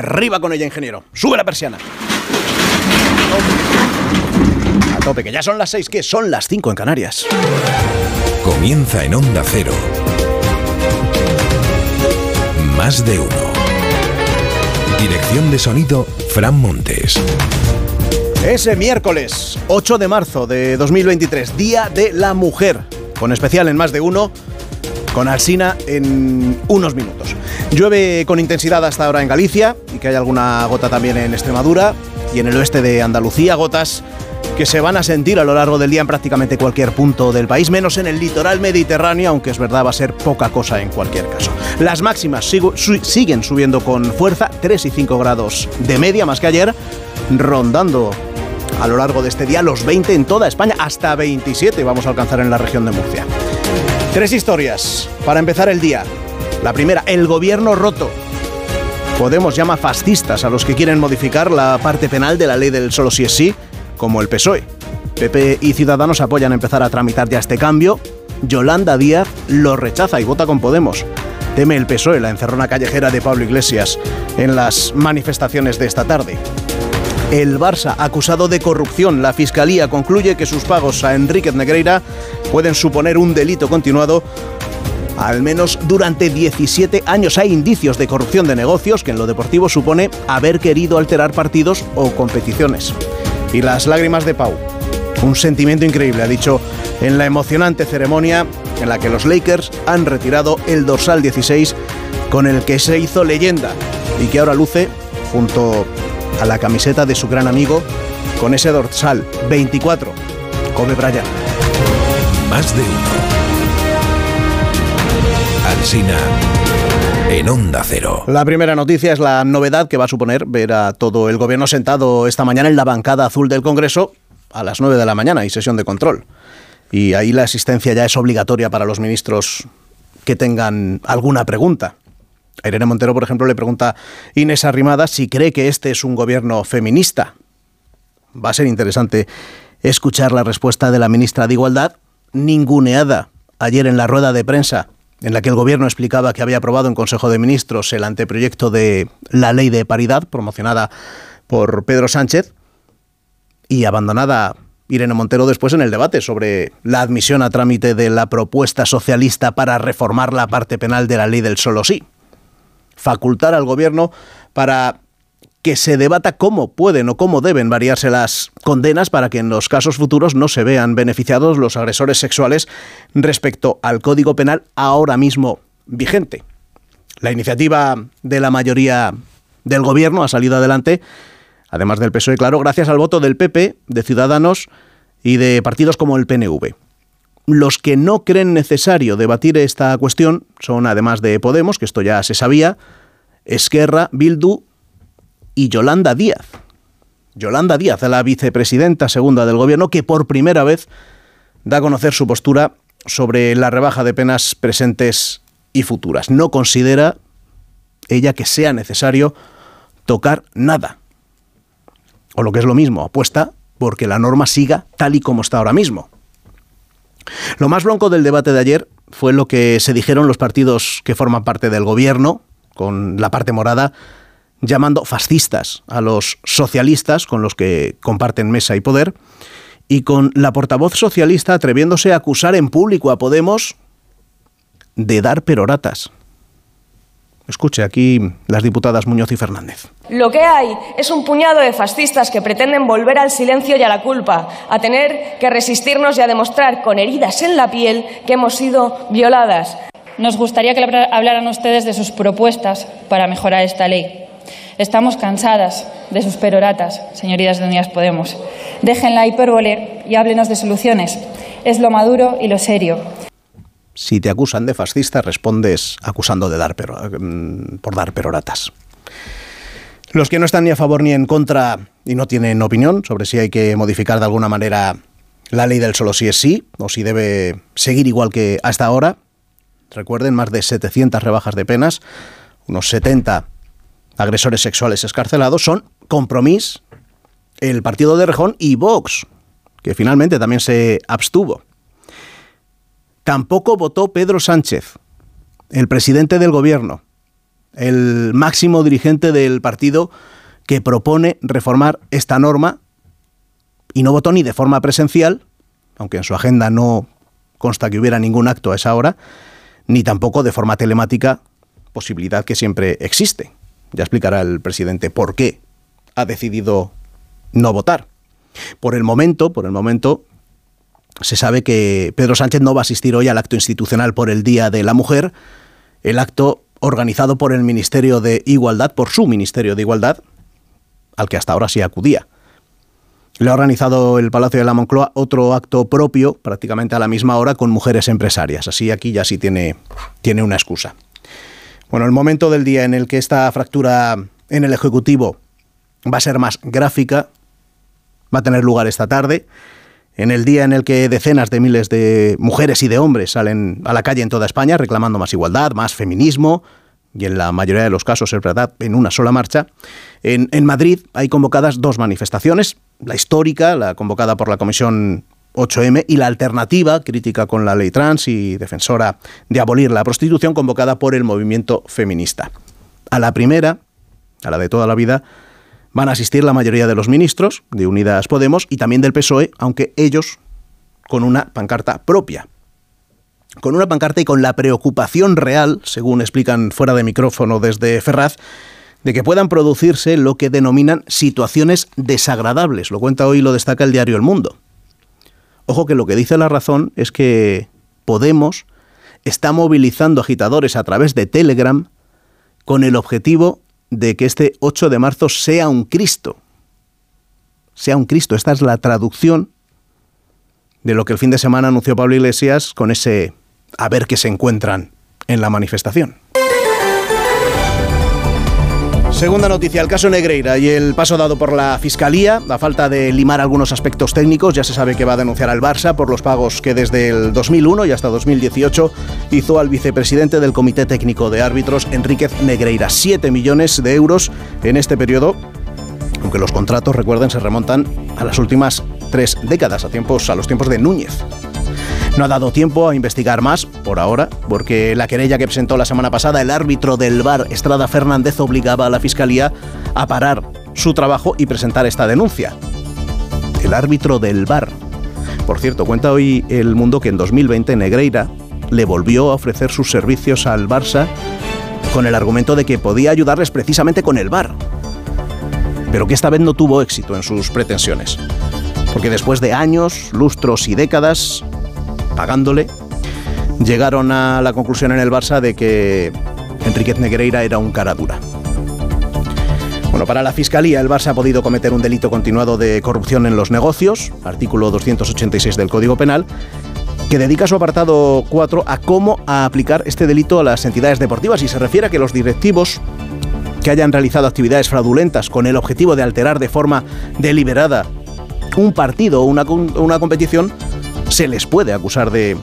Arriba con ella, ingeniero. Sube la persiana. A tope, que ya son las seis, que son las cinco en Canarias. Comienza en Onda Cero. Más de uno. Dirección de sonido, Fran Montes. Ese miércoles 8 de marzo de 2023, Día de la Mujer, con especial en más de uno, con Alsina en unos minutos. Llueve con intensidad hasta ahora en Galicia que hay alguna gota también en Extremadura y en el oeste de Andalucía, gotas que se van a sentir a lo largo del día en prácticamente cualquier punto del país, menos en el litoral mediterráneo, aunque es verdad va a ser poca cosa en cualquier caso. Las máximas siguen subiendo con fuerza, 3 y 5 grados de media más que ayer, rondando a lo largo de este día los 20 en toda España, hasta 27 vamos a alcanzar en la región de Murcia. Tres historias para empezar el día. La primera, el gobierno roto. Podemos llama fascistas a los que quieren modificar la parte penal de la ley del solo si es sí como el PSOE. PP y Ciudadanos apoyan empezar a tramitar ya este cambio. Yolanda Díaz lo rechaza y vota con Podemos. Teme el PSOE la encerrona callejera de Pablo Iglesias en las manifestaciones de esta tarde. El Barça, acusado de corrupción, la Fiscalía concluye que sus pagos a Enríquez Negreira pueden suponer un delito continuado al menos durante 17 años. Hay indicios de corrupción de negocios que en lo deportivo supone haber querido alterar partidos o competiciones y las lágrimas de Pau. Un sentimiento increíble, ha dicho en la emocionante ceremonia en la que los Lakers han retirado el dorsal 16 con el que se hizo leyenda y que ahora luce junto a la camiseta de su gran amigo con ese dorsal 24, Kobe Bryant. Más de uno. En Onda Cero. La primera noticia es la novedad que va a suponer ver a todo el gobierno sentado esta mañana en la bancada azul del Congreso a las 9 de la mañana y sesión de control. Y ahí la asistencia ya es obligatoria para los ministros que tengan alguna pregunta. A Irene Montero, por ejemplo, le pregunta Inés Arrimada si cree que este es un gobierno feminista. Va a ser interesante escuchar la respuesta de la ministra de Igualdad, ninguneada ayer en la rueda de prensa en la que el Gobierno explicaba que había aprobado en Consejo de Ministros el anteproyecto de la ley de paridad promocionada por Pedro Sánchez y abandonada Irene Montero después en el debate sobre la admisión a trámite de la propuesta socialista para reformar la parte penal de la ley del solo sí. Facultar al Gobierno para que se debata cómo pueden o cómo deben variarse las condenas para que en los casos futuros no se vean beneficiados los agresores sexuales respecto al Código Penal ahora mismo vigente. La iniciativa de la mayoría del Gobierno ha salido adelante, además del PSOE, claro, gracias al voto del PP, de Ciudadanos y de partidos como el PNV. Los que no creen necesario debatir esta cuestión son, además de Podemos, que esto ya se sabía, Esquerra, Bildu y Yolanda Díaz. Yolanda Díaz, la vicepresidenta segunda del gobierno, que por primera vez da a conocer su postura sobre la rebaja de penas presentes y futuras. No considera ella que sea necesario tocar nada. O lo que es lo mismo, apuesta porque la norma siga tal y como está ahora mismo. Lo más bronco del debate de ayer fue lo que se dijeron los partidos que forman parte del gobierno, con la parte morada, llamando fascistas a los socialistas con los que comparten mesa y poder, y con la portavoz socialista atreviéndose a acusar en público a Podemos de dar peroratas. Escuche aquí las diputadas Muñoz y Fernández. Lo que hay es un puñado de fascistas que pretenden volver al silencio y a la culpa, a tener que resistirnos y a demostrar con heridas en la piel que hemos sido violadas. Nos gustaría que hablaran ustedes de sus propuestas para mejorar esta ley. Estamos cansadas de sus peroratas, señorías de Unidas Podemos. Dejen la hipérbole y háblenos de soluciones. Es lo maduro y lo serio. Si te acusan de fascista, respondes acusando de dar mm, por dar peroratas. Los que no están ni a favor ni en contra y no tienen opinión sobre si hay que modificar de alguna manera la ley del solo sí es sí o si debe seguir igual que hasta ahora, recuerden más de 700 rebajas de penas, unos 70 agresores sexuales escarcelados son Compromís, el partido de Rejón y Vox, que finalmente también se abstuvo. Tampoco votó Pedro Sánchez, el presidente del gobierno, el máximo dirigente del partido que propone reformar esta norma y no votó ni de forma presencial, aunque en su agenda no consta que hubiera ningún acto a esa hora, ni tampoco de forma telemática, posibilidad que siempre existe. Ya explicará el presidente por qué ha decidido no votar. Por el momento, por el momento, se sabe que Pedro Sánchez no va a asistir hoy al acto institucional por el Día de la Mujer, el acto organizado por el Ministerio de Igualdad, por su Ministerio de Igualdad, al que hasta ahora sí acudía. Le ha organizado el Palacio de la Moncloa otro acto propio, prácticamente a la misma hora, con mujeres empresarias. Así aquí ya sí tiene, tiene una excusa. Bueno, el momento del día en el que esta fractura en el Ejecutivo va a ser más gráfica, va a tener lugar esta tarde, en el día en el que decenas de miles de mujeres y de hombres salen a la calle en toda España reclamando más igualdad, más feminismo, y en la mayoría de los casos es verdad, en una sola marcha. En, en, Madrid hay convocadas dos manifestaciones, la histórica, la convocada por la Comisión 8M, y la alternativa, crítica con la ley trans y defensora de abolir la prostitución, convocada por el movimiento feminista. A la primera, a la de toda la vida, van a asistir la mayoría de los ministros de Unidas Podemos y también del PSOE, aunque ellos con una pancarta propia con una pancarta y con la preocupación real, según explican fuera de micrófono desde Ferraz, de que puedan producirse lo que denominan situaciones desagradables. Lo cuenta hoy y lo destaca el diario El Mundo. Ojo que lo que dice la razón es que Podemos está movilizando agitadores a través de Telegram con el objetivo de que este 8 de marzo sea un Cristo. Sea un Cristo. Esta es la traducción de lo que el fin de semana anunció Pablo Iglesias con ese a ver qué se encuentran en la manifestación. Segunda noticia, el caso Negreira y el paso dado por la Fiscalía, a falta de limar algunos aspectos técnicos, ya se sabe que va a denunciar al Barça por los pagos que desde el 2001 y hasta 2018 hizo al vicepresidente del Comité Técnico de Árbitros, Enríquez Negreira. 7 millones de euros en este periodo, aunque los contratos, recuerden, se remontan a las últimas tres décadas, a, tiempos, a los tiempos de Núñez. No ha dado tiempo a investigar más por ahora, porque la querella que presentó la semana pasada el árbitro del bar, Estrada Fernández, obligaba a la Fiscalía a parar su trabajo y presentar esta denuncia. El árbitro del bar. Por cierto, cuenta hoy El Mundo que en 2020 Negreira le volvió a ofrecer sus servicios al Barça con el argumento de que podía ayudarles precisamente con el bar. Pero que esta vez no tuvo éxito en sus pretensiones. Porque después de años, lustros y décadas, pagándole, llegaron a la conclusión en el Barça de que Enriquez Negreira era un cara dura. Bueno, para la Fiscalía, el Barça ha podido cometer un delito continuado de corrupción en los negocios, artículo 286 del Código Penal, que dedica su apartado 4 a cómo aplicar este delito a las entidades deportivas y se refiere a que los directivos que hayan realizado actividades fraudulentas con el objetivo de alterar de forma deliberada un partido o una competición se les puede acusar de,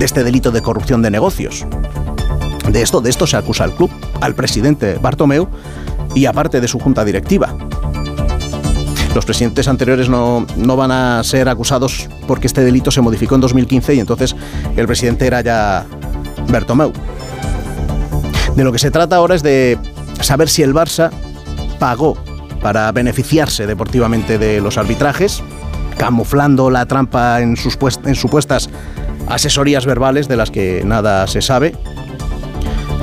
este delito de corrupción de negocios. De esto, de esto se acusa al club, al presidente Bartomeu y aparte de su junta directiva. Los presidentes anteriores no, no, van a ser acusados porque este delito se modificó en 2015 y entonces el presidente era ya Bartomeu. De lo que se trata ahora es de saber si el Barça pagó para beneficiarse deportivamente de los arbitrajes, camuflando la trampa en, sus en supuestas asesorías verbales de las que nada se sabe.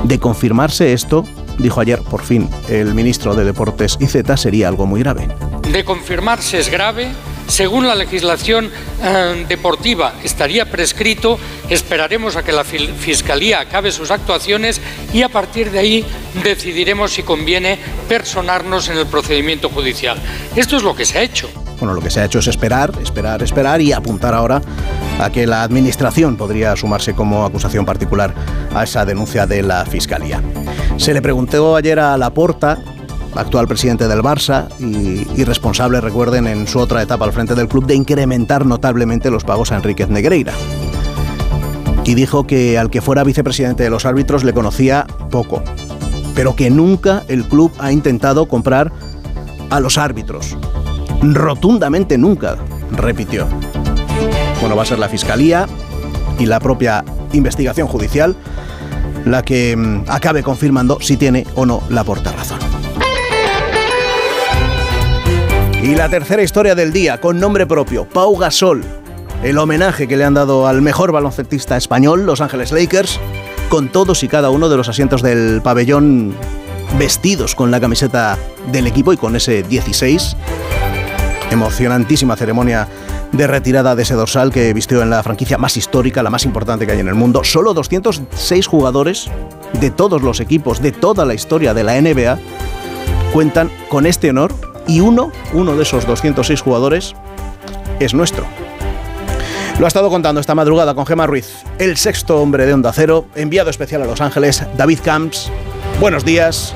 De confirmarse esto, dijo ayer por fin el ministro de Deportes y Z, sería algo muy grave. De confirmarse es grave. Según la legislación eh, deportiva estaría prescrito, esperaremos a que la Fiscalía acabe sus actuaciones y a partir de ahí decidiremos si conviene personarnos en el procedimiento judicial. Esto es lo que se ha hecho. Bueno, lo que se ha hecho es esperar, esperar, esperar y apuntar ahora a que la Administración podría sumarse como acusación particular a esa denuncia de la Fiscalía. Se le preguntó ayer a Laporta, actual presidente del Barça y, y, responsable, recuerden, en su otra etapa al frente del club, de incrementar notablemente los pagos a Enríquez Negreira. Y dijo que al que fuera vicepresidente de los árbitros le conocía poco, pero que nunca el club ha intentado comprar a los árbitros, Rotundamente nunca, repitió. Bueno, va a ser la Fiscalía y la propia investigación judicial la que mm, acabe confirmando si tiene o no la porta razón. Y la tercera historia del día, con nombre propio, Pau Gasol. El homenaje que le han dado al mejor baloncetista español, Los Ángeles Lakers, con todos y cada uno de los asientos del pabellón vestidos con la camiseta del equipo y con ese 16. Emocionantísima ceremonia de retirada de ese dorsal que vistió en la franquicia más histórica, la más importante que hay en el mundo. Solo 206 jugadores de todos los equipos, de toda la historia de la NBA, cuentan con este honor y uno, uno de esos 206 jugadores, es nuestro. Lo ha estado contando esta madrugada con Gemma Ruiz, el sexto hombre de Onda Cero, enviado especial a Los Ángeles, David Camps. Buenos días.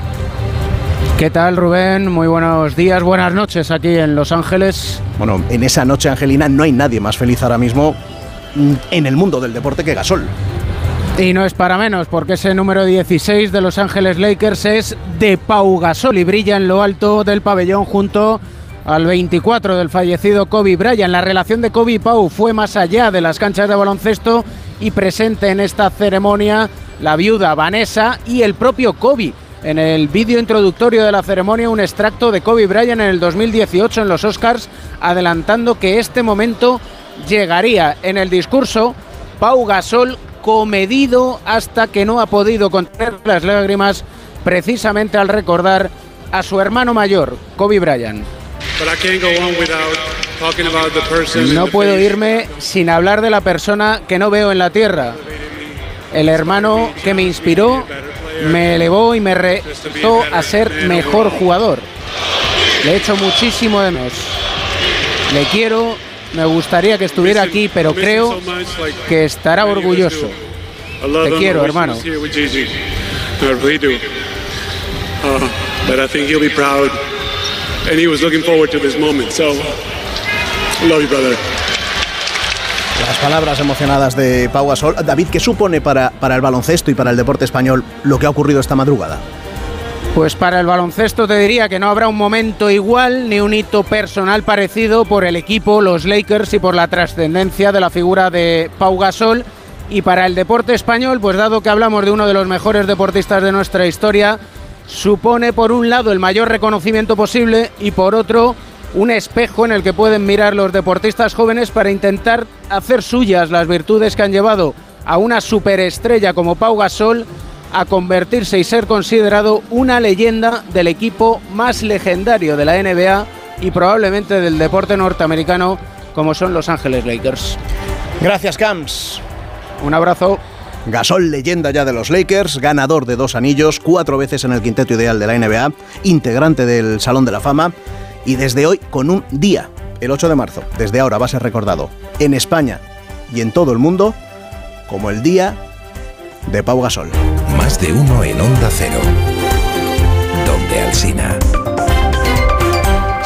¿Qué tal, Rubén? Muy buenos días, buenas noches aquí en Los Ángeles. Bueno, en esa noche angelina no hay nadie más feliz ahora mismo en el mundo del deporte que Gasol. Y no es para menos, porque ese número 16 de Los Ángeles Lakers es de Pau Gasol y brilla en lo alto del pabellón junto al 24 del fallecido Kobe Bryant. La relación de Kobe y Pau fue más allá de las canchas de baloncesto y presente en esta ceremonia la viuda Vanessa y el propio Kobe. En el vídeo introductorio de la ceremonia, un extracto de Kobe Bryant en el 2018 en los Oscars, adelantando que este momento llegaría. En el discurso, Pau Gasol comedido hasta que no ha podido contener las lágrimas precisamente al recordar a su hermano mayor, Kobe Bryant. No puedo irme sin hablar de la persona que no veo en la tierra, el hermano que me inspiró, me elevó y me retó a ser mejor jugador. Le echo muchísimo de menos. Le quiero me gustaría que estuviera aquí, pero creo que estará orgulloso. Te quiero, hermano. Las palabras emocionadas de Pau Gasol. David, ¿qué supone para, para el baloncesto y para el deporte español lo que ha ocurrido esta madrugada? Pues para el baloncesto te diría que no habrá un momento igual ni un hito personal parecido por el equipo, los Lakers y por la trascendencia de la figura de Pau Gasol. Y para el deporte español, pues dado que hablamos de uno de los mejores deportistas de nuestra historia, supone por un lado el mayor reconocimiento posible y por otro un espejo en el que pueden mirar los deportistas jóvenes para intentar hacer suyas las virtudes que han llevado a una superestrella como Pau Gasol a convertirse y ser considerado una leyenda del equipo más legendario de la NBA y probablemente del deporte norteamericano como son Los Ángeles Lakers. Gracias, Camps. Un abrazo. Gasol, leyenda ya de los Lakers, ganador de dos anillos, cuatro veces en el quinteto ideal de la NBA, integrante del Salón de la Fama y desde hoy con un día, el 8 de marzo, desde ahora va a ser recordado en España y en todo el mundo como el Día de Pau Gasol. Más de uno en Onda Cero. Donde Alcina.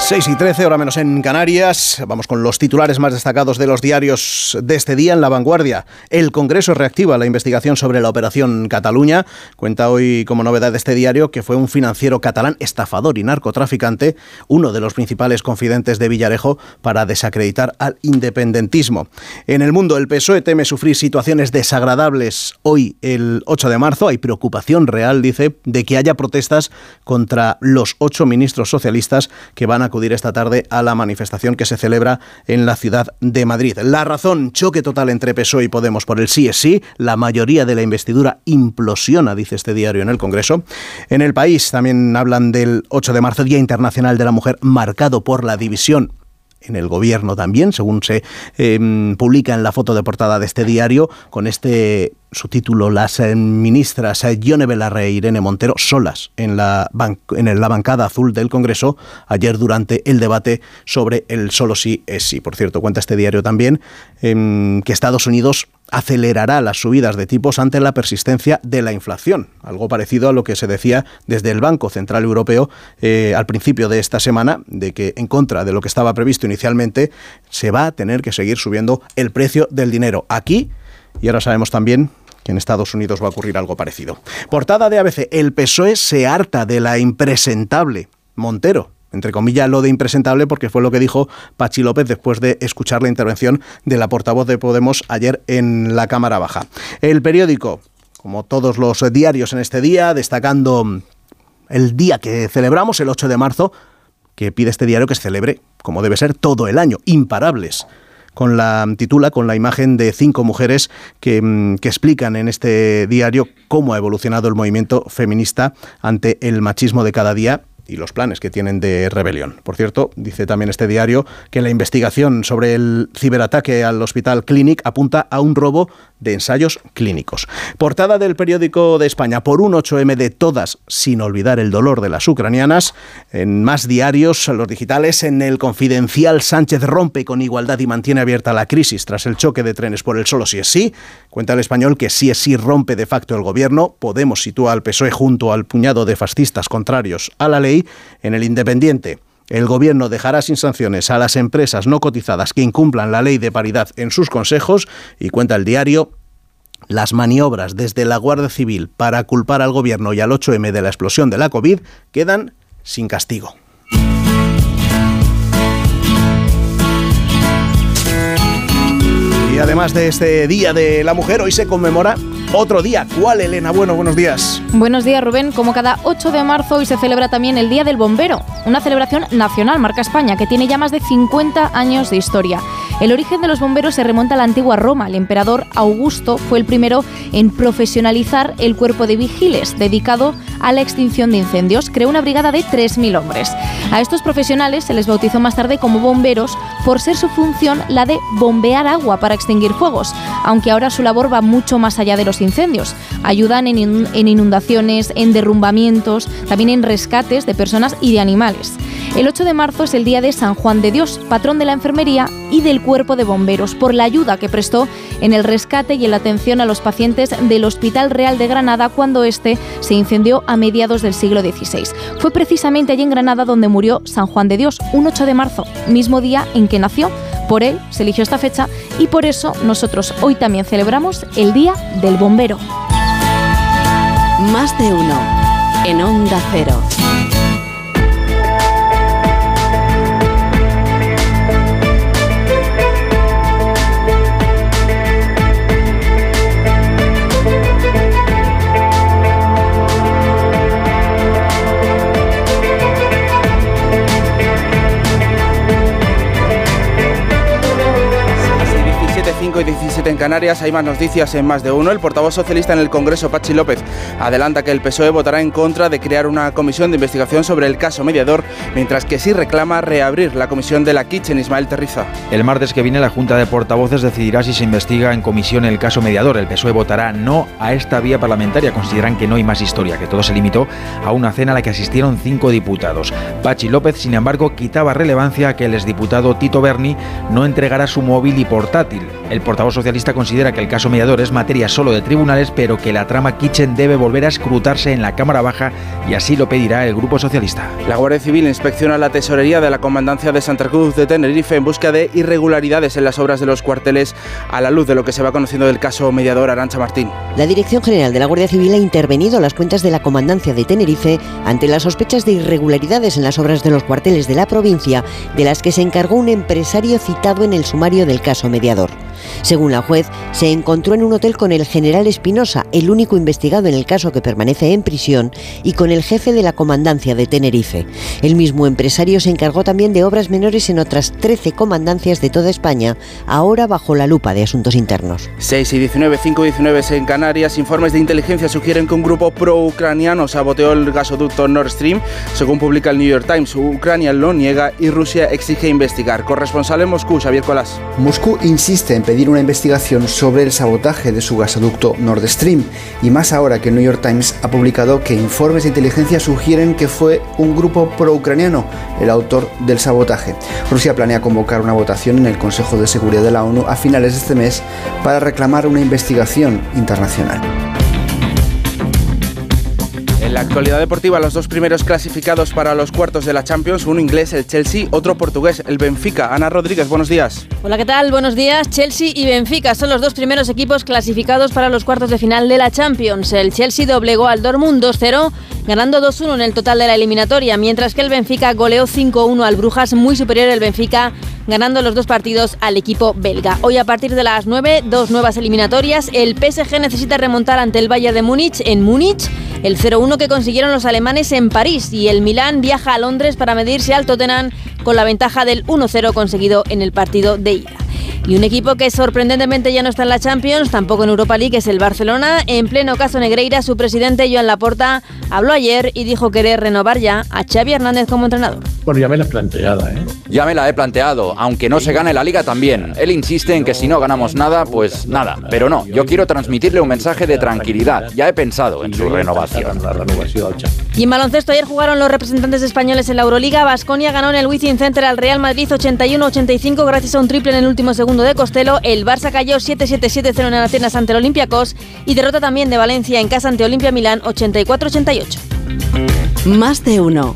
6 y 13, hora menos en Canarias. Vamos con los titulares más destacados de los diarios de este día en La Vanguardia. El Congreso reactiva la investigación sobre la operación Cataluña. Cuenta hoy como novedad de este diario que fue un financiero catalán estafador y narcotraficante, uno de los principales confidentes de Villarejo para desacreditar al independentismo. En el mundo, el PSOE teme sufrir situaciones desagradables hoy, el 8 de marzo. Hay preocupación real, dice, de que haya protestas contra los ocho ministros socialistas que van a acudir esta tarde a la manifestación que se celebra en la ciudad de Madrid. La razón, choque total entre PSOE y Podemos por el sí es sí. La mayoría de la investidura implosiona, dice este diario en el Congreso. En el país también hablan del 8 de marzo, Día Internacional de la Mujer, marcado por la división en el gobierno también, según se em, publica en la foto de portada de este diario, con este subtítulo Las eh, ministras eh, Yone Belarre e Irene Montero solas en la, en la bancada azul del Congreso ayer durante el debate sobre el solo sí es sí. Por cierto, cuenta este diario también em, que Estados Unidos acelerará las subidas de tipos ante la persistencia de la inflación, algo parecido a lo que se decía desde el Banco Central Europeo eh, al principio de esta semana, de que en contra de lo que estaba previsto inicialmente, se va a tener que seguir subiendo el precio del dinero aquí. Y ahora sabemos también que en Estados Unidos va a ocurrir algo parecido. Portada de ABC, el PSOE se harta de la impresentable. Montero entre comillas, lo de impresentable, porque fue lo que dijo Pachi López después de escuchar la intervención de la portavoz de Podemos ayer en la Cámara Baja. El periódico como todos los diarios en este día, destacando el día que celebramos, el 8 de marzo, que pide este diario que se celebre, como debe ser, todo el año, imparables con la titula, con la imagen de cinco mujeres que, mm, que, explican en este diario cómo ha evolucionado el movimiento feminista ante el machismo de cada día y los planes que tienen de rebelión. Por cierto, dice también este diario que la investigación sobre el ciberataque al hospital Clinic apunta a un robo de ensayos clínicos. Portada del periódico de España por un 8M de todas, sin olvidar el dolor de las ucranianas. En más diarios, los digitales, en el confidencial Sánchez rompe con igualdad y mantiene abierta la crisis tras el choque de trenes por el solo si es sí. Cuenta el español que si es sí rompe de facto el gobierno. Podemos sitúa al PSOE junto al puñado de fascistas contrarios a la ley. En el Independiente. El Gobierno dejará sin sanciones a las empresas no cotizadas que incumplan la ley de paridad en sus consejos y cuenta el diario las maniobras desde la Guardia Civil para culpar al Gobierno y al 8M de la explosión de la COVID quedan sin castigo. Y además de este Día de la Mujer, hoy se conmemora otro día. ¿Cuál, Elena? Bueno, buenos días. Buenos días, Rubén. Como cada 8 de marzo, hoy se celebra también el Día del Bombero, una celebración nacional, marca España, que tiene ya más de 50 años de historia. El origen de los bomberos se remonta a la antigua Roma. El emperador Augusto fue el primero en profesionalizar el cuerpo de vigiles, dedicado a la extinción de incendios. Creó una brigada de 3.000 hombres. A estos profesionales se les bautizó más tarde como bomberos por ser su función la de bombear agua para extinguir fuegos, aunque ahora su labor va mucho más allá de los incendios. Ayudan en inundaciones, en derrumbamientos, también en rescates de personas y de animales. El 8 de marzo es el día de San Juan de Dios, patrón de la enfermería y del cuerpo de bomberos, por la ayuda que prestó en el rescate y en la atención a los pacientes del Hospital Real de Granada cuando este se incendió a mediados del siglo XVI. Fue precisamente allí en Granada donde murió San Juan de Dios, un 8 de marzo, mismo día en que nació. Por él se eligió esta fecha y por eso nosotros hoy también celebramos el Día del Bombero. Más de uno en Onda Cero. 5 y 17 en Canarias. Hay más noticias en más de uno. El portavoz socialista en el Congreso, Pachi López, adelanta que el PSOE votará en contra de crear una comisión de investigación sobre el caso mediador, mientras que sí reclama reabrir la comisión de la Kitchen Ismael Terriza. El martes que viene la Junta de Portavoces decidirá si se investiga en comisión el caso mediador. El PSOE votará no a esta vía parlamentaria. Consideran que no hay más historia, que todo se limitó a una cena a la que asistieron cinco diputados. Pachi López, sin embargo, quitaba relevancia a que el exdiputado Tito Berni no entregara su móvil y portátil. El portavoz socialista considera que el caso mediador es materia solo de tribunales, pero que la trama Kitchen debe volver a escrutarse en la Cámara Baja y así lo pedirá el Grupo Socialista. La Guardia Civil inspecciona la tesorería de la Comandancia de Santa Cruz de Tenerife en busca de irregularidades en las obras de los cuarteles a la luz de lo que se va conociendo del caso mediador Arancha Martín. La Dirección General de la Guardia Civil ha intervenido las cuentas de la Comandancia de Tenerife ante las sospechas de irregularidades en las obras de los cuarteles de la provincia, de las que se encargó un empresario citado en el sumario del caso mediador. Según la juez, se encontró en un hotel con el general Espinosa, el único investigado en el caso que permanece en prisión, y con el jefe de la comandancia de Tenerife. El mismo empresario se encargó también de obras menores en otras 13 comandancias de toda España, ahora bajo la lupa de asuntos internos. 6 y 19, 5 y 19 en Canarias. Informes de inteligencia sugieren que un grupo pro-ucraniano saboteó el gasoducto Nord Stream. Según publica el New York Times, Ucrania lo niega y Rusia exige investigar. Corresponsal en Moscú, Xavier Colás. Moscú insiste en pedir una investigación sobre el sabotaje de su gasoducto Nord Stream, y más ahora que el New York Times ha publicado que informes de inteligencia sugieren que fue un grupo pro-ucraniano el autor del sabotaje. Rusia planea convocar una votación en el Consejo de Seguridad de la ONU a finales de este mes para reclamar una investigación internacional. En la actualidad deportiva, los dos primeros clasificados para los cuartos de la Champions, uno inglés, el Chelsea, otro portugués, el Benfica. Ana Rodríguez, buenos días. Hola, ¿qué tal? Buenos días. Chelsea y Benfica son los dos primeros equipos clasificados para los cuartos de final de la Champions. El Chelsea doblegó al Dortmund 2-0, ganando 2-1 en el total de la eliminatoria, mientras que el Benfica goleó 5-1 al Brujas, muy superior el Benfica ganando los dos partidos al equipo belga. Hoy a partir de las 9, dos nuevas eliminatorias. El PSG necesita remontar ante el Bayern de Múnich en Múnich el 0-1 que consiguieron los alemanes en París y el Milán viaja a Londres para medirse al Tottenham con la ventaja del 1-0 conseguido en el partido de ida. Y un equipo que sorprendentemente ya no está en la Champions, tampoco en Europa League, es el Barcelona. En pleno caso Negreira, su presidente Joan Laporta habló ayer y dijo querer renovar ya a Xavi Hernández como entrenador. Bueno, ya me la he planteado, ¿eh? Ya me la he planteado, aunque no se gane la liga también. Él insiste en que si no ganamos nada, pues nada. Pero no, yo quiero transmitirle un mensaje de tranquilidad. Ya he pensado en su renovación. Y en baloncesto ayer jugaron los representantes españoles en la Euroliga. Basconia ganó en el Wizzing Center al Real Madrid 81-85 gracias a un triple en el último segundo de Costello. El Barça cayó 7-7-7-0 en Atenas ante el Olympiacos y derrota también de Valencia en casa ante Olimpia Milán 84-88. Más de uno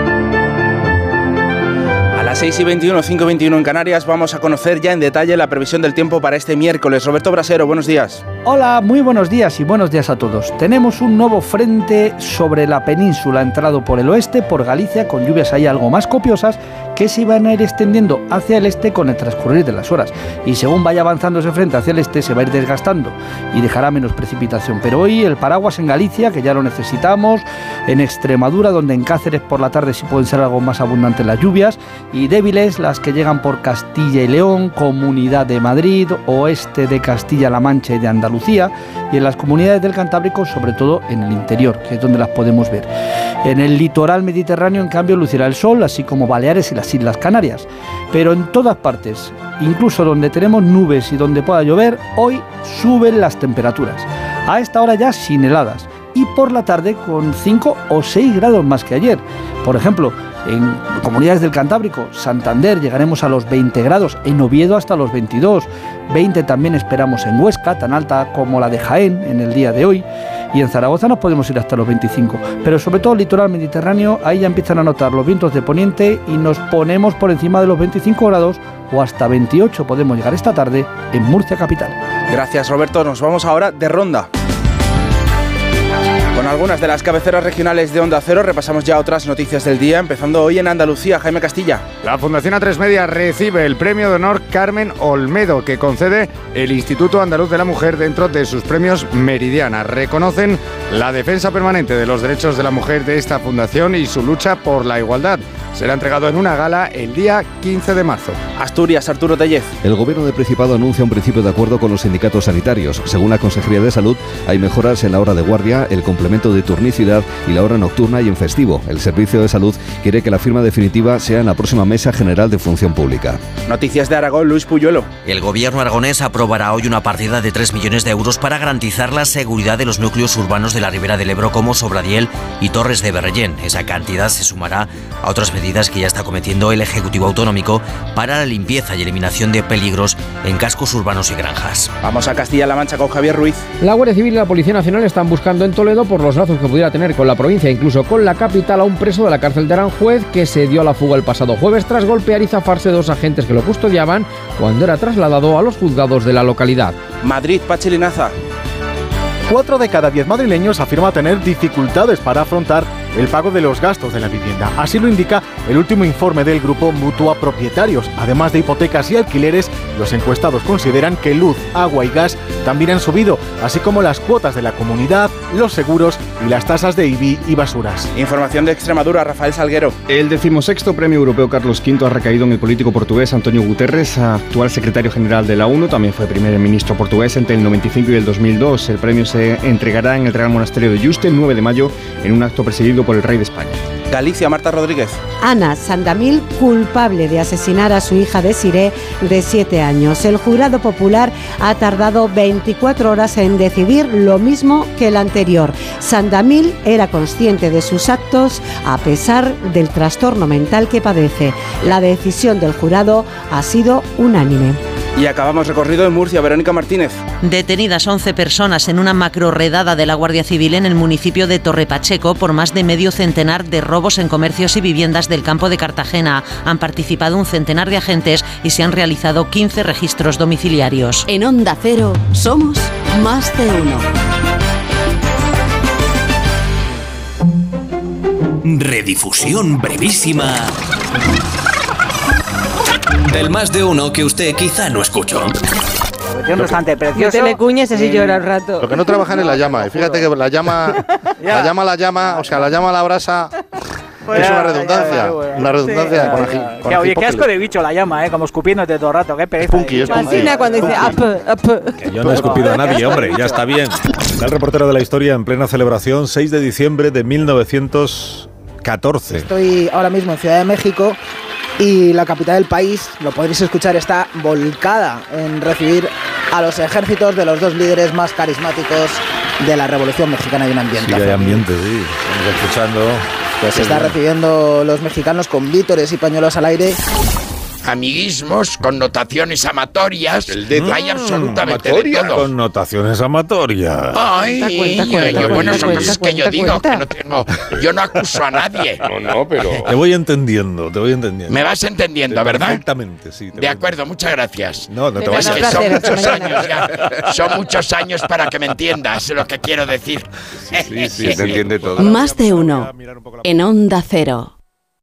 A las 6 y 21, 5 y 21 en Canarias, vamos a conocer ya en detalle la previsión del tiempo para este miércoles. Roberto Brasero, buenos días. Hola, muy buenos días y buenos días a todos. Tenemos un nuevo frente sobre la península entrado por el oeste, por Galicia, con lluvias ahí algo más copiosas que se van a ir extendiendo hacia el este con el transcurrir de las horas. Y según vaya avanzando ese frente hacia el este, se va a ir desgastando y dejará menos precipitación. Pero hoy el paraguas en Galicia, que ya lo necesitamos, en Extremadura, donde en Cáceres por la tarde sí pueden ser algo más abundantes las lluvias, y débiles las que llegan por Castilla y León, Comunidad de Madrid, oeste de Castilla-La Mancha y de Andalucía, y en las comunidades del Cantábrico, sobre todo en el interior, que es donde las podemos ver. En el litoral mediterráneo, en cambio, lucirá el sol, así como Baleares y las Islas Canarias. Pero en todas partes, incluso donde tenemos nubes y donde pueda llover, hoy suben las temperaturas. A esta hora ya sin heladas y por la tarde con 5 o 6 grados más que ayer. Por ejemplo, en comunidades del Cantábrico, Santander llegaremos a los 20 grados, en Oviedo hasta los 22, 20 también esperamos en Huesca, tan alta como la de Jaén en el día de hoy, y en Zaragoza nos podemos ir hasta los 25, pero sobre todo el litoral mediterráneo, ahí ya empiezan a notar los vientos de poniente y nos ponemos por encima de los 25 grados o hasta 28 podemos llegar esta tarde en Murcia capital. Gracias Roberto, nos vamos ahora de ronda. Con algunas de las cabeceras regionales de Onda Cero repasamos ya otras noticias del día, empezando hoy en Andalucía. Jaime Castilla. La Fundación A3 Media recibe el premio de honor Carmen Olmedo que concede el Instituto Andaluz de la Mujer dentro de sus premios Meridiana. Reconocen la defensa permanente de los derechos de la mujer de esta fundación y su lucha por la igualdad. Será entregado en una gala el día 15 de marzo. Asturias, Arturo Tellez. El gobierno de Principado anuncia un principio de acuerdo con los sindicatos sanitarios. Según la Consejería de Salud, hay mejoras en la hora de guardia, el complemento de turnicidad y la hora nocturna y en festivo. El Servicio de Salud quiere que la firma definitiva sea en la próxima Mesa General de Función Pública. Noticias de Aragón, Luis Puyuelo. El gobierno aragonés aprobará hoy una partida de 3 millones de euros para garantizar la seguridad de los núcleos urbanos de la ribera del Ebro como Sobradiel y Torres de Berrellén. Esa cantidad se sumará a otras medidas que ya está cometiendo el Ejecutivo Autonómico para la limpieza y eliminación de peligros en cascos urbanos y granjas. Vamos a Castilla-La Mancha con Javier Ruiz. La Guardia Civil y la Policía Nacional están buscando en Toledo por los lazos que pudiera tener con la provincia, incluso con la capital, a un preso de la cárcel de Aranjuez que se dio a la fuga el pasado jueves tras golpear y zafarse dos agentes que lo custodiaban cuando era trasladado a los juzgados de la localidad. Madrid, Pachilinaza. Cuatro de cada diez madrileños afirma tener dificultades para afrontar el pago de los gastos de la vivienda. Así lo indica el último informe del grupo Mutua Propietarios. Además de hipotecas y alquileres, los encuestados consideran que luz, agua y gas también han subido, así como las cuotas de la comunidad, los seguros y las tasas de IBI y basuras. Información de Extremadura, Rafael Salguero. El decimosexto premio europeo Carlos V ha recaído en el político portugués Antonio Guterres, actual secretario general de la ONU, también fue primer ministro portugués entre el 95 y el 2002. El premio se entregará en el Real Monasterio de Yuste el 9 de mayo en un acto presidido por el rey de España. Galicia, Marta Rodríguez. Ana Sandamil, culpable de asesinar a su hija Desiré, de 7 años. El jurado popular ha tardado 24 horas en decidir lo mismo que el anterior. Sandamil era consciente de sus actos a pesar del trastorno mental que padece. La decisión del jurado ha sido unánime. Y acabamos recorrido en Murcia, Verónica Martínez. Detenidas 11 personas en una macro-redada de la Guardia Civil en el municipio de Torrepacheco por más de medio centenar de robos en comercios y viviendas del campo de Cartagena. Han participado un centenar de agentes y se han realizado 15 registros domiciliarios. En Onda Cero somos más de uno. Redifusión brevísima del más de uno que usted quizá no escuchó. bastante No precioso. te le cuñes así llora un rato. Lo que no trabajan es la llama. Y fíjate que la llama, la llama, la llama, o sea, la llama a la brasa es una redundancia. Una redundancia con Que, oye, qué asco de bicho la llama, ¿eh? Como escupiéndote todo el rato. Qué pereza. punky, es cuando dice up, up. Yo no he escupido a nadie, hombre, ya está bien. Está el reportero de la historia en plena celebración, 6 de diciembre de 1914. Estoy ahora mismo en Ciudad de México y la capital del país, lo podréis escuchar, está volcada en recibir a los ejércitos de los dos líderes más carismáticos de la Revolución Mexicana y un ambiente. Sí, hay ambiente, sí. Estamos escuchando. Pues se está recibiendo los mexicanos con vítores y pañuelos al aire. Amiguismos, connotaciones amatorias, hay absolutamente de Amatoria, todo. Connotaciones amatorias. Ay, Cuenta, cuenta, ay, cuenta, bueno, son cuenta, cosas que yo digo, cuenta. que no tengo, yo no acuso a nadie. No, no, pero... Te voy entendiendo, te voy entendiendo. Me vas entendiendo, ¿verdad? Perfectamente, sí. te De acuerdo, muchas gracias. No, no te Es vayas. que son muchos años ya, son muchos años para que me entiendas lo que quiero decir. Sí, sí, te entiende todo. Más de uno. En Onda Cero.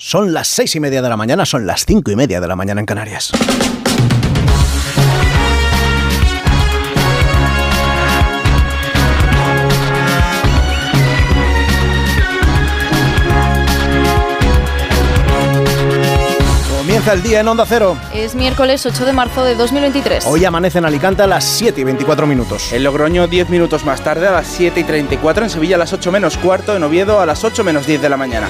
Son las seis y media de la mañana, son las cinco y media de la mañana en Canarias. Comienza el día en Onda Cero. Es miércoles 8 de marzo de 2023. Hoy amanece en Alicante a las 7 y 24 minutos. En Logroño 10 minutos más tarde a las 7 y 34. En Sevilla a las 8 menos cuarto. En Oviedo a las 8 menos 10 de la mañana.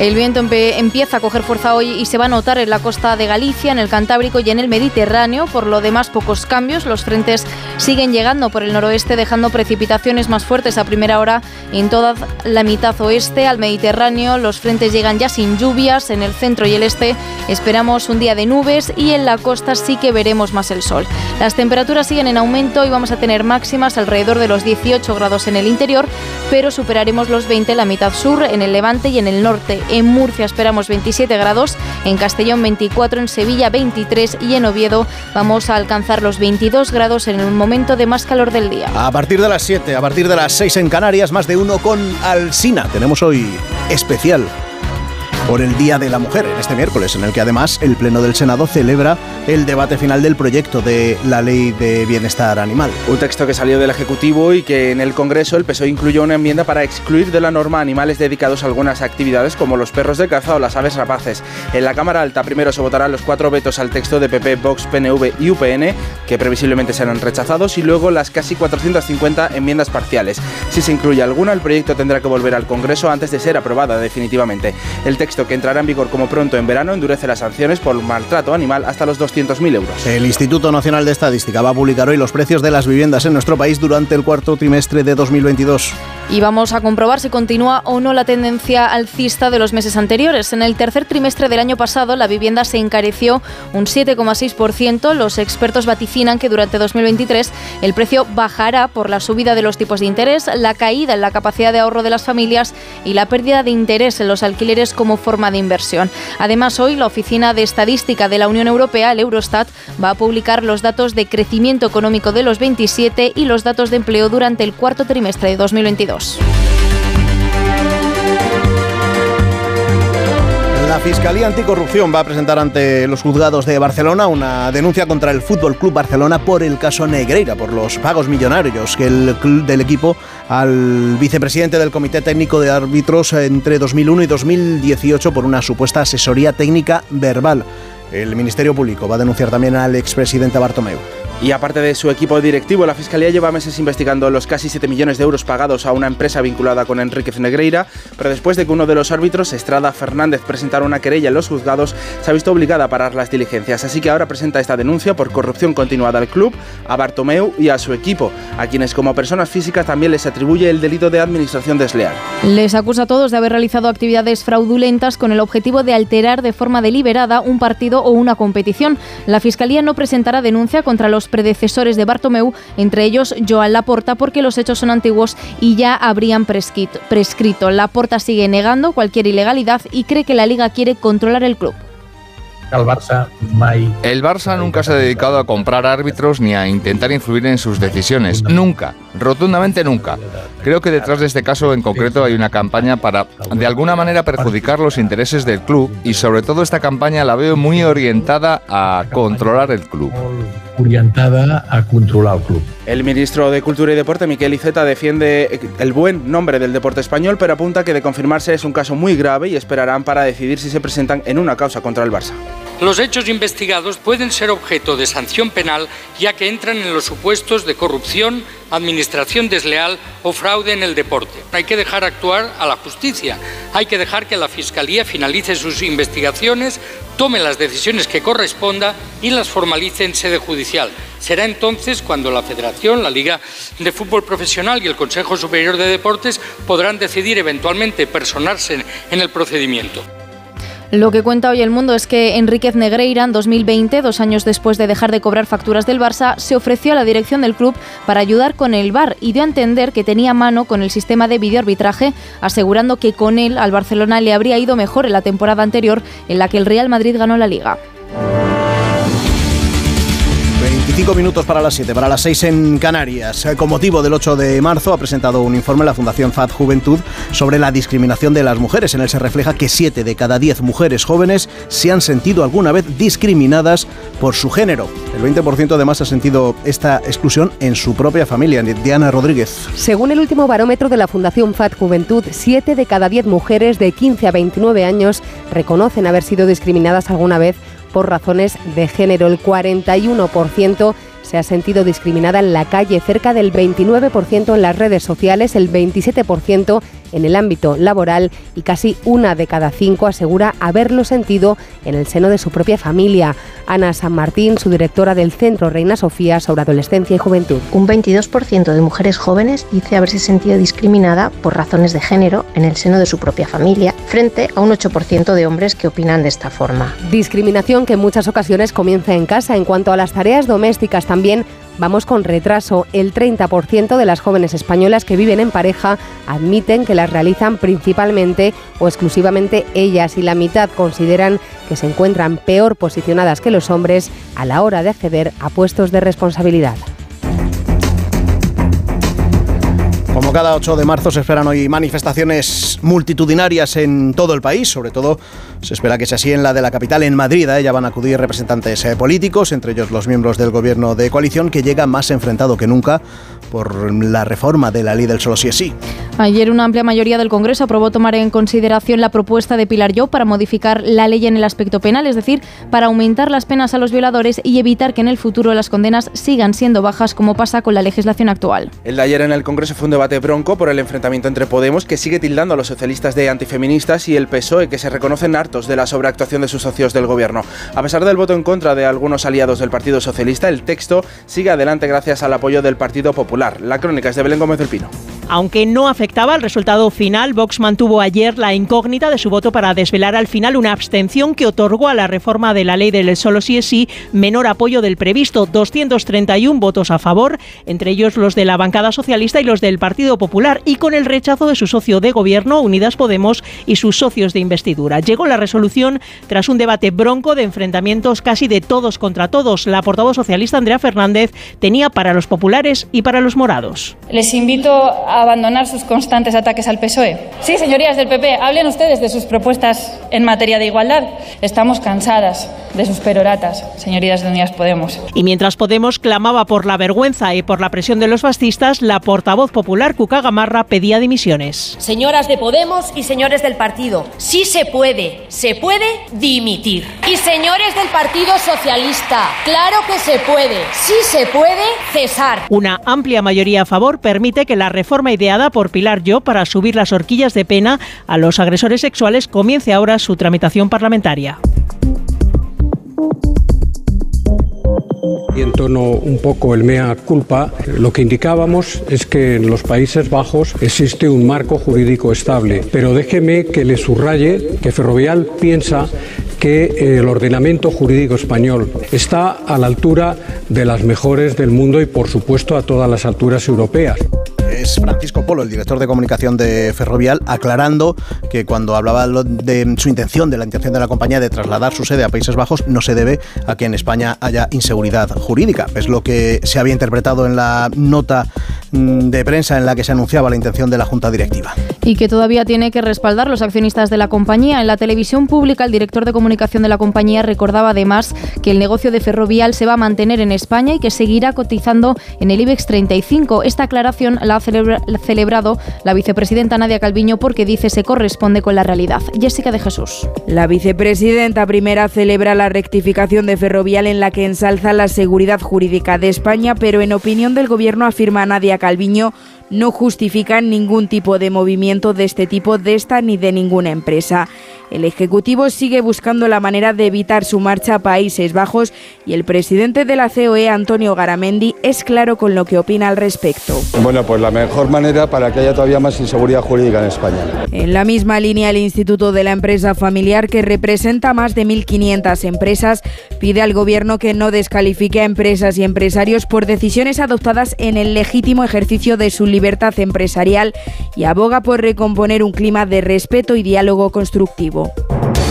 El viento empieza a coger fuerza hoy y se va a notar en la costa de Galicia, en el Cantábrico y en el Mediterráneo. Por lo demás, pocos cambios. Los frentes siguen llegando por el noroeste, dejando precipitaciones más fuertes a primera hora en toda la mitad oeste. Al Mediterráneo, los frentes llegan ya sin lluvias. En el centro y el este esperamos un día de nubes y en la costa sí que veremos más el sol. Las temperaturas siguen en aumento y vamos a tener máximas alrededor de los 18 grados en el interior, pero superaremos los 20 en la mitad sur, en el levante y en el norte. En Murcia esperamos 27 grados, en Castellón 24, en Sevilla 23 y en Oviedo vamos a alcanzar los 22 grados en el momento de más calor del día. A partir de las 7, a partir de las 6 en Canarias, más de uno con Alsina. Tenemos hoy especial por el Día de la Mujer, este miércoles, en el que además el Pleno del Senado celebra el debate final del proyecto de la Ley de Bienestar Animal. Un texto que salió del Ejecutivo y que en el Congreso el PSOE incluyó una enmienda para excluir de la norma animales dedicados a algunas actividades como los perros de caza o las aves rapaces. En la Cámara Alta primero se votarán los cuatro vetos al texto de PP, Vox, PNV y UPN, que previsiblemente serán rechazados, y luego las casi 450 enmiendas parciales. Si se incluye alguna, el proyecto tendrá que volver al Congreso antes de ser aprobada definitivamente. El texto que entrará en vigor como pronto en verano endurece las sanciones por maltrato animal hasta los 200.000 euros. El Instituto Nacional de Estadística va a publicar hoy los precios de las viviendas en nuestro país durante el cuarto trimestre de 2022. Y vamos a comprobar si continúa o no la tendencia alcista de los meses anteriores. En el tercer trimestre del año pasado, la vivienda se encareció un 7,6%. Los expertos vaticinan que durante 2023 el precio bajará por la subida de los tipos de interés, la caída en la capacidad de ahorro de las familias y la pérdida de interés en los alquileres como forma de inversión. Además, hoy la Oficina de Estadística de la Unión Europea, el Eurostat, va a publicar los datos de crecimiento económico de los 27 y los datos de empleo durante el cuarto trimestre de 2022. La Fiscalía Anticorrupción va a presentar ante los juzgados de Barcelona una denuncia contra el Fútbol Club Barcelona por el caso Negreira, por los pagos millonarios que el club del equipo al vicepresidente del Comité Técnico de Árbitros entre 2001 y 2018 por una supuesta asesoría técnica verbal. El Ministerio Público va a denunciar también al expresidente Bartomeu. Y aparte de su equipo directivo, la Fiscalía lleva meses investigando los casi 7 millones de euros pagados a una empresa vinculada con Enríquez Negreira, pero después de que uno de los árbitros, Estrada Fernández, presentara una querella en los juzgados, se ha visto obligada a parar las diligencias. Así que ahora presenta esta denuncia por corrupción continuada al club, a Bartomeu y a su equipo, a quienes como personas físicas también les atribuye el delito de administración desleal. Les acusa a todos de haber realizado actividades fraudulentas con el objetivo de alterar de forma deliberada un partido o una competición. La Fiscalía no presentará denuncia contra los predecesores de Bartomeu, entre ellos Joan Laporta, porque los hechos son antiguos y ya habrían prescrito. prescrito. Laporta sigue negando cualquier ilegalidad y cree que la Liga quiere controlar el club. El Barça, el Barça nunca se ha dedicado a comprar árbitros ni a intentar influir en sus decisiones. Nunca, rotundamente nunca. Creo que detrás de este caso en concreto hay una campaña para, de alguna manera, perjudicar los intereses del club y sobre todo esta campaña la veo muy orientada a controlar el club orientada a controlar el club. El ministro de Cultura y Deporte, Miquel Iceta, defiende el buen nombre del deporte español, pero apunta que de confirmarse es un caso muy grave y esperarán para decidir si se presentan en una causa contra el Barça. Los hechos investigados pueden ser objeto de sanción penal ya que entran en los supuestos de corrupción, administración desleal o fraude en el deporte. Hay que dejar actuar a la justicia, hay que dejar que la Fiscalía finalice sus investigaciones, tome las decisiones que corresponda y las formalice en sede judicial. Será entonces cuando la Federación, la Liga de Fútbol Profesional y el Consejo Superior de Deportes podrán decidir eventualmente personarse en el procedimiento. Lo que cuenta hoy el mundo es que Enríquez Negreira, en 2020, dos años después de dejar de cobrar facturas del Barça, se ofreció a la dirección del club para ayudar con el VAR y dio a entender que tenía mano con el sistema de videoarbitraje, asegurando que con él al Barcelona le habría ido mejor en la temporada anterior en la que el Real Madrid ganó la liga. 25 minutos para las 7, para las 6 en Canarias. Con motivo del 8 de marzo ha presentado un informe la Fundación FAD Juventud sobre la discriminación de las mujeres. En él se refleja que 7 de cada 10 mujeres jóvenes se han sentido alguna vez discriminadas por su género. El 20% además ha sentido esta exclusión en su propia familia. Diana Rodríguez. Según el último barómetro de la Fundación FAD Juventud, 7 de cada 10 mujeres de 15 a 29 años reconocen haber sido discriminadas alguna vez por razones de género. El 41% se ha sentido discriminada en la calle, cerca del 29% en las redes sociales, el 27% en el ámbito laboral y casi una de cada cinco asegura haberlo sentido en el seno de su propia familia. Ana San Martín, su directora del Centro Reina Sofía sobre Adolescencia y Juventud. Un 22% de mujeres jóvenes dice haberse sentido discriminada por razones de género en el seno de su propia familia, frente a un 8% de hombres que opinan de esta forma. Discriminación que en muchas ocasiones comienza en casa. En cuanto a las tareas domésticas también vamos con retraso. El 30% de las jóvenes españolas que viven en pareja admiten que las realizan principalmente o exclusivamente ellas y la mitad consideran que se encuentran peor posicionadas que los hombres a la hora de acceder a puestos de responsabilidad. Como cada 8 de marzo se esperan hoy manifestaciones multitudinarias en todo el país, sobre todo se espera que sea así en la de la capital, en Madrid. A ella van a acudir representantes eh, políticos, entre ellos los miembros del gobierno de coalición, que llega más enfrentado que nunca por la reforma de la ley del solo sí es sí. Ayer una amplia mayoría del Congreso aprobó tomar en consideración la propuesta de Pilar Yo para modificar la ley en el aspecto penal, es decir, para aumentar las penas a los violadores y evitar que en el futuro las condenas sigan siendo bajas como pasa con la legislación actual. El de ayer en el Congreso fue un debate bronco por el enfrentamiento entre Podemos, que sigue tildando a los socialistas de antifeministas, y el PSOE, que se reconocen hartos de la sobreactuación de sus socios del gobierno. A pesar del voto en contra de algunos aliados del Partido Socialista, el texto sigue adelante gracias al apoyo del Partido Popular. La crónica es de Belén Gómez del Pino. Aunque no afectaba al resultado final, Vox mantuvo ayer la incógnita de su voto para desvelar al final una abstención que otorgó a la reforma de la ley del solo sí es sí menor apoyo del previsto, 231 votos a favor, entre ellos los de la bancada socialista y los del Partido Popular, y con el rechazo de su socio de gobierno, Unidas Podemos, y sus socios de investidura. Llegó la resolución tras un debate bronco de enfrentamientos casi de todos contra todos. La portavoz socialista Andrea Fernández tenía para los populares y para los morados. Les invito a abandonar sus constantes ataques al PSOE. Sí, señorías del PP, hablen ustedes de sus propuestas en materia de igualdad. Estamos cansadas de sus peroratas, señorías de Unidas Podemos. Y mientras Podemos clamaba por la vergüenza y por la presión de los fascistas, la portavoz popular Cuca Gamarra pedía dimisiones. Señoras de Podemos y señores del partido, sí se puede, se puede dimitir. Y señores del Partido Socialista, claro que se puede, sí se puede cesar. Una amplia mayoría a favor permite que la reforma ideada por Pilar Yo para subir las horquillas de pena a los agresores sexuales comience ahora su tramitación parlamentaria. Y en tono un poco el mea culpa, lo que indicábamos es que en los Países Bajos existe un marco jurídico estable. Pero déjeme que le subraye que Ferrovial piensa que el ordenamiento jurídico español está a la altura de las mejores del mundo y por supuesto a todas las alturas europeas es Francisco Polo, el director de comunicación de Ferrovial, aclarando que cuando hablaba de su intención, de la intención de la compañía de trasladar su sede a Países Bajos, no se debe a que en España haya inseguridad jurídica. Es lo que se había interpretado en la nota mm, de prensa en la que se anunciaba la intención de la Junta Directiva. Y que todavía tiene que respaldar los accionistas de la compañía. En la televisión pública, el director de comunicación de la compañía recordaba además que el negocio de Ferrovial se va a mantener en España y que seguirá cotizando en el IBEX 35. Esta aclaración la hace celebrado la vicepresidenta Nadia Calviño porque dice se corresponde con la realidad. Jessica de Jesús. La vicepresidenta primera celebra la rectificación de Ferrovial en la que ensalza la seguridad jurídica de España, pero en opinión del gobierno afirma Nadia Calviño no justifican ningún tipo de movimiento de este tipo de esta ni de ninguna empresa. El Ejecutivo sigue buscando la manera de evitar su marcha a Países Bajos y el presidente de la COE, Antonio Garamendi, es claro con lo que opina al respecto. Bueno, pues la mejor manera para que haya todavía más inseguridad jurídica en España. En la misma línea, el Instituto de la Empresa Familiar, que representa más de 1.500 empresas, pide al Gobierno que no descalifique a empresas y empresarios por decisiones adoptadas en el legítimo ejercicio de su libertad empresarial y aboga por recomponer un clima de respeto y diálogo constructivo. people.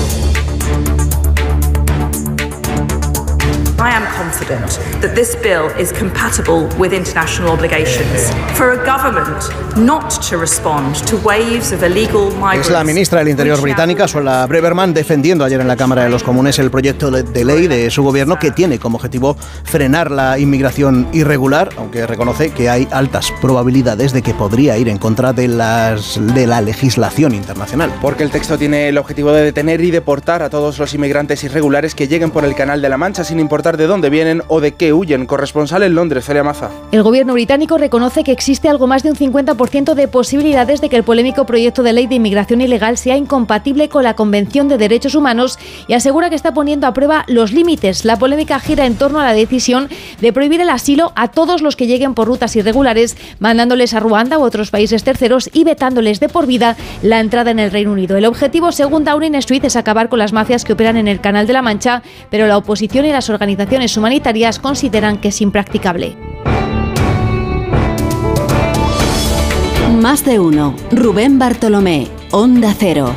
I am confident that this bill is compatible with international obligations. For a government not to respond to waves of illegal migrants. Es la ministra del Interior británica, Suella Breverman, defendiendo ayer en la Cámara de los Comunes el proyecto de ley de su gobierno que tiene como objetivo frenar la inmigración irregular, aunque reconoce que hay altas probabilidades de que podría ir en contra de, las, de la legislación internacional. Porque el texto tiene el objetivo de detener y deportar a todos los inmigrantes irregulares que lleguen por el Canal de la Mancha sin importar de dónde vienen o de qué huyen. Corresponsal en Londres, Celia Maza. El gobierno británico reconoce que existe algo más de un 50% de posibilidades de que el polémico proyecto de ley de inmigración ilegal sea incompatible con la Convención de Derechos Humanos y asegura que está poniendo a prueba los límites. La polémica gira en torno a la decisión de prohibir el asilo a todos los que lleguen por rutas irregulares, mandándoles a Ruanda u otros países terceros y vetándoles de por vida la entrada en el Reino Unido. El objetivo, según Downing Street, es acabar con las mafias que operan en el Canal de la Mancha, pero la oposición y las organizaciones humanitarias consideran que es impracticable. Más de uno. Rubén Bartolomé, Onda Cero.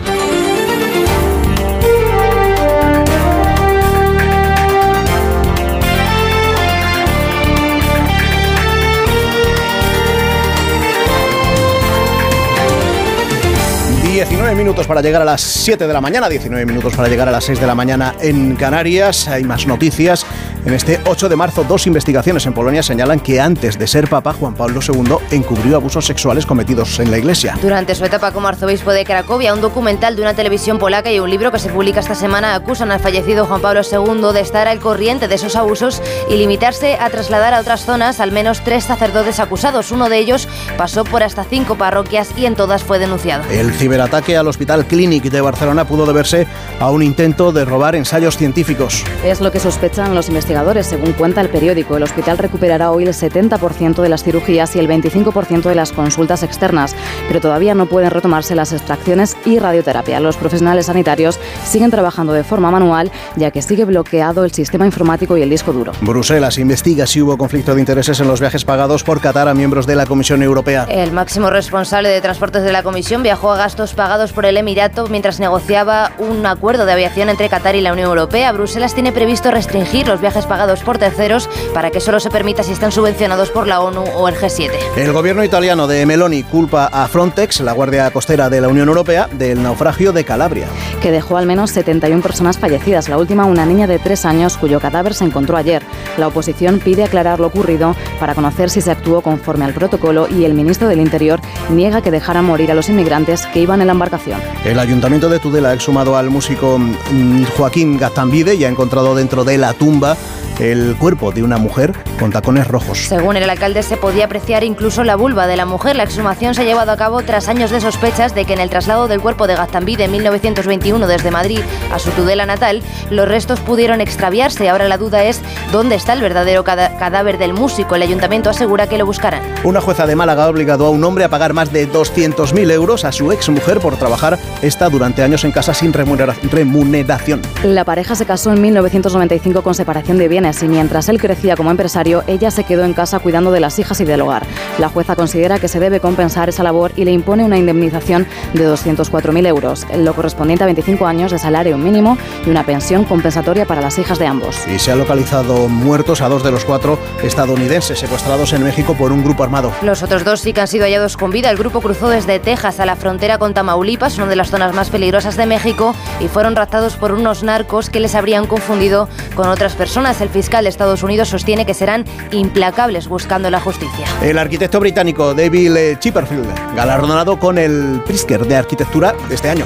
19 minutos para llegar a las 7 de la mañana, 19 minutos para llegar a las 6 de la mañana en Canarias. Hay más noticias. En este 8 de marzo, dos investigaciones en Polonia señalan que antes de ser papa, Juan Pablo II encubrió abusos sexuales cometidos en la iglesia. Durante su etapa como arzobispo de Cracovia, un documental de una televisión polaca y un libro que se publica esta semana acusan al fallecido Juan Pablo II de estar al corriente de esos abusos y limitarse a trasladar a otras zonas al menos tres sacerdotes acusados. Uno de ellos pasó por hasta cinco parroquias y en todas fue denunciado. El ataque al Hospital Clínic de Barcelona pudo deberse a un intento de robar ensayos científicos. Es lo que sospechan los investigadores, según cuenta el periódico. El hospital recuperará hoy el 70% de las cirugías y el 25% de las consultas externas, pero todavía no pueden retomarse las extracciones y radioterapia. Los profesionales sanitarios siguen trabajando de forma manual, ya que sigue bloqueado el sistema informático y el disco duro. Bruselas investiga si hubo conflicto de intereses en los viajes pagados por Qatar a miembros de la Comisión Europea. El máximo responsable de transportes de la Comisión viajó a gastos pagados por el Emirato mientras negociaba un acuerdo de aviación entre Qatar y la Unión Europea. Bruselas tiene previsto restringir los viajes pagados por terceros para que solo se permita si están subvencionados por la ONU o el G7. El gobierno italiano de Meloni culpa a Frontex, la Guardia Costera de la Unión Europea, del naufragio de Calabria. Que dejó al menos 71 personas fallecidas, la última una niña de tres años cuyo cadáver se encontró ayer. La oposición pide aclarar lo ocurrido para conocer si se actuó conforme al protocolo y el ministro del Interior niega que dejaran morir a los inmigrantes que iban en la embarcación. El ayuntamiento de Tudela ha exhumado al músico mm, Joaquín Gazambide y ha encontrado dentro de la tumba el cuerpo de una mujer con tacones rojos. Según el alcalde, se podía apreciar incluso la vulva de la mujer. La exhumación se ha llevado a cabo tras años de sospechas de que en el traslado del cuerpo de Gazambide en 1921 desde Madrid a su Tudela natal, los restos pudieron extraviarse. Ahora la duda es dónde está el verdadero cadáver del músico. El ayuntamiento asegura que lo buscarán. Una jueza de Málaga ha obligado a un hombre a pagar más de 200.000 euros a su exmujer por trabajar esta durante años en casa sin remuneración. La pareja se casó en 1995 con separación de bienes y mientras él crecía como empresario, ella se quedó en casa cuidando de las hijas y del hogar. La jueza considera que se debe compensar esa labor y le impone una indemnización de 204.000 euros, lo correspondiente a 25 años de salario mínimo y una pensión compensatoria para las hijas de ambos. Y se ha localizado muertos a dos de los cuatro estadounidenses secuestrados en México por un grupo armado. Los otros dos sí que han sido hallados con vida. El grupo cruzó desde Texas a la frontera con Tamaulipas, una de las zonas más peligrosas de México, y fueron raptados por unos narcos que les habrían confundido con otras personas. El fiscal de Estados Unidos sostiene que serán implacables buscando la justicia. El arquitecto británico David Chipperfield, galardonado con el Pritzker de Arquitectura de este año.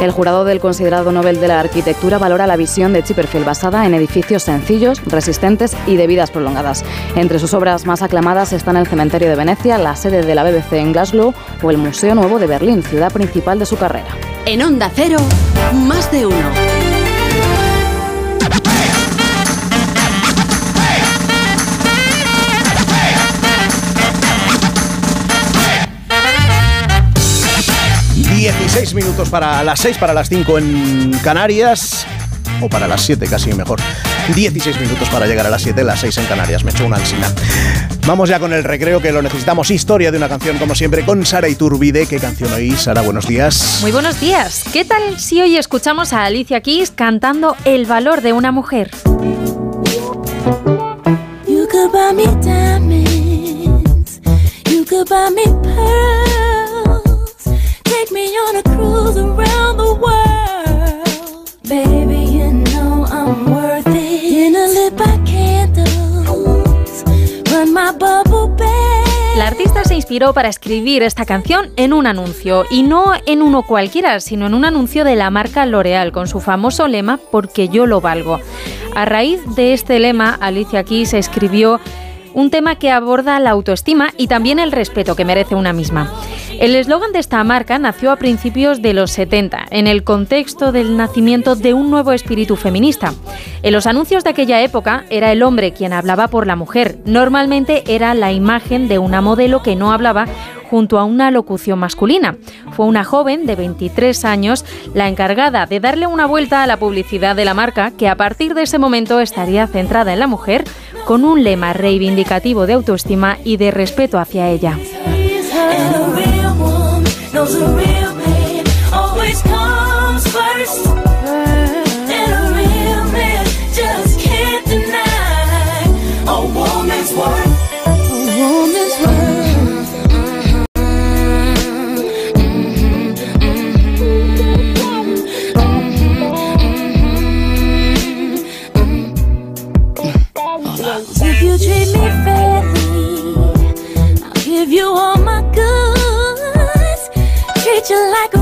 El jurado del considerado Nobel de la Arquitectura valora la visión de Chipperfield basada en edificios sencillos, resistentes y de vidas prolongadas. Entre sus obras más aclamadas están el Cementerio de Venecia, la sede de la BBC en Glasgow o el Museo Nuevo de Berlín, ciudad principal de su carrera. En Onda Cero, más de uno. 16 minutos para las 6, para las 5 en Canarias. O para las 7, casi mejor. 16 minutos para llegar a las 7, las 6 en Canarias. Me echo una alcina. Vamos ya con el recreo que lo necesitamos. Historia de una canción, como siempre, con Sara Iturbide. ¿Qué canción hoy? Sara, buenos días. Muy buenos días. ¿Qué tal si hoy escuchamos a Alicia Keys cantando El valor de una mujer? You could buy me diamonds, you could buy me pearls, La artista se inspiró para escribir esta canción en un anuncio, y no en uno cualquiera, sino en un anuncio de la marca L'Oreal, con su famoso lema Porque yo lo valgo. A raíz de este lema, Alicia Keys escribió un tema que aborda la autoestima y también el respeto que merece una misma. El eslogan de esta marca nació a principios de los 70, en el contexto del nacimiento de un nuevo espíritu feminista. En los anuncios de aquella época era el hombre quien hablaba por la mujer. Normalmente era la imagen de una modelo que no hablaba junto a una locución masculina. Fue una joven de 23 años la encargada de darle una vuelta a la publicidad de la marca, que a partir de ese momento estaría centrada en la mujer, con un lema reivindicativo de autoestima y de respeto hacia ella. a real man always comes first. And a real man just can't deny a woman's worth. A woman's worth. If you treat me fairly, I'll give you all Treat you like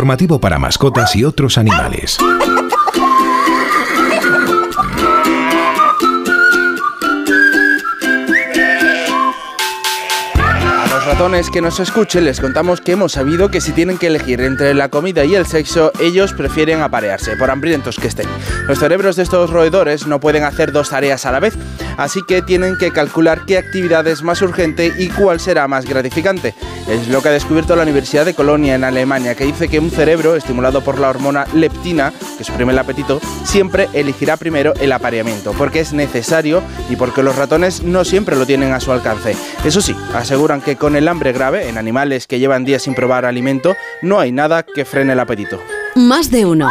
Informativo para mascotas y otros animales. Ratones que nos escuchen les contamos que hemos sabido que si tienen que elegir entre la comida y el sexo, ellos prefieren aparearse, por hambrientos que estén. Los cerebros de estos roedores no pueden hacer dos tareas a la vez, así que tienen que calcular qué actividad es más urgente y cuál será más gratificante. Es lo que ha descubierto la Universidad de Colonia en Alemania, que dice que un cerebro estimulado por la hormona leptina, que suprime el apetito, siempre elegirá primero el apareamiento, porque es necesario y porque los ratones no siempre lo tienen a su alcance. Eso sí, aseguran que con el hambre grave, en animales que llevan días sin probar alimento, no hay nada que frene el apetito. Más de uno.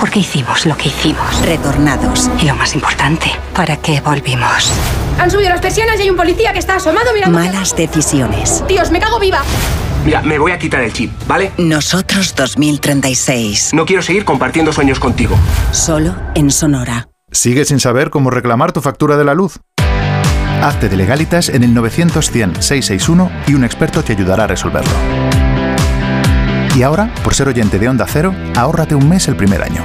¿Por qué hicimos lo que hicimos? Retornados. Y lo más importante, ¿para qué volvimos? Han subido las persianas y hay un policía que está asomado mirando. Malas decisiones. Dios, me cago viva. Mira, me voy a quitar el chip, ¿vale? Nosotros 2036. No quiero seguir compartiendo sueños contigo. Solo en Sonora. ¿Sigues sin saber cómo reclamar tu factura de la luz? Hazte de legalitas en el 900-100-661 y un experto te ayudará a resolverlo. Y ahora, por ser oyente de Onda Cero, ahórrate un mes el primer año.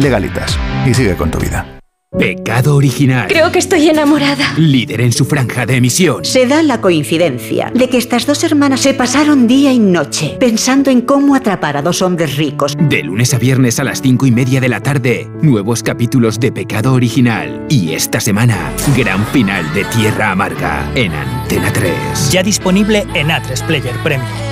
Legalitas. Y sigue con tu vida. Pecado original. Creo que estoy enamorada. Líder en su franja de emisión. Se da la coincidencia de que estas dos hermanas se pasaron día y noche pensando en cómo atrapar a dos hombres ricos. De lunes a viernes a las cinco y media de la tarde, nuevos capítulos de Pecado original. Y esta semana, gran final de Tierra Amarga en Antena 3. Ya disponible en A3 Player Premium.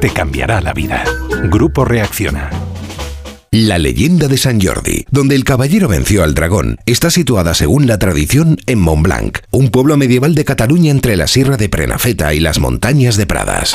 Te cambiará la vida. Grupo Reacciona. La leyenda de San Jordi, donde el caballero venció al dragón, está situada según la tradición en Montblanc, un pueblo medieval de Cataluña entre la Sierra de Prenafeta y las montañas de Pradas.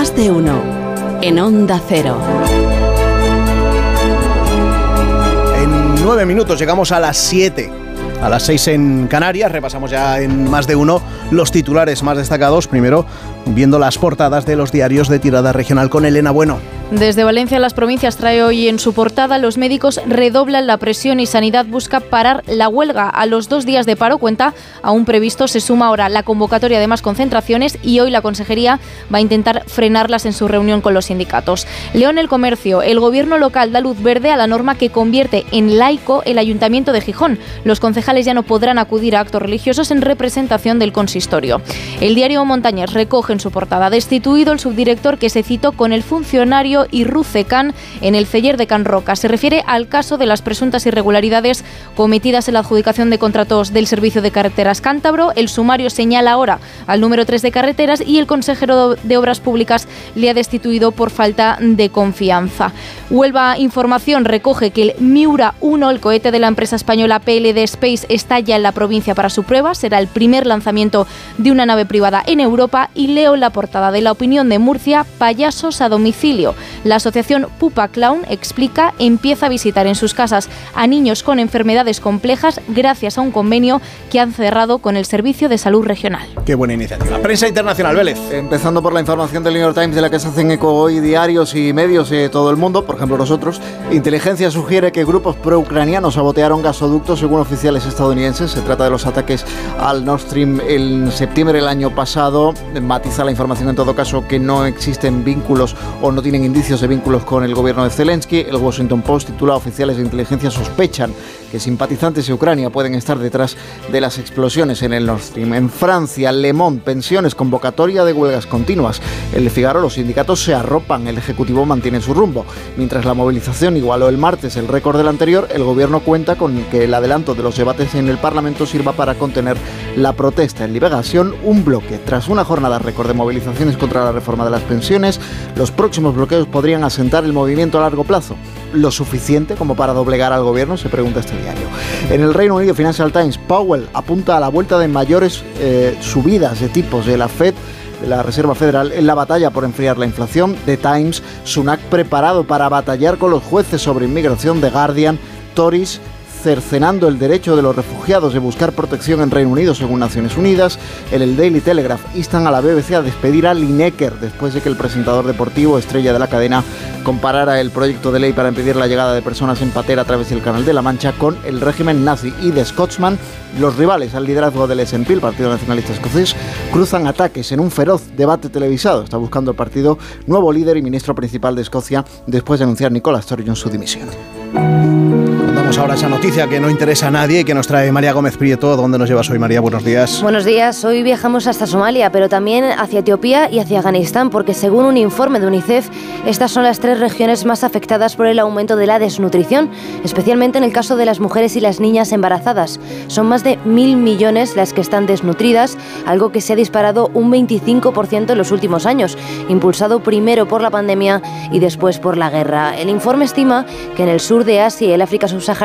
Más de uno. En Onda Cero. En nueve minutos llegamos a las 7. A las 6 en Canarias, repasamos ya en más de uno los titulares más destacados. Primero, viendo las portadas de los diarios de tirada regional con Elena Bueno. Desde Valencia, las provincias trae hoy en su portada los médicos redoblan la presión y Sanidad busca parar la huelga. A los dos días de paro cuenta aún previsto se suma ahora la convocatoria de más concentraciones y hoy la Consejería va a intentar frenarlas en su reunión con los sindicatos. León el Comercio, el gobierno local da luz verde a la norma que convierte en laico el Ayuntamiento de Gijón. Los concejales ya no podrán acudir a actos religiosos en representación del consistorio. El diario Montañés recoge en su portada destituido el subdirector que se citó con el funcionario y Rucecan en el Celler de Can Roca. Se refiere al caso de las presuntas irregularidades cometidas en la adjudicación de contratos del Servicio de Carreteras Cántabro. El sumario señala ahora al número 3 de carreteras y el consejero de Obras Públicas le ha destituido por falta de confianza. Huelva Información recoge que el Miura 1, el cohete de la empresa española PLD Space, está ya en la provincia para su prueba. Será el primer lanzamiento de una nave privada en Europa. Y leo la portada de la opinión de Murcia, payasos a domicilio. La asociación Pupa Clown explica empieza a visitar en sus casas a niños con enfermedades complejas gracias a un convenio que han cerrado con el Servicio de Salud Regional. Qué buena iniciativa. Prensa internacional, Vélez. Empezando por la información del New York Times de la que se hacen eco hoy diarios y medios de todo el mundo, por ejemplo nosotros. Inteligencia sugiere que grupos pro-ucranianos sabotearon gasoductos según oficiales estadounidenses. Se trata de los ataques al Nord Stream en septiembre del año pasado. Matiza la información en todo caso que no existen vínculos o no tienen indicios indicios de vínculos con el gobierno de Zelensky. El Washington Post titula Oficiales de inteligencia sospechan que simpatizantes de Ucrania pueden estar detrás de las explosiones en el Nord Stream. En Francia, Le Monde, pensiones, convocatoria de huelgas continuas. En Figaro, los sindicatos se arropan, el Ejecutivo mantiene su rumbo. Mientras la movilización igualó el martes el récord del anterior, el Gobierno cuenta con que el adelanto de los debates en el Parlamento sirva para contener la protesta. En Liberación, un bloque. Tras una jornada récord de movilizaciones contra la reforma de las pensiones, los próximos bloqueos podrían asentar el movimiento a largo plazo. ¿Lo suficiente como para doblegar al gobierno? Se pregunta este diario. En el Reino Unido, Financial Times, Powell apunta a la vuelta de mayores eh, subidas de tipos de la Fed de la Reserva Federal en la batalla por enfriar la inflación. The Times, Sunak preparado para batallar con los jueces sobre inmigración. The Guardian, Tories cercenando el derecho de los refugiados de buscar protección en Reino Unido, según Naciones Unidas. En el Daily Telegraph instan a la BBC a despedir a Lineker después de que el presentador deportivo, estrella de la cadena, comparara el proyecto de ley para impedir la llegada de personas en patera a través del Canal de la Mancha con el régimen nazi. Y de Scotsman, los rivales al liderazgo del SNP, el Partido Nacionalista Escocés, cruzan ataques en un feroz debate televisado. Está buscando el partido nuevo líder y ministro principal de Escocia después de anunciar Nicola Sturgeon su dimisión. Contamos ahora esa noticia que no interesa a nadie y que nos trae María Gómez Prieto. ¿Dónde nos llevas hoy, María? Buenos días. Buenos días, hoy viajamos hasta Somalia, pero también hacia Etiopía y hacia Afganistán, porque según un informe de UNICEF, estas son las tres regiones más afectadas por el aumento de la desnutrición, especialmente en el caso de las mujeres y las niñas embarazadas. Son más de mil millones las que están desnutridas, algo que se ha disparado un 25% en los últimos años, impulsado primero por la pandemia y después por la guerra. El informe estima que en el sur de Asia y el África subsahariana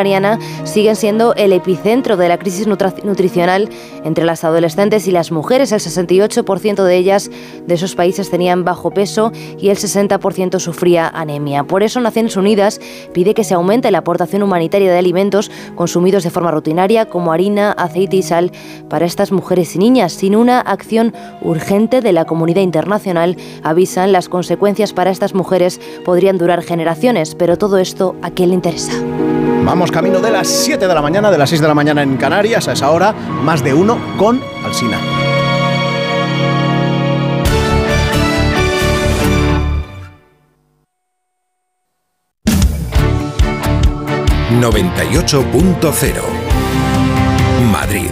siguen siendo el epicentro de la crisis nutricional entre las adolescentes y las mujeres. El 68% de ellas de esos países tenían bajo peso y el 60% sufría anemia. Por eso Naciones Unidas pide que se aumente la aportación humanitaria de alimentos consumidos de forma rutinaria como harina, aceite y sal para estas mujeres y niñas. Sin una acción urgente de la comunidad internacional, avisan las consecuencias para estas mujeres podrían durar generaciones, pero todo esto a quién le interesa. Vamos camino de las 7 de la mañana, de las 6 de la mañana en Canarias, a esa hora, más de uno con Alsina. ...98.0... Madrid.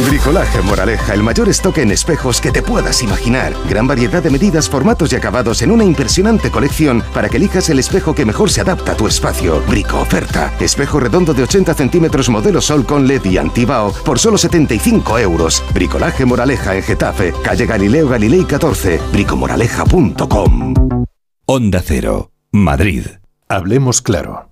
Bricolaje Moraleja, el mayor stock en espejos que te puedas imaginar. Gran variedad de medidas, formatos y acabados en una impresionante colección para que elijas el espejo que mejor se adapta a tu espacio. Brico oferta. Espejo redondo de 80 centímetros modelo Sol con LED y antibao por solo 75 euros. Bricolaje Moraleja en Getafe, calle Galileo Galilei 14, bricomoraleja.com. Onda Cero, Madrid. Hablemos claro.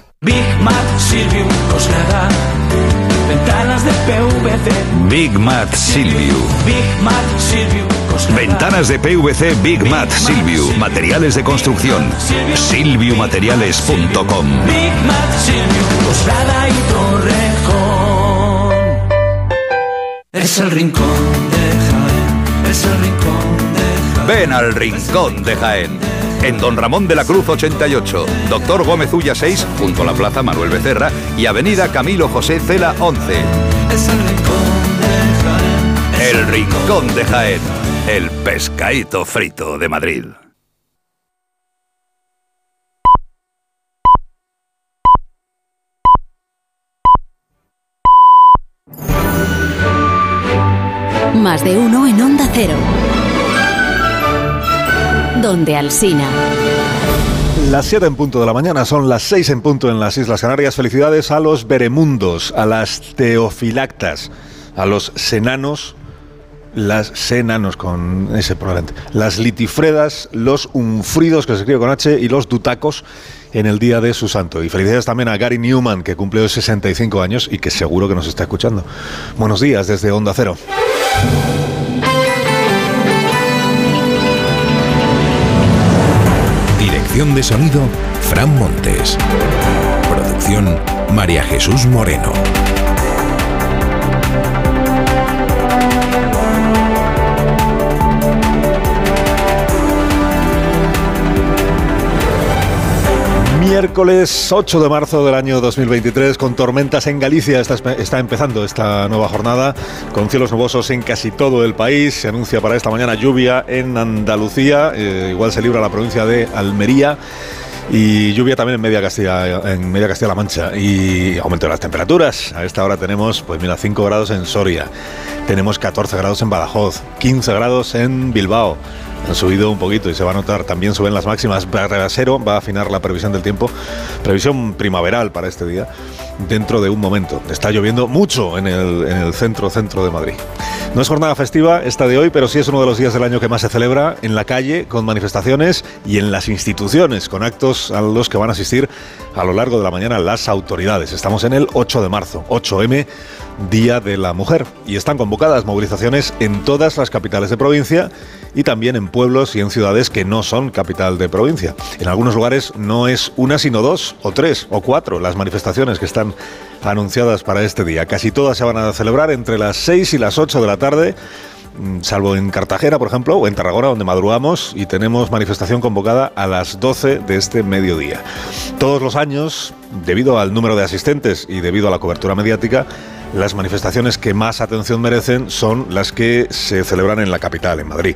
Big Mat Silviu Coslada. Ventanas de PVC. Big Mat Silviu. Big Mat Silviu Ventanas de PVC Big Mat Silviu. Materiales de construcción. Silviumateriales.com. Big Mat Silviu Coslada y Torrejón. Es el rincón de Jaén. Es el rincón de Jaén. Ven al Rincón de Jaén. En Don Ramón de la Cruz 88, Doctor Gómez Ulla 6, junto a la Plaza Manuel Becerra y Avenida Camilo José Cela 11. Es el rincón de Jaén. El Rincón de Jaén. El pescadito frito de Madrid. Más de uno en Onda Cero. Donde Alsina. Las 7 en punto de la mañana, son las 6 en punto en las Islas Canarias. Felicidades a los beremundos, a las teofilactas, a los senanos, las senanos con ese probablemente, las litifredas, los unfridos, que se escribe con H, y los dutacos en el día de su santo. Y felicidades también a Gary Newman, que cumple hoy 65 años y que seguro que nos está escuchando. Buenos días desde Onda Cero. Dirección de sonido, Fran Montes. Producción, María Jesús Moreno. Miércoles 8 de marzo del año 2023, con tormentas en Galicia, está, está, empezando esta nueva jornada, con cielos nubosos en casi todo el país. Se anuncia para esta mañana lluvia en Andalucía, eh, igual se libra la provincia de Almería. Y lluvia también en media Castilla, en media Castilla-La Mancha. Y aumento de las temperaturas. A esta hora tenemos, pues mira, 5 grados en Soria. Tenemos 14 grados en Badajoz, 15 grados en Bilbao. Han subido un poquito y se va a notar. También suben las máximas. Cero va a afinar la previsión del tiempo. Previsión primaveral para este día. Dentro de un momento. Está lloviendo mucho en el, en el centro, centro de Madrid. No es jornada festiva esta de hoy, pero sí es uno de los días del año que más se celebra en la calle, con manifestaciones y en las instituciones, con actos a los que van a asistir a lo largo de la mañana las autoridades. Estamos en el 8 de marzo, 8M, Día de la Mujer, y están convocadas movilizaciones en todas las capitales de provincia y también en pueblos y en ciudades que no son capital de provincia. En algunos lugares no es una, sino dos, o tres, o cuatro las manifestaciones que están anunciadas para este día. Casi todas se van a celebrar entre las 6 y las 8 de la tarde salvo en Cartagena, por ejemplo, o en Tarragona, donde madrugamos y tenemos manifestación convocada a las 12 de este mediodía. Todos los años, debido al número de asistentes y debido a la cobertura mediática, las manifestaciones que más atención merecen son las que se celebran en la capital, en Madrid.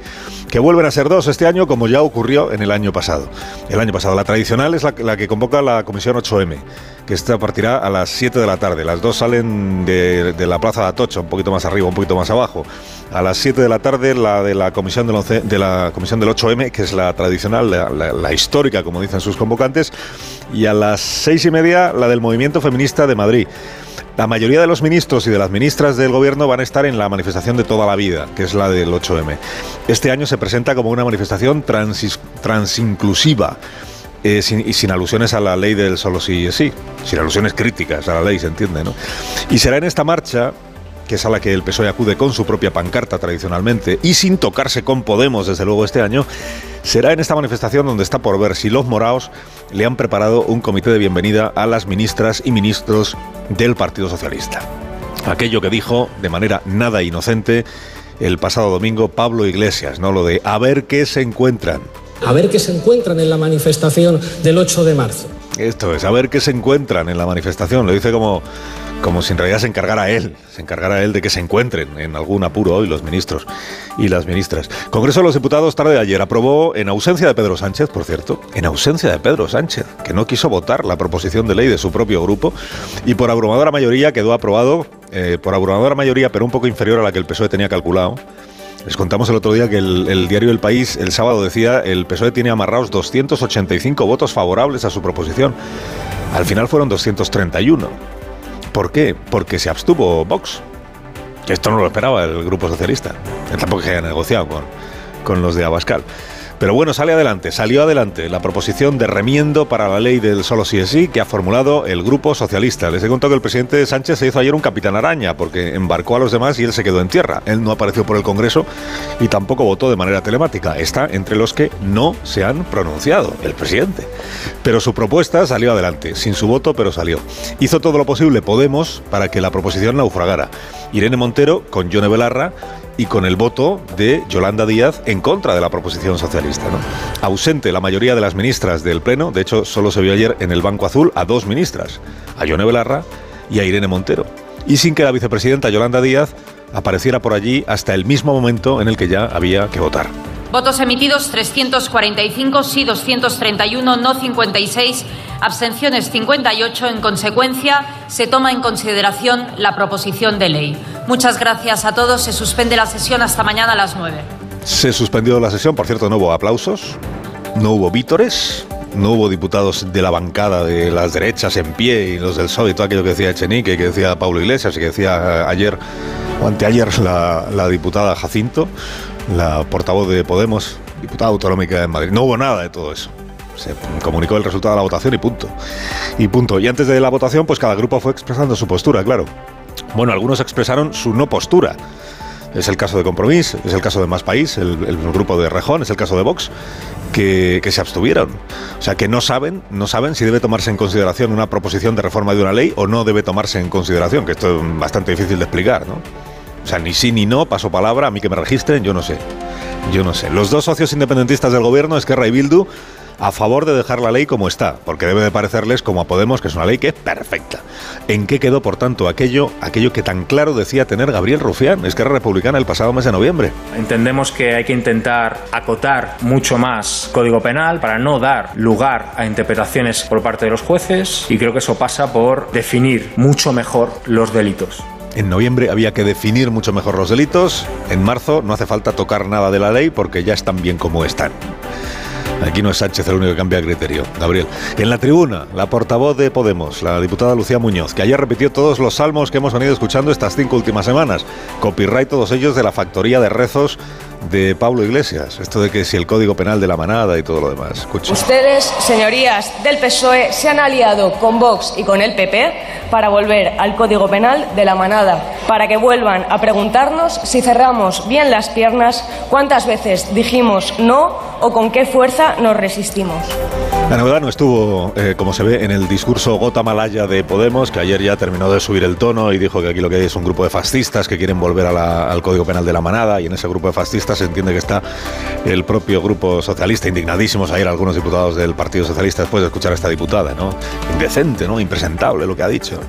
Que vuelven a ser dos este año, como ya ocurrió en el año pasado. El año pasado, la tradicional es la, que convoca la Comisión 8M, que esta partirá a las 7 de la tarde. Las dos salen de, la Plaza de Atocha, un poquito más arriba, un poquito más abajo. A las 7 de la tarde, la de la Comisión del, 11, de la comisión del 8M, que es la tradicional, la, la, la histórica, como dicen sus convocantes. Y a las 6 y media, la del Movimiento Feminista de Madrid. La mayoría de los ministros y de las ministras del gobierno van a estar en la manifestación de toda la vida, que es la del 8M. Este año se presenta como una manifestación transis, transinclusiva. Eh, y sin alusiones a la ley del solo sí es sí, sin alusiones críticas a la ley, se entiende, ¿no? Y será en esta marcha, que es a la que el PSOE acude con su propia pancarta tradicionalmente, y sin tocarse con Podemos, desde luego, este año, será en esta manifestación donde está por ver si los moraos le han preparado un comité de bienvenida a las ministras y ministros del Partido Socialista. aquello que dijo de manera nada inocente el pasado domingo Pablo Iglesias, ¿no? Lo de a ver qué se encuentran. A ver qué se encuentran en la manifestación del 8 de marzo. Esto es, a ver qué se encuentran en la manifestación. Lo dice como, como si en realidad se encargara él, se encargara él de que se encuentren en algún apuro hoy los ministros y las ministras. Congreso de los Diputados tarde de ayer aprobó, en ausencia de Pedro Sánchez, por cierto, en ausencia de Pedro Sánchez, que no quiso votar la proposición de ley de su propio grupo y por abrumadora mayoría quedó aprobado, eh, por abrumadora mayoría, pero un poco inferior a la que el PSOE tenía calculado. Les contamos el otro día que el, el, diario El País el sábado decía el PSOE tiene amarrados 285 votos favorables a su proposición. Al final fueron 231. ¿Por qué? Porque se abstuvo Vox. Esto no lo esperaba el Grupo Socialista. Tampoco que haya negociado con, con los de Abascal. Pero bueno, sale adelante, salió adelante la proposición de remiendo para la ley del solo sí es sí que ha formulado el Grupo Socialista. Les he contado que el presidente Sánchez se hizo ayer un capitán araña porque embarcó a los demás y él se quedó en tierra. Él no apareció por el Congreso y tampoco votó de manera telemática. Está entre los que no se han pronunciado, el presidente. Pero su propuesta salió adelante, sin su voto, pero salió. Hizo todo lo posible Podemos para que la proposición naufragara. Irene Montero con Yone Belarra y con el voto de Yolanda Díaz en contra de la proposición socialista. ¿no? Ausente la mayoría de las ministras del Pleno, de hecho solo se vio ayer en el Banco Azul a dos ministras, a Yone Belarra y a Irene Montero. Y sin que la vicepresidenta Yolanda Díaz apareciera por allí hasta el mismo momento en el que ya había que votar. Votos emitidos 345, sí 231, no 56, abstenciones 58. En consecuencia, se toma en consideración la proposición de ley. Muchas gracias a todos. Se suspende la sesión hasta mañana a las 9. Se suspendió la sesión, por cierto, no hubo aplausos, no hubo vítores, no hubo diputados de la bancada de las derechas en pie y los del PSOE y todo aquello que decía Echenique, que decía Pablo Iglesias y que decía ayer o anteayer la, la diputada Jacinto la portavoz de Podemos, diputada autonómica en Madrid. No hubo nada de todo eso. Se comunicó el resultado de la votación y punto. Y punto. Y antes de la votación, pues cada grupo fue expresando su postura, claro. Bueno, algunos expresaron su no postura. Es el caso de Compromís, es el caso de Más País, el, grupo de Rejón, es el caso de Vox, que, que, se abstuvieron. O sea, que no saben, no saben si debe tomarse en consideración una proposición de reforma de una ley o no debe tomarse en consideración, que esto es bastante difícil de explicar, ¿no? O sea, ni sí ni no, paso palabra, a mí que me registren, yo no sé. Yo no sé. Los dos socios independentistas del gobierno, Esquerra y Bildu, a favor de dejar la ley como está, porque debe de parecerles como a Podemos que es una ley que es perfecta. ¿En qué quedó, por tanto, aquello, aquello que tan claro decía tener Gabriel Rufián, Esquerra Republicana, el pasado mes de noviembre? Entendemos que hay que intentar acotar mucho más Código Penal para no dar lugar a interpretaciones por parte de los jueces y creo que eso pasa por definir mucho mejor los delitos. En noviembre había que definir mucho mejor los delitos. En marzo no hace falta tocar nada de la ley porque ya están bien como están. Aquí no es Sánchez el único que cambia criterio, Gabriel. En la tribuna, la portavoz de Podemos, la diputada Lucía Muñoz, que ayer repitió todos los salmos que hemos venido escuchando estas cinco últimas semanas. Copyright todos ellos de la factoría de rezos de Pablo Iglesias. Esto de que si el código penal de la manada y todo lo demás. Escucha. Ustedes, señorías del PSOE, se han aliado con Vox y con el PP para volver al código penal de la manada, para que vuelvan a preguntarnos si cerramos bien las piernas, cuántas veces dijimos no o con qué fuerza nos resistimos. La novedad no estuvo, eh, como se ve, en el discurso Gota Malaya de Podemos, que ayer ya terminó de subir el tono y dijo que aquí lo que hay es un grupo de fascistas que quieren volver a la, al Código Penal de la Manada, y en ese grupo de fascistas se entiende que está el propio grupo socialista, indignadísimos ayer algunos diputados del Partido Socialista después de escuchar a esta diputada, ¿no? Indecente, ¿no? Impresentable lo que ha dicho.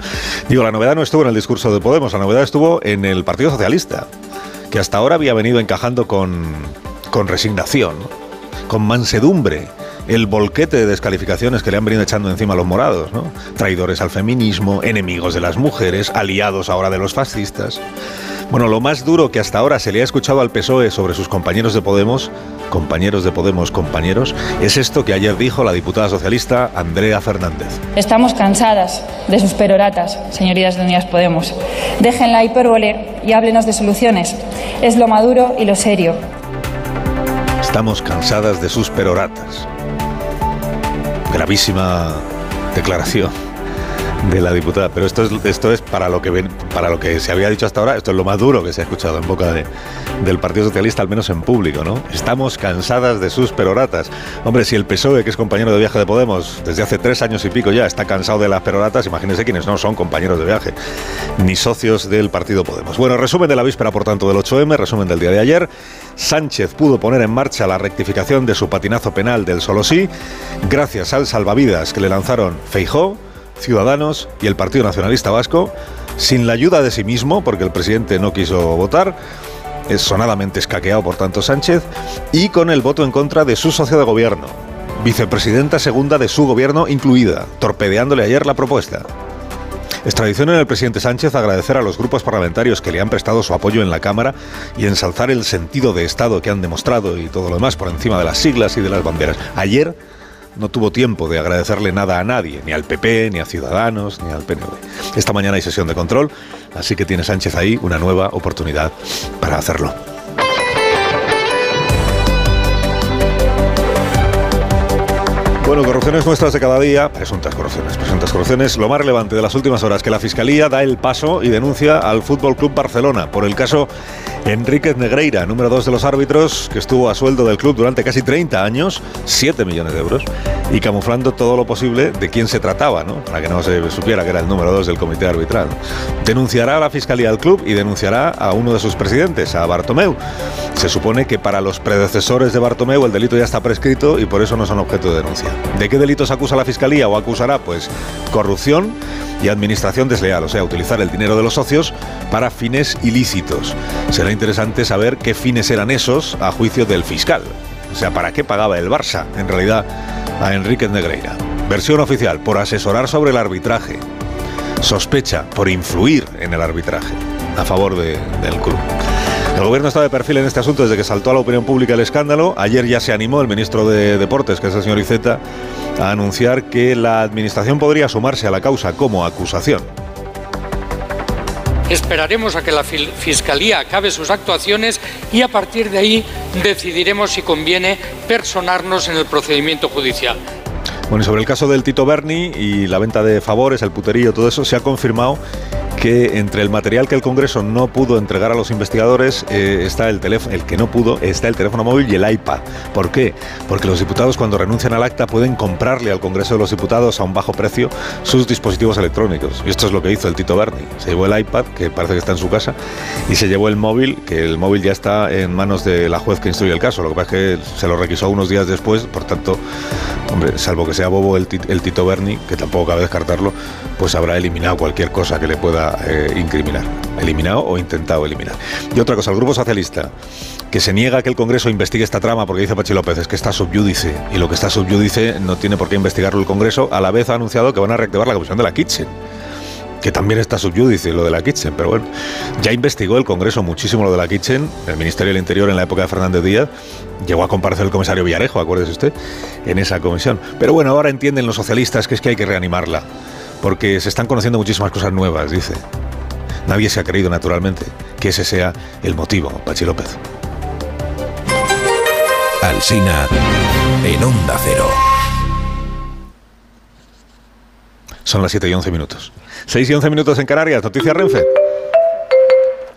Digo, la novedad no estuvo en el discurso de Podemos, la novedad estuvo en el Partido Socialista, que hasta ahora había venido encajando con, con resignación, con mansedumbre el volquete de descalificaciones que le han venido echando encima a los morados, ¿no? Traidores al feminismo, enemigos de las mujeres, aliados ahora de los fascistas. Bueno, lo más duro que hasta ahora se le ha escuchado al PSOE sobre sus compañeros de Podemos, compañeros de Podemos, compañeros, es esto que ayer dijo la diputada socialista Andrea Fernández. Estamos cansadas de sus peroratas, señorías de Unidas Podemos. Dejen la hipérbole y háblenos de soluciones. Es lo maduro y lo serio. Estamos cansadas de sus peroratas. Gravísima declaración de la diputada. Pero esto es, esto es para, lo que para lo que se había dicho hasta ahora, esto es lo más duro que se ha escuchado en boca de, del Partido Socialista, al menos en público, ¿no? Estamos cansadas de sus peroratas. Hombre, si el PSOE, que es compañero de viaje de Podemos, desde hace tres años y pico ya, está cansado de las peroratas, imagínense quienes no son compañeros de viaje, ni socios del Partido Podemos. Bueno, resumen de la víspera, por tanto, del 8M, resumen del día de ayer. Sánchez pudo poner en marcha la rectificación de su patinazo penal del solo sí, gracias al salvavidas que le lanzaron Feijó, Ciudadanos y el Partido Nacionalista Vasco, sin la ayuda de sí mismo, porque el presidente no quiso votar, es sonadamente escaqueado por tanto Sánchez, y con el voto en contra de su socio de gobierno, vicepresidenta segunda de su gobierno incluida, torpedeándole ayer la propuesta. Es tradición en el presidente Sánchez agradecer a los grupos parlamentarios que le han prestado su apoyo en la Cámara y ensalzar el sentido de Estado que han demostrado y todo lo demás por encima de las siglas y de las banderas. Ayer no tuvo tiempo de agradecerle nada a nadie, ni al PP, ni a Ciudadanos, ni al PNV. Esta mañana hay sesión de control, así que tiene Sánchez ahí una nueva oportunidad para hacerlo. Bueno, corrupciones nuestras de cada día, presuntas corrupciones, presuntas corrupciones. Lo más relevante de las últimas horas que la Fiscalía da el paso y denuncia al Fútbol Club Barcelona por el caso Enríquez Negreira, número dos de los árbitros, que estuvo a sueldo del club durante casi 30 años, 7 millones de euros, y camuflando todo lo posible de quién se trataba, ¿no? Para que no se supiera que era el número dos del comité arbitral. Denunciará a la Fiscalía al club y denunciará a uno de sus presidentes, a Bartomeu. Se supone que para los predecesores de Bartomeu el delito ya está prescrito y por eso no son objeto de denuncia. ¿De qué delitos acusa la Fiscalía o acusará? Pues corrupción y administración desleal, o sea, utilizar el dinero de los socios para fines ilícitos. Será interesante saber qué fines eran esos a juicio del fiscal. O sea, ¿para qué pagaba el Barça, en realidad, a Enrique Negreira? Versión oficial, por asesorar sobre el arbitraje. Sospecha, por influir en el arbitraje, a favor del club. El gobierno está de perfil en este asunto desde que saltó a la opinión pública el escándalo. Ayer ya se animó el ministro de Deportes, que es el señor Iceta, a anunciar que la administración podría sumarse a la causa como acusación. Esperaremos a que la Fiscalía acabe sus actuaciones y a partir de ahí decidiremos si conviene personarnos en el procedimiento judicial. Bueno, y sobre el caso del Tito Berni y la venta de favores, el puterío, todo eso, se ha confirmado entre el material que el Congreso no pudo entregar a los investigadores eh, está el teléfono, el que no pudo está el teléfono móvil y el iPad. ¿Por qué? Porque los diputados cuando renuncian al acta pueden comprarle al Congreso de los Diputados a un bajo precio sus dispositivos electrónicos. Y esto es lo que hizo el Tito Berni. Se llevó el iPad, que parece que está en su casa, y se llevó el móvil, que el móvil ya está en manos de la juez que instruye el caso. Lo que pasa es que se lo requisó unos días después, por tanto, hombre, salvo que sea bobo el, el Tito Berni, que tampoco cabe descartarlo, pues habrá eliminado cualquier cosa que le pueda eh, incriminar, eliminado o intentado eliminar. Y otra cosa, el Grupo Socialista, que se niega a que el Congreso investigue esta trama porque dice Pachi López, es que está subyúdice, y lo que está subyúdice no tiene por qué investigarlo el Congreso, a la vez ha anunciado que van a reactivar la comisión de la Kitchen que también está subyúdice lo de la Kitchen, pero bueno, ya investigó el Congreso muchísimo lo de la Kitchen, el Ministerio del Interior en la época de Fernández Díaz, llegó a comparecer el comisario Villarejo, acuérdese usted, en esa comisión. Pero bueno, ahora entienden los socialistas que es que hay que reanimarla porque se están conociendo muchísimas cosas nuevas, dice. Nadie se ha creído, naturalmente, que ese sea el motivo, Pachi López. Alsina en Onda Cero. Son las 7 y 11 minutos. 6 y 11 minutos en Canarias, Noticias Renfe.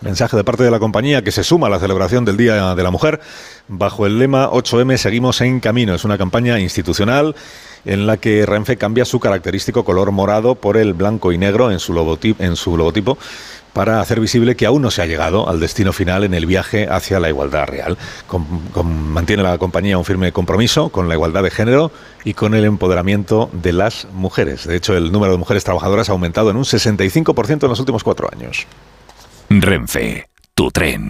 Mensaje de parte de la compañía que se suma a la celebración del Día de la Mujer bajo el lema 8M Seguimos en Camino. Es una campaña institucional en la que Renfe cambia su característico color morado por el blanco y negro en su logotipo, en su logotipo para hacer visible que aún no se ha llegado al destino final en el viaje hacia la igualdad real. mantiene la compañía un firme compromiso con la igualdad de género y con el empoderamiento de las mujeres. De hecho, el número de mujeres trabajadoras ha aumentado en un 65% en los últimos cuatro años. Renfe, tu tren.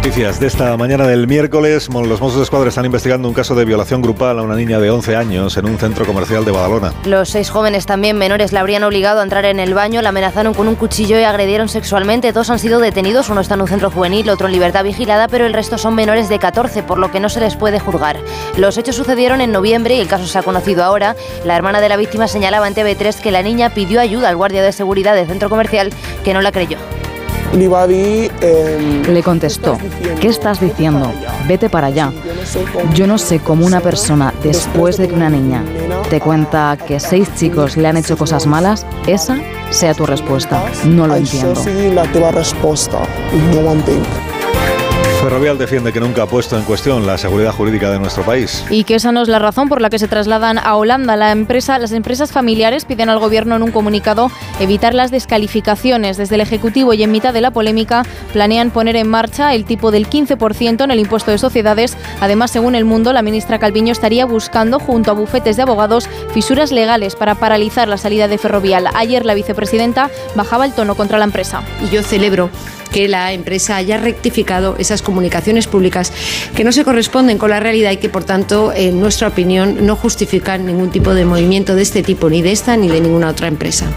Noticias de esta mañana del miércoles. Los Mossos de Escuadra están investigando un caso de violación grupal a una niña de 11 años en un centro comercial de Badalona. Los seis jóvenes también menores la habrían obligado a entrar en el baño, la amenazaron con un cuchillo y agredieron sexualmente. Dos han sido detenidos, uno está en un centro juvenil, otro en libertad vigilada, pero el resto son menores de 14, por lo que no se les puede juzgar. Los hechos sucedieron en noviembre y el caso se ha conocido ahora. La hermana de la víctima señalaba en TV3 que la niña pidió ayuda al guardia de seguridad del centro comercial, que no la creyó. Le contestó, ¿qué estás diciendo? Vete para allá. Yo no sé cómo una persona, después de que una niña te cuenta que seis chicos le han hecho cosas malas, esa sea tu respuesta. No lo entiendo. Ferrovial defiende que nunca ha puesto en cuestión la seguridad jurídica de nuestro país. Y que esa no es la razón por la que se trasladan a Holanda. La empresa, las empresas familiares piden al gobierno en un comunicado evitar las descalificaciones. Desde el Ejecutivo y en mitad de la polémica planean poner en marcha el tipo del 15% en el impuesto de sociedades. Además, según El Mundo, la ministra Calviño estaría buscando, junto a bufetes de abogados, fisuras legales para paralizar la salida de Ferrovial. Ayer la vicepresidenta bajaba el tono contra la empresa. Y yo celebro que la empresa haya rectificado esas comunicaciones públicas que no se corresponden con la realidad y que, por tanto, en nuestra opinión, no justifican ningún tipo de movimiento de este tipo, ni de esta ni de ninguna otra empresa.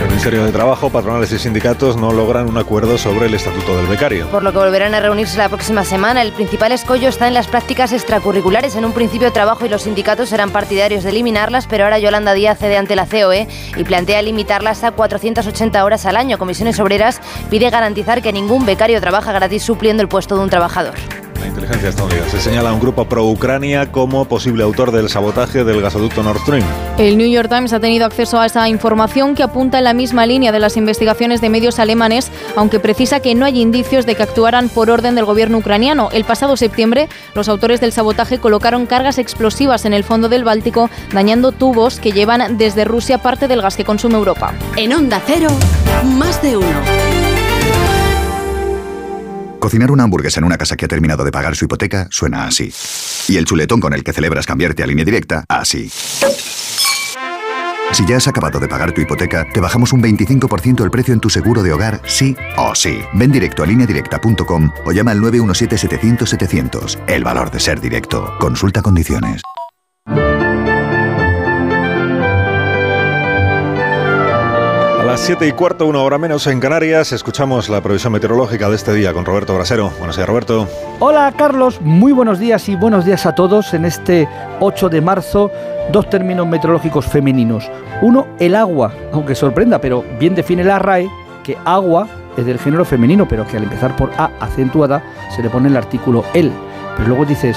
El Ministerio de Trabajo, patronales y sindicatos no logran un acuerdo sobre el estatuto del becario. Por lo que volverán a reunirse la próxima semana. El principal escollo está en las prácticas extracurriculares. En un principio, Trabajo y los sindicatos eran partidarios de eliminarlas, pero ahora Yolanda Díaz cede ante la COE y plantea limitarlas a 480 horas al año. Comisiones Obreras pide garantizar que ningún becario trabaja gratis supliendo el puesto de un trabajador. La inteligencia estadounidense señala a un grupo pro-Ucrania como posible autor del sabotaje del gasoducto Nord Stream. El New York Times ha tenido acceso a esa información que apunta en la misma línea de las investigaciones de medios alemanes, aunque precisa que no hay indicios de que actuaran por orden del gobierno ucraniano. El pasado septiembre, los autores del sabotaje colocaron cargas explosivas en el fondo del Báltico, dañando tubos que llevan desde Rusia parte del gas que consume Europa. En Onda Cero, más de uno. Cocinar una hamburguesa en una casa que ha terminado de pagar su hipoteca suena así. Y el chuletón con el que celebras cambiarte a línea directa, así. Si ya has acabado de pagar tu hipoteca, te bajamos un 25% el precio en tu seguro de hogar, sí o sí. Ven directo a lineadirecta.com o llama al 917-700-700. El valor de ser directo. Consulta condiciones. Las 7 y cuarto, una hora menos en Canarias, escuchamos la previsión meteorológica de este día con Roberto Brasero. Buenos días, Roberto. Hola, Carlos. Muy buenos días y buenos días a todos en este 8 de marzo. Dos términos meteorológicos femeninos. Uno, el agua, aunque sorprenda, pero bien define la RAE que agua es del género femenino, pero que al empezar por A acentuada se le pone el artículo el. Pero luego dices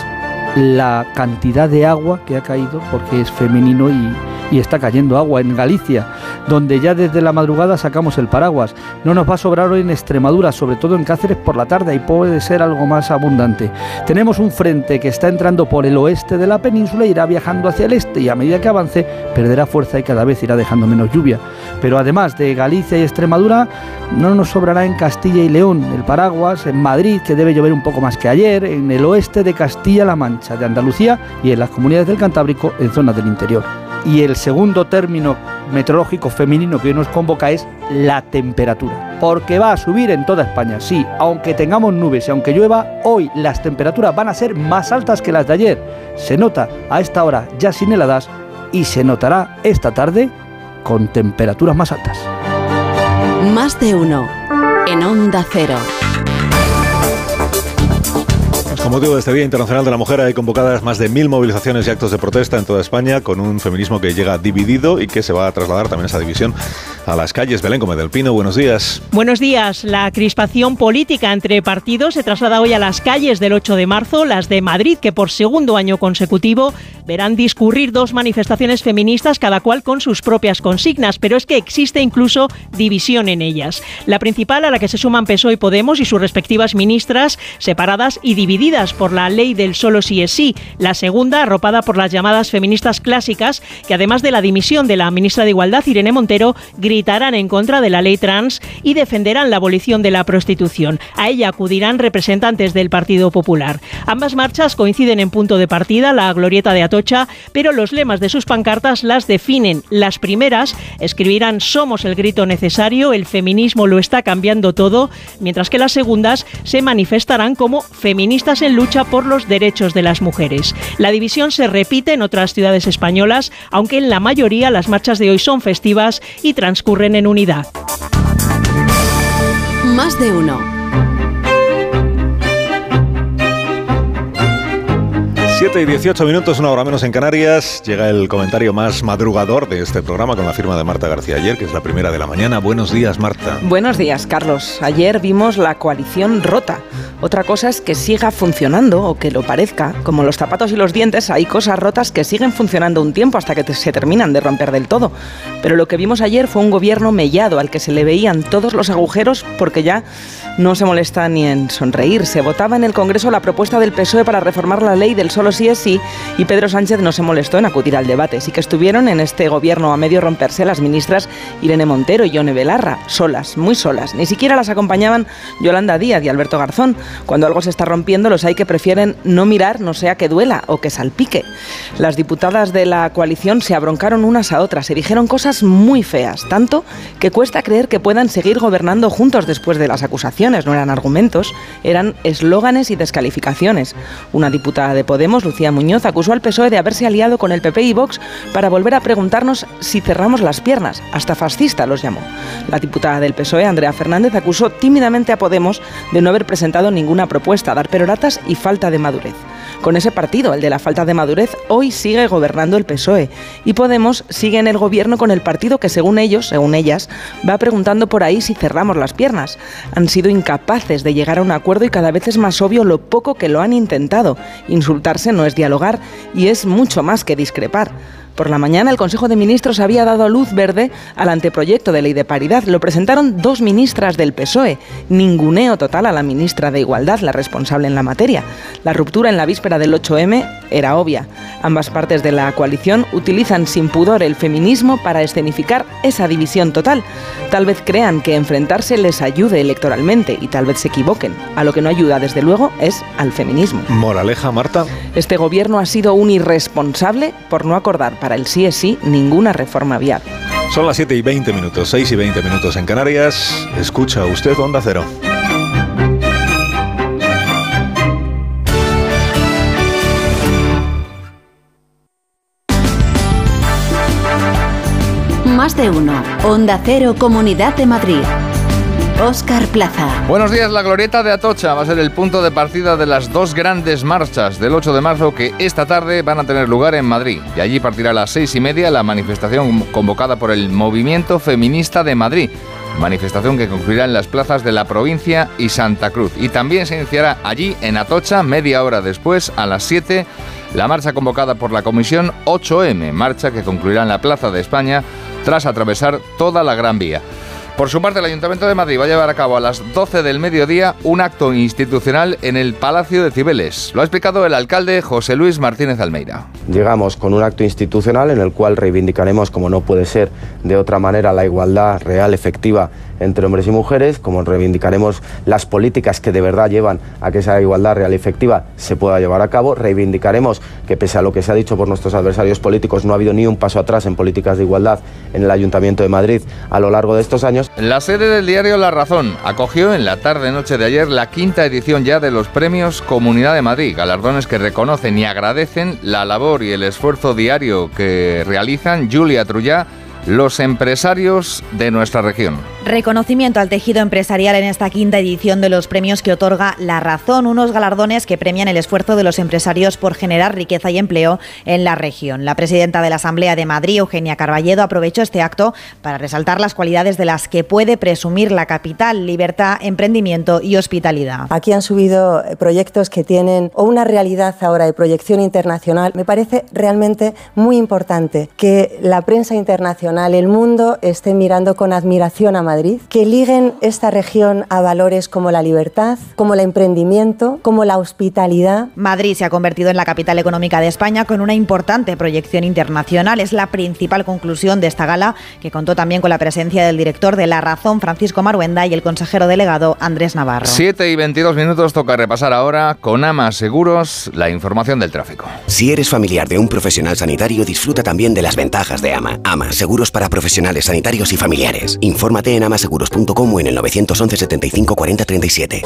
la cantidad de agua que ha caído porque es femenino y, y está cayendo agua en Galicia, donde ya desde la madrugada sacamos el paraguas. No nos va a sobrar hoy en Extremadura, sobre todo en Cáceres por la tarde y puede ser algo más abundante. Tenemos un frente que está entrando por el oeste de la península e irá viajando hacia el este y a medida que avance perderá fuerza y cada vez irá dejando menos lluvia. Pero además de Galicia y Extremadura, no nos sobrará en Castilla y León el paraguas, en Madrid, que debe llover un poco más que ayer, en el oeste de Castilla-La Mancha, de Andalucía y en las comunidades del Cantábrico en zonas del interior. Y el segundo término meteorológico femenino que hoy nos convoca es la temperatura. Porque va a subir en toda España, sí, aunque tengamos nubes y aunque llueva, hoy las temperaturas van a ser más altas que las de ayer. Se nota a esta hora ya sin heladas y se notará esta tarde con temperaturas más altas. Más de uno en Onda Cero. Con motivo de este Día Internacional de la Mujer hay convocadas más de mil movilizaciones y actos de protesta en toda España con un feminismo que llega dividido y que se va a trasladar también esa división a las calles. Belén Gómez Pino, buenos días. Buenos días. La crispación política entre partidos se traslada hoy a las calles del 8 de marzo, las de Madrid, que por segundo año consecutivo verán discurrir dos manifestaciones feministas, cada cual con sus propias consignas, pero es que existe incluso división en ellas. La principal, a la que se suman PSOE y Podemos y sus respectivas ministras, separadas y divididas por la ley del solo sí es sí. La segunda, arropada por las llamadas feministas clásicas, que además de la dimisión de la ministra de Igualdad, Irene Montero, gritarán en contra de la ley trans y defenderán la abolición de la prostitución. A ella acudirán representantes del Partido Popular. Ambas marchas coinciden en punto de partida, la glorieta de Atocha, pero los lemas de sus pancartas las definen. Las primeras escribirán Somos el grito necesario, el feminismo lo está cambiando todo, mientras que las segundas se manifestarán como feministas en lucha por los derechos de las mujeres. La división se repite en otras ciudades españolas, aunque en la mayoría las marchas de hoy son festivas y transcurren en unidad. Más de uno. 7 y 18 minutos, una hora menos en Canarias. Llega el comentario más madrugador de este programa con la firma de Marta García ayer, que es la primera de la mañana. Buenos días, Marta. Buenos días, Carlos. Ayer vimos la coalición rota. Otra cosa es que siga funcionando o que lo parezca. Como los zapatos y los dientes, hay cosas rotas que siguen funcionando un tiempo hasta que se terminan de romper del todo. Pero lo que vimos ayer fue un gobierno mellado al que se le veían todos los agujeros porque ya no se molesta ni en sonreír. Se votaba en el Congreso la propuesta del PSOE para reformar la ley del solo sí es sí y Pedro Sánchez no se molestó en acudir al debate. Sí que estuvieron en este gobierno a medio romperse las ministras Irene Montero y Yone Belarra, solas, muy solas. Ni siquiera las acompañaban Yolanda Díaz y Alberto Garzón. Cuando algo se está rompiendo, los hay que prefieren no mirar, no sea que duela o que salpique. Las diputadas de la coalición se abroncaron unas a otras, y dijeron cosas muy feas, tanto que cuesta creer que puedan seguir gobernando juntos después de las acusaciones. No eran argumentos, eran eslóganes y descalificaciones. Una diputada de Podemos, Lucía Muñoz, acusó al PSOE de haberse aliado con el PP y Vox para volver a preguntarnos si cerramos las piernas. Hasta fascista los llamó. La diputada del PSOE, Andrea Fernández, acusó tímidamente a Podemos de no haber presentado ninguna propuesta, dar peroratas y falta de madurez. Con ese partido, el de la falta de madurez, hoy sigue gobernando el PSOE y Podemos sigue en el gobierno con el partido que según ellos, según ellas, va preguntando por ahí si cerramos las piernas. Han sido incapaces de llegar a un acuerdo y cada vez es más obvio lo poco que lo han intentado. Insultarse no es dialogar y es mucho más que discrepar. Por la mañana el Consejo de Ministros había dado luz verde al anteproyecto de ley de paridad. Lo presentaron dos ministras del PSOE. Ninguneo total a la ministra de Igualdad, la responsable en la materia. La ruptura en la víspera del 8M era obvia. Ambas partes de la coalición utilizan sin pudor el feminismo para escenificar esa división total. Tal vez crean que enfrentarse les ayude electoralmente y tal vez se equivoquen. A lo que no ayuda, desde luego, es al feminismo. Moraleja, Marta. Este gobierno ha sido un irresponsable por no acordar para el sí es sí ninguna reforma vial. Son las 7 y 20 minutos, 6 y 20 minutos en Canarias. Escucha usted Onda Cero. Más de uno. Onda Cero, Comunidad de Madrid. Óscar Plaza. Buenos días, la glorieta de Atocha va a ser el punto de partida de las dos grandes marchas del 8 de marzo que esta tarde van a tener lugar en Madrid. Y allí partirá a las seis y media la manifestación convocada por el Movimiento Feminista de Madrid. Manifestación que concluirá en las plazas de la provincia y Santa Cruz. Y también se iniciará allí, en Atocha, media hora después, a las 7, la marcha convocada por la Comisión 8M, marcha que concluirá en la Plaza de España tras atravesar toda la Gran Vía. Por su parte, el Ayuntamiento de Madrid va a llevar a cabo a las 12 del mediodía un acto institucional en el Palacio de Cibeles. Lo ha explicado el alcalde José Luis Martínez Almeida. Llegamos con un acto institucional en el cual reivindicaremos, como no puede ser de otra manera, la igualdad real, efectiva entre hombres y mujeres, como reivindicaremos las políticas que de verdad llevan a que esa igualdad real y efectiva se pueda llevar a cabo, reivindicaremos que pese a lo que se ha dicho por nuestros adversarios políticos, no ha habido ni un paso atrás en políticas de igualdad en el Ayuntamiento de Madrid a lo largo de estos años. La sede del diario La Razón acogió en la tarde-noche de ayer la quinta edición ya de los premios Comunidad de Madrid, galardones que reconocen y agradecen la labor y el esfuerzo diario que realizan Julia Trullá, los empresarios de nuestra región. Reconocimiento al tejido empresarial en esta quinta edición de los premios que otorga La Razón, unos galardones que premian el esfuerzo de los empresarios por generar riqueza y empleo en la región. La presidenta de la Asamblea de Madrid, Eugenia Carballedo, aprovechó este acto para resaltar las cualidades de las que puede presumir la capital, libertad, emprendimiento y hospitalidad. Aquí han subido proyectos que tienen o una realidad ahora de proyección internacional. Me parece realmente muy importante que la prensa internacional, el mundo, esté mirando con admiración a Madrid que liguen esta región a valores como la libertad, como el emprendimiento, como la hospitalidad. Madrid se ha convertido en la capital económica de España con una importante proyección internacional. Es la principal conclusión de esta gala que contó también con la presencia del director de La Razón, Francisco Maruenda, y el consejero delegado Andrés Navarro. 7 y 22 minutos toca repasar ahora con AMA Seguros la información del tráfico. Si eres familiar de un profesional sanitario, disfruta también de las ventajas de AMA. AMA, seguros para profesionales sanitarios y familiares. Infórmate en amaseguros.com o en el 911 75 40 37.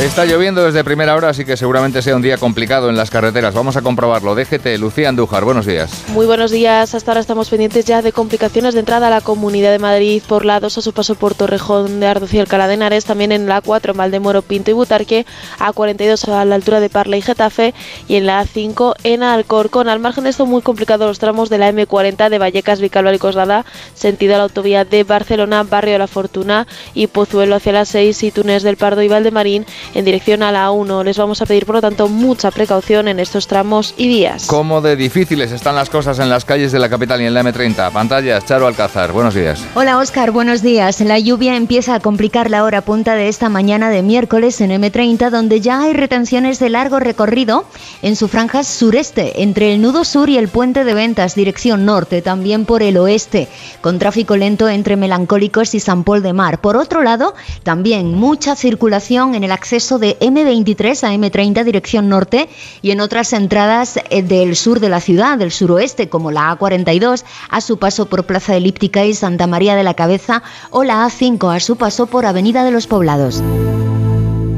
Está lloviendo desde primera hora, así que seguramente sea un día complicado en las carreteras. Vamos a comprobarlo. Déjete, Lucía Andújar, buenos días. Muy buenos días. Hasta ahora estamos pendientes ya de complicaciones de entrada a la Comunidad de Madrid por la 2 a su paso por Torrejón de Ardoz y Alcalá de Henares, también en la 4 en Valdemoro, Pinto y Butarque, a 42 a la altura de Parla y Getafe y en la A5 en Alcorcón. Al margen de esto, muy complicado los tramos de la M40 de Vallecas, Vicalba y Coslada, sentido a la autovía de Barcelona, Barrio de la Fortuna y Pozuelo hacia las 6 y Túnez del Pardo y Valdemarín en dirección a la 1. Les vamos a pedir, por lo tanto, mucha precaución en estos tramos y días. ¿Cómo de difíciles están las cosas en las calles de la capital y en la M30? Pantallas, Charo Alcázar, buenos días. Hola Oscar, buenos días. La lluvia empieza a complicar la hora punta de esta mañana de miércoles en M30, donde ya hay retenciones de largo recorrido en su franja sureste, entre el nudo sur y el puente de ventas, dirección norte, también por el oeste, con tráfico lento entre Melancólicos y San Pol de Mar. Por otro lado, también mucha circulación en el acceso de M23 a M30 dirección norte y en otras entradas eh, del sur de la ciudad, del suroeste, como la A42 a su paso por Plaza Elíptica y Santa María de la Cabeza o la A5 a su paso por Avenida de los Poblados.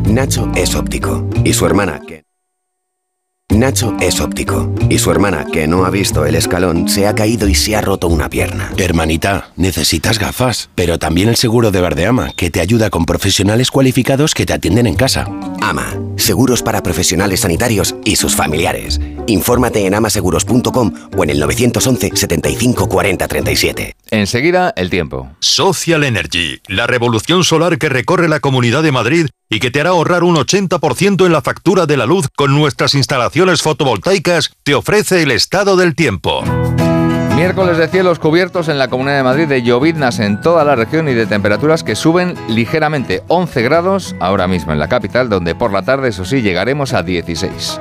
Nacho es óptico y su hermana. Nacho es óptico y su hermana, que no ha visto el escalón, se ha caído y se ha roto una pierna. Hermanita, necesitas gafas, pero también el seguro de Verdeama, que te ayuda con profesionales cualificados que te atienden en casa. Ama, seguros para profesionales sanitarios y sus familiares. Infórmate en amaseguros.com o en el 911 75 40 37. Enseguida, el tiempo. Social Energy, la revolución solar que recorre la Comunidad de Madrid y que te hará ahorrar un 80% en la factura de la luz con nuestras instalaciones fotovoltaicas, te ofrece el estado del tiempo. Miércoles de cielos cubiertos en la Comunidad de Madrid, de lloviznas en toda la región y de temperaturas que suben ligeramente 11 grados ahora mismo en la capital, donde por la tarde, eso sí, llegaremos a 16.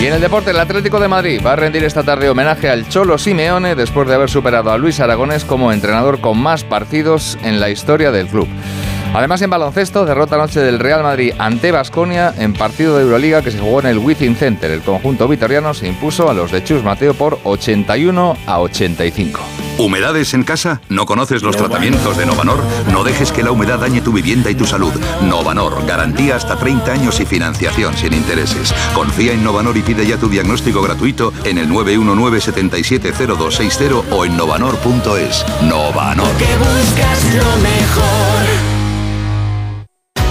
Y en el deporte, el Atlético de Madrid va a rendir esta tarde homenaje al Cholo Simeone después de haber superado a Luis Aragonés como entrenador con más partidos en la historia del club. Además, en baloncesto, derrota anoche del Real Madrid ante Basconia en partido de Euroliga que se jugó en el Wizzing Center. El conjunto vitoriano se impuso a los de Chus Mateo por 81 a 85. ¿Humedades en casa? ¿No conoces los tratamientos de Novanor? No dejes que la humedad dañe tu vivienda y tu salud. Novanor, garantía hasta 30 años y financiación sin intereses. Confía en Novanor y pide ya tu diagnóstico gratuito en el 919-770260 o en novanor.es. Novanor. buscas lo mejor.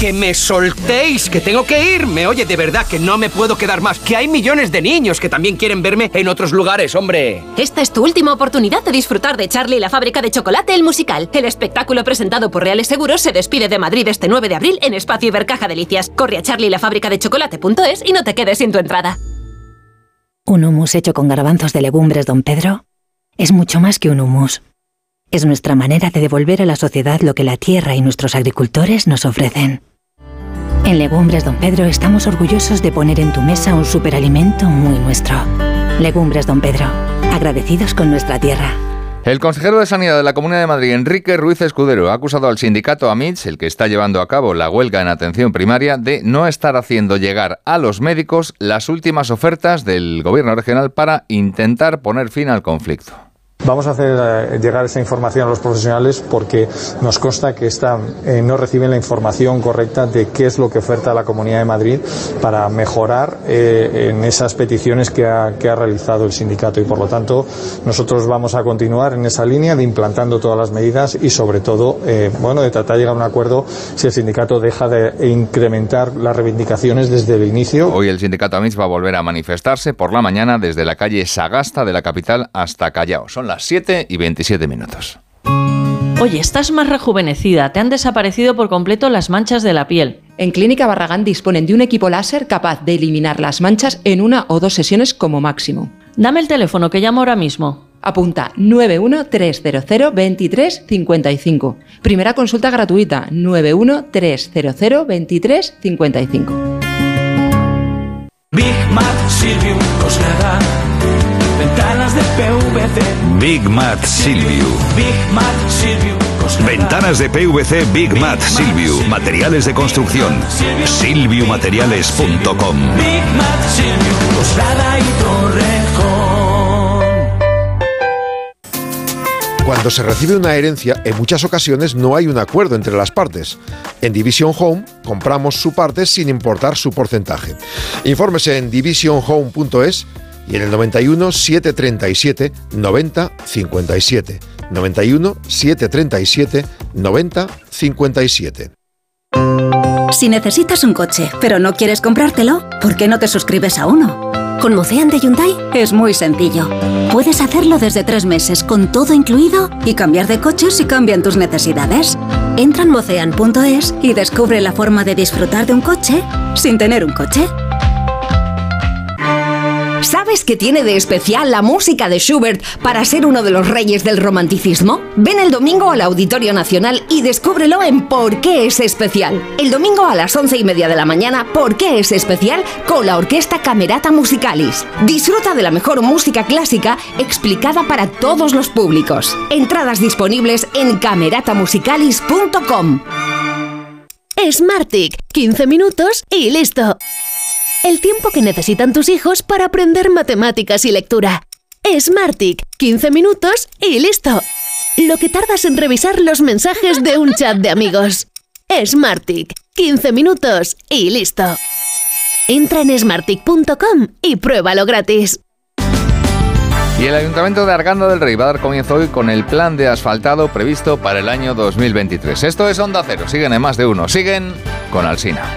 Que me soltéis, que tengo que irme. Oye, de verdad que no me puedo quedar más. Que hay millones de niños que también quieren verme en otros lugares, hombre. Esta es tu última oportunidad de disfrutar de Charlie y la fábrica de chocolate, el musical. El espectáculo presentado por Reales Seguros se despide de Madrid este 9 de abril en Espacio Ibercaja Delicias. Corre a Charlie y la fábrica de chocolate.es y no te quedes sin tu entrada. Un hummus hecho con garbanzos de legumbres, don Pedro, es mucho más que un hummus. Es nuestra manera de devolver a la sociedad lo que la tierra y nuestros agricultores nos ofrecen. En Legumbres Don Pedro estamos orgullosos de poner en tu mesa un superalimento muy nuestro. Legumbres Don Pedro, agradecidos con nuestra tierra. El consejero de Sanidad de la Comunidad de Madrid, Enrique Ruiz Escudero, ha acusado al sindicato AMITS, el que está llevando a cabo la huelga en atención primaria, de no estar haciendo llegar a los médicos las últimas ofertas del gobierno regional para intentar poner fin al conflicto. Vamos a hacer eh, llegar esa información a los profesionales porque nos consta que eh, no reciben la información correcta de qué es lo que oferta la Comunidad de Madrid para mejorar eh, en esas peticiones que ha, que ha, realizado el sindicato y por lo tanto nosotros vamos a continuar en esa línea de implantando todas las medidas y sobre todo bueno de tratar de llegar a un acuerdo si el sindicato deja de incrementar las reivindicaciones desde el inicio. Hoy el sindicato AMIS va a volver a manifestarse por la mañana desde la calle Sagasta de la capital hasta Callao. Son las 7 y 27 minutos. Oye, estás más rejuvenecida, te han desaparecido por completo las manchas de la piel. En Clínica Barragán disponen de un equipo láser capaz de eliminar las manchas en una o dos sesiones como máximo. Dame el teléfono que llamo ahora mismo. Apunta 913002355. Primera consulta gratuita 913002355. Big Mac Silvium Ventanas de PVC. Big Mat Silvio. Big Mat Silvio. Ventanas de PVC Big Mat Silvio. Materiales de construcción. Silviumateriales.com. Big Mat Silvio. y Torrejón. Cuando se recibe una herencia, en muchas ocasiones no hay un acuerdo entre las partes. En Division Home compramos su parte sin importar su porcentaje. Infórmese en divisionhome.es y en el 91 737 90 57. 91 737 90 57. Si necesitas un coche, pero no quieres comprártelo, ¿por qué no te suscribes a uno? Con Mocean de Hyundai es muy sencillo. Puedes hacerlo desde tres meses con todo incluido y cambiar de coche si cambian tus necesidades. Entra en mocean.es y descubre la forma de disfrutar de un coche sin tener un coche. ¿Sabes qué tiene de especial la música de Schubert para ser uno de los reyes del romanticismo? Ven el domingo al Auditorio Nacional y descúbrelo en Por qué es especial. El domingo a las once y media de la mañana, ¿Por qué es especial? con la Orquesta Camerata Musicalis. Disfruta de la mejor música clásica explicada para todos los públicos. Entradas disponibles en cameratamusicalis.com. Smartick, 15 minutos y listo. El tiempo que necesitan tus hijos para aprender matemáticas y lectura. Smartick, 15 minutos y listo. Lo que tardas en revisar los mensajes de un chat de amigos. Smartick, 15 minutos y listo. Entra en smartick.com y pruébalo gratis. Y el Ayuntamiento de Arganda del Rey va a dar comienzo hoy con el plan de asfaltado previsto para el año 2023. Esto es Onda Cero. Siguen en más de uno. Siguen con Alsina.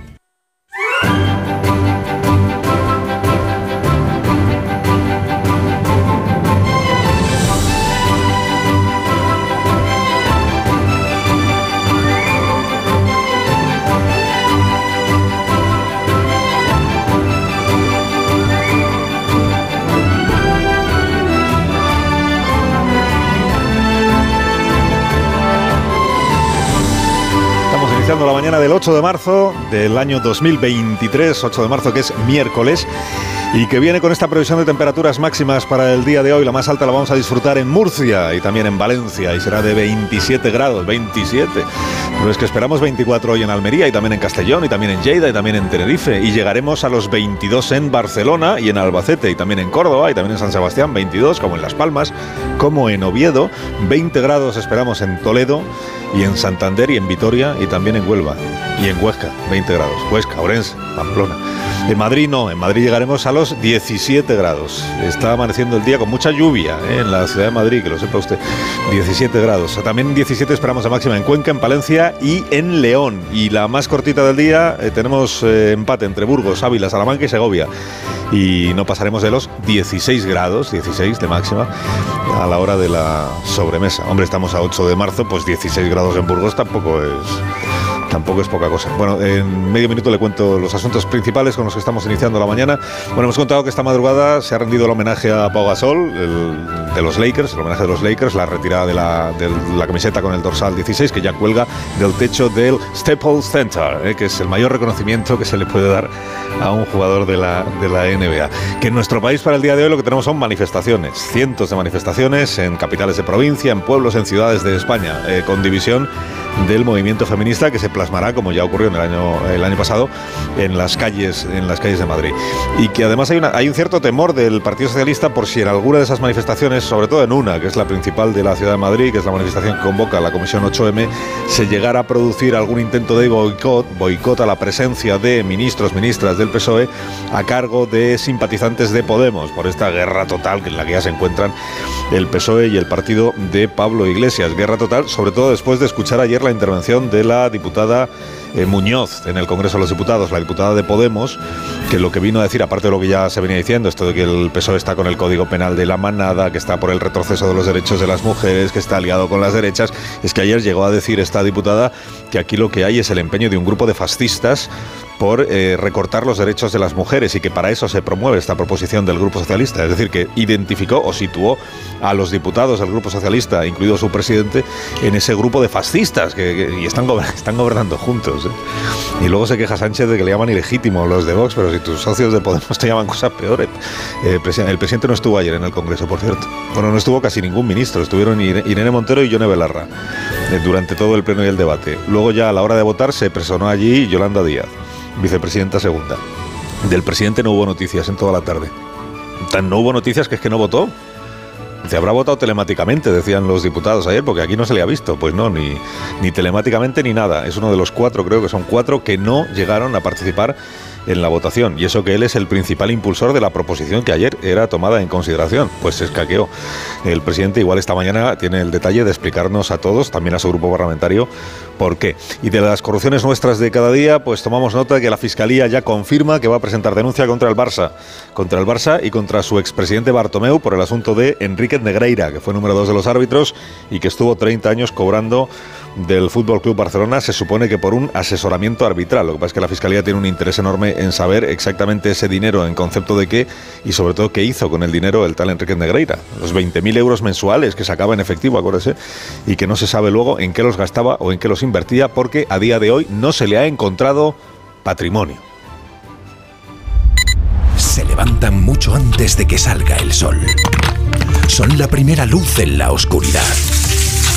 La mañana del 8 de marzo del año 2023, 8 de marzo que es miércoles y que viene con esta previsión de temperaturas máximas para el día de hoy. La más alta la vamos a disfrutar en Murcia y también en Valencia y será de 27 grados, 27. Pero es que esperamos 24 hoy en Almería y también en Castellón y también en Lleida y también en Tenerife y llegaremos a los 22 en Barcelona y en Albacete y también en Córdoba y también en San Sebastián 22 como en Las Palmas, como en Oviedo, 20 grados esperamos en Toledo y en Santander y en Vitoria y también en Huelva y en Huesca, 20 grados. Huesca, Orense, Pamplona. En Madrid no, en Madrid llegaremos a los 17 grados. Está amaneciendo el día con mucha lluvia ¿eh? en la ciudad de Madrid, que lo sepa usted. 17 grados. También 17 esperamos a máxima en Cuenca, en Palencia y en León. Y la más cortita del día eh, tenemos eh, empate entre Burgos, Ávila, Salamanca y Segovia. Y no pasaremos de los 16 grados, 16 de máxima, a la hora de la sobremesa. Hombre, estamos a 8 de marzo, pues 16 grados en Burgos tampoco es tampoco es poca cosa. Bueno, en medio minuto le cuento los asuntos principales con los que estamos iniciando la mañana. Bueno, hemos contado que esta madrugada se ha rendido el homenaje a Pau Gasol, el, de los Lakers, el homenaje de los Lakers, la retirada de la, de la camiseta con el dorsal 16, que ya cuelga del techo del Staples Center, eh, que es el mayor reconocimiento que se le puede dar a un jugador de la, de la NBA. Que en nuestro país para el día de hoy lo que tenemos son manifestaciones, cientos de manifestaciones en capitales de provincia, en pueblos, en ciudades de España, eh, con división del movimiento feminista que se plasmará, como ya ocurrió en el año, el año pasado, en las calles, en las calles de Madrid. Y que además hay, una, hay un cierto temor del Partido Socialista por si en alguna de esas manifestaciones, sobre todo en una, que es la principal de la ciudad de Madrid, que es la manifestación que convoca la Comisión 8M, se llegara a producir algún intento de boicot, boicot a la presencia de ministros, ministras del PSOE a cargo de simpatizantes de Podemos por esta guerra total en la que ya se encuentran el PSOE y el partido de Pablo Iglesias. Guerra total, sobre todo después de escuchar ayer la intervención de la diputada eh, Muñoz en el Congreso de los Diputados, la diputada de Podemos, que lo que vino a decir, aparte de lo que ya se venía diciendo, esto de que el PSOE está con el Código Penal de la manada, que está por el retroceso de los derechos de las mujeres, que está aliado con las derechas, es que ayer llegó a decir esta diputada que aquí lo que hay es el empeño de un grupo de fascistas por eh, recortar los derechos de las mujeres y que para eso se promueve esta proposición del Grupo Socialista. Es decir, que identificó o situó a los diputados del Grupo Socialista, incluido su presidente, en ese grupo de fascistas que, y están, están gobernando juntos. ¿eh? Y luego se queja Sánchez de que le llaman ilegítimo los de Vox, pero si tus socios de Podemos te llaman cosas peores. Eh, el presidente no estuvo ayer en el Congreso, por cierto. Bueno, no estuvo casi ningún ministro, estuvieron Ire- Irene Montero y Yone Belarra durante todo el pleno y el debate. Luego ya a la hora de votar se personó allí Yolanda Díaz, vicepresidenta segunda. Del presidente no hubo noticias en toda la tarde. No hubo noticias que es que no votó. Se habrá votado telemáticamente, decían los diputados ayer, porque aquí no se le ha visto. Pues no, ni, ni telemáticamente ni nada. Es uno de los cuatro, creo que son cuatro, que no llegaron a participar en la votación. Y eso que él es el principal impulsor de la proposición que ayer era tomada en consideración. Pues se escaqueó. El presidente igual esta mañana tiene el detalle de explicarnos a todos, también a su grupo parlamentario, por qué. Y de las corrupciones nuestras de cada día, pues tomamos nota de que la Fiscalía ya confirma que va a presentar denuncia contra el Barça. Contra el Barça y contra su expresidente Bartomeu por el asunto de Enrique Negreira, que fue número dos de los árbitros y que estuvo 30 años cobrando del Fútbol Club Barcelona, se supone que por un asesoramiento arbitral. Lo que pasa es que la Fiscalía tiene un interés enorme en saber exactamente ese dinero, en concepto de qué y sobre todo qué hizo con el dinero el tal Enrique Negreira. Los 20.000 euros mensuales que sacaba en efectivo, acuérdese, y que no se sabe luego en qué los gastaba o en qué los invertía, porque a día de hoy no se le ha encontrado patrimonio. Se levantan mucho antes de que salga el sol. Son la primera luz en la oscuridad.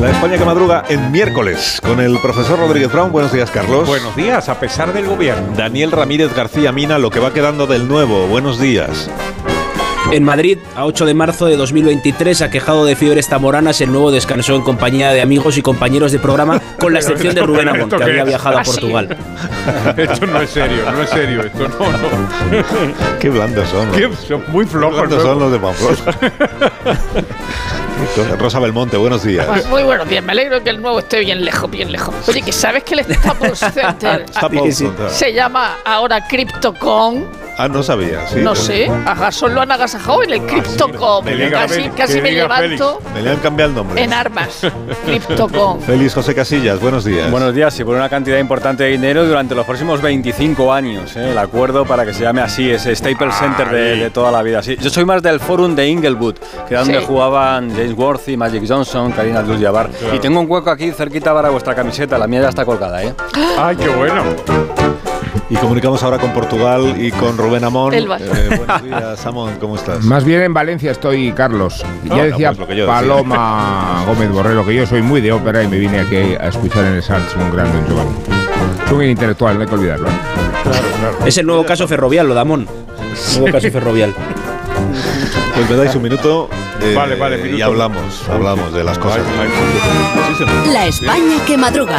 La España que madruga en miércoles con el profesor Rodríguez Brown. Buenos días, Carlos. Buenos días, a pesar del gobierno. Daniel Ramírez García Mina, lo que va quedando del nuevo. Buenos días. En Madrid, a 8 de marzo de 2023, aquejado de fiebres tamoranas, el nuevo descansó en compañía de amigos y compañeros de programa, con la excepción de Rubén Amón, ¿Esto que había viajado a ¿Ah? Portugal. Esto no es serio, no es serio, esto no, no. Qué blandos son. Qué- son muy flojos. son los de Pamplona. Rosa Belmonte, buenos días. Pues muy buenos días, me alegro que el nuevo esté bien lejos, bien lejos. Oye, que sabes que el Staples Center Staples Center. se llama ahora CryptoCon. Ah, no sabía. Sí, no sé, a Gasol lo han agasajado en el. Que diga Casi, casi me levanto Me le han cambiado el nombre. en armas. CryptoCon. Félix José Casillas, buenos días. Buenos días, y por una cantidad importante de dinero durante los próximos 25 años. ¿eh? El acuerdo para que se llame así, ese Staples Center de, de toda la vida. Sí, yo soy más del Forum de Inglewood, que era donde Sí. jugaban James Worthy, Magic Johnson, Karina Abdul-Jabbar. Y tengo un hueco aquí cerquita para vuestra camiseta, la mía ya está colgada. ¿eh? ¡Ay, qué bueno! Y comunicamos ahora con Portugal y con Rubén Amón. Eh, buenos días, Amón, ¿cómo estás? Más bien en Valencia estoy, Carlos. No, ya no, pues lo que yo decía. Paloma Gómez Borrero que yo soy muy de ópera y me vine aquí a escuchar en el Salts un gran Don Giovanni. Es un intelectual, no hay que olvidarlo. ¿eh? Es el nuevo caso ferrovial, lo de Amón. Nuevo caso ferrovial. Pues me dais un minuto, eh, Vale, vale, y minuto. hablamos, hablamos de las cosas. La España que madruga.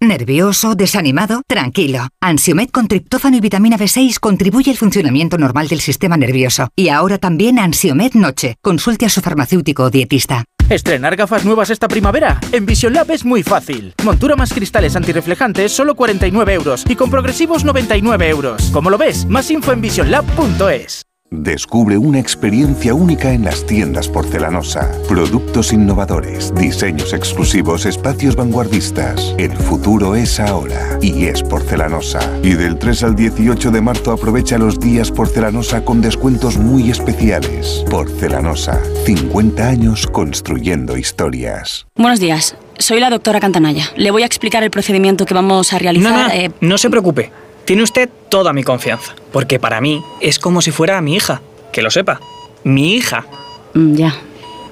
¿Nervioso? ¿Desanimado? Tranquilo. Ansiomed con triptófano y vitamina B6 contribuye al funcionamiento normal del sistema nervioso. Y ahora también Ansiomed Noche. Consulte a su farmacéutico o dietista. ¿Estrenar gafas nuevas esta primavera? En Vision Lab es muy fácil. Montura más cristales antirreflejantes, solo 49 euros. Y con progresivos, 99 euros. ¿Cómo lo ves? Más info en visionlab.es. Descubre una experiencia única en las tiendas porcelanosa. Productos innovadores, diseños exclusivos, espacios vanguardistas. El futuro es ahora y es porcelanosa. Y del 3 al 18 de marzo aprovecha los días porcelanosa con descuentos muy especiales. Porcelanosa, 50 años construyendo historias. Buenos días, soy la doctora Cantanaya. Le voy a explicar el procedimiento que vamos a realizar. No, no, eh, no se preocupe. Tiene usted toda mi confianza. Porque para mí es como si fuera mi hija. Que lo sepa. Mi hija. mm, ya.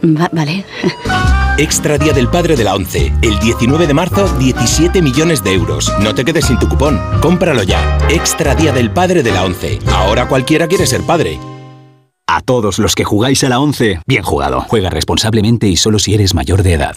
Va- vale. Extra Día del Padre de la ONCE. El 19 de marzo, 17 millones de euros. No te quedes sin tu cupón. Cómpralo ya. Extra Día del Padre de la ONCE. Ahora cualquiera quiere ser padre. A todos los que jugáis a la 11, bien jugado. Juega responsablemente y solo si eres mayor de edad.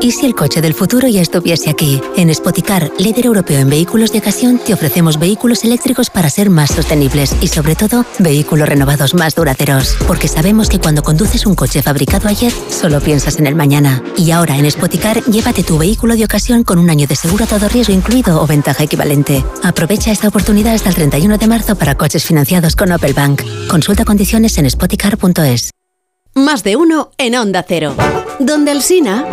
¿Y si el coche del futuro ya estuviese aquí? En Spoticar, líder europeo en vehículos de ocasión, te ofrecemos vehículos eléctricos para ser más sostenibles y sobre todo, vehículos renovados más duraderos. Porque sabemos que cuando conduces un coche fabricado ayer, solo piensas en el mañana. Y ahora en Spoticar, llévate tu vehículo de ocasión con un año de seguro a todo riesgo incluido o ventaja equivalente. Aprovecha esta oportunidad hasta el 31 de marzo para coches financiados con Opel Bank. Consulta condiciones en spoticar.es. Más de uno en Onda Cero. Donde el Sina.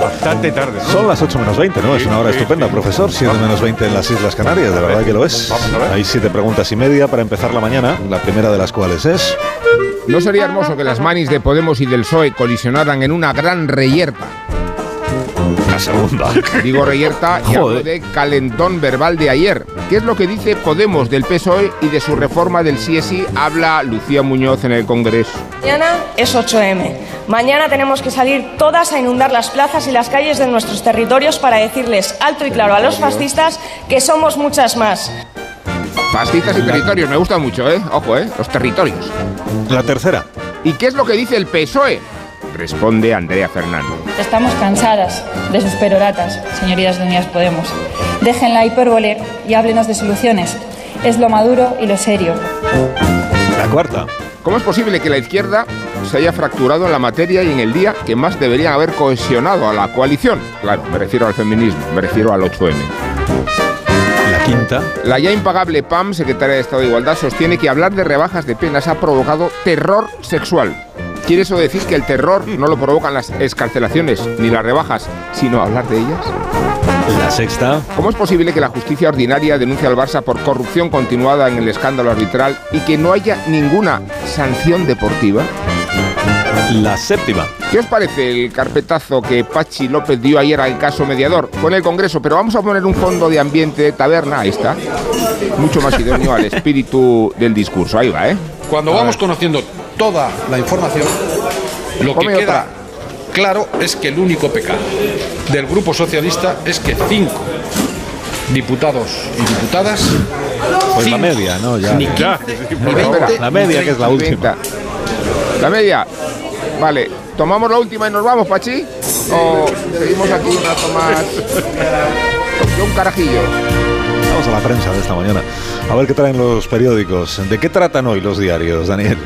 Bastante tarde. ¿no? Son las 8 menos 20, ¿no? Es una hora estupenda, profesor. 7 menos 20 en las Islas Canarias, de verdad que lo es. Hay siete preguntas y media para empezar la mañana, la primera de las cuales es... ¿No sería hermoso que las manis de Podemos y del PSOE colisionaran en una gran reyerta? La segunda. Digo reyerta y hablo de calentón verbal de ayer. ¿Qué es lo que dice Podemos del PSOE y de su reforma del CSI? Habla Lucía Muñoz en el Congreso. Mañana es 8M. Mañana tenemos que salir todas a inundar las plazas y las calles de nuestros territorios para decirles alto y claro a los fascistas que somos muchas más. Fascistas y territorios, me gusta mucho, ¿eh? Ojo, ¿eh? Los territorios. La tercera. ¿Y qué es lo que dice el PSOE? Responde Andrea Fernando. Estamos cansadas de sus peroratas, señorías de Unidas Podemos. Dejen la hipérbole y háblenos de soluciones. Es lo maduro y lo serio. La cuarta. ¿Cómo es posible que la izquierda se haya fracturado en la materia y en el día que más deberían haber cohesionado a la coalición? Claro, me refiero al feminismo, me refiero al 8M. La quinta. La ya impagable PAM, secretaria de Estado de Igualdad, sostiene que hablar de rebajas de penas ha provocado terror sexual. ¿Quiere eso decir que el terror no lo provocan las escarcelaciones ni las rebajas, sino hablar de ellas? La sexta. ¿Cómo es posible que la justicia ordinaria denuncie al Barça por corrupción continuada en el escándalo arbitral y que no haya ninguna sanción deportiva? La séptima. ¿Qué os parece el carpetazo que Pachi López dio ayer al caso mediador con el Congreso? Pero vamos a poner un fondo de ambiente de taberna, ahí está. Mucho más idóneo al espíritu del discurso. Ahí va, ¿eh? Cuando vamos conociendo toda la información, lo que queda claro es que el único pecado del Grupo Socialista es que cinco diputados y diputadas. Pues la media, ¿no? Ya. Ni Ya. 15, ni 20, La media, que es la 30. La media. Vale, ¿tomamos la última y nos vamos, Pachi? ¿O seguimos aquí un rato más? Un carajillo. Vamos a la prensa de esta mañana. A ver qué traen los periódicos. ¿De qué tratan hoy los diarios, Daniel?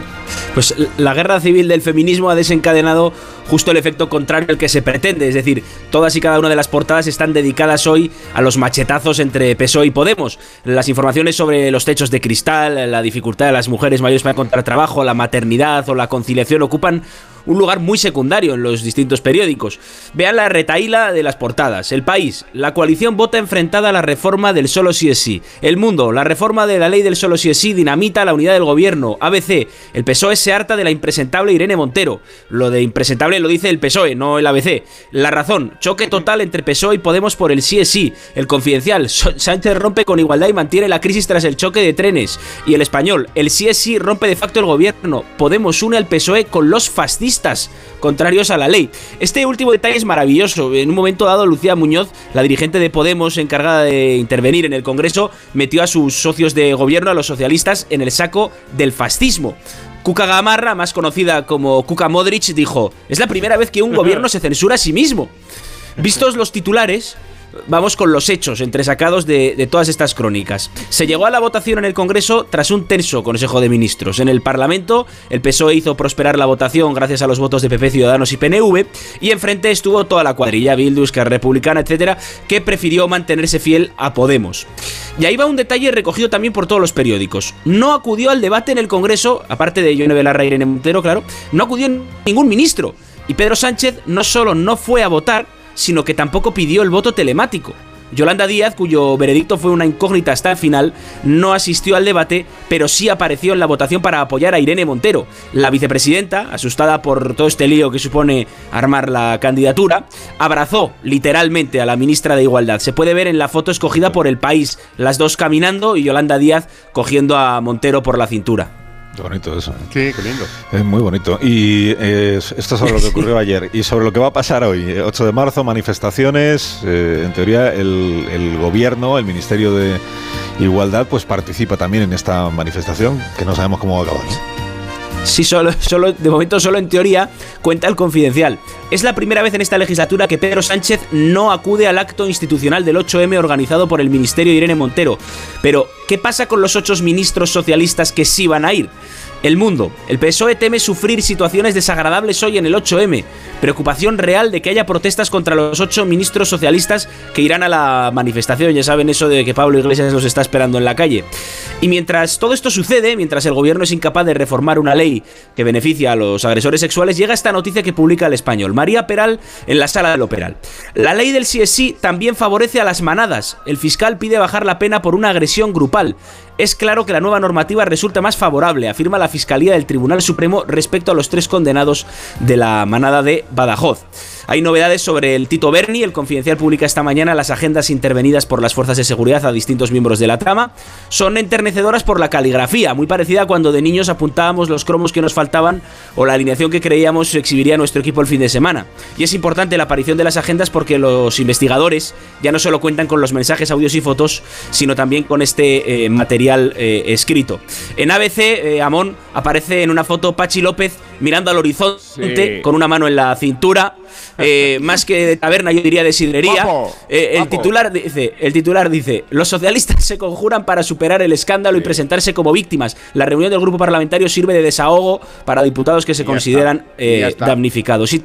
Pues la guerra civil del feminismo ha desencadenado justo el efecto contrario al que se pretende, es decir, todas y cada una de las portadas están dedicadas hoy a los machetazos entre PSOE y Podemos. Las informaciones sobre los techos de cristal, la dificultad de las mujeres mayores para encontrar trabajo, la maternidad o la conciliación ocupan un lugar muy secundario en los distintos periódicos. Vean la retaíla de las portadas. El País, la coalición vota enfrentada a la reforma del solo sí es sí. El Mundo, la reforma de la ley del solo sí es sí dinamita la unidad del gobierno. ABC, el PSOE se harta de la impresentable Irene Montero. Lo de impresentable lo dice el PSOE, no el ABC. La razón, choque total entre PSOE y Podemos por el sí es sí. El Confidencial, Sánchez rompe con igualdad y mantiene la crisis tras el choque de trenes. Y el Español, el sí es sí rompe de facto el gobierno. Podemos une al PSOE con los fascistas contrarios a la ley. Este último detalle es maravilloso. En un momento dado, Lucía Muñoz, la dirigente de Podemos encargada de intervenir en el Congreso, metió a sus socios de gobierno, a los socialistas, en el saco del fascismo. Cuca Gamarra, más conocida como Cuca Modric, dijo, es la primera vez que un gobierno se censura a sí mismo. Vistos los titulares, vamos con los hechos entresacados de, de todas estas crónicas. Se llegó a la votación en el Congreso tras un tenso Consejo de Ministros. En el Parlamento, el PSOE hizo prosperar la votación gracias a los votos de PP, Ciudadanos y PNV, y enfrente estuvo toda la cuadrilla, Bildu, Esquerra Republicana, etcétera, que prefirió mantenerse fiel a Podemos. Y ahí va un detalle recogido también por todos los periódicos. No acudió al debate en el Congreso, aparte de Yone Belarra y Irene Montero, claro, no acudió ningún ministro. Y Pedro Sánchez no solo no fue a votar, sino que tampoco pidió el voto telemático. Yolanda Díaz, cuyo veredicto fue una incógnita hasta el final, no asistió al debate, pero sí apareció en la votación para apoyar a Irene Montero. La vicepresidenta, asustada por todo este lío que supone armar la candidatura, abrazó literalmente a la ministra de Igualdad. Se puede ver en la foto escogida por el país, las dos caminando y Yolanda Díaz cogiendo a Montero por la cintura. Qué bonito eso. Sí, qué lindo. Es muy bonito. Y eh, esto sobre lo que ocurrió ayer y sobre lo que va a pasar hoy. Eh, 8 de marzo, manifestaciones. eh, en teoría, el, el gobierno, el Ministerio de Igualdad, pues participa también en esta manifestación, que no sabemos cómo va a acabar. Sí, solo, solo, de momento solo en teoría cuenta el confidencial. Es la primera vez en esta legislatura que Pedro Sánchez no acude al acto institucional del 8M organizado por el Ministerio Irene Montero. Pero, ¿qué pasa con los ocho ministros socialistas que sí van a ir? El mundo. El PSOE teme sufrir situaciones desagradables hoy en el 8M. Preocupación real de que haya protestas contra los ocho ministros socialistas que irán a la manifestación. Ya saben eso de que Pablo Iglesias los está esperando en la calle. Y mientras todo esto sucede, mientras el gobierno es incapaz de reformar una ley que beneficia a los agresores sexuales, llega esta noticia que publica el español. María Peral en la sala del Operal. La ley del sí también favorece a las manadas. El fiscal pide bajar la pena por una agresión grupal. Es claro que la nueva normativa resulta más favorable, afirma la Fiscalía del Tribunal Supremo respecto a los tres condenados de la manada de Badajoz. Hay novedades sobre el Tito Berni. El Confidencial publica esta mañana las agendas intervenidas por las fuerzas de seguridad a distintos miembros de la trama. Son enternecedoras por la caligrafía, muy parecida a cuando de niños apuntábamos los cromos que nos faltaban o la alineación que creíamos exhibiría nuestro equipo el fin de semana. Y es importante la aparición de las agendas porque los investigadores ya no solo cuentan con los mensajes, audios y fotos, sino también con este eh, material eh, escrito. En ABC, eh, Amón aparece en una foto Pachi López mirando al horizonte Sí. con una mano en la cintura. Eh, más que de taberna, yo diría de sidrería. Guapo, Eh, el, guapo. titular dice, el titular dice: Los socialistas se conjuran para superar el escándalo y presentarse como víctimas. La reunión del grupo parlamentario sirve de desahogo para diputados que se Y consideran eh, damnificados. Y,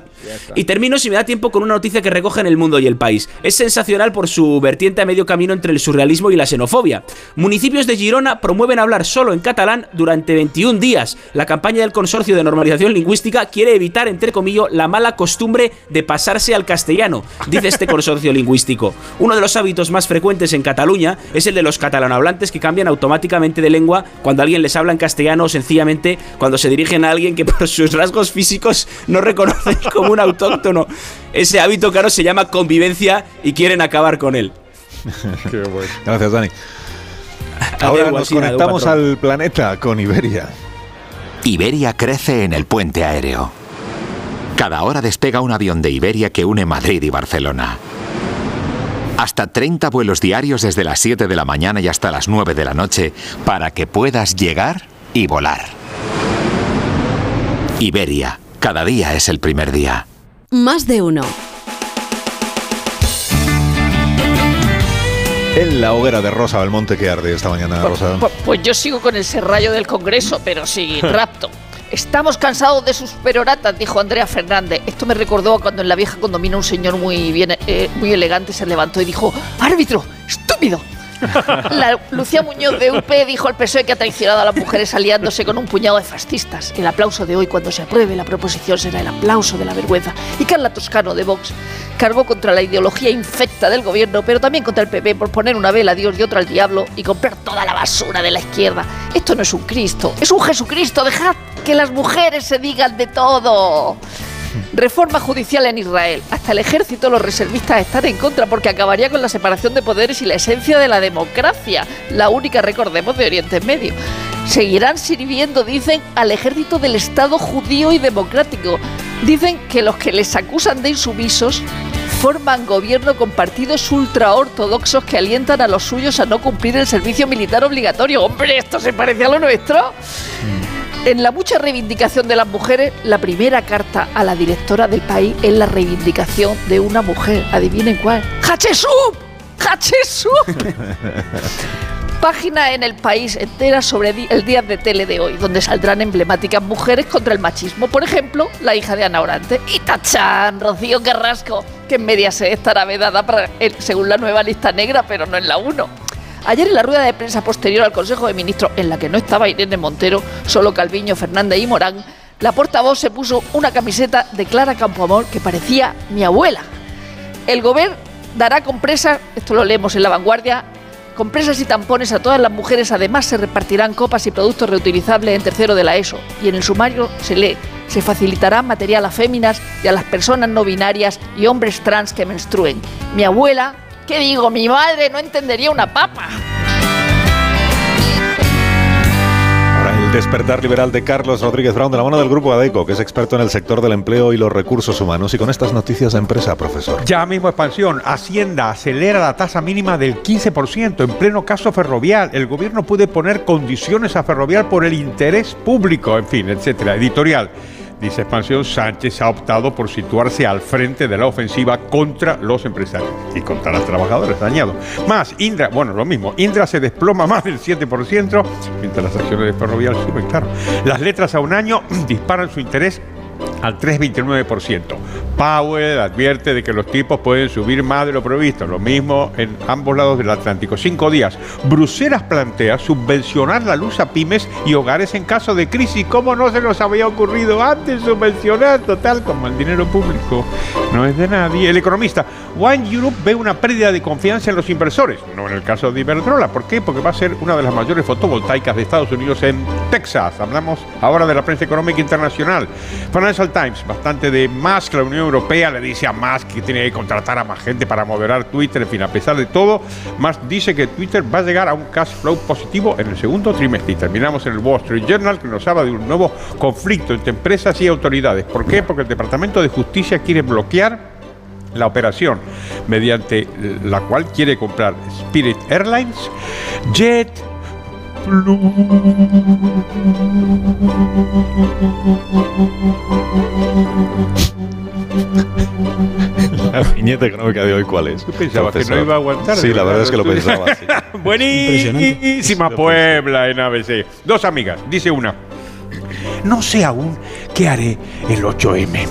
y termino, si me da tiempo, con una noticia que recoge en El Mundo y El País. Es sensacional por su vertiente a medio camino entre el surrealismo y la xenofobia. Municipios de Girona promueven hablar solo en catalán durante 21 días. La campaña del Consorcio de Normalización Lingüística quiere evitar, entre comillas, la mala costumbre de pasarse al castellano, dice este consorcio lingüístico. Uno de los hábitos más frecuentes en Cataluña es el de los catalanohablantes que cambian automáticamente de lengua cuando alguien les habla en castellano o sencillamente cuando se dirigen a alguien que por sus rasgos físicos no reconocen como un autóctono. Ese hábito, claro, se llama convivencia y quieren acabar con él. Gracias, Dani. Ahora nos conectamos al planeta con Iberia. Iberia crece en el puente aéreo. Cada hora despega un avión de Iberia que une Madrid y Barcelona. Hasta 30 vuelos diarios desde las 7 de la mañana y hasta las 9 de la noche para que puedas llegar y volar. Iberia, cada día es el primer día. Más de uno. En la hoguera de Rosa Belmonte que arde esta mañana, Rosa. Pues, pues yo sigo con el serrallo del Congreso, pero sí, rapto. Estamos cansados de sus peroratas, dijo Andrea Fernández. Esto me recordó a cuando en la vieja condomina un señor muy bien, eh, muy elegante se levantó y dijo: ¡Árbitro! ¡Estúpido! La Lucía Muñoz de UP dijo al PSOE que ha traicionado a las mujeres aliándose con un puñado de fascistas. El aplauso de hoy, cuando se apruebe la proposición, será el aplauso de la vergüenza. Y Carla Toscano de Vox cargó contra la ideología infecta del gobierno, pero también contra el PP por poner una vela a Dios y otra al diablo y comprar toda la basura de la izquierda. Esto no es un Cristo, es un Jesucristo. Dejad que las mujeres se digan de todo. Reforma judicial en Israel. Hasta el ejército, los reservistas están en contra porque acabaría con la separación de poderes y la esencia de la democracia, la única, recordemos, de Oriente Medio. Seguirán sirviendo, dicen, al ejército del Estado judío y democrático. Dicen que los que les acusan de insumisos forman gobierno con partidos ultraortodoxos que alientan a los suyos a no cumplir el servicio militar obligatorio. Hombre, esto se parece a lo nuestro. En la mucha reivindicación de las mujeres, la primera carta a la directora del país es la reivindicación de una mujer. Adivinen cuál. ¡Hachesub! ¡Hachesub! Página en el país entera sobre el día de tele de hoy, donde saldrán emblemáticas mujeres contra el machismo. Por ejemplo, la hija de Ana Orante. Y Tachán, Rocío Carrasco, que en media se estará vedada para, según la nueva lista negra, pero no en la 1. Ayer en la rueda de prensa posterior al Consejo de Ministros, en la que no estaba Irene Montero, solo Calviño, Fernández y Morán, la portavoz se puso una camiseta de Clara Campoamor que parecía mi abuela. El gobierno dará compresas, esto lo leemos en la vanguardia, compresas y tampones a todas las mujeres, además se repartirán copas y productos reutilizables en tercero de la ESO. Y en el sumario se lee, se facilitará material a féminas y a las personas no binarias y hombres trans que menstruen. Mi abuela ¿Qué digo? Mi madre no entendería una papa. Ahora el despertar liberal de Carlos Rodríguez Brown de la mano del grupo ADECO, que es experto en el sector del empleo y los recursos humanos. Y con estas noticias de empresa, profesor. Ya mismo expansión. Hacienda acelera la tasa mínima del 15% en pleno caso ferrovial. El gobierno puede poner condiciones a ferrovial por el interés público, en fin, etcétera. Editorial. Dice Expansión, Sánchez ha optado por situarse al frente de la ofensiva contra los empresarios y contra los trabajadores, dañados. Más, Indra, bueno, lo mismo, Indra se desploma más del 7%, mientras las acciones de Ferrovial suben, claro. Las letras a un año disparan su interés al 3,29%. Powell advierte de que los tipos pueden subir más de lo previsto, lo mismo en ambos lados del Atlántico. Cinco días. Bruselas plantea subvencionar la luz a pymes y hogares en caso de crisis. ¿Cómo no se nos había ocurrido antes subvencionar total como el dinero público? No es de nadie. El economista One Europe ve una pérdida de confianza en los inversores, no en el caso de Iberdrola. ¿Por qué? Porque va a ser una de las mayores fotovoltaicas de Estados Unidos en Texas. Hablamos ahora de la prensa económica internacional. Financial Times, bastante de más que la Unión Europea le dice a Musk que tiene que contratar a más gente para moderar Twitter. En fin, a pesar de todo, Musk dice que Twitter va a llegar a un cash flow positivo en el segundo trimestre. Terminamos en el Wall Street Journal que nos habla de un nuevo conflicto entre empresas y autoridades. ¿Por qué? Porque el Departamento de Justicia quiere bloquear la operación mediante la cual quiere comprar Spirit Airlines, Jet La viñeta económica de hoy, ¿cuál es? ¿Tú pensabas que no iba a aguantar? Sí, la verdad es que lo pensaba. sí. Buenísima Puebla en ABC. Dos amigas, dice una. No sé aún qué haré el 8M.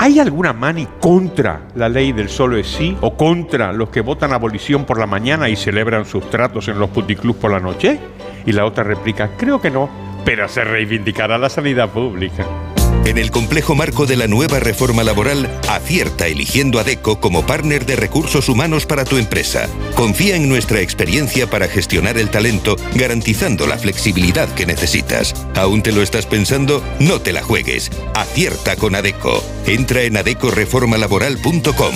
¿Hay alguna mani contra la ley del solo es sí o contra los que votan abolición por la mañana y celebran sus tratos en los puticlubs por la noche? Y la otra replica, creo que no, pero se reivindicará la sanidad pública. En el complejo marco de la nueva reforma laboral, acierta eligiendo a DECO como partner de recursos humanos para tu empresa. Confía en nuestra experiencia para gestionar el talento, garantizando la flexibilidad que necesitas. ¿Aún te lo estás pensando? No te la juegues. Acierta con ADECO. Entra en adecoreformalaboral.com.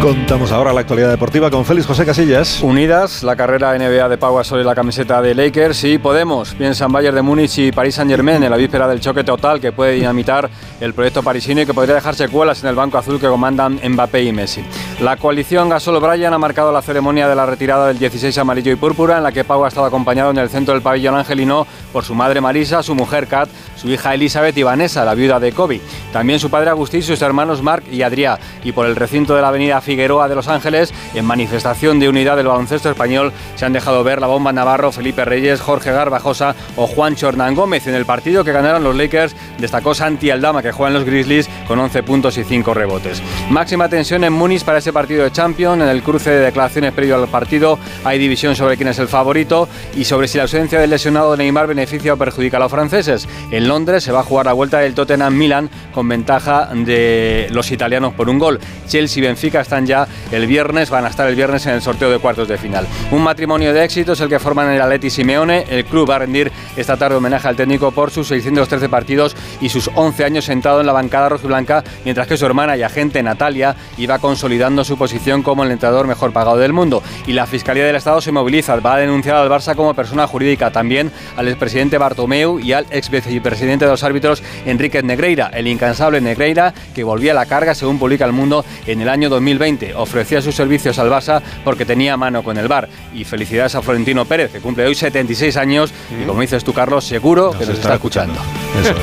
Contamos ahora la actualidad deportiva con Félix José Casillas. Unidas, la carrera NBA de Pau Gasol y la camiseta de Lakers y Podemos, piensan Bayern de Múnich y Paris Saint-Germain en la víspera del choque total que puede dinamitar el proyecto parisino y que podría dejar secuelas en el banco azul que comandan Mbappé y Messi. La coalición Gasol-Bryan ha marcado la ceremonia de la retirada del 16 amarillo y púrpura en la que Pau ha estado acompañado en el centro del pabellón angelino por su madre Marisa, su mujer Kat, su hija Elizabeth y Vanessa, la viuda de Kobe. También su padre Agustín, sus hermanos Mark y Adrià. Y por el recinto de la avenida Figueroa de Los Ángeles, en manifestación de unidad del baloncesto español, se han dejado ver la bomba Navarro, Felipe Reyes, Jorge Garbajosa o Juan Hernán Gómez. En el partido que ganaron los Lakers, destacó Santi Aldama, que juega en los Grizzlies con 11 puntos y 5 rebotes. Máxima tensión en Múnich para ese partido de Champions. En el cruce de declaraciones previo al partido hay división sobre quién es el favorito y sobre si la ausencia del lesionado de Neymar beneficia o perjudica a los franceses. En Londres se va a jugar la vuelta del Tottenham-Milan con ventaja de los italianos por un gol. Chelsea Benfica están ya el viernes, van a estar el viernes en el sorteo de cuartos de final. Un matrimonio de éxito es el que forman el Atleti Simeone. El club va a rendir esta tarde homenaje al técnico por sus 613 partidos y sus 11 años sentado en la bancada rojiblanca, mientras que su hermana y agente Natalia iba consolidando su posición como el entrenador mejor pagado del mundo. Y la Fiscalía del Estado se moviliza, va a denunciar al Barça como persona jurídica, también al expresidente Bartomeu y al ex vicepresidente de los árbitros Enrique Negreira, el incansable Negreira que volvía a la carga, según publica El Mundo, en el año 2020. Ofrecía sus servicios al Barça porque tenía mano con el bar. Y felicidades a Florentino Pérez, que cumple hoy 76 años y como dices tú, Carlos, seguro que nos está, escuchando. Eso.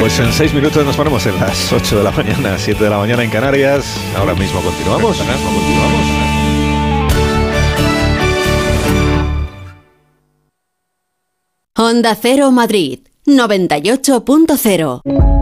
Pues en seis minutos nos ponemos en las 8 de la mañana, 7 de la mañana en Canarias. Ahora mismo continuamos. continuamos. Honda Cero Madrid 98.0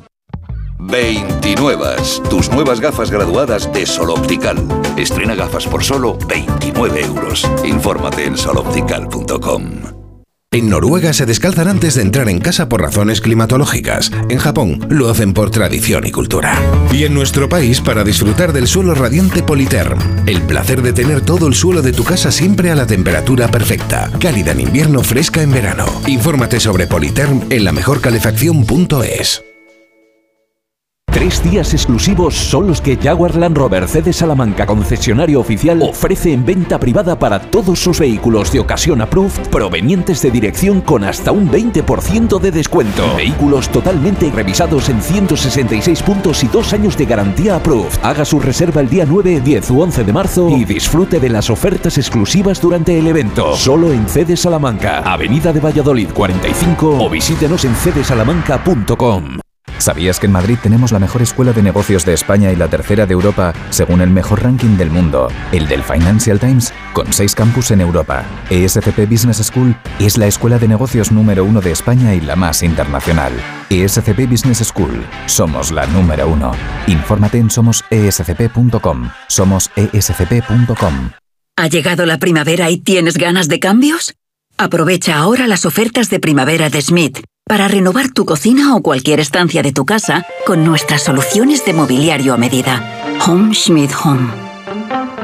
29. Tus nuevas gafas graduadas de Sol Optical. Estrena gafas por solo 29 euros. Infórmate en soloptical.com. En Noruega se descalzan antes de entrar en casa por razones climatológicas. En Japón lo hacen por tradición y cultura. Y en nuestro país para disfrutar del suelo radiante Politerm. El placer de tener todo el suelo de tu casa siempre a la temperatura perfecta. Cálida en invierno, fresca en verano. Infórmate sobre Politerm en la mejorcalefacción.es. Tres días exclusivos son los que Jaguar Land Rover CD Salamanca, concesionario oficial, ofrece en venta privada para todos sus vehículos de ocasión approved provenientes de dirección con hasta un 20% de descuento. Vehículos totalmente revisados en 166 puntos y dos años de garantía approved. Haga su reserva el día 9, 10 u 11 de marzo y disfrute de las ofertas exclusivas durante el evento. Solo en CD Salamanca, Avenida de Valladolid 45 o visítenos en cdsalamanca.com. ¿Sabías que en Madrid tenemos la mejor escuela de negocios de España y la tercera de Europa, según el mejor ranking del mundo, el del Financial Times, con seis campus en Europa? ESCP Business School es la escuela de negocios número uno de España y la más internacional. ESCP Business School, somos la número uno. Infórmate en somosescp.com. Somosescp.com. ¿Ha llegado la primavera y tienes ganas de cambios? Aprovecha ahora las ofertas de primavera de Smith. Para renovar tu cocina o cualquier estancia de tu casa con nuestras soluciones de mobiliario a medida. Home Schmidt Home.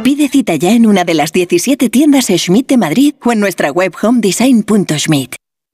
Pide cita ya en una de las 17 tiendas Schmidt de Madrid o en nuestra web homedesign.schmidt.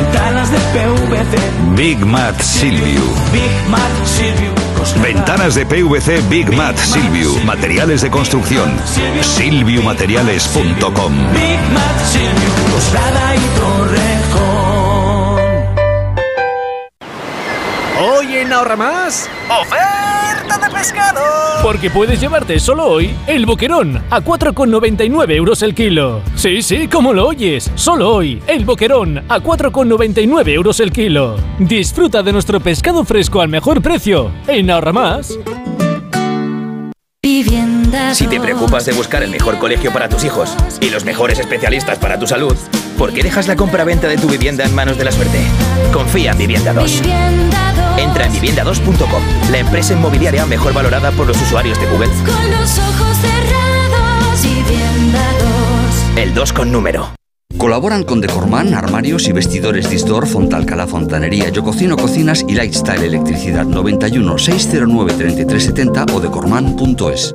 Ventanas de PVC. Big Mat Silviu. Big Mat Coslada. Ventanas de PVC Big Mat Silviu. Materiales de construcción. Silviumateriales.com. Big Mat Silvium Coslada y Torrejón. Hoy en Ahorra Más. ¡Oferta de pescado! Porque puedes llevarte solo hoy el boquerón a 4,99 euros el kilo. Sí, sí, como lo oyes. Solo hoy el boquerón a 4,99 euros el kilo. Disfruta de nuestro pescado fresco al mejor precio. En Ahorra Más. Si te preocupas de buscar el mejor colegio para tus hijos y los mejores especialistas para tu salud, ¿por qué dejas la compra-venta de tu vivienda en manos de la suerte? Confía en Vivienda 2. Entra en vivienda2.com, la empresa inmobiliaria mejor valorada por los usuarios de Google. Con los ojos cerrados, vivienda 2. El 2 con número. Colaboran con Decorman, armarios y vestidores Disdor, Fontalcala Fontanería, Yo Cocino Cocinas y Lifestyle Electricidad 91 609 3370 o decorman.es.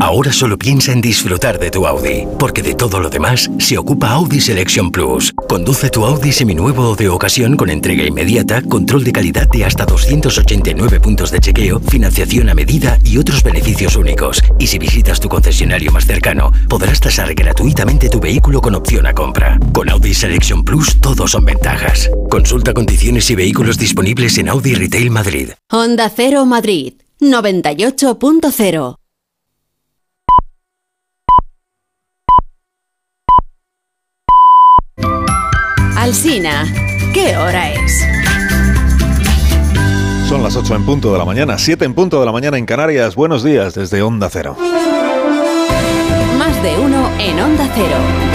Ahora solo piensa en disfrutar de tu Audi, porque de todo lo demás se ocupa Audi Selection Plus. Conduce tu Audi seminuevo o de ocasión con entrega inmediata, control de calidad de hasta 289 puntos de chequeo, financiación a medida y otros beneficios únicos. Y si visitas tu concesionario más cercano, podrás tasar gratuitamente tu vehículo con opción a compra. Con Audi Selection Plus todo son ventajas. Consulta condiciones y vehículos disponibles en Audi Retail Madrid. Honda Cero Madrid 98.0 Alsina, ¿qué hora es? Son las 8 en punto de la mañana, 7 en punto de la mañana en Canarias. Buenos días desde Onda Cero. Más de uno en Onda Cero.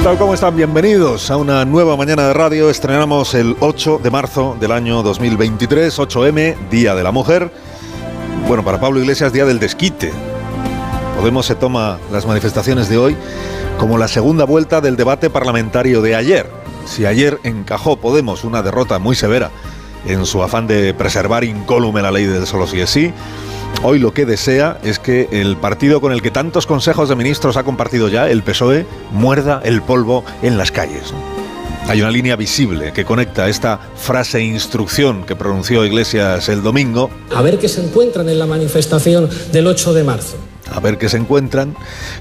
¿Qué tal? ¿Cómo están? Bienvenidos a una nueva mañana de radio. Estrenamos el 8 de marzo del año 2023, 8M, Día de la Mujer. Bueno, para Pablo Iglesias, Día del Desquite. Podemos se toma las manifestaciones de hoy como la segunda vuelta del debate parlamentario de ayer. Si ayer encajó Podemos una derrota muy severa en su afán de preservar incólume la ley del solo si es sí, Hoy lo que desea es que el partido con el que tantos consejos de ministros ha compartido ya, el PSOE, muerda el polvo en las calles. Hay una línea visible que conecta esta frase e instrucción que pronunció Iglesias el domingo. A ver qué se encuentran en la manifestación del 8 de marzo. A ver qué se encuentran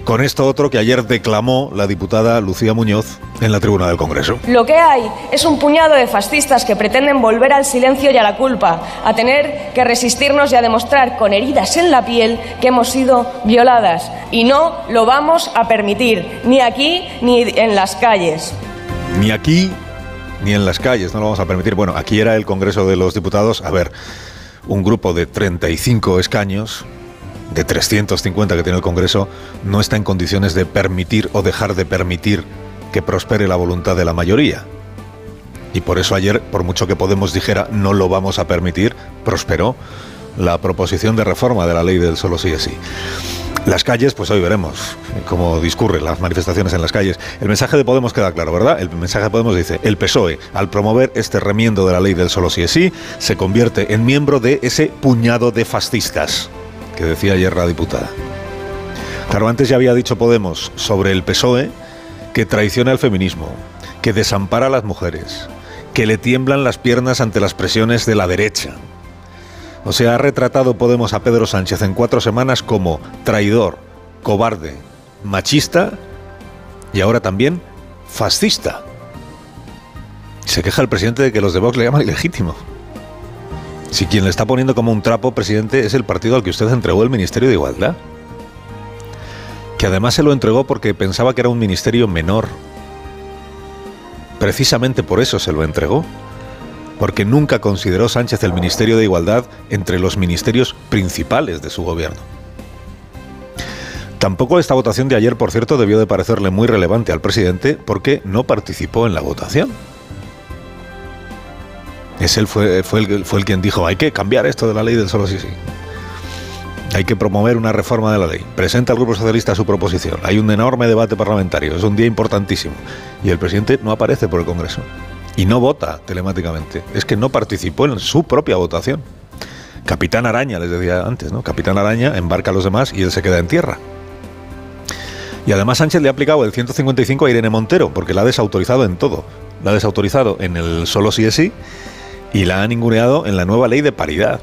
con esto otro que ayer declamó la diputada Lucía Muñoz en la tribuna del Congreso. Lo que hay es un puñado de fascistas que pretenden volver al silencio y a la culpa, a tener que resistirnos y a demostrar con heridas en la piel que hemos sido violadas. Y no lo vamos a permitir, ni aquí ni en las calles. Ni aquí ni en las calles, no lo vamos a permitir. Bueno, aquí era el Congreso de los Diputados. A ver, un grupo de 35 escaños de 350 que tiene el Congreso no está en condiciones de permitir o dejar de permitir que prospere la voluntad de la mayoría. Y por eso ayer, por mucho que Podemos dijera no lo vamos a permitir, prosperó la proposición de reforma de la ley del solo sí es sí. Las calles, pues hoy veremos cómo discurren las manifestaciones en las calles. El mensaje de Podemos queda claro, ¿verdad? El mensaje de Podemos dice, el PSOE, al promover este remiendo de la ley del solo sí es sí, se convierte en miembro de ese puñado de fascistas que decía ayer la diputada. Claro, antes ya había dicho Podemos sobre el PSOE que traiciona el feminismo, que desampara a las mujeres, que le tiemblan las piernas ante las presiones de la derecha. O sea, ha retratado Podemos a Pedro Sánchez en cuatro semanas como traidor, cobarde, machista y ahora también fascista. Se queja el presidente de que los de Vox le llaman ilegítimo. Si quien le está poniendo como un trapo, presidente, es el partido al que usted entregó el Ministerio de Igualdad. Que además se lo entregó porque pensaba que era un ministerio menor. Precisamente por eso se lo entregó. Porque nunca consideró Sánchez el Ministerio de Igualdad entre los ministerios principales de su gobierno. Tampoco esta votación de ayer, por cierto, debió de parecerle muy relevante al presidente porque no participó en la votación. Es él fue, fue, el, fue el quien dijo, hay que cambiar esto de la ley del solo sí sí. Hay que promover una reforma de la ley. Presenta el Grupo Socialista su proposición. Hay un enorme debate parlamentario. Es un día importantísimo. Y el presidente no aparece por el Congreso. Y no vota telemáticamente. Es que no participó en su propia votación. Capitán Araña, les decía antes, ¿no? Capitán Araña embarca a los demás y él se queda en tierra. Y además Sánchez le ha aplicado el 155 a Irene Montero, porque la ha desautorizado en todo. La ha desautorizado en el solo sí es sí y la ha ninguneado en la nueva ley de paridad.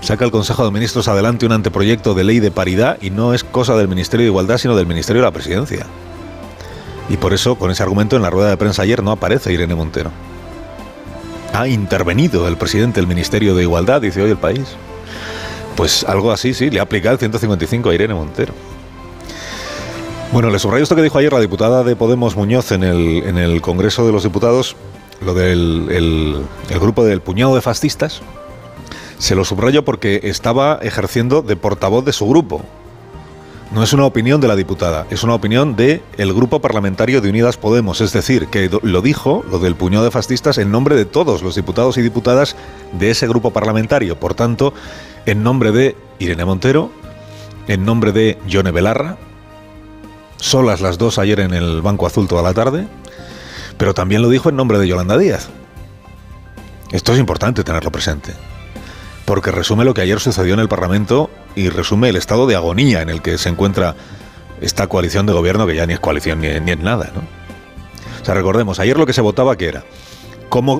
Saca el Consejo de Ministros adelante un anteproyecto de ley de paridad y no es cosa del Ministerio de Igualdad, sino del Ministerio de la Presidencia. Y por eso, con ese argumento, en la rueda de prensa ayer no aparece Irene Montero. Ha intervenido el presidente del Ministerio de Igualdad, dice hoy el país. Pues algo así, sí, le ha aplicado el 155 a Irene Montero. Bueno, le subrayo esto que dijo ayer la diputada de Podemos Muñoz en el, en el Congreso de los Diputados, lo del el, grupo del puñado de fascistas, se lo subrayo porque estaba ejerciendo de portavoz de su grupo. No es una opinión de la diputada, es una opinión del el grupo parlamentario de Unidas Podemos. Es decir, que lo dijo, lo del puñado de fascistas, en nombre de todos los diputados y diputadas de ese grupo parlamentario. Por tanto, en nombre de Irene Montero, en nombre de Yone Belarra, solas las dos ayer en el Banco Azul toda la tarde, pero también lo dijo en nombre de Yolanda Díaz. Esto es importante tenerlo presente, porque resume lo que ayer sucedió en el Parlamento y resume el estado de agonía en el que se encuentra esta coalición de gobierno, que ya ni es coalición ni, es nada. ¿no? O sea, recordemos, ayer lo que se votaba que era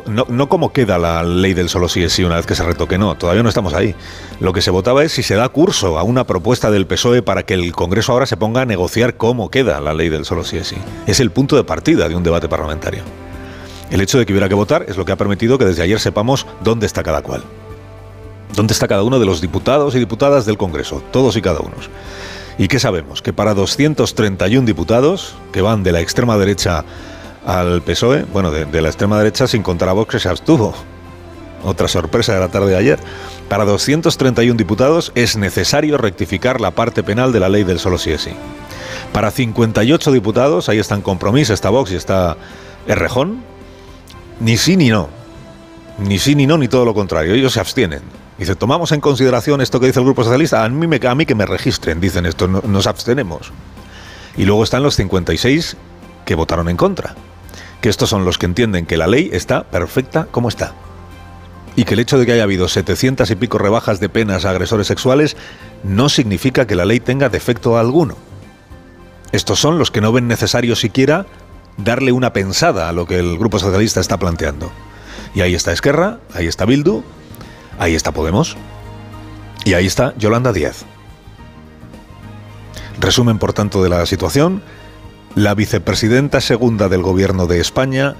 no, cómo queda la ley del solo sí es sí una vez que se retoque, no, todavía no estamos ahí. Lo que se votaba es si se da curso a una propuesta del PSOE para que el Congreso ahora se ponga a negociar cómo queda la ley del solo sí es sí. Es el punto de partida de un debate parlamentario. El hecho de que hubiera que votar es lo que ha permitido que desde ayer sepamos dónde está cada cual. ¿Dónde está cada uno de los diputados y diputadas del Congreso? Todos y cada uno. ¿Y qué sabemos? Que para 231 diputados, que van de la extrema derecha al PSOE, bueno, de, la extrema derecha sin contar a Vox que se abstuvo. Otra sorpresa de la tarde de ayer. Para 231 diputados es necesario rectificar la parte penal de la ley del solo sí es sí. Para 58 diputados, ahí están Compromís, está Vox y está Errejón, ni sí ni no. Ni sí ni no, ni todo lo contrario. Ellos se abstienen. Dice, tomamos en consideración esto que dice el Grupo Socialista. A mí, me, a mí que me registren, dicen esto, nos abstenemos. Y luego están los 56 que votaron en contra que estos son los que entienden que la ley está perfecta como está. Y que el hecho de que haya habido 700 y pico rebajas de penas a agresores sexuales no significa que la ley tenga defecto alguno. Estos son los que no ven necesario siquiera darle una pensada a lo que el Grupo Socialista está planteando. Y ahí está Esquerra, ahí está Bildu, ahí está Podemos y ahí está Yolanda Díaz. Resumen, por tanto, de la situación la vicepresidenta segunda del Gobierno de España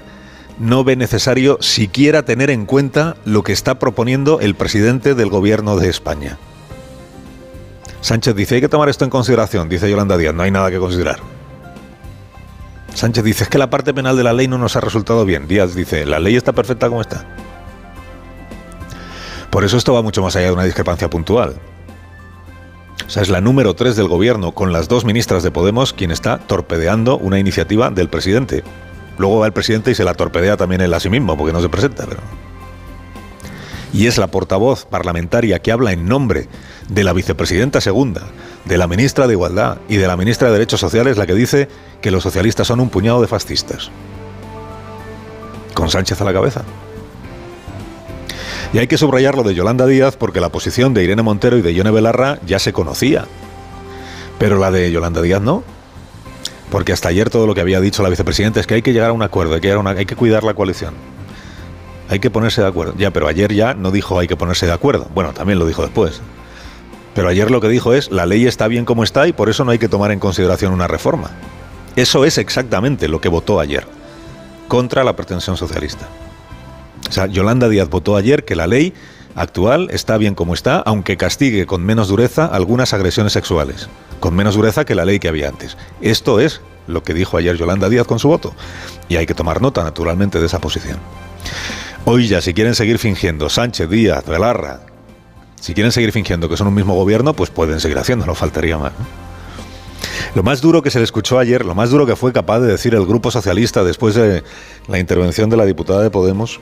no ve necesario siquiera tener en cuenta lo que está proponiendo el presidente del Gobierno de España. Sánchez dice, hay que tomar esto en consideración, dice Yolanda Díaz, no hay nada que considerar. Sánchez dice, es que la parte penal de la ley no nos ha resultado bien. Díaz dice, la ley está perfecta como está. Por eso esto va mucho más allá de una discrepancia puntual. O sea, es la número 3 del gobierno, con las dos ministras de Podemos, quien está torpedeando una iniciativa del presidente. Luego va el presidente y se la torpedea también él a sí mismo, porque no se presenta, pero y es la portavoz parlamentaria que habla en nombre de la vicepresidenta segunda, de la ministra de Igualdad y de la ministra de Derechos Sociales la que dice que los socialistas son un puñado de fascistas. Con Sánchez a la cabeza. Y hay que subrayar lo de Yolanda Díaz porque la posición de Irene Montero y de Yone Belarra ya se conocía. Pero la de Yolanda Díaz no. Porque hasta ayer todo lo que había dicho la vicepresidenta es que hay que llegar a un acuerdo, hay que, hay que cuidar la coalición. Hay que ponerse de acuerdo. Ya, pero ayer ya no dijo hay que ponerse de acuerdo. Bueno, también lo dijo después. Pero ayer lo que dijo es la ley está bien como está y por eso no hay que tomar en consideración una reforma. Eso es exactamente lo que votó ayer contra la pretensión socialista. O sea, Yolanda Díaz votó ayer que la ley actual está bien como está, aunque castigue con menos dureza algunas agresiones sexuales, con menos dureza que la ley que había antes. Esto es lo que dijo ayer Yolanda Díaz con su voto. Y hay que tomar nota, naturalmente, de esa posición. Hoy ya, si quieren seguir fingiendo, Sánchez, Díaz, Velarra, si quieren seguir fingiendo que son un mismo gobierno, pues pueden seguir haciéndolo, faltaría más. Lo más duro que se le escuchó ayer, lo más duro que fue capaz de decir el Grupo Socialista después de la intervención de la diputada de Podemos,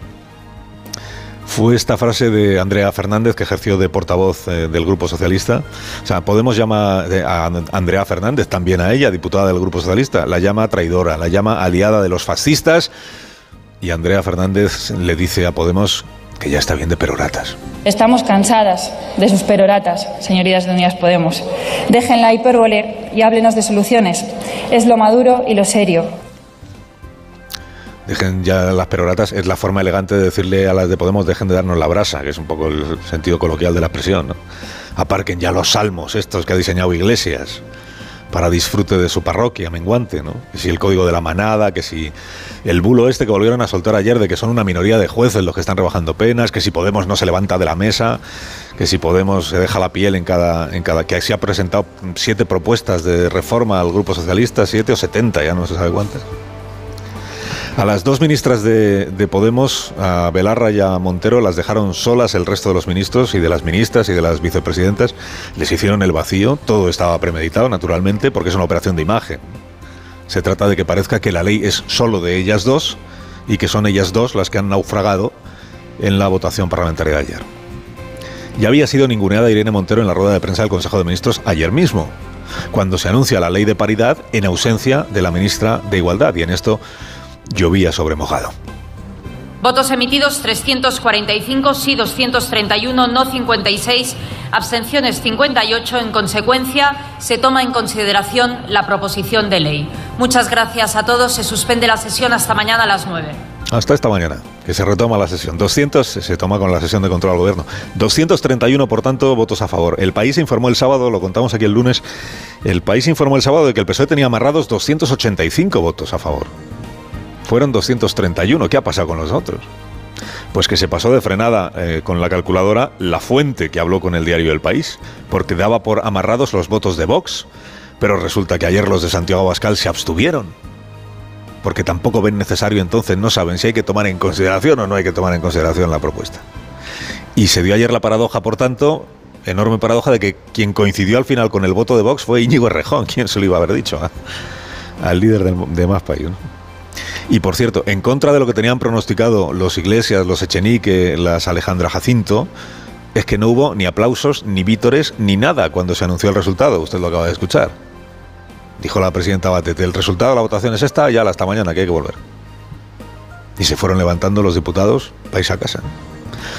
fue esta frase de Andrea Fernández, que ejerció de portavoz eh, del Grupo Socialista. O sea, Podemos llama eh, a Andrea Fernández, también a ella, diputada del Grupo Socialista, la llama traidora, la llama aliada de los fascistas y Andrea Fernández le dice a Podemos que ya está bien de peroratas. Estamos cansadas de sus peroratas, señorías de Unidas Podemos. Dejen la y háblenos de soluciones. Es lo maduro y lo serio. Dejen ya las peroratas, es la forma elegante de decirle a las de Podemos, dejen de darnos la brasa, que es un poco el sentido coloquial de la expresión. ¿no? Aparquen ya los salmos, estos que ha diseñado Iglesias para disfrute de su parroquia menguante, ¿no? Que si el código de la manada, que si el bulo este que volvieron a soltar ayer de que son una minoría de jueces los que están rebajando penas, que si Podemos no se levanta de la mesa, que si Podemos se deja la piel en cada, en cada, que se ha presentado siete propuestas de reforma al Grupo Socialista, siete o setenta, ya no se sabe cuántas. A las dos ministras de, Podemos, a Belarra y a Montero, las dejaron solas el resto de los ministros y de las ministras y de las vicepresidentas. Les hicieron el vacío, todo estaba premeditado, naturalmente, porque es una operación de imagen. Se trata de que parezca que la ley es solo de ellas dos y que son ellas dos las que han naufragado en la votación parlamentaria de ayer. Ya había sido ninguneada Irene Montero en la rueda de prensa del Consejo de Ministros ayer mismo, cuando se anuncia la ley de paridad en ausencia de la ministra de Igualdad. Y en esto llovía sobre mojado. Votos emitidos 345, sí 231, no 56, abstenciones 58. En consecuencia, se toma en consideración la proposición de ley. Muchas gracias a todos. Se suspende la sesión hasta mañana a las 9. Hasta esta mañana, que se retoma la sesión. 200 se toma con la sesión de control al gobierno. 231, por tanto, votos a favor. El país informó el sábado, lo contamos aquí el lunes, el país informó el sábado de que el PSOE tenía amarrados 285 votos a favor fueron 231. ¿Qué ha pasado con los otros? Pues que se pasó de frenada eh, con la calculadora la fuente que habló con el diario El País, porque daba por amarrados los votos de Vox, pero resulta que ayer los de Santiago Abascal se abstuvieron, porque tampoco ven necesario entonces, no saben si hay que tomar en consideración o no hay que tomar en consideración la propuesta. Y se dio ayer la paradoja, por tanto, enorme paradoja de que quien coincidió al final con el voto de Vox fue Íñigo Errejón, quien se lo iba a haber dicho, al líder de Más País. Y por cierto, en contra de lo que tenían pronosticado los Iglesias, los Echenique, las Alejandra Jacinto, es que no hubo ni aplausos, ni vítores, ni nada cuando se anunció el resultado. Usted lo acaba de escuchar. Dijo la presidenta Batete, el resultado de la votación es esta, ya hasta mañana, que hay que volver. Y se fueron levantando los diputados, vais a casa.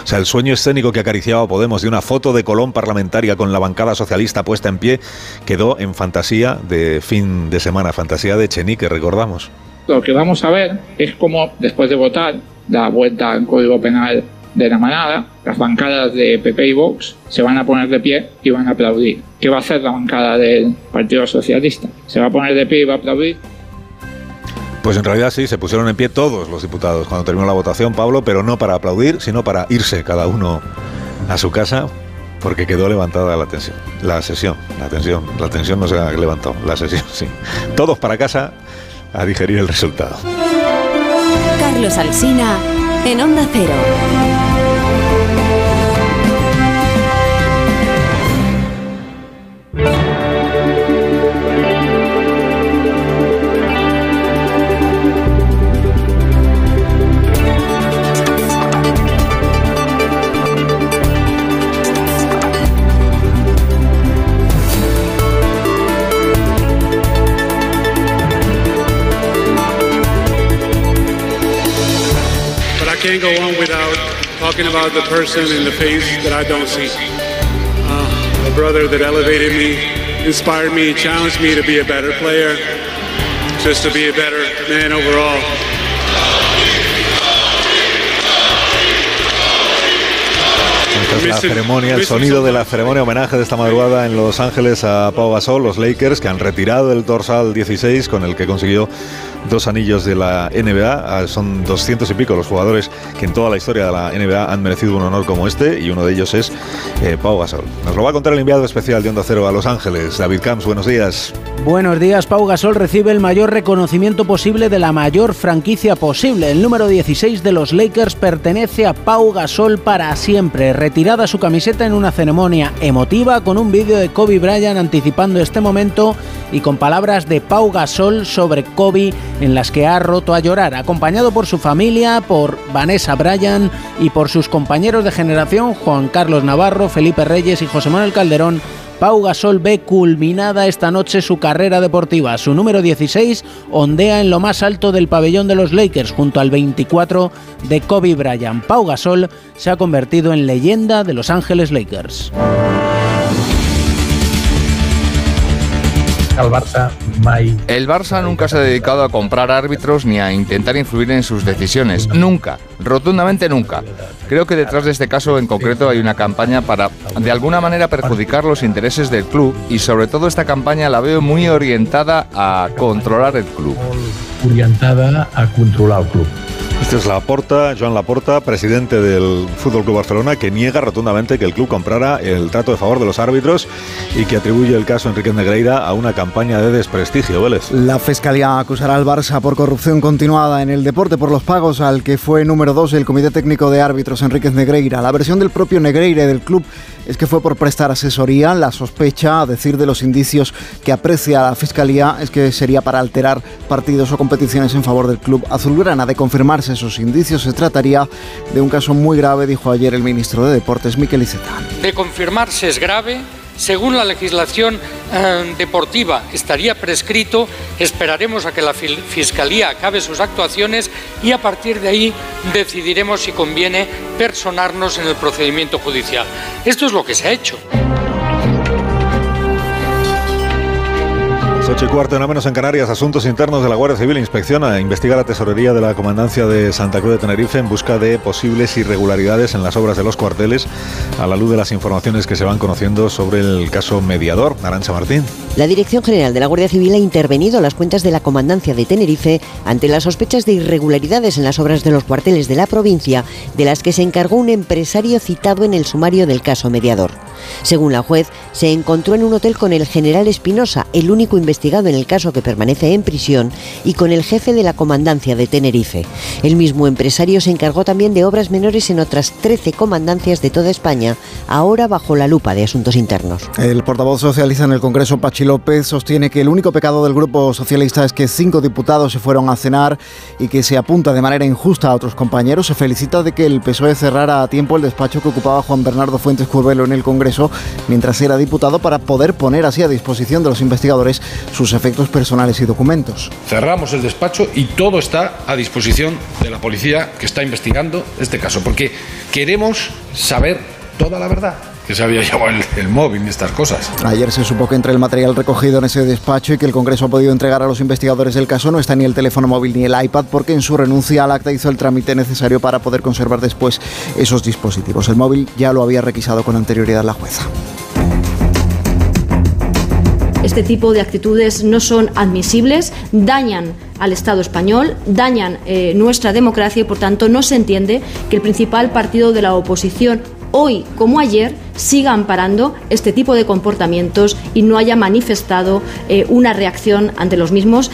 O sea, el sueño escénico que acariciaba Podemos de una foto de Colón parlamentaria con la bancada socialista puesta en pie quedó en fantasía de fin de semana, fantasía de Echenique, recordamos lo que vamos a ver es cómo después de votar la vuelta al Código Penal de la manada, las bancadas de PP y Vox se van a poner de pie y van a aplaudir. ¿Qué va a hacer la bancada del Partido Socialista? ¿Se va a poner de pie y va a aplaudir? Pues en realidad sí, se pusieron en pie todos los diputados cuando terminó la votación, Pablo, pero no para aplaudir, sino para irse cada uno a su casa porque quedó levantada la tensión, la sesión, la tensión, la tensión no se ha levantado, la sesión sí. Todos para casa a digerir el resultado. Carlos Alsina en Onda Cero. Talking about the person in the face that I don't see. Uh, a brother that elevated me, inspired me, challenged me to be a better player, just to be a better man overall. La ceremonia, el sonido de la ceremonia homenaje de esta madrugada en Los Ángeles a Pau Gasol, los Lakers, que han retirado el dorsal 16 con el que consiguió dos anillos de la NBA. Ah, Son 200 y pico los jugadores que en toda la historia de la NBA han merecido un honor como este y uno de ellos es eh, Pau Gasol. Nos lo va a contar el enviado especial de Onda Cero a Los Ángeles, David Camps. Buenos días. Buenos días, Pau Gasol recibe el mayor reconocimiento posible de la mayor franquicia posible. El número 16 de los Lakers pertenece a Pau Gasol para siempre. Retirada su camiseta en una ceremonia emotiva con un vídeo de Kobe Bryant anticipando este momento y con palabras de Pau Gasol sobre Kobe en las que ha roto a llorar, acompañado por su familia, por Vanessa Bryan y por sus compañeros de generación Juan Carlos Navarro, Felipe Reyes y José Manuel Calderón. Pau Gasol ve culminada esta noche su carrera deportiva. Su número 16 ondea en lo más alto del pabellón de los Lakers junto al 24 de Kobe Bryant. Pau Gasol se ha convertido en leyenda de Los Ángeles Lakers. El Barça nunca se ha dedicado a comprar árbitros ni a intentar influir en sus decisiones. Nunca. Rotundamente nunca. Creo que detrás de este caso en concreto hay una campaña para, de alguna manera, perjudicar los intereses del club y sobre todo esta campaña la veo muy orientada a controlar el club. orientada a controlar el club. Este es Laporta, Joan Laporta, presidente del Fútbol Club Barcelona, que niega rotundamente que el club comprara el trato de favor de los árbitros y que atribuye el caso Enrique Negreira a una campaña de desprestigio. Vélez. La Fiscalía acusará al Barça por corrupción continuada en el deporte por los pagos al que fue número 2 el Comité Técnico de Árbitros Enríquez Negreira. La versión del propio Negreira del club es que fue por prestar asesoría. La sospecha, a decir de los indicios que aprecia la Fiscalía, es que sería para alterar partidos o competiciones en favor del club azulgrana. De confirmarse esos indicios, se trataría de un caso muy grave, dijo ayer el ministro de Deportes, Miquel Iceta. De confirmarse es grave, según la legislación eh, deportiva estaría prescrito, esperaremos a que la Fiscalía acabe sus actuaciones y a partir de ahí decidiremos si conviene personarnos en el procedimiento judicial. Esto es lo que se ha hecho. Las ocho y cuarto, una menos en Canarias, asuntos internos de la Guardia Civil inspecciona e investiga la tesorería de la Comandancia de Santa Cruz de Tenerife en busca de posibles irregularidades en las obras de los cuarteles a la luz de las informaciones que se van conociendo sobre el caso mediador. Arancha Martín. La Dirección General de la Guardia Civil ha intervenido las cuentas de la Comandancia de Tenerife ante las sospechas de irregularidades en las obras de los cuarteles de la provincia, de las que se encargó un empresario citado en el sumario del caso mediador. Según la juez, se encontró en un hotel con el general Espinosa, el único investigado en el caso que permanece en prisión, y con el jefe de la comandancia de Tenerife. El mismo empresario se encargó también de obras menores en otras 13 comandancias de toda España, ahora bajo la lupa de asuntos internos. El portavoz socialista en el Congreso, Pachi López, sostiene que el único pecado del Grupo Socialista es que cinco diputados se fueron a cenar y que se apunta de manera injusta a otros compañeros. Se felicita de que el PSOE cerrara a tiempo el despacho que ocupaba Juan Bernardo Fuentes Curvelo en el Congreso mientras era diputado para poder poner así a disposición de los investigadores sus efectos personales y documentos. Cerramos el despacho y todo está a disposición de la policía que está investigando este caso, porque queremos saber toda la verdad. Que se había llevado el, el móvil y estas cosas. Ayer se supo que entre el material recogido en ese despacho y que el Congreso ha podido entregar a los investigadores del caso no está ni el teléfono móvil ni el iPad porque en su renuncia al acta hizo el trámite necesario para poder conservar después esos dispositivos. El móvil ya lo había requisado con anterioridad la jueza. Este tipo de actitudes no son admisibles, dañan al Estado español, dañan eh, nuestra democracia y por tanto no se entiende que el principal partido de la oposición hoy como ayer siga amparando este tipo de comportamientos y no haya manifestado eh, una reacción ante los mismos.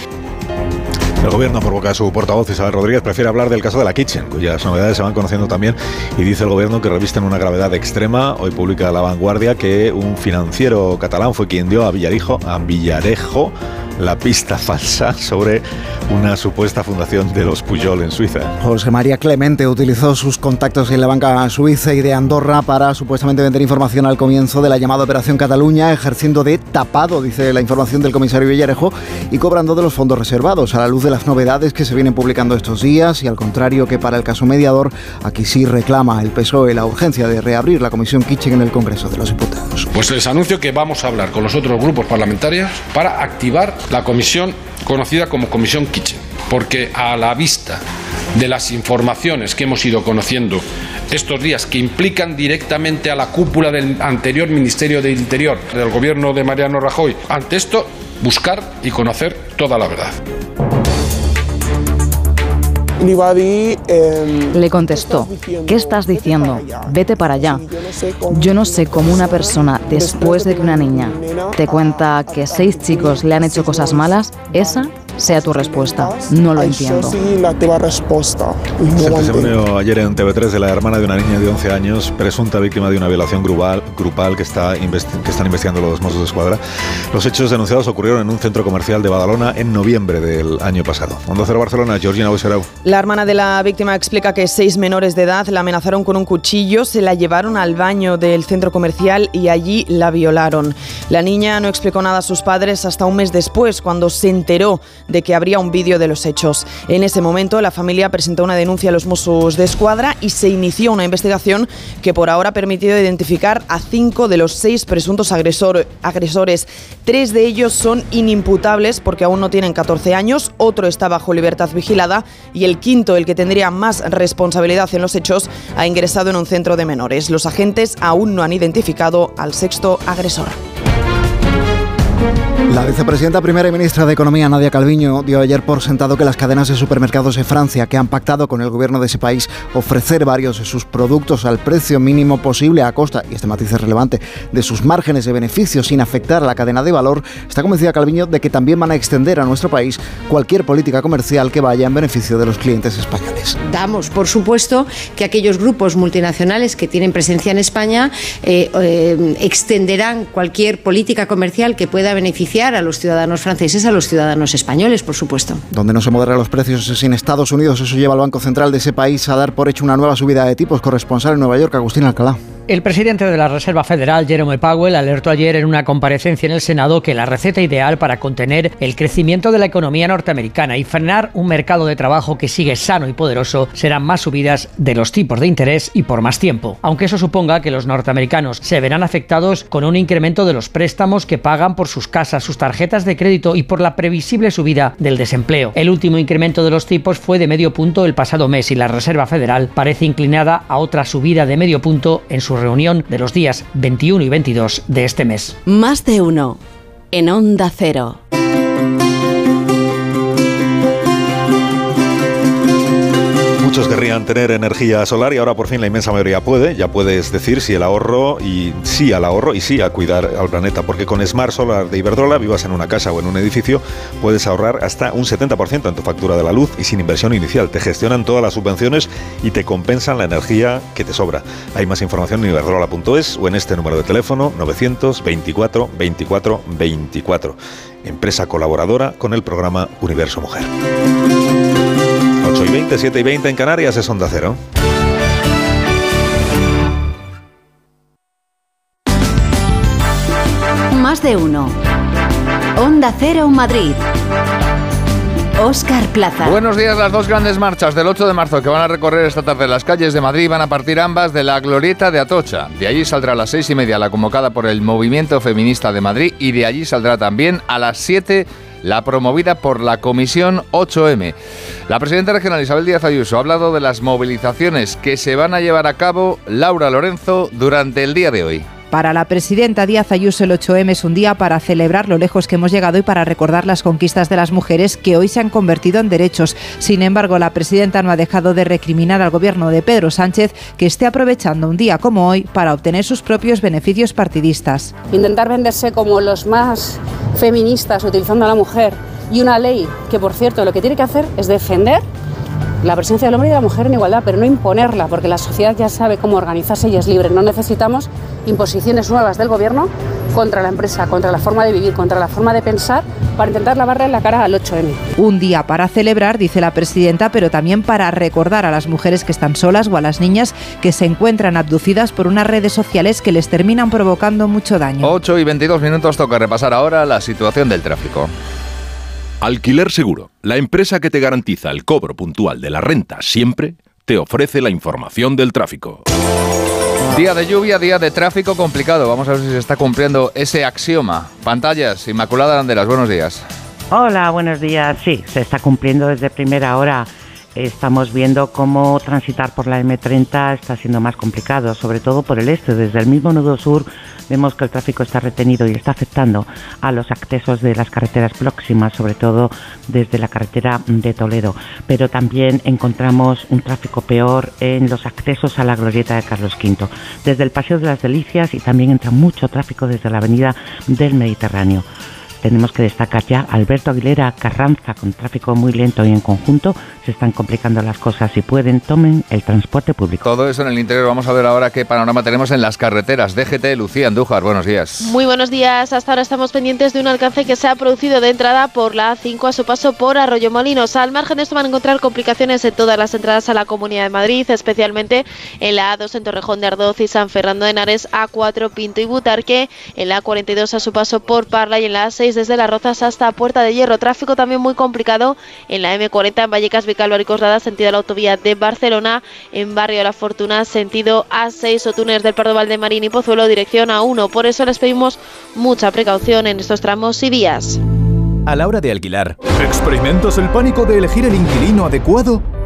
El gobierno, por boca de su portavoz Isabel Rodríguez, prefiere hablar del caso de la Kitchen, cuyas novedades se van conociendo también, y dice el gobierno que revisten una gravedad extrema. Hoy publica La Vanguardia que un financiero catalán fue quien dio a a Villarejo la pista falsa sobre una supuesta fundación de los Puyol en Suiza. José María Clemente utilizó sus contactos en la banca suiza y de Andorra para supuestamente vender información al comienzo de la llamada Operación Cataluña, ejerciendo de tapado, dice la información del comisario Villarejo, y cobrando de los fondos reservados, a la luz de las novedades que se vienen publicando estos días y al contrario que para el caso mediador, aquí sí reclama el PSOE la urgencia de reabrir la comisión Kitchen en el Congreso de los Diputados. Pues les anuncio que vamos a hablar con los otros grupos parlamentarios para activar la comisión conocida como Comisión Kitchen, porque a la vista de las informaciones que hemos ido conociendo estos días que implican directamente a la cúpula del anterior Ministerio del Interior, del gobierno de Mariano Rajoy, ante esto buscar y conocer toda la verdad. Le contestó, ¿qué estás diciendo? Vete para allá. Yo no sé cómo una persona, después de que una niña te cuenta que seis chicos le han hecho cosas malas, esa sea tu respuesta. No lo entiendo. El testimonio ayer en TV3 de la hermana de una niña de 11 años, presunta víctima de una violación grupal, grupal que, está que están investigando los Mossos de Escuadra. Los hechos denunciados ocurrieron en un centro comercial de Badalona en noviembre del año pasado. Onda Cero Barcelona, Georgina Boserau. La hermana de la víctima explica que seis menores de edad la amenazaron con un cuchillo, se la llevaron al baño del centro comercial y allí la violaron. La niña no explicó nada a sus padres hasta un mes después, cuando se enteró de que habría un vídeo de los hechos. En ese momento, la familia presentó una denuncia a los Mossos de Escuadra y se inició una investigación que por ahora ha permitido identificar a cinco de los seis presuntos agresor, agresores. Tres de ellos son inimputables porque aún no tienen 14 años, otro está bajo libertad vigilada y el quinto, el que tendría más responsabilidad en los hechos, ha ingresado en un centro de menores. Los agentes aún no han identificado al sexto agresor. La vicepresidenta primera y ministra de Economía, Nadia Calviño, dio ayer por sentado que las cadenas de supermercados de Francia, que han pactado con el gobierno de ese país ofrecer varios de sus productos al precio mínimo posible a costa, y este matiz es relevante, de sus márgenes de beneficio sin afectar a la cadena de valor, está convencida Calviño de que también van a extender a nuestro país cualquier política comercial que vaya en beneficio de los clientes españoles. Damos por supuesto que aquellos grupos multinacionales que tienen presencia en España eh, eh, extenderán cualquier política comercial que pueda beneficiar a los ciudadanos franceses, a los ciudadanos españoles, por supuesto. Donde no se moderan los precios es en Estados Unidos. Eso lleva al Banco Central de ese país a dar por hecho una nueva subida de tipos. Corresponsal en Nueva York, Agustín Alcalá. El presidente de la Reserva Federal, Jerome Powell, alertó ayer en una comparecencia en el Senado que la receta ideal para contener el crecimiento de la economía norteamericana y frenar un mercado de trabajo que sigue sano y poderoso serán más subidas de los tipos de interés y por más tiempo. Aunque eso suponga que los norteamericanos se verán afectados con un incremento de los préstamos que pagan por sus casas, sus tarjetas de crédito y por la previsible subida del desempleo. El último incremento de los tipos fue de medio punto el pasado mes y la Reserva Federal parece inclinada a otra subida de medio punto en su reunión de los días 21 y 22 de este mes. Más de uno en Onda Cero. Querrían tener energía solar y ahora por fin la inmensa mayoría puede. Ya puedes decir sí al ahorro y sí al ahorro y sí a cuidar al planeta, porque con Smart Solar de Iberdrola, vivas en una casa o en un edificio, puedes ahorrar hasta un 70% en tu factura de la luz y sin inversión inicial. Te gestionan todas las subvenciones y te compensan la energía que te sobra. Hay más información en iberdrola.es o en este número de teléfono 924 24 24. Empresa colaboradora con el programa Universo Mujer. 8 y 20, 7 y 20 en Canarias es Onda Cero. Más de uno. Onda Cero Madrid. Oscar Plaza. Buenos días, las dos grandes marchas del 8 de marzo que van a recorrer esta tarde las calles de Madrid van a partir ambas de la glorieta de Atocha. De allí saldrá a las seis y media la convocada por el Movimiento Feminista de Madrid y de allí saldrá también a las 7 la promovida por la Comisión 8M. La presidenta regional Isabel Díaz Ayuso ha hablado de las movilizaciones que se van a llevar a cabo Laura Lorenzo durante el día de hoy. Para la presidenta Díaz Ayuso el 8M es un día para celebrar lo lejos que hemos llegado y para recordar las conquistas de las mujeres que hoy se han convertido en derechos. Sin embargo, la presidenta no ha dejado de recriminar al gobierno de Pedro Sánchez que esté aprovechando un día como hoy para obtener sus propios beneficios partidistas. Intentar venderse como los más feministas utilizando a la mujer y una ley que, por cierto, lo que tiene que hacer es defender la presencia del hombre y de la mujer en igualdad, pero no imponerla, porque la sociedad ya sabe cómo organizarse y es libre. No necesitamos imposiciones nuevas del gobierno contra la empresa, contra la forma de vivir, contra la forma de pensar, para intentar lavarle la cara al 8M. Un día para celebrar, dice la presidenta, pero también para recordar a las mujeres que están solas o a las niñas que se encuentran abducidas por unas redes sociales que les terminan provocando mucho daño. 8 y 22 minutos toca repasar ahora la situación del tráfico. Alquiler Seguro, la empresa que te garantiza el cobro puntual de la renta siempre, te ofrece la información del tráfico. Día de lluvia, día de tráfico complicado. Vamos a ver si se está cumpliendo ese axioma. Pantallas, Inmaculada Landeras, buenos días. Hola, buenos días. Sí, se está cumpliendo desde primera hora. Estamos viendo cómo transitar por la M30 está siendo más complicado, sobre todo por el este. Desde el mismo nudo sur vemos que el tráfico está retenido y está afectando a los accesos de las carreteras próximas, sobre todo desde la carretera de Toledo. Pero también encontramos un tráfico peor en los accesos a la glorieta de Carlos V, desde el Paseo de las Delicias y también entra mucho tráfico desde la avenida del Mediterráneo tenemos que destacar ya Alberto Aguilera Carranza con tráfico muy lento y en conjunto se están complicando las cosas. Si pueden, tomen el transporte público. Todo eso en el interior. Vamos a ver ahora qué panorama tenemos en las carreteras. DGT, Lucía Andújar, buenos días. Muy buenos días. Hasta ahora estamos pendientes de un alcance que se ha producido de entrada por la A5 a su paso por Arroyo Molinos. Al margen de esto van a encontrar complicaciones en todas las entradas a la Comunidad de Madrid, especialmente en la A2 en Torrejón de Ardoz y San Fernando de Henares, A4 Pinto y Butarque, en la A42 a su paso por Parla y en la A6 desde Las Rozas hasta Puerta de Hierro. Tráfico también muy complicado en la M40 en Vallecas, Vicálvaro y sentido la autovía de Barcelona, en Barrio La Fortuna, sentido A6 o túneles del Pardo Valdemarín y Pozuelo, dirección A1. Por eso les pedimos mucha precaución en estos tramos y vías. A la hora de alquilar, ¿experimentas el pánico de elegir el inquilino adecuado?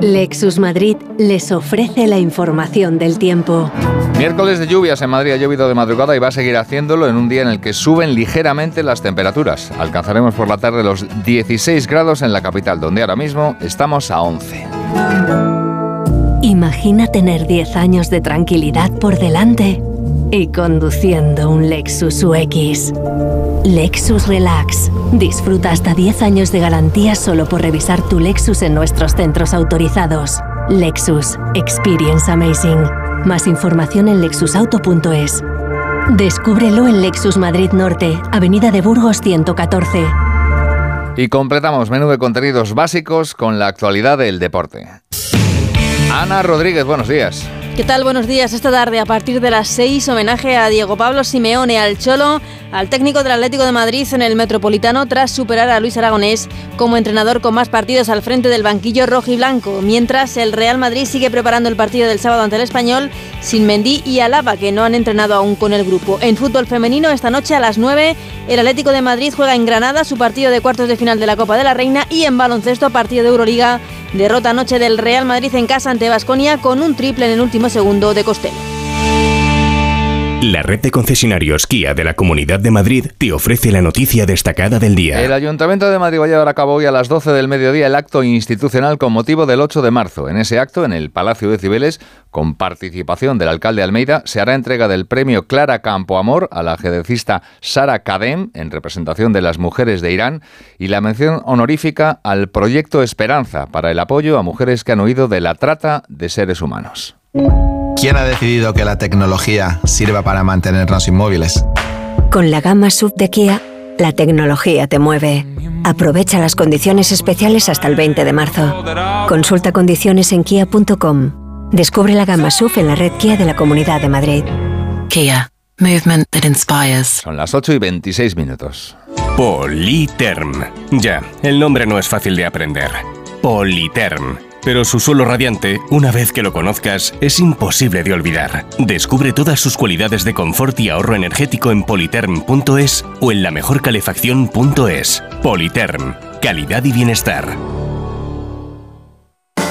Lexus Madrid les ofrece la información del tiempo. Miércoles de lluvias en Madrid ha llovido de madrugada y va a seguir haciéndolo en un día en el que suben ligeramente las temperaturas. Alcanzaremos por la tarde los 16 grados en la capital, donde ahora mismo estamos a 11. Imagina tener 10 años de tranquilidad por delante y conduciendo un Lexus UX. Lexus Relax. Disfruta hasta 10 años de garantía solo por revisar tu Lexus en nuestros centros autorizados. Lexus. Experience Amazing. Más información en lexusauto.es. Descúbrelo en Lexus Madrid Norte, Avenida de Burgos 114. Y completamos menú de contenidos básicos con la actualidad del deporte. Ana Rodríguez, buenos días. ¿Qué tal? Buenos días. Esta tarde, a partir de las 6, homenaje a Diego Pablo Simeone, al Cholo, al técnico del Atlético de Madrid en el Metropolitano, tras superar a Luis Aragonés como entrenador con más partidos al frente del banquillo rojo y blanco. Mientras, el Real Madrid sigue preparando el partido del sábado ante el Español sin Mendy y Alaba, que no han entrenado aún con el grupo. En fútbol femenino, esta noche a las 9, el Atlético de Madrid juega en Granada su partido de cuartos de final de la Copa de la Reina y en baloncesto, partido de Euroliga, derrota anoche del Real Madrid en casa ante Basconia con un triple en el último segundo de Costello. La red de concesionarios Kia de la Comunidad de Madrid te ofrece la noticia destacada del día. El Ayuntamiento de Madrid va a llevar a cabo hoy a las 12 del mediodía el acto institucional con motivo del 8 de marzo. En ese acto, en el Palacio de Cibeles, con participación del alcalde Almeida, se hará entrega del premio Clara Campoamor a la ajedrecista Sara Kadem, en representación de las mujeres de Irán, y la mención honorífica al Proyecto Esperanza para el apoyo a mujeres que han huido de la trata de seres humanos. ¿Quién ha decidido que la tecnología sirva para mantenernos inmóviles? Con la gama sub de Kia, la tecnología te mueve. Aprovecha las condiciones especiales hasta el 20 de marzo. Consulta condiciones en kia.com. Descubre la gama sub en la red Kia de la Comunidad de Madrid. Kia. Movement that inspires. Son las 8 y 26 minutos. Politerm. Ya, el nombre no es fácil de aprender. Politerm pero su suelo radiante, una vez que lo conozcas, es imposible de olvidar. Descubre todas sus cualidades de confort y ahorro energético en politerm.es o en lamejorcalefacción.es. Politerm, calidad y bienestar.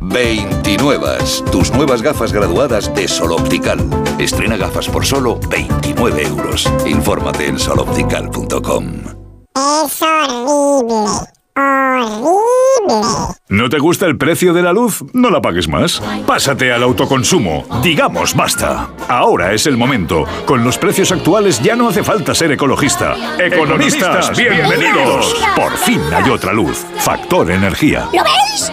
29. Tus nuevas gafas graduadas de Sol Optical. Estrena gafas por solo 29 euros. Infórmate en soloptical.com. Es horrible. Horrible. ¿No te gusta el precio de la luz? No la pagues más. Pásate al autoconsumo. Digamos basta. Ahora es el momento. Con los precios actuales ya no hace falta ser ecologista. Economistas, bienvenidos. Por fin hay otra luz. Factor energía. ¿Lo veis?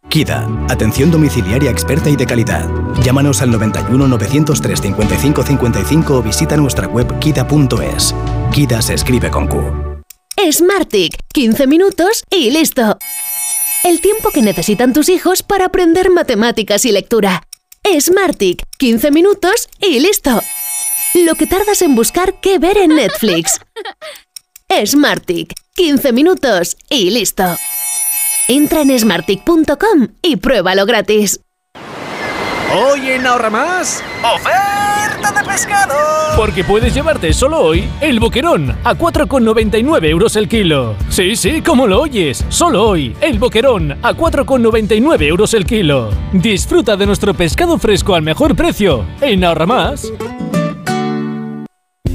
KIDA, atención domiciliaria experta y de calidad. Llámanos al 91 903 55 55 o visita nuestra web kida.es. KIDA se escribe con Q. Smartick, 15 minutos y listo. El tiempo que necesitan tus hijos para aprender matemáticas y lectura. Smartick, 15 minutos y listo. Lo que tardas en buscar qué ver en Netflix. Smartick, 15 minutos y listo. Entra en smartick.com y pruébalo gratis. Hoy en Ahorra Más, oferta de pescado. Porque puedes llevarte solo hoy el boquerón a 4,99 euros el kilo. Sí, sí, como lo oyes, solo hoy el boquerón a 4,99 euros el kilo. Disfruta de nuestro pescado fresco al mejor precio en Ahorra Más.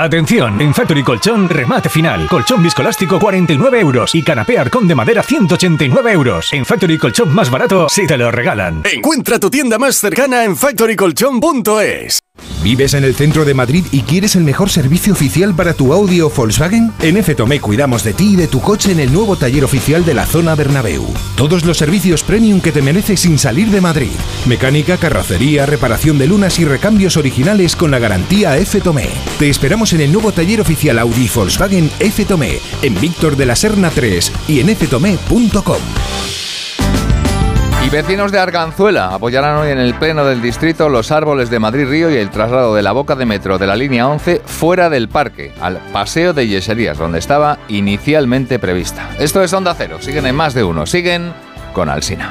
Atención, en Factory Colchón, remate final. Colchón viscolástico 49 euros y canapé arcón de madera 189 euros. En Factory Colchón más barato, si te lo regalan. Encuentra tu tienda más cercana en factorycolchón.es. ¿Vives en el centro de Madrid y quieres el mejor servicio oficial para tu Audi o Volkswagen? En F-Tomé cuidamos de ti y de tu coche en el nuevo taller oficial de la zona Bernabéu. Todos los servicios premium que te mereces sin salir de Madrid. Mecánica, carrocería, reparación de lunas y recambios originales con la garantía F-Tomé. Te esperamos en el nuevo taller oficial Audi Volkswagen F-Tomé, en Víctor de la Serna 3 y en ftomé.com. Y vecinos de Arganzuela apoyarán hoy en el Pleno del Distrito los árboles de Madrid Río y el traslado de la boca de metro de la línea 11 fuera del parque, al Paseo de Yeserías, donde estaba inicialmente prevista. Esto es Onda Cero, siguen en más de uno, siguen con Alsina.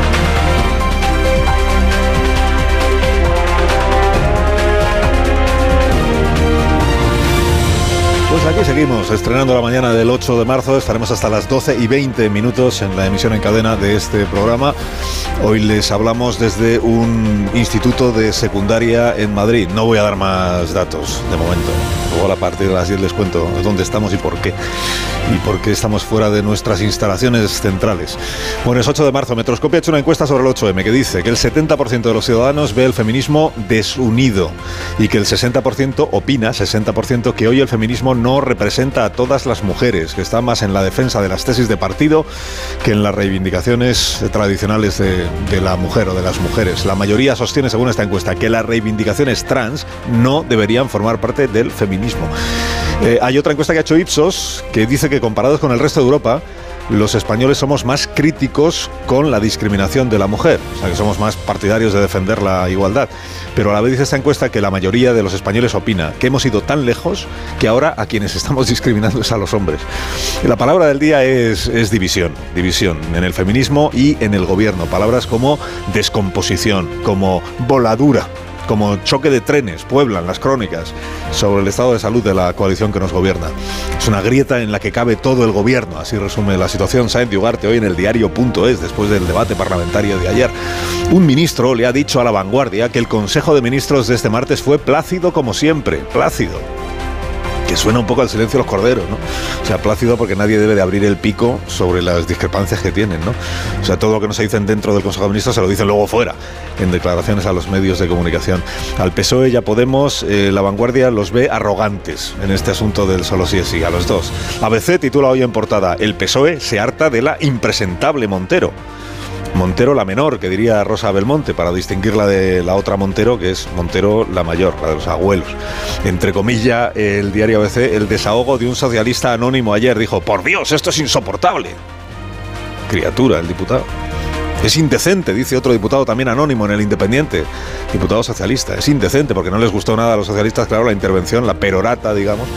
Aquí seguimos, estrenando la mañana del 8 de marzo. Estaremos hasta las 12 y 20 minutos en la emisión en cadena de este programa. Hoy les hablamos desde un instituto de secundaria en Madrid. No voy a dar más datos de momento. Luego a partir de las 10 les cuento dónde estamos y por qué. Y por qué estamos fuera de nuestras instalaciones centrales. Bueno, es 8 de marzo. Metroscopia ha hecho una encuesta sobre el 8M que dice que el 70% de los ciudadanos ve el feminismo desunido y que el 60% opina, 60% que hoy el feminismo no representa a todas las mujeres, que está más en la defensa de las tesis de partido que en las reivindicaciones tradicionales de, de la mujer o de las mujeres. La mayoría sostiene, según esta encuesta, que las reivindicaciones trans no deberían formar parte del feminismo. Eh, hay otra encuesta que ha hecho Ipsos que dice que comparados con el resto de Europa, los españoles somos más críticos con la discriminación de la mujer, o sea que somos más partidarios de defender la igualdad. Pero a la vez dice esta encuesta que la mayoría de los españoles opina que hemos ido tan lejos que ahora a quienes estamos discriminando es a los hombres. La palabra del día es división, división en el feminismo y en el gobierno. Palabras como descomposición, como voladura como choque de trenes, pueblan las crónicas sobre el estado de salud de la coalición que nos gobierna. Es una grieta en la que cabe todo el gobierno, así resume la situación Sáenz hoy en el diario.es, después del debate parlamentario de ayer. Un ministro le ha dicho a la vanguardia que el Consejo de Ministros de este martes fue plácido como siempre, plácido que suena un poco al silencio de los corderos, ¿no? O sea, plácido porque nadie debe de abrir el pico sobre las discrepancias que tienen, ¿no? O sea, todo lo que no se dicen dentro del Consejo de Ministros se lo dicen luego fuera, en declaraciones a los medios de comunicación. Al PSOE y a Podemos, eh, la vanguardia los ve arrogantes en este asunto del solo sí es sí, a los dos. ABC titula hoy en portada, el PSOE se harta de la impresentable Montero. Montero la menor, que diría Rosa Belmonte, para distinguirla de la otra Montero, que es Montero la mayor, la de los abuelos. Entre comillas, el diario ABC, el desahogo de un socialista anónimo ayer dijo, por Dios, esto es insoportable. Criatura, el diputado. Es indecente, dice otro diputado también anónimo en el Independiente, diputado socialista. Es indecente porque no les gustó nada a los socialistas, claro, la intervención, la perorata, digamos,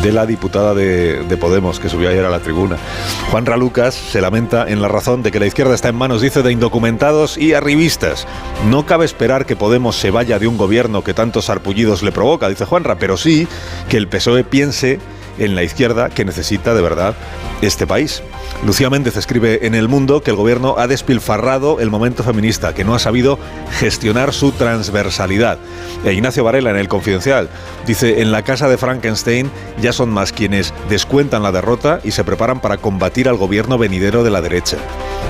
de la diputada de, de Podemos que subió ayer a la tribuna. Juan Ralucas se lamenta en la razón de que la izquierda está en manos, dice, de indocumentados y arribistas. No cabe esperar que Podemos se vaya de un gobierno que tantos arpullidos le provoca, dice Juanra, pero sí que el PSOE piense en la izquierda que necesita de verdad este país. Lucía Méndez escribe en El Mundo que el gobierno ha despilfarrado el momento feminista, que no ha sabido gestionar su transversalidad. E Ignacio Varela en El Confidencial dice, en la casa de Frankenstein ya son más quienes descuentan la derrota y se preparan para combatir al gobierno venidero de la derecha.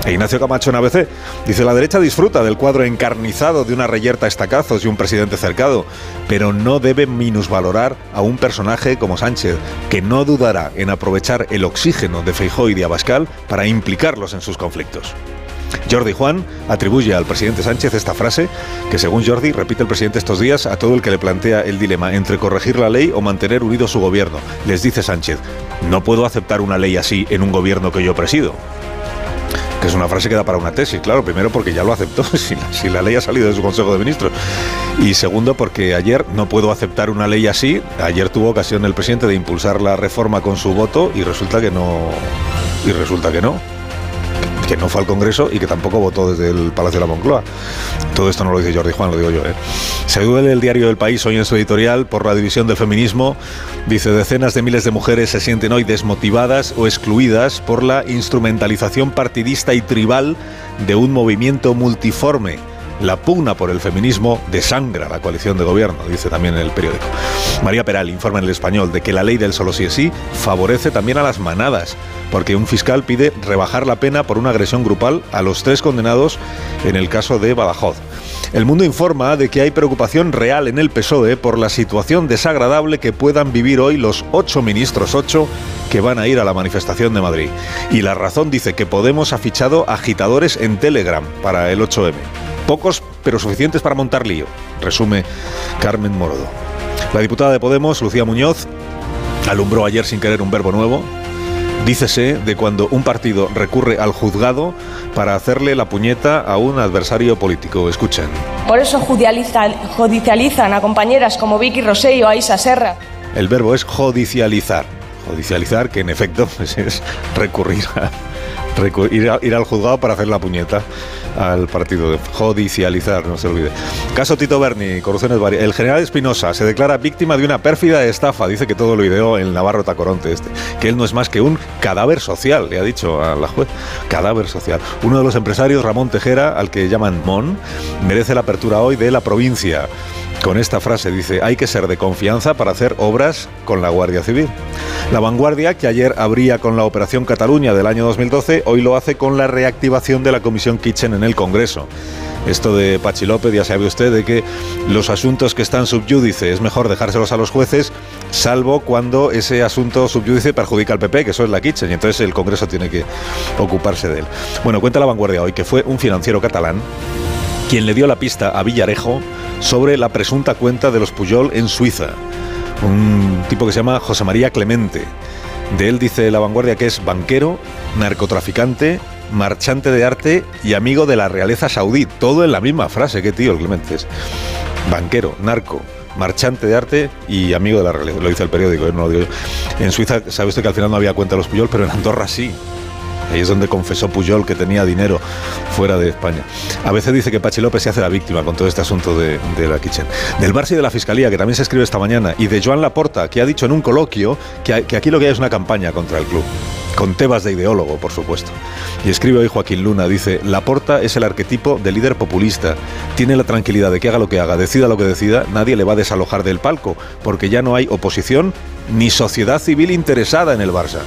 E Ignacio Camacho en ABC dice, la derecha disfruta del cuadro encarnizado de una reyerta a estacazos y un presidente cercado, pero no debe minusvalorar a un personaje como Sánchez, que no dudará en aprovechar el oxígeno de Feijóo y de Abascal para implicarlos en sus conflictos. Jordi Juan atribuye al presidente Sánchez esta frase que según Jordi repite el presidente estos días a todo el que le plantea el dilema entre corregir la ley o mantener unido su gobierno. Les dice Sánchez, no puedo aceptar una ley así en un gobierno que yo presido. Que es una frase que da para una tesis, claro, primero porque ya lo aceptó, si la, si la ley ha salido de su Consejo de Ministros. Y segundo porque ayer no puedo aceptar una ley así. Ayer tuvo ocasión el presidente de impulsar la reforma con su voto y resulta que no. Y resulta que no que no fue al Congreso y que tampoco votó desde el Palacio de la Moncloa. Todo esto no lo dice Jordi Juan, lo digo yo. ¿eh? Se el diario del País hoy en su editorial por la división del feminismo. Dice, decenas de miles de mujeres se sienten hoy desmotivadas o excluidas por la instrumentalización partidista y tribal de un movimiento multiforme. La pugna por el feminismo desangra la coalición de gobierno, dice también en el periódico. María Peral informa en el español de que la ley del solo sí es sí favorece también a las manadas, porque un fiscal pide rebajar la pena por una agresión grupal a los tres condenados en el caso de Badajoz. El mundo informa de que hay preocupación real en el PSOE por la situación desagradable que puedan vivir hoy los ocho ministros ocho que van a ir a la manifestación de Madrid. Y la razón dice que Podemos ha fichado agitadores en Telegram para el 8M. Pocos, pero suficientes para montar lío, resume Carmen Morodo. La diputada de Podemos, Lucía Muñoz, alumbró ayer sin querer un verbo nuevo. Dícese de cuando un partido recurre al juzgado para hacerle la puñeta a un adversario político. Escuchen. Por eso judicializan, judicializan a compañeras como Vicky Rosell o Aisa Serra. El verbo es judicializar. Judicializar, que en efecto pues, es recurrir a, ir, ir al juzgado para hacer la puñeta al partido de judicializar, no se olvide. Caso Tito Berni, corrupciones varias. El general Espinosa se declara víctima de una pérfida estafa. Dice que todo lo ideó el Navarro Tacoronte este. Que él no es más que un cadáver social, le ha dicho a la juez. Cadáver social. Uno de los empresarios, Ramón Tejera, al que llaman Mon, merece la apertura hoy de la provincia con esta frase. Dice, hay que ser de confianza para hacer obras con la Guardia Civil. La vanguardia, que ayer abría con la Operación Cataluña del año 2012, hoy lo hace con la reactivación de la Comisión Kitchen en el Congreso. Esto de Pachi López, ya sabe usted, de que los asuntos que están subyúdice es mejor dejárselos a los jueces, salvo cuando ese asunto subyúdice perjudica al PP, que eso es la Kitchen, y entonces el Congreso tiene que ocuparse de él. Bueno, cuenta la vanguardia hoy que fue un financiero catalán quien le dio la pista a Villarejo sobre la presunta cuenta de los Puyol en Suiza. Un tipo que se llama José María Clemente. De él dice La Vanguardia que es banquero, narcotraficante, marchante de arte y amigo de la realeza saudí. Todo en la misma frase, qué tío el Clementes. Banquero, narco, marchante de arte y amigo de la realeza. Lo dice el periódico, ¿eh? En Suiza, sabe usted que al final no había cuenta de los Puyol, pero en Andorra sí. Ahí es donde confesó Puyol que tenía dinero fuera de España. A veces dice que Pachi López se hace la víctima con todo este asunto de, la Kitchen. Del Barça y de la Fiscalía, que también se escribe esta mañana, y de Joan Laporta, que ha dicho en un coloquio que, que aquí lo que hay es una campaña contra el club con Tebas de ideólogo, por supuesto. Y escribe hoy Joaquín Luna, dice, Laporta es el arquetipo de líder populista. Tiene la tranquilidad de que haga lo que haga, decida lo que decida, nadie le va a desalojar del palco, porque ya no hay oposición ni sociedad civil interesada en el Barça.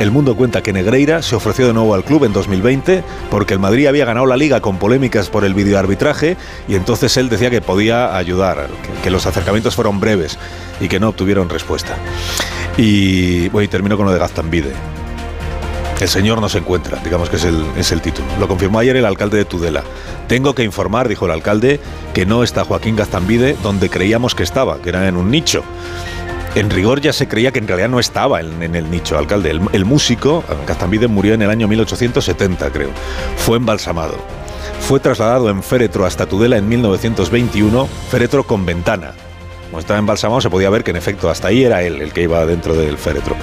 El mundo cuenta que Negreira se ofreció de nuevo al club en 2020 porque el Madrid había ganado la liga con polémicas por el videoarbitraje y entonces él decía que podía ayudar, que, los acercamientos fueron breves y que no obtuvieron respuesta. Y bueno, termino con lo de Gaztambide. El señor no se encuentra, digamos que es el, es el título. Lo confirmó ayer el alcalde de Tudela. Tengo que informar, dijo el alcalde, que no está Joaquín Gaztambide donde creíamos que estaba, que era en un nicho. En rigor ya se creía que en realidad no estaba en, el nicho, alcalde. El, músico, murió en el año 1870, creo. Fue embalsamado. Fue trasladado en féretro hasta Tudela en 1921, féretro con ventana. Como estaba embalsamado, se podía ver que en efecto hasta ahí era él el que iba dentro del féretro.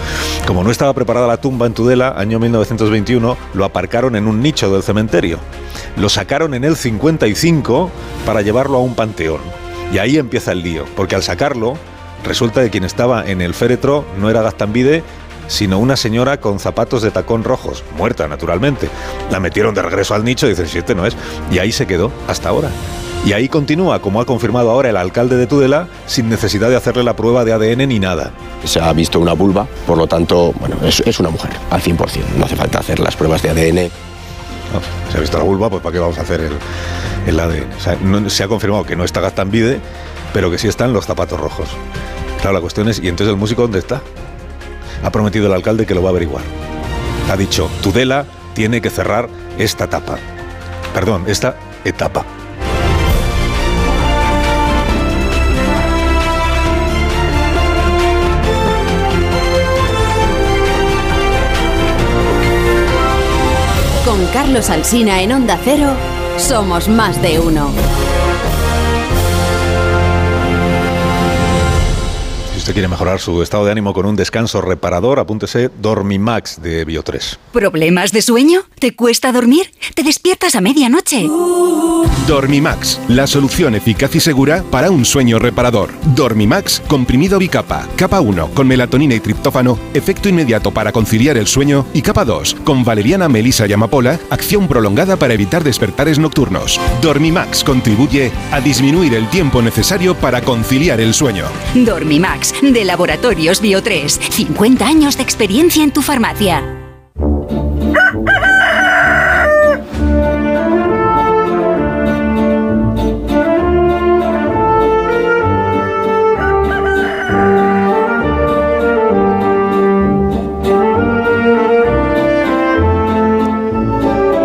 Como no estaba preparada la tumba en Tudela, año 1921, lo aparcaron en un nicho del cementerio. Lo sacaron en el 55 para llevarlo a un panteón. Y ahí empieza el lío, porque al sacarlo, resulta que quien estaba en el féretro no era Gaztambide, sino una señora con zapatos de tacón rojos, muerta naturalmente. La metieron de regreso al nicho dicen, si este no es. Y ahí se quedó, hasta ahora. Y ahí continúa, como ha confirmado ahora el alcalde de Tudela, sin necesidad de hacerle la prueba de ADN ni nada. Se ha visto una vulva, por lo tanto, bueno, es, es una mujer, al 100%. No hace falta hacer las pruebas de ADN. No, se ha visto la vulva, pues ¿para qué vamos a hacer el, el ADN? O sea, no- se ha confirmado que no está Gaztambide, pero que sí están los zapatos rojos. Claro, la cuestión es, ¿y entonces el músico dónde está? Ha prometido el alcalde que lo va a averiguar. Ha dicho, Tudela tiene que cerrar esta etapa. Perdón, esta etapa. Con Carlos Alsina en Onda Cero, somos más de uno. Usted quiere mejorar su estado de ánimo con un descanso reparador, apúntese Dormimax de Bio3. ¿Problemas de sueño? ¿Te cuesta dormir? ¿Te despiertas a medianoche? Dormimax, la solución eficaz y segura para un sueño reparador. Dormimax, comprimido bicapa. Capa 1, con melatonina y triptófano, efecto inmediato para conciliar el sueño. Y capa 2, con valeriana, melisa y amapola, acción prolongada para evitar despertares nocturnos. Dormimax contribuye a disminuir el tiempo necesario para conciliar el sueño. Dormimax, de Laboratorios Bio 3. 50 años de experiencia en tu farmacia.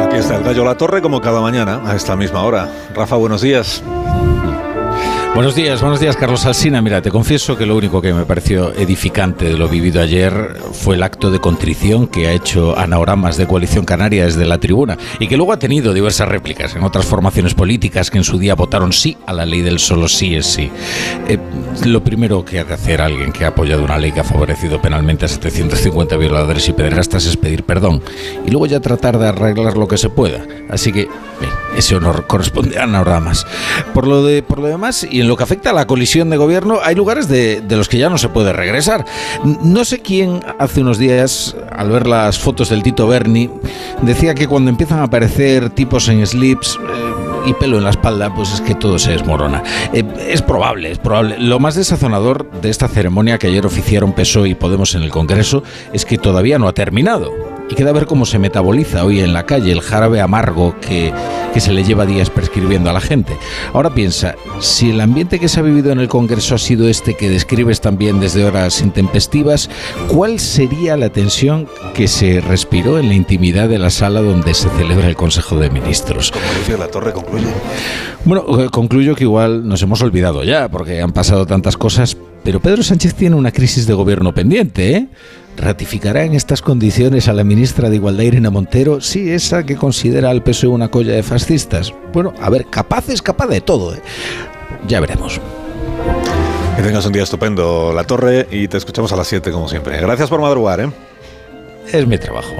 Aquí está el gallo La Torre como cada mañana a esta misma hora. Rafa, buenos días. Buenos días, buenos días, Carlos Alsina. Mira, te confieso que lo único que me pareció edificante de lo vivido ayer fue el acto de contrición que ha hecho Anaoramas de Coalición Canaria desde la tribuna y que luego ha tenido diversas réplicas en otras formaciones políticas que en su día votaron sí a la ley del solo sí es sí. Eh, lo primero que ha de hacer alguien que ha apoyado una ley que ha favorecido penalmente a 750 violadores y pederastas es pedir perdón y luego ya tratar de arreglar lo que se pueda. Así que bien, ese honor corresponde a Anaoramas. Por lo, de, por lo demás, y en lo que afecta a la colisión de gobierno, hay lugares de, de los que ya no se puede regresar. No sé quién hace unos días, al ver las fotos del Tito Berni, decía que cuando empiezan a aparecer tipos en slips eh, y pelo en la espalda, pues es que todo se desmorona. Eh, es probable, es probable. Lo más desazonador de esta ceremonia que ayer oficiaron PSOE y Podemos en el Congreso es que todavía no ha terminado. Y queda ver cómo se metaboliza hoy en la calle el jarabe amargo que, que se le lleva días prescribiendo a la gente. Ahora piensa, si el ambiente que se ha vivido en el Congreso ha sido este que describes también desde horas intempestivas, ¿cuál sería la tensión que se respiró en la intimidad de la sala donde se celebra el Consejo de Ministros? Dice La Torre concluye. Bueno, eh, concluyo que igual nos hemos olvidado ya, porque han pasado tantas cosas, pero Pedro Sánchez tiene una crisis de gobierno pendiente, ¿eh? ¿Ratificará en estas condiciones a la ministra de Igualdad Irene Montero? Sí, esa que considera al PSOE una colla de fascistas. Bueno, a ver, capaz es capaz de todo. ¿eh? Ya veremos. Que tengas un día estupendo, La Torre, y te escuchamos a las 7 como siempre. Gracias por madrugar, ¿eh? Es mi trabajo.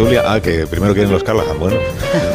Ah, que primero quieren los Callahan. Bueno,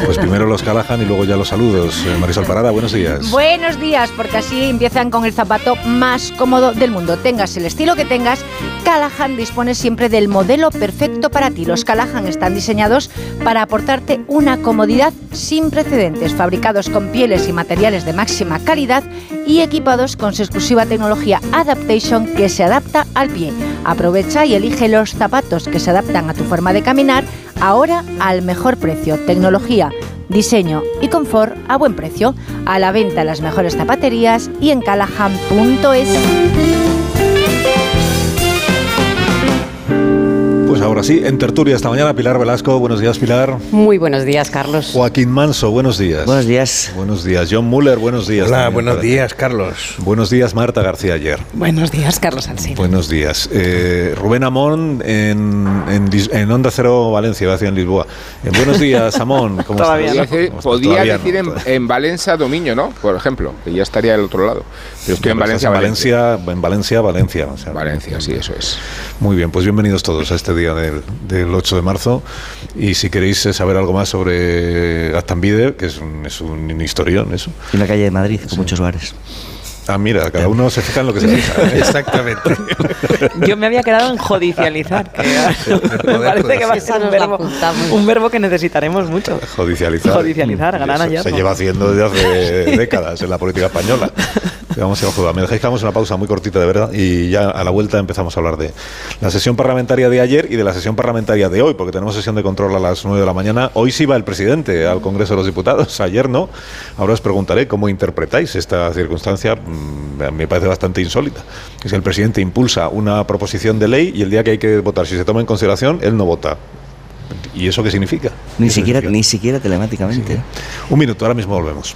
pues primero los Callahan y luego ya los saludos. Eh, Marisol Parada, buenos días. Buenos días, porque así empiezan con el zapato más cómodo del mundo. Tengas el estilo que tengas, Callahan dispone siempre del modelo perfecto para ti. Los Callahan están diseñados para aportarte una comodidad sin precedentes, fabricados con pieles y materiales de máxima calidad y equipados con su exclusiva tecnología Adaptation que se adapta al pie. Aprovecha y elige los zapatos que se adaptan a tu forma de caminar ahora al mejor precio. Tecnología, diseño y confort a buen precio. A la venta en las mejores zapaterías y en callahan.es. ahora sí, en tertulia esta mañana, Pilar Velasco. Buenos días, Pilar. Muy buenos días, Carlos. Joaquín Manso, buenos días. Buenos días. Buenos días. John Muller, buenos días. Hola, también buenos para- días, Carlos. Buenos días, Marta García ayer. Buenos días, Carlos Alsina. Buenos días. Eh, Rubén Amón en, en, en Onda Cero Valencia, iba a decir en Lisboa. Eh, buenos días, Amón. ¿Cómo Podía estás? decir, ¿Cómo estás? podía Todavía decir no. en, en Valencia Dominio, ¿no? Por ejemplo, que ya estaría al otro lado. Pero estoy en Valencia, en Valencia. Valencia, en Valencia, Valencia. o sea, Valencia, sí, eso es. Muy bien, pues bienvenidos todos a este día del, del 8 de marzo. Y si queréis eh, saber algo más sobre Astambide, que es un, es un historión, eso. Y una calle de Madrid con muchos bares. Ah, mira, cada uno se fija en lo que se fija. ¿eh? Exactamente. Yo me había quedado en judicializar, que me parece que va a ser un la verbo, un verbo que necesitaremos mucho. Judicializar. Judicializar, Eso hallazgo. Se lleva haciendo desde hace décadas en la política española. Vamos a jugar. Me dejáis que hagamos una pausa muy cortita, de verdad, y ya a la vuelta empezamos a hablar de la sesión parlamentaria de ayer y de la sesión parlamentaria de hoy, porque tenemos sesión de control a las 9 de la mañana. Hoy sí va el presidente al Congreso de los Diputados, ayer no. Ahora os preguntaré cómo interpretáis esta circunstancia, mm, me parece bastante insólita. Que si el presidente impulsa una proposición de ley y el día que hay que votar, si se toma en consideración, él no vota. ¿Y eso qué significa? Ni ¿Qué siquiera, significa? ni siquiera telemáticamente. Un minuto, ahora mismo volvemos.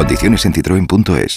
Condiciones en citroen.es.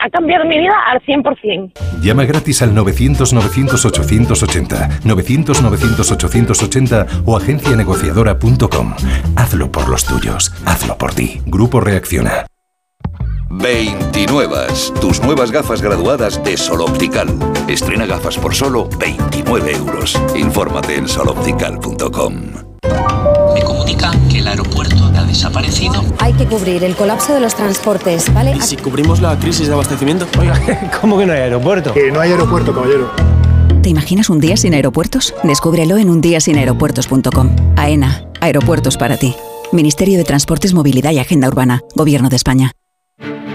Ha cambiado mi vida al 100%. Llama gratis al 900-900-880, 900-900-880 o agencianegociadora.com. Hazlo por los tuyos, hazlo por ti. Grupo Reacciona. 29. Tus nuevas gafas graduadas de Sol Optical. Estrena gafas por solo 29 euros. Infórmate en soloptical.com. desaparecido. Hay que cubrir el colapso de los transportes, ¿vale? ¿Y si cubrimos la crisis de abastecimiento? Oiga, ¿Cómo que no hay aeropuerto? Que no hay aeropuerto, caballero. ¿Te imaginas un día sin aeropuertos? Descúbrelo en undiasinaeropuertos.com. AENA, aeropuertos para ti. Ministerio de Transportes, Movilidad y Agenda Urbana, Gobierno de España.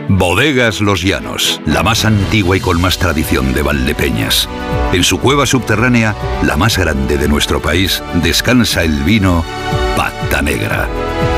Bodegas Los Llanos, la más antigua y con más tradición de Valdepeñas. En su cueva subterránea, la más grande de nuestro país, descansa el vino Pata Negra.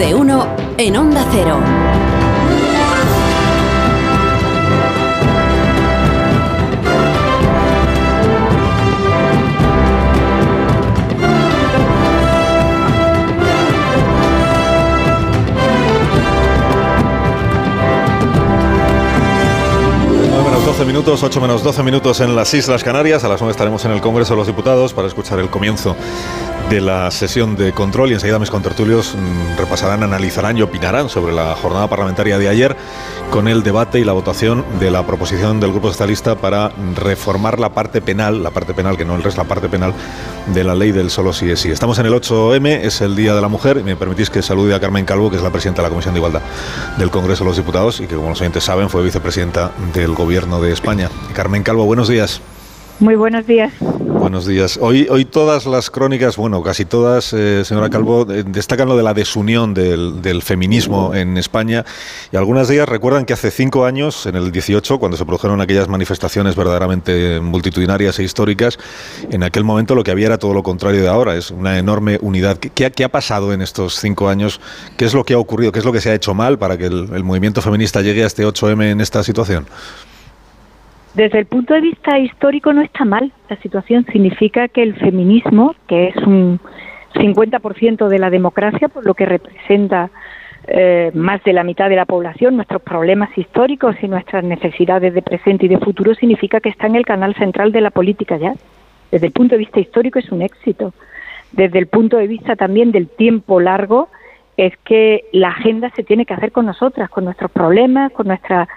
De uno en Onda Cero. 12 minutos, 8 menos 12 minutos en las Islas Canarias. A las 9 estaremos en el Congreso de los Diputados para escuchar el comienzo de la sesión de control y enseguida mis contertulios mm, repasarán, analizarán y opinarán sobre la jornada parlamentaria de ayer con el debate y la votación de la proposición del Grupo Socialista para reformar la parte penal, la parte penal que no el resto, la parte penal de la ley del solo sí es sí. Estamos en el 8M, es el Día de la Mujer y me permitís que salude a Carmen Calvo, que es la presidenta de la Comisión de Igualdad del Congreso de los Diputados y que como los oyentes saben fue vicepresidenta del Gobierno de España. Carmen Calvo, buenos días. Muy buenos días. Buenos días. Hoy, hoy todas las crónicas, bueno, casi todas, eh, señora Calvo, eh, destacan lo de la desunión del, del, feminismo en España y algunas de ellas recuerdan que hace cinco años, en el 18, cuando se produjeron aquellas manifestaciones verdaderamente multitudinarias e históricas, en aquel momento lo que había era todo lo contrario de ahora, es una enorme unidad. ¿Qué, qué, qué ha pasado en estos cinco años? ¿Qué es lo que ha ocurrido? ¿Qué es lo que se ha hecho mal para que el, el movimiento feminista llegue a este 8M en esta situación? Desde el punto de vista histórico no está mal. La situación significa que el feminismo, que es un 50% de la democracia, por lo que representa eh, más de la mitad de la población, nuestros problemas históricos y nuestras necesidades de presente y de futuro, significa que está en el canal central de la política ya. Desde el punto de vista histórico es un éxito. Desde el punto de vista también del tiempo largo, es que la agenda se tiene que hacer con nosotras, con nuestros problemas, con nuestras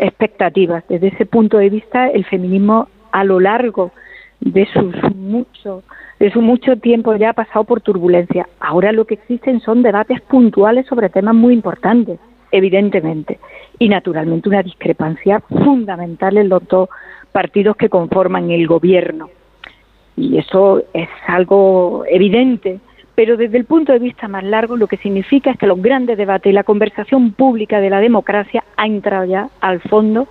expectativas. Desde ese punto de vista, el feminismo a lo largo de sus mucho, de su mucho tiempo ya ha pasado por turbulencia. Ahora lo que existen son debates puntuales sobre temas muy importantes, evidentemente, y naturalmente una discrepancia fundamental en los dos partidos que conforman el gobierno. Y eso es algo evidente pero desde el punto de vista más largo lo que significa es que los grandes debates y la conversación pública de la democracia ha entrado ya al fondo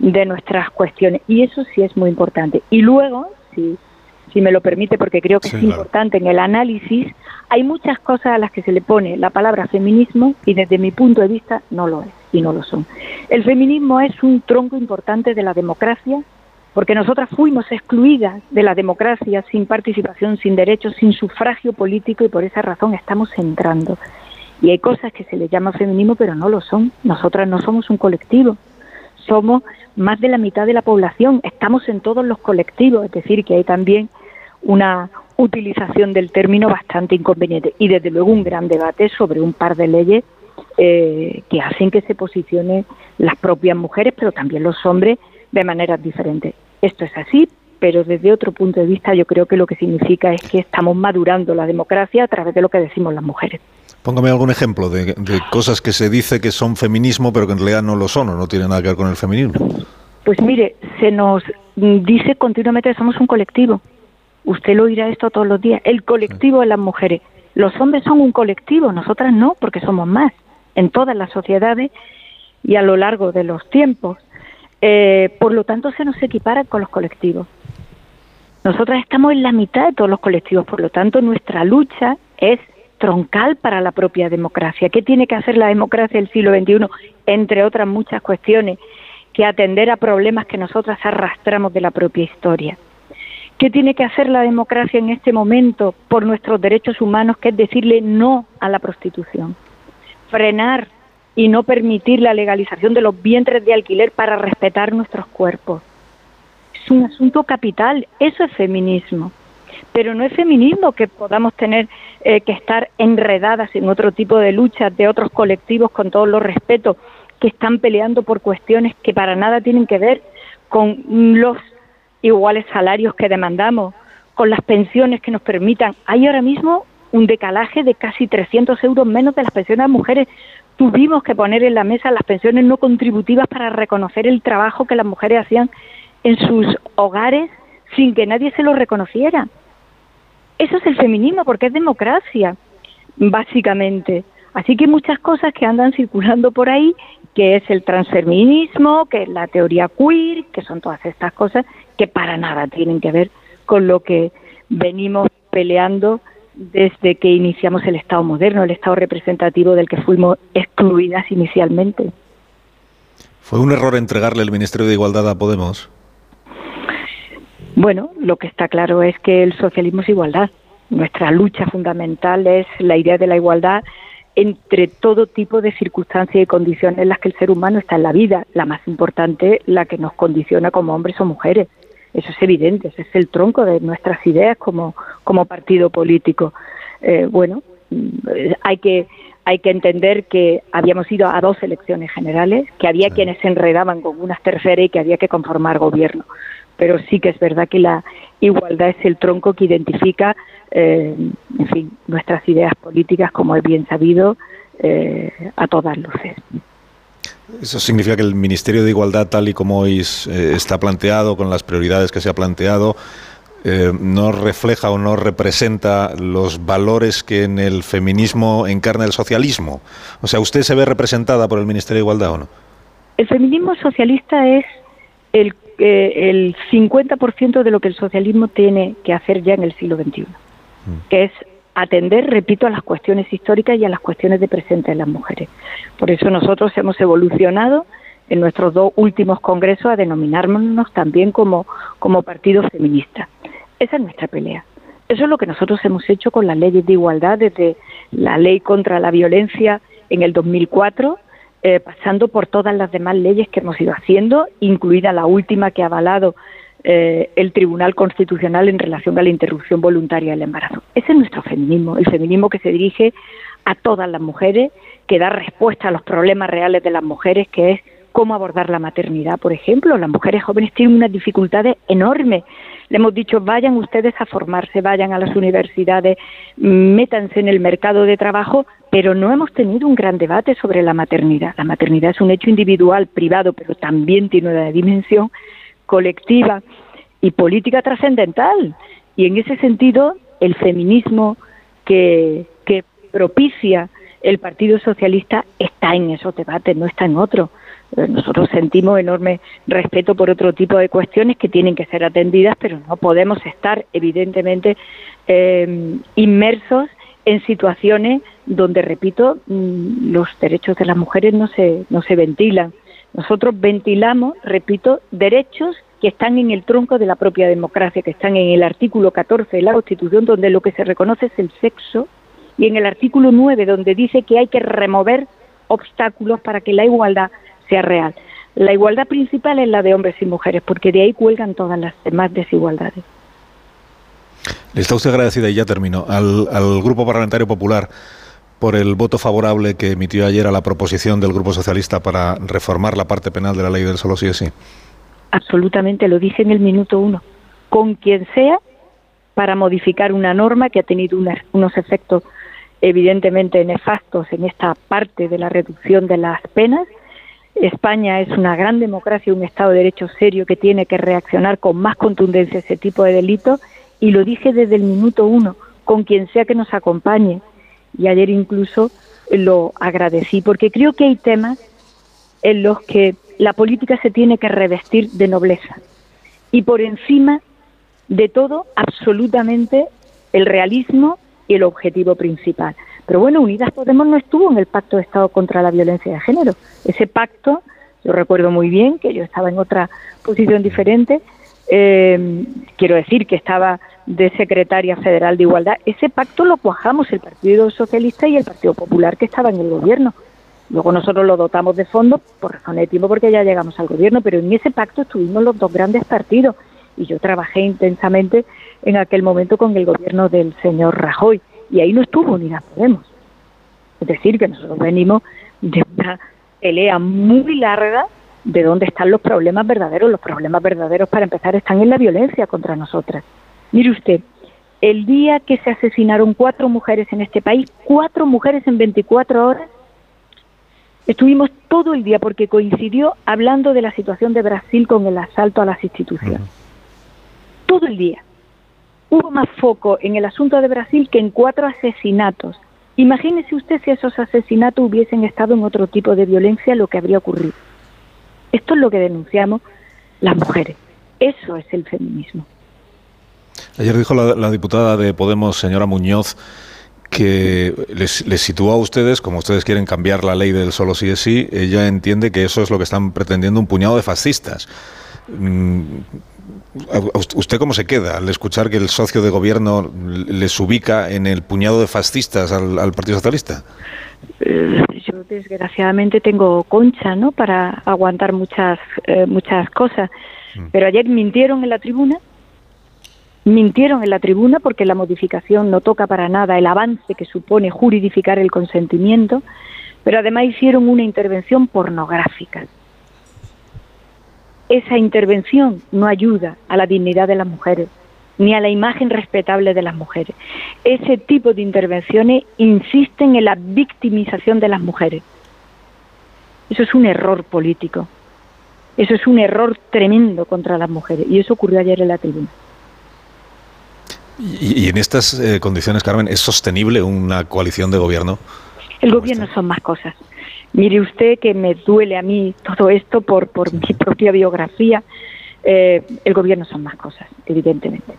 de nuestras cuestiones y eso sí es muy importante. Y luego, si, si me lo permite, porque creo que Sí, es claro. importante en el análisis, hay muchas cosas a las que se le pone la palabra feminismo y desde mi punto de vista no lo es y no lo son. El feminismo es un tronco importante de la democracia porque nosotras fuimos excluidas de la democracia sin participación, sin derechos, sin sufragio político y por esa razón estamos entrando. Y hay cosas que se le llama feminismo pero no lo son. Nosotras no somos un colectivo, somos más de la mitad de la población, estamos en todos los colectivos, es decir, que hay también una utilización del término bastante inconveniente y desde luego un gran debate sobre un par de leyes eh, que hacen que se posicionen las propias mujeres, pero también los hombres de maneras diferentes. Esto es así, pero desde otro punto de vista yo creo que lo que significa es que estamos madurando la democracia a través de lo que decimos las mujeres. Póngame algún ejemplo de, de cosas que se dice que son feminismo, pero que en realidad no lo son o no tienen nada que ver con el feminismo. Pues mire, se nos dice continuamente que somos un colectivo. Usted lo oirá esto todos los días. El colectivo de las mujeres. Los hombres son un colectivo, nosotras no, porque somos más en todas las sociedades y a lo largo de los tiempos. Eh, por lo tanto, se nos equipara con los colectivos. Nosotras estamos en la mitad de todos los colectivos, por lo tanto, nuestra lucha es troncal para la propia democracia. ¿Qué tiene que hacer la democracia del siglo XXI? Entre otras muchas cuestiones, que atender a problemas que nosotras arrastramos de la propia historia. ¿Qué tiene que hacer la democracia en este momento por nuestros derechos humanos, que es decirle no a la prostitución? Frenar y no permitir la legalización de los vientres de alquiler para respetar nuestros cuerpos. Es un asunto capital, eso es feminismo. Pero no es feminismo que podamos tener eh, que estar enredadas en otro tipo de luchas de otros colectivos con todos los respetos que están peleando por cuestiones que para nada tienen que ver con los iguales salarios que demandamos, con las pensiones que nos permitan. Hay ahora mismo un decalaje de casi 300 euros menos de las pensiones de mujeres. Tuvimos que poner en la mesa las pensiones no contributivas para reconocer el trabajo que las mujeres hacían en sus hogares sin que nadie se lo reconociera. Eso es el feminismo porque es democracia, básicamente. Así que muchas cosas que andan circulando por ahí, que es el transfeminismo, que es la teoría queer, que son todas estas cosas que para nada tienen que ver con lo que venimos peleando desde que iniciamos el Estado moderno, el Estado representativo del que fuimos excluidas inicialmente. ¿Fue un error entregarle el Ministerio de Igualdad a Podemos? Bueno, lo que está claro es que el socialismo es igualdad. Nuestra lucha fundamental es la idea de la igualdad entre todo tipo de circunstancias y condiciones en las que el ser humano está en la vida, la más importante, la que nos condiciona como hombres o mujeres. Eso es evidente, ese es el tronco de nuestras ideas como, como partido político. Eh, bueno, mm, hay que, hay que entender que habíamos ido a dos elecciones generales, que había quienes se enredaban con unas terceras y que había que conformar gobierno. Pero sí que es verdad que la igualdad es el tronco que identifica eh, en fin, nuestras ideas políticas, como es bien sabido, eh, a todas luces. ¿Eso significa que el Ministerio de Igualdad, tal y como hoy eh, está planteado, con las prioridades que se ha planteado, no refleja o no representa los valores que en el feminismo encarna el socialismo? O sea, ¿usted se ve representada por el Ministerio de Igualdad o no? El feminismo socialista es el, el 50% de lo que el socialismo tiene que hacer ya en el siglo XXI que es atender, repito, a las cuestiones históricas y a las cuestiones de presente de las mujeres. Por eso nosotros hemos evolucionado en nuestros dos últimos congresos a denominarnos también como, como partido feminista. Esa es nuestra pelea. Eso es lo que nosotros hemos hecho con las leyes de igualdad, desde la ley contra la violencia en el 2004, eh, pasando por todas las demás leyes que hemos ido haciendo, incluida la última que ha avalado eh, el Tribunal Constitucional en relación a la interrupción voluntaria del embarazo. Ese es nuestro feminismo, el feminismo que se dirige a todas las mujeres, que da respuesta a los problemas reales de las mujeres, que es cómo abordar la maternidad, por ejemplo. Las mujeres jóvenes tienen unas dificultades enormes. Le hemos dicho, vayan ustedes a formarse, vayan a las universidades, métanse en el mercado de trabajo, pero no hemos tenido un gran debate sobre la maternidad. La maternidad es un hecho individual, privado, pero también tiene una dimensión colectiva y política trascendental. Y en ese sentido, el feminismo que, propicia el Partido Socialista está en esos debates, no está en otro. Eh, nosotros sentimos enorme respeto por otro tipo de cuestiones que tienen que ser atendidas, pero no podemos estar, evidentemente, eh, inmersos en situaciones donde, repito, mm, los derechos de las mujeres no se, no se ventilan. Nosotros ventilamos, repito, derechos que están en el tronco de la propia democracia, que están en el artículo 14 de la Constitución, donde lo que se reconoce es el sexo, y en el artículo 9, donde dice que hay que remover obstáculos para que la igualdad sea real. La igualdad principal es la de hombres y mujeres, porque de ahí cuelgan todas las demás desigualdades. Le está usted agradecida, y ya termino, al, al Grupo Parlamentario Popular por el voto favorable que emitió ayer a la proposición del Grupo Socialista para reformar la parte penal de la ley del solo sí es sí. Absolutamente, lo dije en el minuto uno. con quien sea para modificar una norma que ha tenido unos efectos evidentemente nefastos en esta parte de la reducción de las penas. España es una gran democracia, un Estado de Derecho serio que tiene que reaccionar con más contundencia a ese tipo de delitos y lo dije desde el minuto uno, con quien sea que nos acompañe. Y ayer incluso lo agradecí porque creo que hay temas en los que la política se tiene que revestir de nobleza y por encima de todo absolutamente el realismo y el objetivo principal. Pero bueno, Unidas Podemos no estuvo en el Pacto de Estado contra la Violencia de Género. Ese pacto, yo recuerdo muy bien que yo estaba en otra posición diferente, eh, quiero decir que estaba de secretaria federal de Igualdad, ese pacto lo cuajamos el Partido Socialista y el Partido Popular que estaba en el gobierno. Luego nosotros lo dotamos de fondos por razón de tiempo porque ya llegamos al gobierno, pero en ese pacto estuvimos los dos grandes partidos y yo trabajé intensamente en aquel momento con el gobierno del señor Rajoy y ahí no estuvo Unidas Podemos. Es decir, que nosotros venimos de una pelea muy larga de dónde están los problemas verdaderos. Los problemas verdaderos, para empezar, están en la violencia contra nosotras. Mire usted, el día que se asesinaron cuatro mujeres en este país, cuatro mujeres en 24 horas, estuvimos todo el día porque coincidió hablando de la situación de Brasil con el asalto a las instituciones. Todo el día. Hubo más foco en el asunto de Brasil que en cuatro asesinatos. Imagínese usted si esos asesinatos hubiesen estado en otro tipo de violencia, lo que habría ocurrido. Esto es lo que denunciamos las mujeres. Eso es el feminismo. Ayer dijo la, diputada de Podemos, señora Muñoz, que les, les sitúa a ustedes, como ustedes quieren cambiar la ley del solo sí es sí, ella entiende que eso es lo que están pretendiendo un puñado de fascistas. Mm, ¿Usted cómo se queda al escuchar que el socio de gobierno les ubica en el puñado de fascistas al, Partido Socialista? Eh, yo desgraciadamente tengo concha, ¿no? Para aguantar muchas eh, muchas cosas. Mm. Pero ayer mintieron en la tribuna, mintieron en la tribuna porque la modificación no toca para nada el avance que supone juridificar el consentimiento, pero además hicieron una intervención pornográfica esa intervención no ayuda a la dignidad de las mujeres ni a la imagen respetable de las mujeres. Ese tipo de intervenciones insisten en la victimización de las mujeres. Eso es un error político. Eso es un error tremendo contra las mujeres. Y eso ocurrió ayer en la tribuna. ¿Y, en estas eh, condiciones, Carmen, es sostenible una coalición de gobierno? El gobierno son más cosas. Mire usted que me duele a mí todo esto por, por mi propia biografía. Eh, el gobierno son más cosas, evidentemente.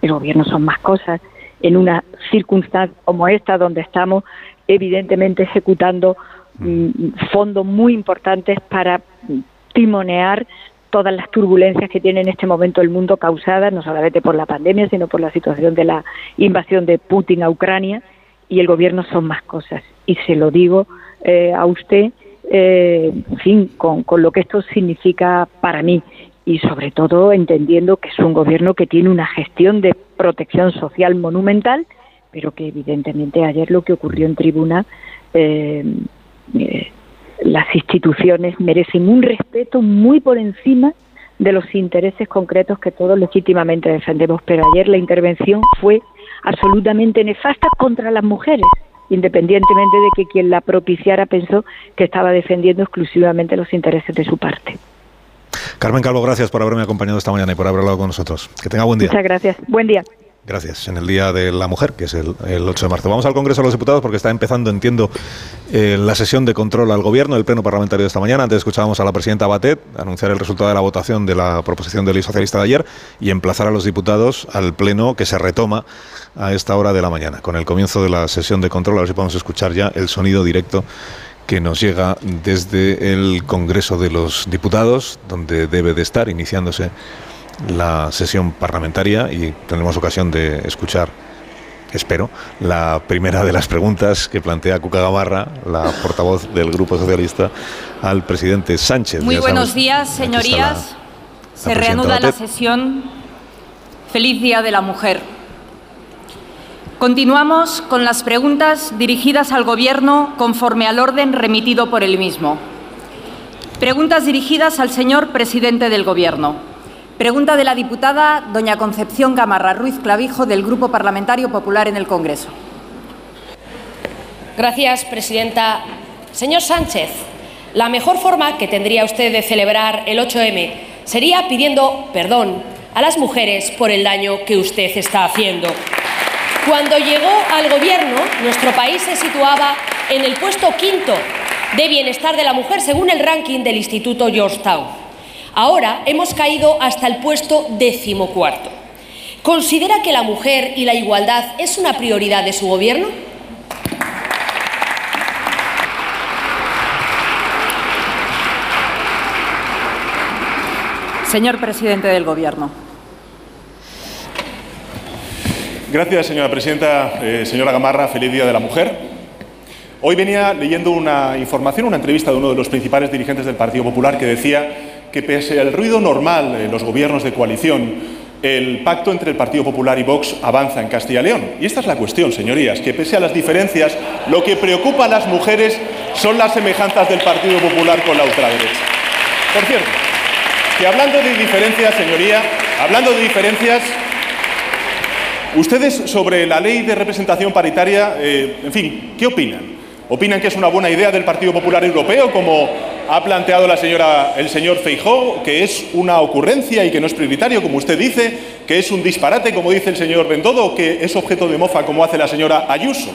El gobierno son más cosas. En una circunstancia como esta, donde estamos evidentemente ejecutando mm, fondos muy importantes para timonear todas las turbulencias que tiene en este momento el mundo causadas no solamente por la pandemia, sino por la situación de la invasión de Putin a Ucrania, y el gobierno son más cosas. Y se lo digo eh, a usted, eh, en fin, con, con lo que esto significa para mí y sobre todo entendiendo que es un gobierno que tiene una gestión de protección social monumental, pero que evidentemente ayer lo que ocurrió en tribuna, eh, las instituciones merecen un respeto muy por encima de los intereses concretos que todos legítimamente defendemos, pero ayer la intervención fue absolutamente nefasta contra las mujeres independientemente de que quien la propiciara pensó que estaba defendiendo exclusivamente los intereses de su parte. Carmen Calvo, gracias por haberme acompañado esta mañana y por haber hablado con nosotros. Que tenga buen día. Muchas gracias. Buen día. Gracias. En el Día de la Mujer, que es el, 8 de marzo. Vamos al Congreso de los Diputados porque está empezando, entiendo, eh, la sesión de control al Gobierno, el Pleno Parlamentario de esta mañana. Antes escuchábamos a la presidenta Batet anunciar el resultado de la votación de la proposición de ley socialista de ayer y emplazar a los diputados al Pleno que se retoma a esta hora de la mañana, con el comienzo de la sesión de control. A ver si podemos escuchar ya el sonido directo que nos llega desde el Congreso de los Diputados, donde debe de estar iniciándose la sesión parlamentaria y tendremos ocasión de escuchar, espero, la primera de las preguntas que plantea Cuca Gamarra, la portavoz del Grupo Socialista, al presidente Sánchez. Muy buenos días, señorías. Se reanuda la sesión. Feliz Día de la Mujer. Continuamos con las preguntas dirigidas al Gobierno conforme al orden remitido por el mismo. Preguntas dirigidas al señor presidente del Gobierno. Pregunta de la diputada doña Concepción Gamarra Ruiz Clavijo del Grupo Parlamentario Popular en el Congreso. Gracias, presidenta. Señor Sánchez, la mejor forma que tendría usted de celebrar el 8M sería pidiendo perdón a las mujeres por el daño que usted está haciendo. Cuando llegó al Gobierno, nuestro país se situaba en el puesto quinto de bienestar de la mujer según el ranking del Instituto Georgetown. Ahora hemos caído hasta el puesto decimocuarto. ¿Considera que la mujer y la igualdad es una prioridad de su Gobierno? Señor presidente del Gobierno. Gracias, señora presidenta. Eh, señora Gamarra, feliz Día de la Mujer. Hoy venía leyendo una información, una entrevista de uno de los principales dirigentes del Partido Popular que decía que pese al ruido normal en los gobiernos de coalición, el pacto entre el Partido Popular y Vox avanza en Castilla y León. Y esta es la cuestión, señorías, que pese a las diferencias, lo que preocupa a las mujeres son las semejanzas del Partido Popular con la ultraderecha. Por cierto, que hablando de diferencias, señoría, hablando de diferencias, ustedes sobre la ley de representación paritaria, eh, en fin, ¿qué opinan? ¿Opinan que es una buena idea del Partido Popular Europeo, como ha planteado la señora, el señor Feijó, que es una ocurrencia y que no es prioritario, como usted dice, que es un disparate, como dice el señor Bendodo, que es objeto de mofa, como hace la señora Ayuso.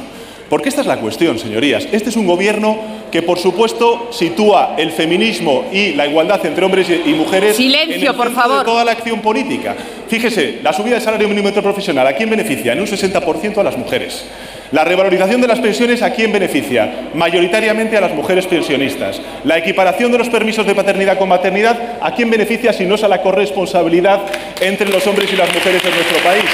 Porque esta es la cuestión, señorías. Este es un gobierno que, por supuesto, sitúa el feminismo y la igualdad entre hombres y mujeres Silencio, en el por centro favor. de toda la acción política. Fíjese, la subida del salario mínimo interprofesional, ¿a quién beneficia? En un 60% a las mujeres. La revalorización de las pensiones, ¿a quién beneficia? Mayoritariamente a las mujeres pensionistas. La equiparación de los permisos de paternidad con maternidad, ¿a quién beneficia si no es a la corresponsabilidad entre los hombres y las mujeres en nuestro país?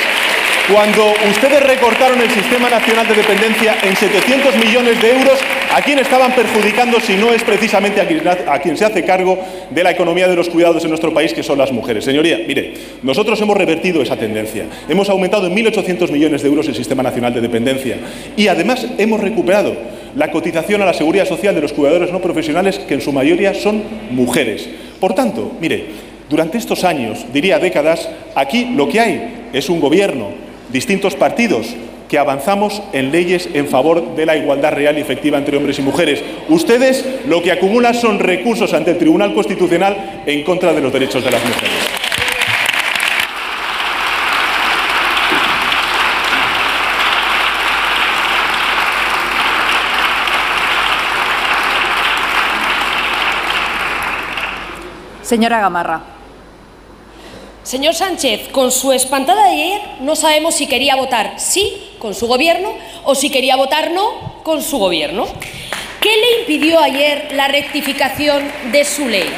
Cuando ustedes recortaron el Sistema Nacional de Dependencia en 700 millones de euros, ¿a quién estaban perjudicando si no es precisamente a quien, se hace cargo de la economía de los cuidados en nuestro país, que son las mujeres? Señoría, mire, nosotros hemos revertido esa tendencia. Hemos aumentado en 1.800 millones de euros el Sistema Nacional de Dependencia y además hemos recuperado la cotización a la seguridad social de los cuidadores no profesionales, que en su mayoría son mujeres. Por tanto, mire, durante estos años, diría décadas, aquí lo que hay es un gobierno distintos partidos que avanzamos en leyes en favor de la igualdad real y efectiva entre hombres y mujeres. Ustedes lo que acumulan son recursos ante el Tribunal Constitucional en contra de los derechos de las mujeres. Señora Gamarra. Señor Sánchez, con su espantada de ayer no sabemos si quería votar sí con su gobierno o si quería votar no con su gobierno. ¿Qué le impidió ayer la rectificación de su ley?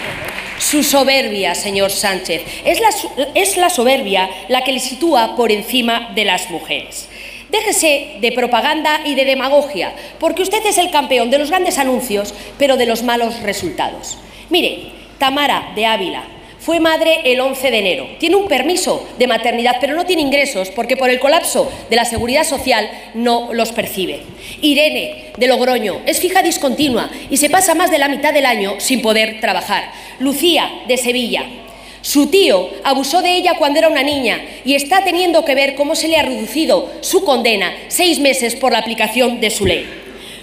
Su soberbia, señor Sánchez. Es la, es la soberbia la que le sitúa por encima de las mujeres. Déjese de propaganda y de demagogia, porque usted es el campeón de los grandes anuncios, pero de los malos resultados. Mire, Tamara de Ávila, fue madre el 11 de enero. Tiene un permiso de maternidad, pero no tiene ingresos porque por el colapso de la seguridad social no los percibe. Irene, de Logroño, es fija discontinua y se pasa más de la mitad del año sin poder trabajar. Lucía, de Sevilla. Su tío abusó de ella cuando era una niña y está teniendo que ver cómo se le ha reducido su condena seis meses por la aplicación de su ley.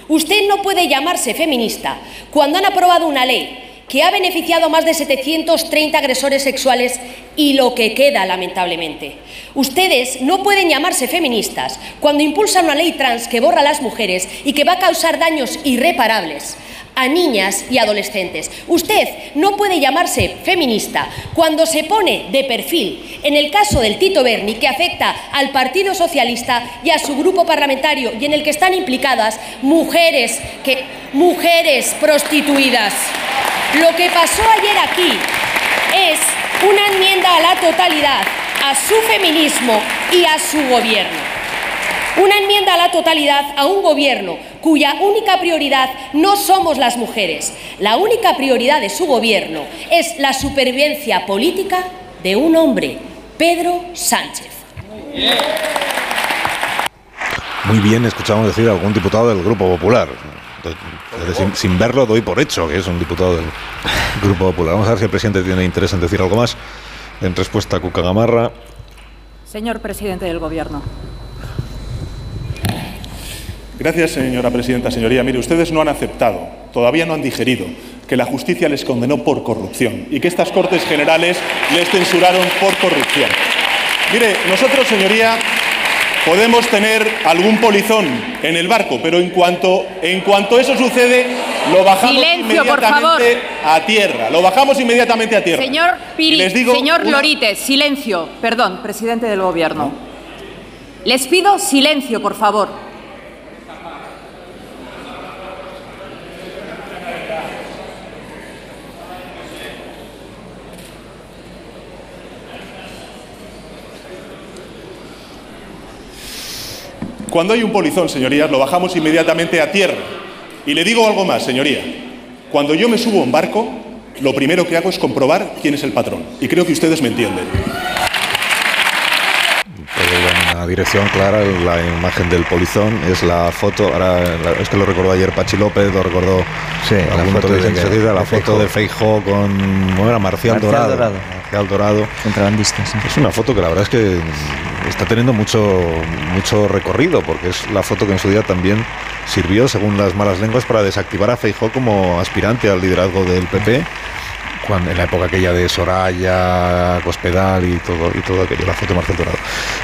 Usted no puede llamarse feminista cuando han aprobado una ley que ha beneficiado a más de 730 agresores sexuales y lo que queda, lamentablemente. Ustedes no pueden llamarse feministas cuando impulsan una ley trans que borra a las mujeres y que va a causar daños irreparables a niñas y adolescentes. Usted no puede llamarse feminista cuando se pone de perfil en el caso del Tito Berni que afecta al Partido Socialista y a su grupo parlamentario y en el que están implicadas mujeres que mujeres prostituidas. Lo que pasó ayer aquí es una enmienda a la totalidad a su feminismo y a su gobierno. Una enmienda a la totalidad a un gobierno cuya única prioridad no somos las mujeres. La única prioridad de su gobierno es la supervivencia política de un hombre, Pedro Sánchez. Muy bien, escuchamos decir a algún diputado del Grupo Popular. Sin, sin, verlo doy por hecho que es un diputado del Grupo Popular. Vamos a ver si el presidente tiene interés en decir algo más. En respuesta a Cuca Gamarra. Señor presidente del Gobierno. Gracias, señora presidenta. Señoría, mire, ustedes no han aceptado, todavía no han digerido que la justicia les condenó por corrupción y que estas Cortes Generales les censuraron por corrupción. Mire, nosotros, señoría, podemos tener algún polizón en el barco, pero en cuanto, en cuanto eso sucede, lo bajamos Silencio, inmediatamente a tierra. Lo bajamos inmediatamente a tierra. Señor Piri, Y les digo señor una- Lorite, silencio. Perdón, presidente del Gobierno. Les pido silencio, por favor. Cuando hay un polizón, señorías, lo bajamos inmediatamente a tierra. Y le digo algo más, señoría. Cuando yo me subo a un barco, lo primero que hago es comprobar quién es el patrón. Y creo que ustedes me entienden. En una dirección clara, la imagen del polizón es la foto, ahora la- es que lo recordó ayer Pachi López, lo recordó la algún foto de- enseguida, la de foto de Feijó con ¿cómo era? Marcial, Marcial Dorado. Dorado. Marcial Dorado. Contrabandistas. Es una foto que la verdad es que está teniendo mucho, mucho recorrido, porque es la foto que en su día también sirvió, según las malas lenguas, para desactivar a Feijó como aspirante al liderazgo del PP. Cuando, en la época aquella de Soraya, Cospedal y todo, y todo aquello, la foto de Marcel Dorado.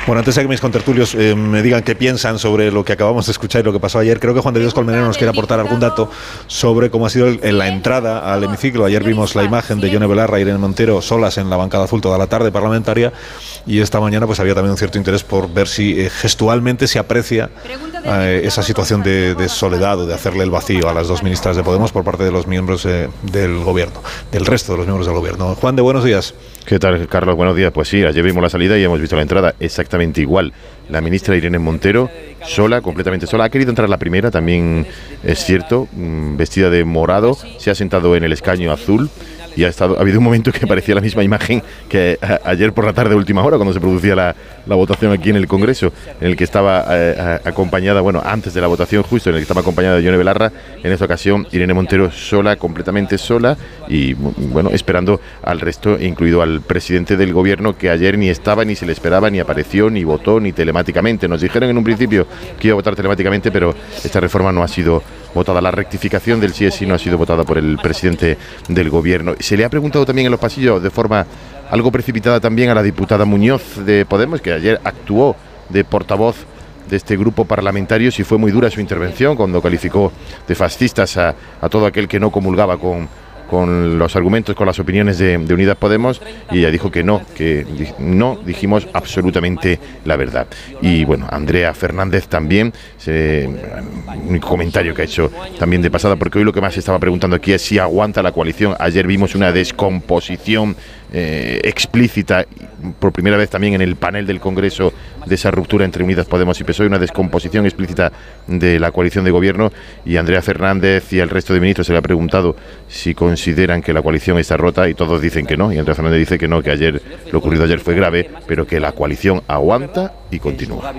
Bueno, antes de que mis contertulios eh, me digan qué piensan sobre lo que acabamos de escuchar y lo que pasó ayer, creo que Juan de Dios Colmenero nos quiere aportar algún dato sobre cómo ha sido el- en la entrada al hemiciclo. Ayer vimos la imagen de Yone Belarra y Irene Montero solas en la bancada azul toda la tarde parlamentaria y esta mañana pues había también un cierto interés por ver si eh, gestualmente se aprecia eh, esa situación de, de soledad o de hacerle el vacío a las dos ministras de Podemos por parte de los miembros del gobierno, del resto de los miembros del gobierno. Juan de buenos días. ¿Qué tal, Carlos? Buenos días. Pues sí, ayer vimos la salida y hemos visto la entrada exactamente igual. La ministra Irene Montero, sola, completamente sola. Ha querido entrar la primera, también es cierto, mm, vestida de morado. Se ha sentado en el escaño azul y ha, estado, ha habido un momento que parecía la misma imagen que a- ayer por la tarde, última hora, cuando se producía la, la votación aquí en el Congreso, en el que estaba eh, a- acompañada, bueno, antes de la votación justo, en el que estaba acompañada de Yone Belarra. En esta ocasión, Irene Montero sola, completamente sola y, bueno, esperando al resto, incluido al presidente del gobierno, que ayer ni estaba, ni se le esperaba, ni apareció, ni votó, ni telemáticamente. Nos dijeron en un principio que iba a votar telemáticamente, pero esta reforma no ha sido votada. La rectificación del sí es sí no ha sido votada por el presidente del gobierno. Se le ha preguntado también en los pasillos de forma algo precipitada también a la diputada Muñoz de Podemos, que ayer actuó de portavoz de este grupo parlamentario, si fue muy dura su intervención cuando calificó de fascistas a, a todo aquel que no comulgaba con, con los argumentos, con las opiniones de, de Unidas Podemos, y ella dijo que no, que no dijimos absolutamente la verdad. Y bueno, Andrea Fernández también, se- un comentario que ha hecho también de pasada, porque hoy lo que más se estaba preguntando aquí es si aguanta la coalición. Ayer vimos una descomposición eh, explícita, por primera vez también en el panel del Congreso, de esa ruptura entre Unidas Podemos y PSOE, una descomposición explícita de la coalición de gobierno. Y Andrea Fernández y el resto de ministros se le ha preguntado si consideran que la coalición está rota y todos dicen que no. Y Andrea Fernández dice que no, que ayer lo ocurrido ayer fue grave, pero que la coalición aguanta y continúa.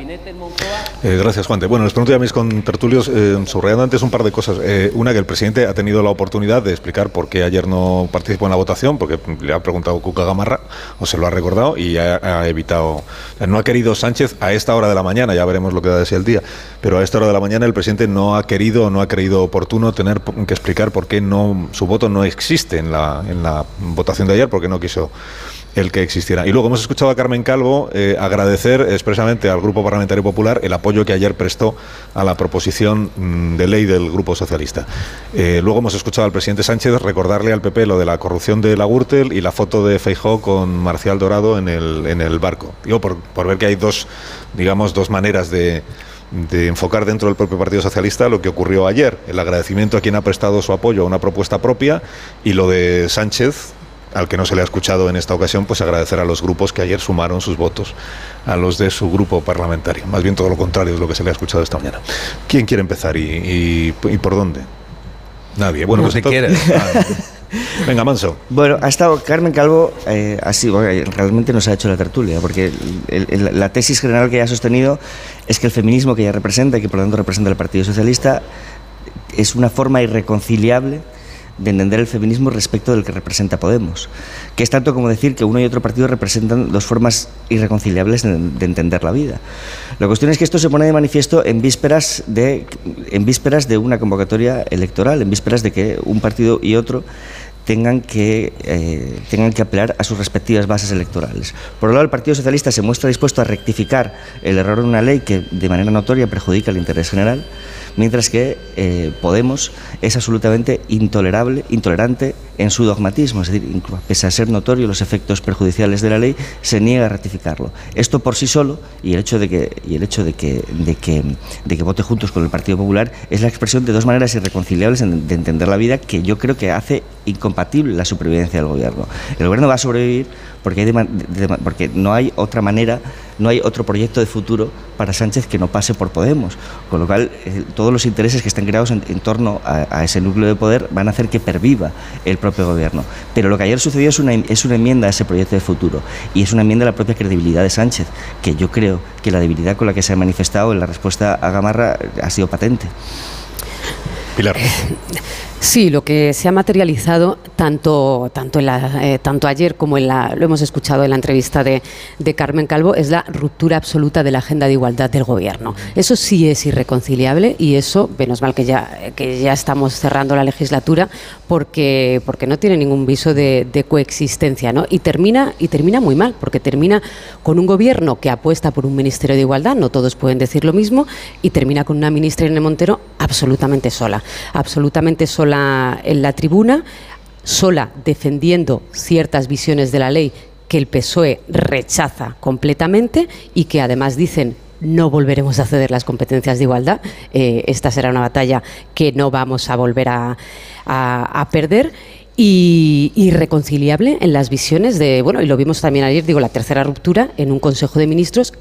Eh, gracias, Juan. Bueno, les pregunto ya a mis contertulios, eh, subrayando antes un par de cosas. Eh, una, que el presidente ha tenido la oportunidad de explicar por qué ayer no participó en la votación, porque le ha preguntado Cuca Gamarra, o se lo ha recordado, y ha, ha evitado. o no ha querido Sánchez a esta hora de la mañana, ya veremos lo que da de sí el día, pero a esta hora de la mañana el presidente no ha querido, no ha creído oportuno tener que explicar por qué no su voto no existe en la, en la votación de ayer, porque no quiso el que existiera. Y luego hemos escuchado a Carmen Calvo eh, agradecer expresamente al Grupo Parlamentario Popular el apoyo que ayer prestó a la proposición mm, de ley del Grupo Socialista. Eh, luego hemos escuchado al presidente Sánchez recordarle al PP lo de la corrupción de la Gürtel y la foto de Feijó con Marcial Dorado en el, en el barco. Digo, por, por ver que hay dos, digamos, dos maneras de de enfocar dentro del propio Partido Socialista lo que ocurrió ayer, el agradecimiento a quien ha prestado su apoyo a una propuesta propia y lo de Sánchez, al que no se le ha escuchado en esta ocasión, pues agradecer a los grupos que ayer sumaron sus votos a los de su grupo parlamentario. Más bien todo lo contrario es lo que se le ha escuchado esta mañana. ¿Quién quiere empezar y, y- y por dónde? Nadie. Bueno, pues se entonces- Ah, Venga, Manso. Bueno, ha estado Carmen Calvo, eh, así, bueno, realmente nos ha hecho la tertulia, porque el- el- la tesis general que ella ha sostenido es que el feminismo que ella representa y que por lo tanto representa el Partido Socialista es una forma irreconciliable de entender el feminismo respecto del que representa Podemos, que es tanto como decir que uno y otro partido representan dos formas irreconciliables de, de entender la vida. La cuestión es que esto se pone de manifiesto en vísperas de, en vísperas de una convocatoria electoral, en vísperas de que un partido y otro tengan que, eh, tengan que apelar a sus respectivas bases electorales. Por un lado, el Partido Socialista se muestra dispuesto a rectificar el error en una ley que de manera notoria perjudica el interés general, mientras que eh, Podemos es absolutamente intolerable, intolerante en su dogmatismo, es decir, pese a ser notorio los efectos perjudiciales de la ley, se niega a ratificarlo. Esto por sí solo y el hecho de que y el hecho de que de que, de que vote juntos con el Partido Popular es la expresión de dos maneras irreconciliables de entender la vida que yo creo que hace incompatible la supervivencia del gobierno. El gobierno va a sobrevivir porque hay de- porque no hay otra manera, no hay otro proyecto de futuro para Sánchez que no pase por Podemos, con lo cual eh, todos los intereses que están creados en, en torno a, a ese núcleo de poder van a hacer que perviva el propio gobierno. Pero lo que ayer sucedió es una, es una enmienda a ese proyecto de futuro y es una enmienda a la propia credibilidad de Sánchez, que yo creo que la debilidad con la que se ha manifestado en la respuesta a Gamarra ha sido patente. Pilar. Sí, lo que se ha materializado tanto, tanto, en la- eh, tanto ayer como en la, lo hemos escuchado en la entrevista de, de Carmen Calvo, es la ruptura absoluta de la agenda de igualdad del gobierno. Eso sí es irreconciliable y eso, menos mal que ya, que ya estamos cerrando la legislatura, porque, porque no tiene ningún viso de, de coexistencia. ¿no? Y, termina, y termina muy mal, porque termina con un gobierno que apuesta por un Ministerio de Igualdad, no todos pueden decir lo mismo, y termina con una ministra Irene Montero absolutamente sola, absolutamente sola en la tribuna, sola defendiendo ciertas visiones de la ley que el PSOE rechaza completamente y que además dicen no volveremos a ceder las competencias de igualdad. Eh, esta será una batalla que no vamos a volver a, a- a perder. Y irreconciliable en las visiones de, bueno, y lo vimos también ayer, digo, la tercera ruptura en un Consejo de Ministros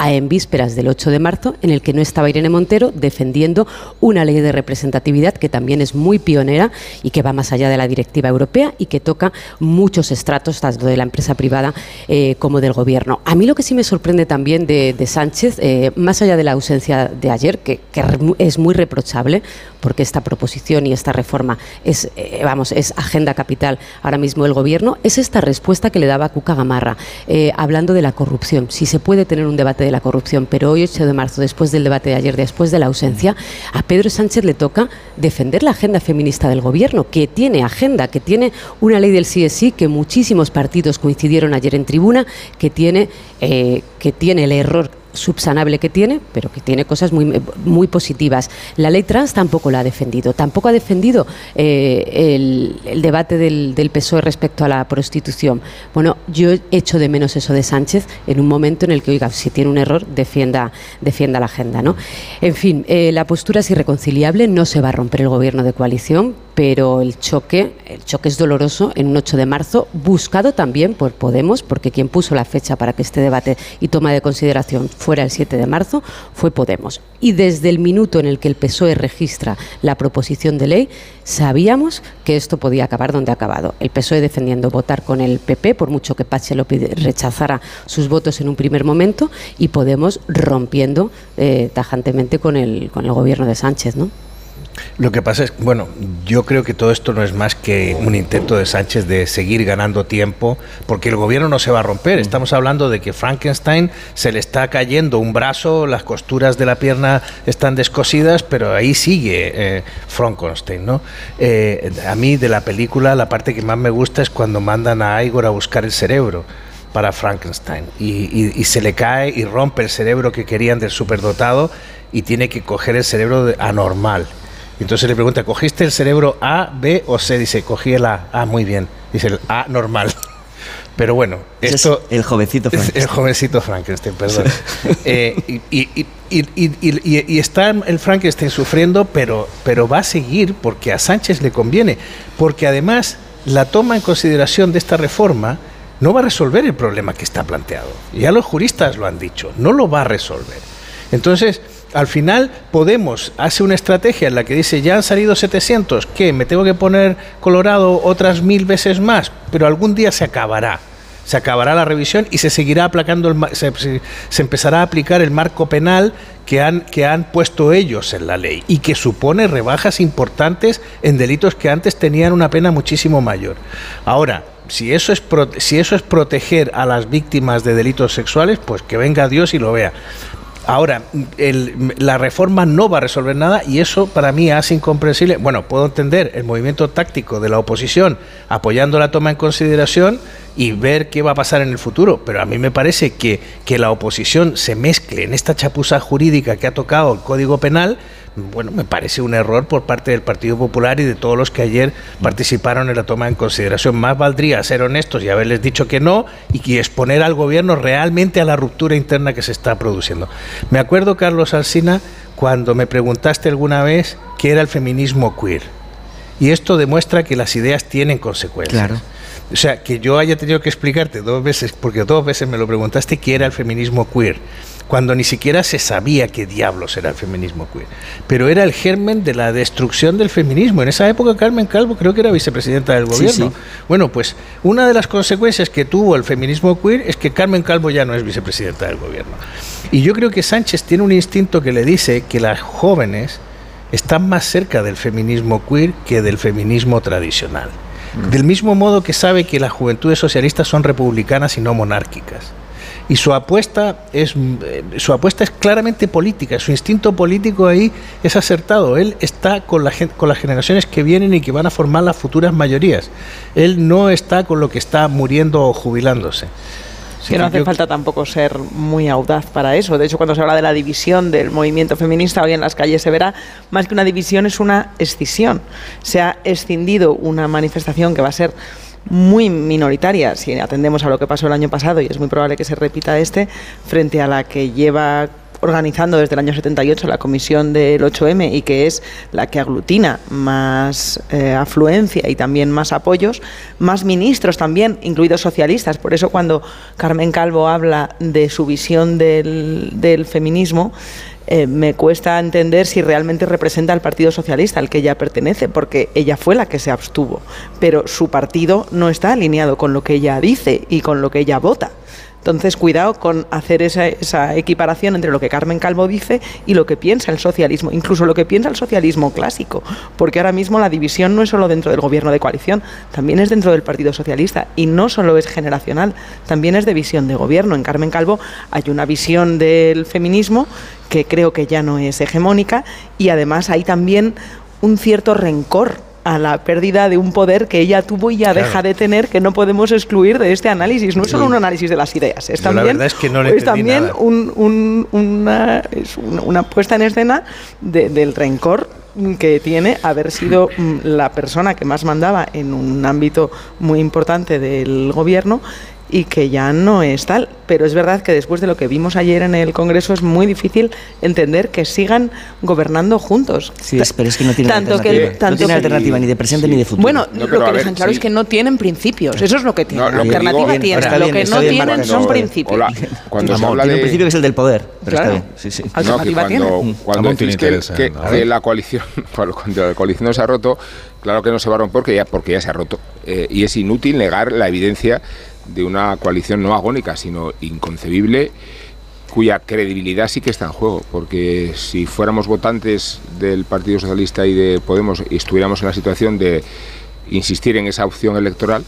a- en vísperas del 8 de marzo, en el que no estaba Irene Montero defendiendo una ley de representatividad que también es muy pionera y que va más allá de la directiva europea y que toca muchos estratos, tanto de la empresa privada eh, como del gobierno. A mí lo que sí me sorprende también de, Sánchez, eh, más allá de la ausencia de ayer, que es muy reprochable, porque esta proposición y esta reforma es, eh, vamos, es agenda capital ahora mismo del gobierno, es esta respuesta que le daba Cuca Gamarra, eh, hablando de la corrupción. Si se puede tener un debate de la corrupción, pero hoy, 8 de marzo, después del debate de ayer, después de la ausencia, a Pedro Sánchez le toca defender la agenda feminista del gobierno, que tiene agenda, que tiene una ley del CSI que muchísimos partidos coincidieron ayer en tribuna, que tiene, eh, que tiene el error subsanable que tiene, pero que tiene cosas muy, positivas. La ley trans tampoco la ha defendido, tampoco ha defendido eh, el, debate del, PSOE respecto a la prostitución. Bueno, yo echo de menos eso de Sánchez en un momento en el que, oiga, si tiene un error, defienda, defienda la agenda. ¿no? En fin, eh, la postura es irreconciliable, no se va a romper el gobierno de coalición, pero el choque, el choque es doloroso en un 8 de marzo, buscado también por Podemos, porque quien puso la fecha para que este debate y toma de consideración fuera el 7 de marzo fue Podemos. Y desde el minuto en el que el PSOE registra la proposición de ley, sabíamos que esto podía acabar donde ha acabado. El PSOE defendiendo votar con el PP, por mucho que Pache López rechazara sus votos en un primer momento, y Podemos rompiendo eh, tajantemente con el, con el gobierno de Sánchez, ¿no? Lo que pasa es, bueno, yo creo que todo esto no es más que un intento de Sánchez de seguir ganando tiempo, porque el gobierno no se va a romper. Estamos hablando de que Frankenstein se le está cayendo un brazo, las costuras de la pierna están descosidas, pero ahí sigue eh, Frankenstein, ¿no? Eh, a mí de la película la parte que más me gusta es cuando mandan a Igor a buscar el cerebro para Frankenstein y, y- y se le cae y rompe el cerebro que querían del superdotado y tiene que coger el cerebro de- anormal. Entonces le pregunta, ¿cogiste el cerebro A, B o C? Dice, cogí el A. Ah, muy bien. Dice el A normal. Pero bueno, Ese es esto... el jovencito Frankenstein. El jovencito Frankenstein, perdón. Eh, y- y está el Frankenstein sufriendo, pero, pero va a seguir porque a Sánchez le conviene. Porque además la toma en consideración de esta reforma no va a resolver el problema que está planteado. Ya los juristas lo han dicho, no lo va a resolver. Entonces, al final Podemos hace una estrategia en la que dice, ya han salido 700, ¿qué? ¿Me tengo que poner colorado otras mil veces más? Pero algún día se acabará. se acabará la revisión y se seguirá aplacando, el, se, se, empezará a aplicar el marco penal que han, que han puesto ellos en la ley y que supone rebajas importantes en delitos que antes tenían una pena muchísimo mayor. Ahora, si eso es si eso es proteger a las víctimas de delitos sexuales, pues que venga Dios y lo vea. Ahora, la reforma no va a resolver nada y eso para mí es incomprensible. Bueno, puedo entender el movimiento táctico de la oposición apoyando la toma en consideración y ver qué va a pasar en el futuro, pero a mí me parece que, que la oposición se mezcle en esta chapuza jurídica que ha tocado el Código Penal bueno, me parece un error por parte del Partido Popular y de todos los que ayer participaron en la toma en consideración. Más valdría ser honestos y haberles dicho que no y exponer al gobierno realmente a la ruptura interna que se está produciendo. Me acuerdo, Carlos Alsina, cuando me preguntaste alguna vez qué era el feminismo queer. Y esto demuestra que las ideas tienen consecuencias. Claro. O sea, que yo haya tenido que explicarte dos veces, porque dos veces me lo preguntaste, qué era el feminismo queer cuando ni siquiera se sabía qué diablos era el feminismo queer. Pero era el germen de la destrucción del feminismo. En esa época Carmen Calvo creo que era vicepresidenta del gobierno. Bueno, pues una de las consecuencias que tuvo el feminismo queer es que Carmen Calvo ya no es vicepresidenta del gobierno. Y yo creo que Sánchez tiene un instinto que le dice que las jóvenes están más cerca del feminismo queer que del feminismo tradicional. Mm. Del mismo modo que sabe que las juventudes socialistas son republicanas y no monárquicas y su apuesta es eh, su apuesta es claramente política, su instinto político ahí es acertado. Él está con la con las generaciones que vienen y que van a formar las futuras mayorías. Él no está con lo que está muriendo o jubilándose. que no hace falta tampoco ser muy audaz para eso. De hecho, cuando se habla de la división del movimiento feminista hoy en las calles se verá más que una división es una escisión. Se ha escindido una manifestación que va a ser muy minoritaria, si atendemos a lo que pasó el año pasado, y es muy probable que se repita este, frente a la que lleva organizando desde el año 78 la comisión del 8M y que es la que aglutina más eh, afluencia y también más apoyos, más ministros también, incluidos socialistas. Por eso cuando Carmen Calvo habla de su visión del, del feminismo, eh, me cuesta entender si realmente representa al Partido Socialista al que ella pertenece, porque ella fue la que se abstuvo, pero su partido no está alineado con lo que ella dice y con lo que ella vota. Entonces, cuidado con hacer esa, equiparación entre lo que Carmen Calvo dice y lo que piensa el socialismo, incluso lo que piensa el socialismo clásico, porque ahora mismo la división no es solo dentro del gobierno de coalición, también es dentro del Partido Socialista y no solo es generacional, también es de visión de gobierno. En Carmen Calvo hay una visión del feminismo que creo que ya no es hegemónica y además hay también un cierto rencor a la pérdida de un poder que ella tuvo y ya deja de tener, que no podemos excluir de este análisis. No es solo un análisis de las ideas, es también, es que no también una, una, puesta en escena del rencor que tiene haber sido mm, la persona que más mandaba en un ámbito muy importante del gobierno y que ya no es tal. Pero es verdad que después de lo que vimos ayer en el Congreso es muy difícil entender que sigan gobernando juntos. Sí, pero es que no tienen alternativa. no tiene alternativa ni de presente ni de futuro. Bueno, lo que dejan claro es que no tienen principios. Eso es lo que tienen. la alternativa tiene. Lo que no tienen son principios. Hola, cuando se habla de... un principio que es el del poder. Pero claro. está bien. Sí, sí. Alternativa tiene. Cuando, decís que, que, la coalición, cuando la coalición no se ha roto, claro que no se va a romper porque ya, porque ya se ha roto. Eh, y es inútil negar la evidencia de una coalición no agónica, sino inconcebible, cuya credibilidad sí que está en juego, porque si fuéramos votantes del Partido Socialista y de Podemos y estuviéramos en la situación de insistir en esa opción electoral,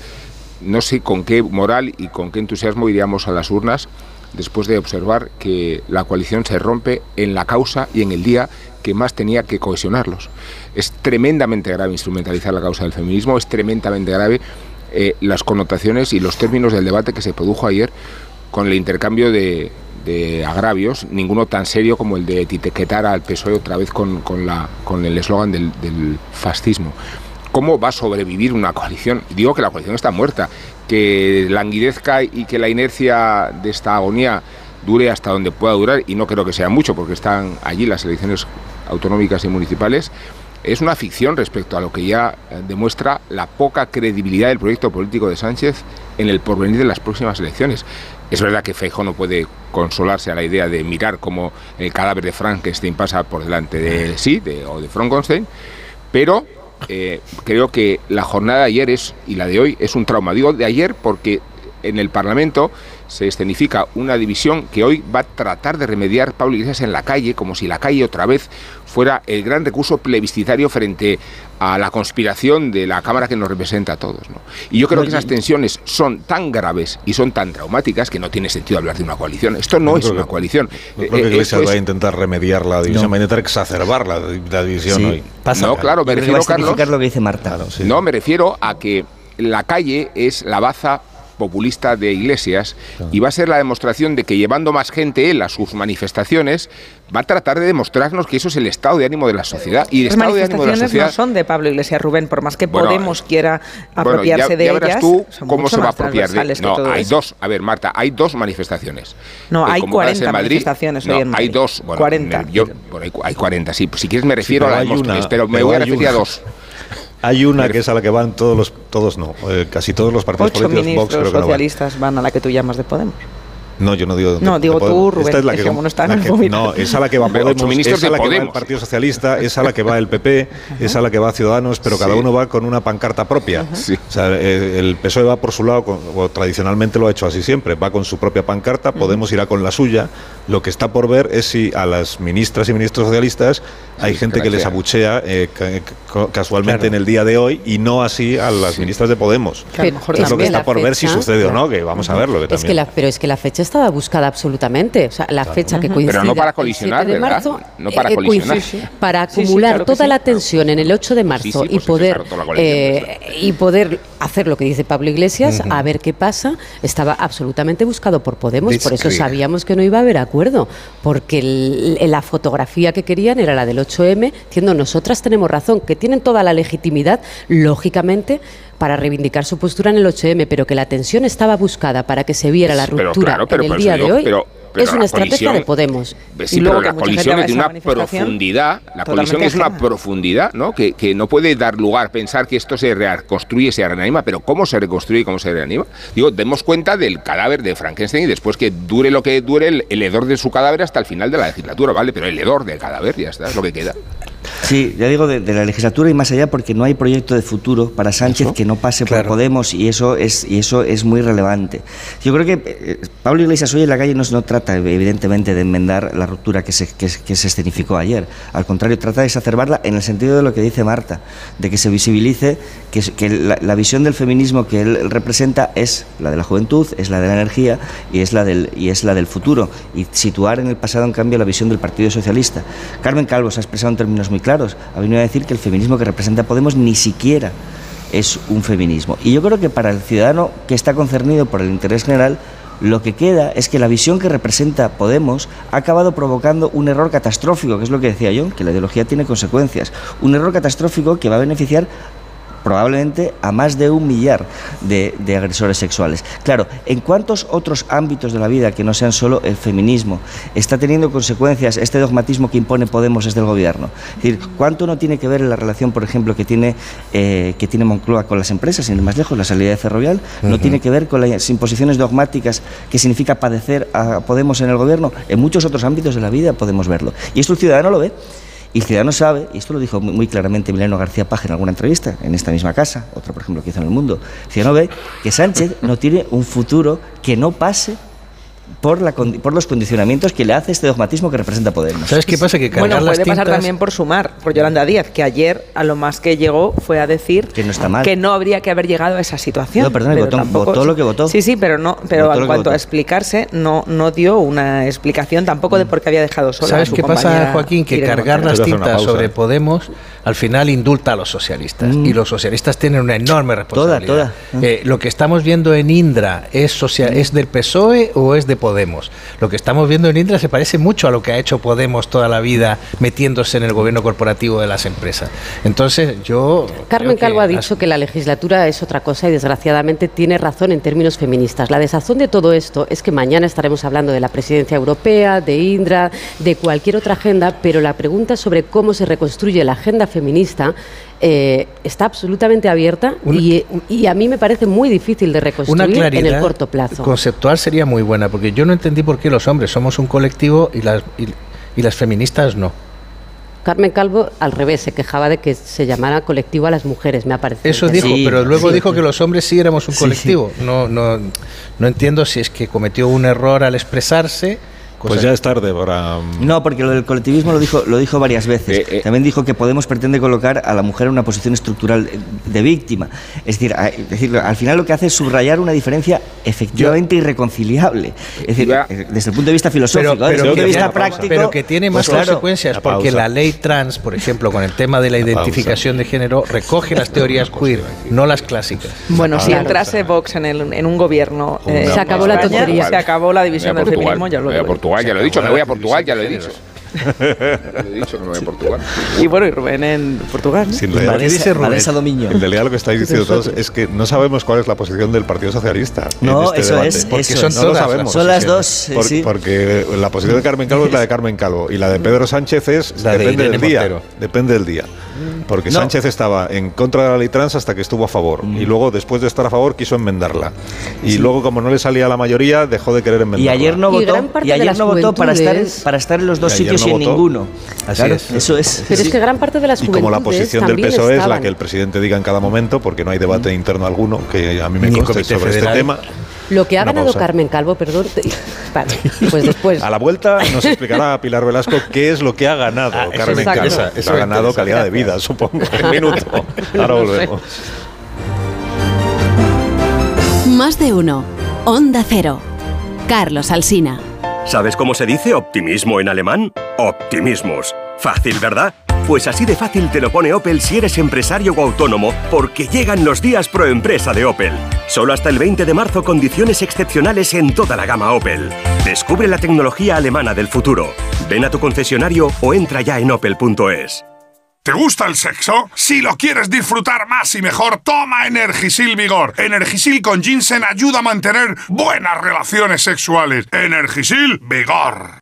no sé con qué moral y con qué entusiasmo iríamos a las urnas después de observar que la coalición se rompe en la causa y en el día que más tenía que cohesionarlos. Es tremendamente grave instrumentalizar la causa del feminismo, es tremendamente grave eh, las connotaciones y los términos del debate que se produjo ayer con el intercambio de, agravios, ninguno tan serio como el de etiquetar al PSOE otra vez con, la, con el eslogan del, fascismo. ¿Cómo va a sobrevivir una coalición? Digo que la coalición está muerta, que languidezca y que la inercia de esta agonía dure hasta donde pueda durar, y no creo que sea mucho, porque están allí las elecciones autonómicas y municipales, es una ficción respecto a lo que ya eh, demuestra la poca credibilidad del proyecto político de Sánchez en el porvenir de las próximas elecciones. Es verdad que Feijóo no puede consolarse a la idea de mirar cómo el cadáver de Frankenstein pasa por delante de sí o de Frankenstein, pero eh, creo que la jornada de ayer es, y la de hoy es un trauma. Digo de ayer porque en el Parlamento se escenifica una división que hoy va a tratar de remediar Pablo Iglesias en la calle, como si la calle otra vez fuera el gran recurso plebiscitario frente a la conspiración de la Cámara que nos representa a todos. ¿no? Y yo creo que esas tensiones son tan graves y son tan traumáticas que no tiene sentido hablar de una coalición. Esto no, es una coalición. No creo que Eh, Iglesias esto va a intentar remediar la división, va a intentar exacerbar la, la división Sí, hoy. no, claro, me refiero, Carlos. lo que dice Marta. No, me refiero a que la calle es la baza populista de Iglesias y va a ser la demostración de que llevando más gente él a sus manifestaciones va a tratar de demostrarnos que eso es el estado de ánimo de la sociedad y el Las estado de ánimo de la sociedad no son de Pablo Iglesias Rubén, por más que Bueno, Podemos quiera Bueno, apropiarse ya, de ya verás ellas. tú cómo se va a apropiar de No, hay eso. dos, a ver Marta, hay dos manifestaciones. No, Eh, hay convocadas 40 en Madrid. manifestaciones No, hoy en hay Madrid. dos, bueno, 40. me- yo- bueno, hay, hay 40, sí, si quieres me refiero pero a la hay demostración, una- pero me pero voy a hay referir a dos. Hay una que es a la que van todos los, todos no, eh, casi todos los partidos Ocho políticos, Vox ministros creo que no van. socialistas van a la que tú llamas de Podemos. No, yo no digo. No, digo tú, Podemos. Rubén, Esta es la que, como no está en la el móvil. No, es a la que va Podemos, es a la que va el. Partido Socialista, es a la que va el PP, es a la que va Ciudadanos, pero cada uno va con una pancarta propia. O sea, eh, el PSOE va por su lado, con- o tradicionalmente lo ha hecho así siempre, va con su propia pancarta, Podemos irá con la suya. Lo que está por ver es si a las ministras y ministros socialistas hay gente que les abuchea eh, ca- casualmente Claro. en el día de hoy y no así a las ministras de Podemos. Que a lo mejor es lo que está por ver si sucede o no, que vamos a verlo. Que Es que la, pero es que la fecha estaba buscada absolutamente. O sea, la fecha que Pero coincide no para el colisionar, 7 de ¿verdad? marzo, No para eh, colisionar. acumular claro toda la tensión en el 8 de marzo y poder eh, y poder hacer lo que dice Pablo Iglesias, a ver qué pasa, estaba absolutamente buscado por Podemos. Por eso sabíamos que no iba a haber acuerdo, porque el- la fotografía que querían era la del 8M, diciendo nosotras tenemos razón, que tienen toda la legitimidad, lógicamente, para reivindicar su postura en el 8M, pero que la tensión estaba buscada para que se viera la Pero ruptura claro, pero en el día de hoy. pero- pero es una estrategia colisión- de Podemos. Sí, Y luego pero la mucha colisión es de una profundidad, la colisión es una profundidad, ¿no? Que, que no puede dar lugar a pensar que esto se reconstruye, se reanima, pero ¿cómo se reconstruye y cómo se reanima? Digo, demos cuenta del cadáver de Frankenstein y después que dure lo que dure el, el hedor de su cadáver hasta el final de la legislatura, ¿vale? Pero el hedor del cadáver ya está, es lo que queda. Sí, ya digo de, de la legislatura y más allá porque no hay proyecto de futuro para Sánchez que no pase por Podemos y eso es y eso es muy relevante. Yo creo que eh, Pablo Iglesias hoy en la calle no, no trata evidentemente de enmendar la ruptura que se, que, que se escenificó ayer. Al contrario, trata de exacerbarla en el sentido de lo que dice Marta, de que se visibilice que, que la, la visión del feminismo que él representa es la de la juventud, es la de la energía y es la del y es la del futuro y situar en el pasado en cambio la visión del Partido Socialista. Carmen Calvo se ha expresado en términos muy claros, ha venido a decir que el feminismo que representa Podemos ni siquiera es un feminismo. Y yo creo que para el ciudadano que está concernido por el interés general, lo que queda es que la visión que representa Podemos ha acabado provocando un error catastrófico, que es lo que decía yo, que la ideología tiene consecuencias. Un error catastrófico que va a beneficiar probablemente a más de un millar de, de agresores sexuales. Claro, ¿en cuántos otros ámbitos de la vida que no sean solo el feminismo está teniendo consecuencias este dogmatismo que impone Podemos desde el gobierno? Es decir, ¿cuánto no tiene que ver en la relación, por ejemplo, que tiene, eh, que tiene Moncloa con las empresas, sin ir más lejos, la salida de Ferrovial? ¿No tiene que ver con las imposiciones dogmáticas que significa padecer a Podemos en el gobierno? En muchos otros ámbitos de la vida podemos verlo. Y esto el ciudadano lo ve. Y el ciudadano sabe, y esto lo dijo muy, claramente Mileno García Paje en alguna entrevista, en esta misma casa, otra por ejemplo que hizo en El Mundo, el ciudadano ve que Sánchez no tiene un futuro que no pase por, la, condi- por los condicionamientos que le hace este dogmatismo que representa Podemos. ¿Sabes qué pasa? Que Bueno, cargar las puede pasar tintas- también por sumar, por Yolanda Díaz, que ayer a lo más que llegó fue a decir Que no está mal. que no habría que haber llegado a esa situación. No, perdona, Pero votó- tampoco- votó lo que votó. Sí, sí, pero no, pero en cuanto a explicarse, no, no dio una explicación tampoco de por qué había dejado sola a ¿Sabes su qué pasa, Joaquín? Que cargar Montero. las a tintas sobre Podemos al final indulta a los socialistas. Y los socialistas tienen una enorme responsabilidad. toda. Eh, lo que estamos viendo en Indra es, socia- es del PSOE o es de Podemos. Lo que estamos viendo en Indra se parece mucho a lo que ha hecho Podemos toda la vida metiéndose en el gobierno corporativo de las empresas. Entonces, yo. Carmen Calvo ha las- dicho que la legislatura es otra cosa y desgraciadamente tiene razón en términos feministas. La desazón de todo esto es que mañana estaremos hablando de la presidencia europea, de Indra, de cualquier otra agenda, pero la pregunta sobre cómo se reconstruye la agenda feminista eh, está absolutamente abierta y, y a mí me parece muy difícil de una reconstruir en claridad el corto plazo. conceptual sería muy buena, porque yo no entendí por qué los hombres somos un colectivo y las, y, y las feministas no. Carmen Calvo, al revés, se quejaba de que se llamara colectivo a las mujeres, me ha parecido. Eso dijo, pero luego dijo que los hombres sí éramos un colectivo. No, no, no entiendo si es que cometió un error al expresarse pues ya es tarde para... Mm, no, porque lo del colectivismo lo dijo, lo dijo varias veces. Eh, eh. También dijo que Podemos pretende colocar a la mujer en una posición estructural de víctima. Es decir, decir al final lo que hace es subrayar una diferencia efectivamente irreconciliable. Es decir, eh, desde el punto de vista filosófico, pero, desde el punto de vista práctico... Pero que tiene más pues consecuencias, porque la ley trans, por ejemplo, con el tema de la, identificación de género, recoge las teorías queer, no las clásicas. Bueno, si entrase Vox en, el, en un gobierno... se acabó la tontería. Se acabó la división del feminismo, ya lo digo ya lo he dicho, me voy a Portugal, ya lo he dicho. lo he dicho que me voy a Portugal. Y bueno, y Rubén en Portugal. ¿no? Sin realidad, dice Rubén? En realidad lo que estáis diciendo todos es que no sabemos cuál es la posición del Partido Socialista. No, este eso es. Porque eso. Son, no lo sabemos. Son las dos. sí. Porque la posición de Carmen Calvo es la de Carmen Calvo y la de Pedro Sánchez es la depende del día. Depende del día. Porque Sánchez estaba en contra de la ley trans hasta que estuvo a favor. Y luego, después de estar a favor, quiso enmendarla. Y luego, como no le salía la mayoría, dejó de querer enmendarla. Y ayer no votó, y ayer no votó para, estar, para estar en los dos sitios y en ninguno. Así es. Eso es. Pero es que gran parte de las Y como la posición del PSOE es la que el presidente diga en cada momento, porque no hay debate interno alguno, que a mí me conste sobre este tema. Lo que ha ganado Carmen Calvo, perdón. Vale, pues después. A la vuelta nos explicará Pilar Velasco qué es lo que ha ganado ah, Carmen Calvo. ha ganado calidad de vida, supongo. En minuto. Ahora volvemos. Más de uno. Onda Cero. Carlos Alsina. ¿Sabes cómo se dice optimismo en alemán? Optimismus. Fácil, ¿verdad? Pues así de fácil te lo pone Opel si eres empresario o autónomo, porque llegan los días pro empresa de Opel. Solo hasta el 20 de marzo condiciones excepcionales en toda la gama Opel. Descubre la tecnología alemana del futuro. Ven a tu concesionario o entra ya en opel.es. ¿Te gusta el sexo? Si lo quieres disfrutar más y mejor, toma Energisil Vigor. Energisil con ginseng ayuda a mantener buenas relaciones sexuales. Energisil Vigor.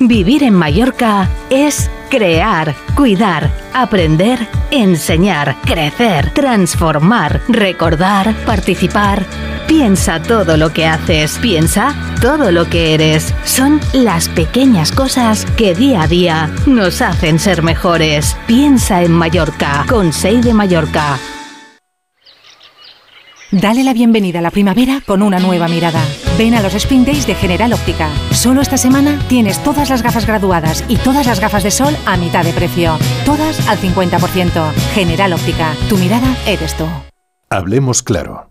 Vivir en Mallorca es crear, cuidar, aprender, enseñar, crecer, transformar, recordar, participar. Piensa todo lo que haces, piensa todo lo que eres. Son las pequeñas cosas que día a día nos hacen ser mejores. Piensa en Mallorca, con Sei de Mallorca. Dale la bienvenida a la primavera con una nueva mirada. Ven a los Spring Days de General Óptica. Solo esta semana tienes todas las gafas graduadas y todas las gafas de sol a mitad de precio. Todas al 50%. General Óptica. Tu mirada eres tú. Hablemos claro.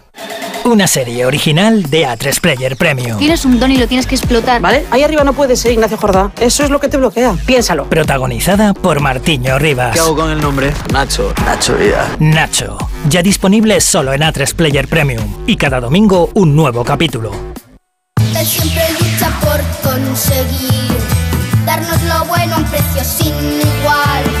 Una serie original de A3 Player Premium. Tienes un don y lo tienes que explotar. ¿Vale? Ahí arriba no puedes ser Ignacio Jordá. Eso es lo que te bloquea. Piénsalo. Protagonizada por Martiño Rivas. ¿Qué hago con el nombre? Nacho. Nacho Vida. Nacho. Ya disponible solo en A3 Player Premium. Y cada domingo un nuevo capítulo. siempre lucha por conseguir darnos lo bueno a un precio sin igual.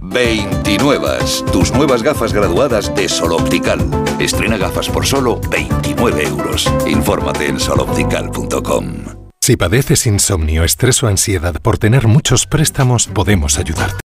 29. Tus nuevas gafas graduadas de Sol Optical. Estrena gafas por solo 29 euros. Infórmate en soloptical.com. Si padeces insomnio, estrés o ansiedad por tener muchos préstamos, podemos ayudarte.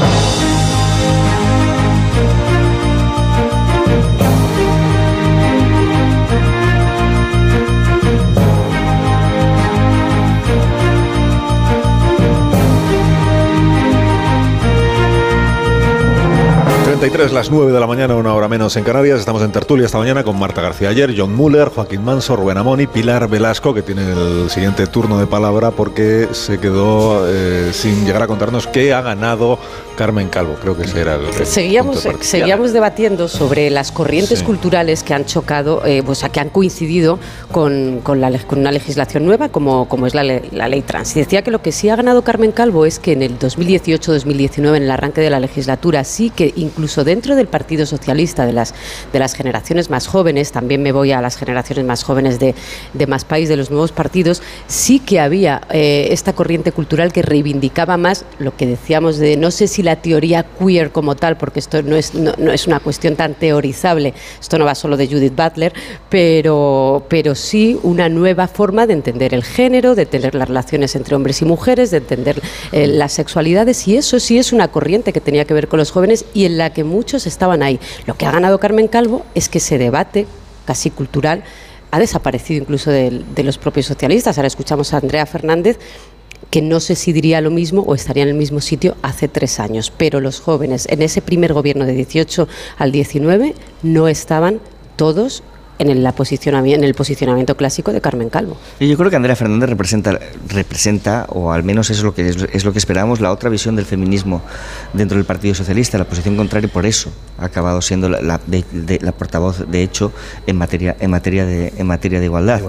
Las 9 de la mañana, una hora menos en Canarias. Estamos en tertulia esta mañana con Marta García Ayer, John Muller, Joaquín Manso, Rubén Amoni, Pilar Velasco, que tiene el siguiente turno de palabra porque se quedó eh, sin llegar a contarnos qué ha ganado Carmen Calvo. Creo que ese era el. Seguíamos, punto debatiendo sobre las corrientes Sí. culturales que han chocado, eh, pues, que han coincidido con, con la, leg- con una legislación nueva como, como es la, le- la ley trans. Y decía que lo que sí ha ganado Carmen Calvo es que en el 2018-2019, en el arranque de la legislatura, sí que incluso dentro del Partido Socialista, de las, de las generaciones más jóvenes, también me voy a las generaciones más jóvenes de, de más país, de los nuevos partidos, sí que había eh, esta corriente cultural que reivindicaba más lo que decíamos de, no sé si la teoría queer como tal, porque esto no es, no, es una cuestión tan teorizable, esto no va solo de Judith Butler, pero, pero sí una nueva forma de entender el género, de entender las relaciones entre hombres y mujeres, de entender eh, las sexualidades, y eso sí es una corriente que tenía que ver con los jóvenes y en la que muchos estaban ahí. Lo que ha ganado Carmen Calvo es que ese debate casi cultural ha desaparecido incluso del- de, los propios socialistas. Ahora escuchamos a Andrea Fernández que no sé si diría lo mismo o estaría en el mismo sitio hace tres años, pero los jóvenes en ese primer gobierno de 18 al 19 no estaban todos en el, la posicionami- en el posicionamiento clásico de Carmen Calvo. Y Yo creo que Andrea Fernández representa, representa o al menos es lo que es, es lo que esperábamos, la otra visión del feminismo dentro del Partido Socialista, la posición contraria, y por eso ha acabado siendo la, la- de- de- la portavoz, de hecho, en materia, en materia de, en materia de igualdad.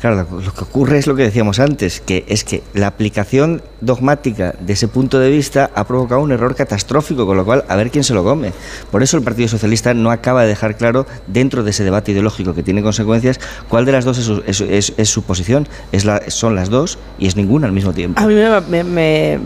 Claro, lo, lo que ocurre es lo que decíamos antes, que es que la aplicación dogmática de ese punto de vista ha provocado un error catastrófico, con lo cual a ver quién se lo come. Por eso el Partido Socialista no acaba de dejar claro dentro de ese debate ideológico que tiene consecuencias cuál de las dos es su, es- es- es su posición. Es la, son las dos y es ninguna al mismo tiempo. A mí me, me- me-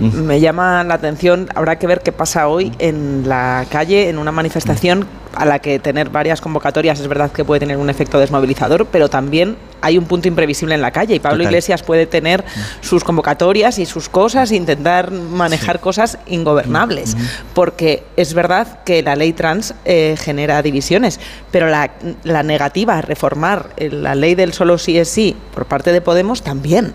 me llama la atención, habrá que ver qué pasa hoy en la calle, en una manifestación a la que tener varias convocatorias es verdad que puede tener un efecto desmovilizador, pero también hay un punto imprevisible en la calle y Pablo Total. Iglesias puede tener sus convocatorias y sus cosas e intentar manejar cosas ingobernables. Porque es verdad que la ley trans eh, genera divisiones, pero la, la negativa a reformar eh, la ley del solo sí es sí por parte de Podemos también.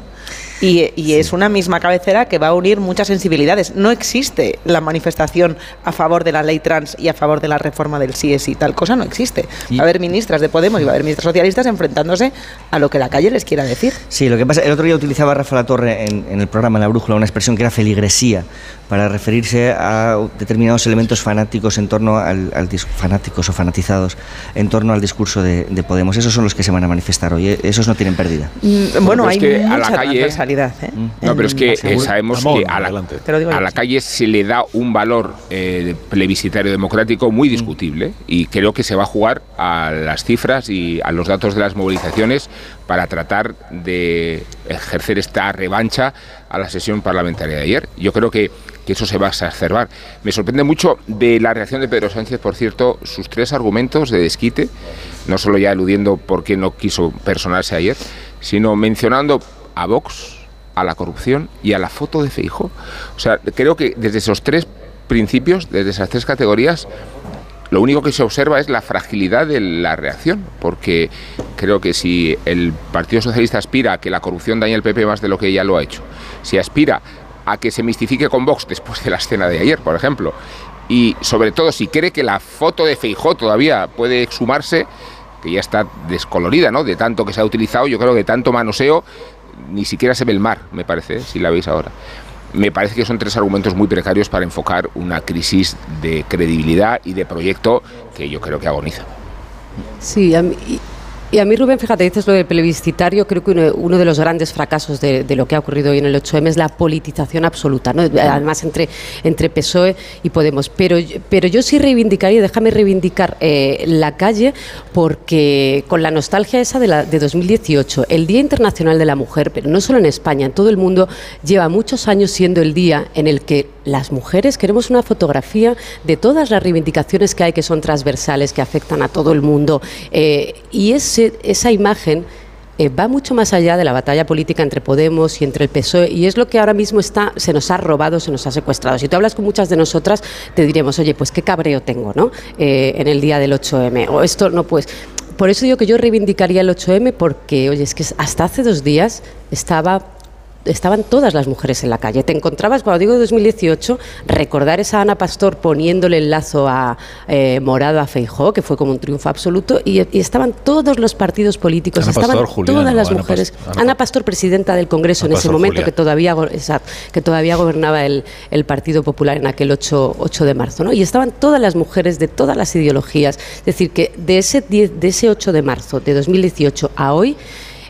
Y, y es una misma cabecera que va a unir muchas sensibilidades. No existe la manifestación a favor de la ley trans y a favor de la reforma del sí. Tal cosa no existe. Va a haber ministras de Podemos y va a haber ministras socialistas enfrentándose a lo que la calle les quiera decir. Sí, lo que pasa, el otro día utilizaba Rafa La Torre en, en el programa en La Brújula una expresión que era feligresía para referirse a determinados elementos fanáticos en torno al, fanáticos o fanatizados en torno al discurso de, de Podemos. Esos son los que se van a manifestar hoy. ¿eh? Esos no tienen pérdida. Mm, Bueno, Pero es hay que a la mucha calle- transversalidad. ¿eh? No, pero es que eh, sabemos Ramón, que a la, a la calle se le da un valor eh, plebiscitario democrático muy discutible y creo que se va a jugar a las cifras y a los datos de las movilizaciones para tratar de ejercer esta revancha a la sesión parlamentaria de ayer. Yo creo que, que eso se va a exacerbar. Me sorprende mucho de la reacción de Pedro Sánchez, por cierto, sus tres argumentos de desquite, no solo ya eludiendo por qué no quiso personarse ayer, sino mencionando a Vox, a la corrupción y a la foto de Feijóo. O sea, creo que desde esos tres principios, desde esas tres categorías, lo único que se observa es la fragilidad de la reacción, porque creo que si el Partido Socialista aspira a que la corrupción dañe al PP más de lo que ya lo ha hecho, si aspira a que se mistifique con Vox después de la escena de ayer, por ejemplo, y sobre todo si cree que la foto de Feijó todavía puede exhumarse, que ya está descolorida, ¿no? De tanto que se ha utilizado, yo creo que tanto manoseo, ni siquiera se ve el mar, me parece, ¿eh? si la veis ahora. Me parece que son tres argumentos muy precarios para enfocar una crisis de credibilidad y de proyecto que yo creo que agoniza. Sí, a mí- y, a mí, Rubén, fíjate, dices lo del plebiscitario, creo que uno, uno de los grandes fracasos de, de lo que ha ocurrido hoy en el 8M es la politización absoluta, ¿no? además entre, entre PSOE y Podemos. Pero, yo- pero yo sí reivindicaría, déjame reivindicar eh, la calle, porque con la nostalgia esa de, la, de 2018, el Día Internacional de la Mujer, pero no solo en España, en todo el mundo, lleva muchos años siendo el día en el que las mujeres queremos una fotografía de todas las reivindicaciones que hay que son transversales, que afectan a todo el mundo. eh, y esa imagen eh, va mucho más allá de la batalla política entre Podemos y entre el PSOE y es lo que ahora mismo está, se nos ha robado, se nos ha secuestrado. Si tú hablas con muchas de nosotras, te diremos, oye, pues qué cabreo tengo, ¿no? Eh, en el día del 8M. O esto no pues. Por eso digo que yo reivindicaría el 8M porque, oye, es que hasta hace dos días estaba estaban todas las mujeres en la calle. Te encontrabas, cuando digo 2018, recordar esa Ana Pastor poniéndole el lazo a eh, morado a Feijó, que fue como un triunfo absoluto, y, y estaban todos los partidos políticos, Ana estaban Pastor, Julián, todas las Ana mujeres. Pas- Ana Ana Pastor, presidenta del Congreso Ana en ese momento, Julián. que todavía, exacto, que todavía gobernaba el, el Partido Popular en aquel 8, 8 de marzo. ¿no? Y estaban todas las mujeres de todas las ideologías. Es decir, que de ese, 10 de ese 8 de marzo de 2018 a hoy,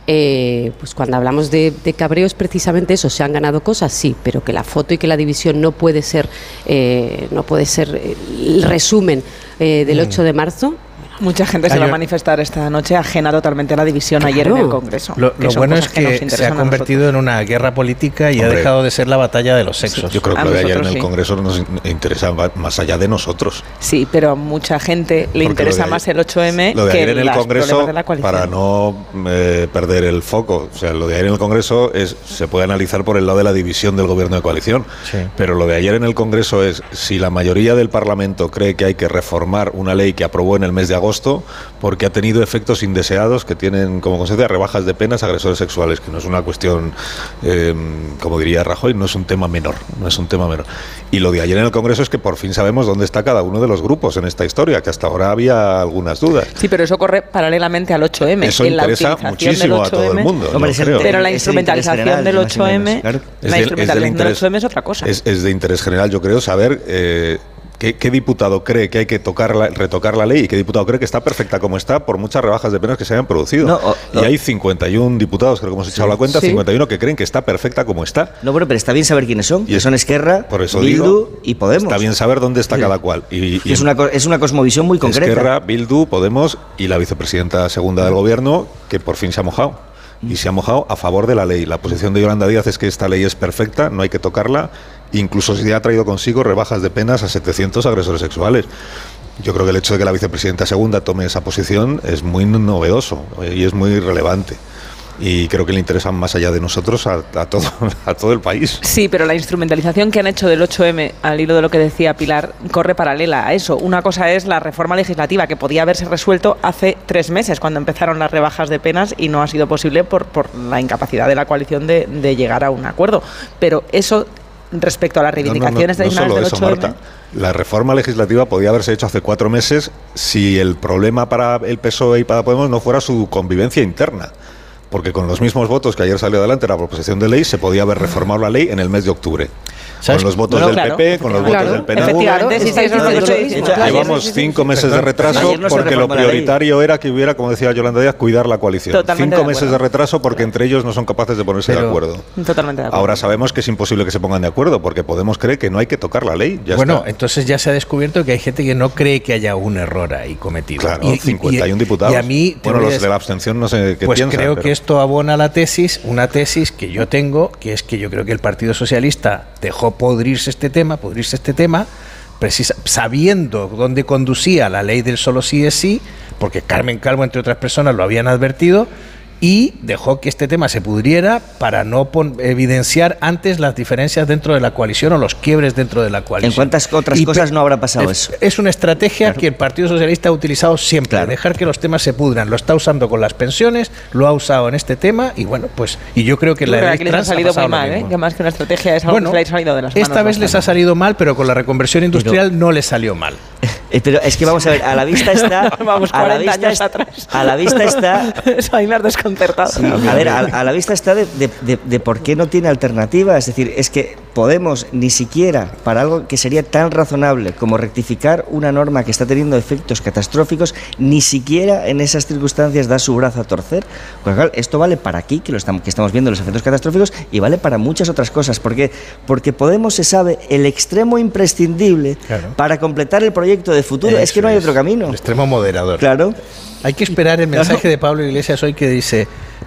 eh, pues cuando hablamos de, de cabreos, precisamente eso, se han ganado cosas, sí, pero que la foto y que la división no puede ser, eh, no puede ser el resumen eh, del 8 de marzo. Mucha gente se va a manifestar esta noche ajena totalmente a la división ayer en el Congreso. Lo, bueno es que se ha convertido en una guerra política y ha dejado de ser la batalla de los sexos. Yo creo que A lo de ayer en el sí. Congreso nos in- interesa más allá de nosotros. Sí, pero a mucha gente le Porque interesa más el 8M Lo de que ayer en el los Congreso, problemas de la coalición. para no eh, perder el foco, o sea, lo de ayer en el Congreso es se puede analizar por el lado de la división del gobierno de coalición. Pero lo de ayer en el Congreso es si la mayoría del Parlamento cree que hay que reformar una ley que aprobó en el mes de agosto porque ha tenido efectos indeseados que tienen como consecuencia rebajas de penas a agresores sexuales, que no es una cuestión, eh, como diría Rajoy, no es un tema menor, no es un tema menor. Y lo de ayer en el Congreso es que por fin sabemos dónde está cada uno de los grupos en esta historia, que hasta ahora había algunas dudas. Sí, pero eso corre paralelamente al 8M. Eso en la interesa muchísimo del a todo el 8M, mundo, Hombre, yo es el- creo. Pero la instrumentalización del general, más o 8M, menos, claro. Es la instrumentalización del 8M otra cosa. Es, es de interés general, yo creo, saber eh, qué, qué diputado cree que hay que tocar la- retocar la ley y qué diputado cree que está perfecta como está por muchas rebajas de penas que se hayan producido. No, o- y hay 51 diputados, creo que hemos echado la cuenta, Sí. 51 que creen que está perfecta como está. No, bueno, pero está bien saber quiénes son. que son Esquerra, Por eso Bildu digo, y Podemos. Está bien saber dónde está cada cual. Y, y es, una, es una cosmovisión muy concreta. Esquerra, Bildu, Podemos y la vicepresidenta segunda del gobierno, que por fin se ha mojado. Y se ha mojado a favor de la ley. La posición de Yolanda Díaz es que esta ley es perfecta, no hay que tocarla, incluso si ha traído consigo rebajas de penas a 700 agresores sexuales. Yo creo que el hecho de que la vicepresidenta segunda tome esa posición es muy novedoso eh, y es muy relevante. Y creo que le interesan más allá de nosotros a, a todo, a todo el país. Sí, pero la instrumentalización que han hecho del 8M, al hilo de lo que decía Pilar, corre paralela a eso. Una cosa es la reforma legislativa que podía haberse resuelto hace tres meses, cuando empezaron las rebajas de penas y no ha sido posible por, por la incapacidad de la coalición de, de llegar a un acuerdo. Pero eso respecto a las No, no, no, reivindicaciones no tradicionales solo del eso, 8M. Marta. La reforma legislativa podía haberse hecho hace cuatro meses si el problema para el PSOE y para Podemos no fuera su convivencia interna. Porque con los mismos votos que ayer salió adelante la proposición de ley, se podía haber reformado la ley en el mes de octubre. ¿Sabes? Con los votos Bueno, del claro, PP, con los votos claro, del PNV. Llevamos cinco meses de retraso porque lo prioritario era que hubiera, como decía Yolanda Díaz, cuidar la coalición. Totalmente cinco de meses de retraso porque entre ellos no son capaces de ponerse de acuerdo. Totalmente de acuerdo. Ahora sabemos que es imposible que se pongan de acuerdo porque Podemos cree que no hay que tocar la ley. Ya bueno, está. entonces ya se ha descubierto que hay gente que no cree que haya un error ahí cometido. Claro, Y- y- 51 y- diputados. Y a mí, bueno, los de la abstención no sé qué pues piensan. creo pero- que esto abona la tesis, una tesis que yo tengo, que es que yo creo que el Partido Socialista dejó podrirse este tema, pudrirse este tema, sabiendo dónde conducía la ley del solo sí es sí, porque Carmen Calvo, entre otras personas, lo habían advertido, y dejó que este tema se pudriera para no pon- evidenciar antes las diferencias dentro de la coalición o los quiebres dentro de la coalición. ¿En cuántas otras Y cosas no habrá pasado es, eso? Es una estrategia que el Partido Socialista ha utilizado siempre, dejar que los temas se pudran. Lo está usando con las pensiones, lo ha usado en este tema y bueno, pues y yo creo que Yo la creo que les ha trans ha salido muy mal, ¿eh? que más que una estrategia es algo Bueno, que se ha salido de las manos. Esta vez les ha salido mal, pero con la reconversión industrial no les salió mal. Eh, Pero es que vamos a ver, a la vista está. Vamos, a la 40 vista años atrás. A la vista está. Eso has desconcertado. A ver, a, a la vista está de, de- de- de por qué no tiene alternativa. Es decir, es que Podemos ni siquiera para algo que sería tan razonable como rectificar una norma que está teniendo efectos catastróficos, ni siquiera en esas circunstancias da su brazo a torcer. Pues claro, esto vale para aquí, que, lo estamos, que estamos viendo los efectos catastróficos, y vale para muchas otras cosas. Porque, porque Podemos se sabe el extremo imprescindible Claro. para completar el proyecto de futuro. es que no hay otro camino. El extremo moderador. Claro. Hay que esperar el mensaje de Pablo Iglesias hoy que dice,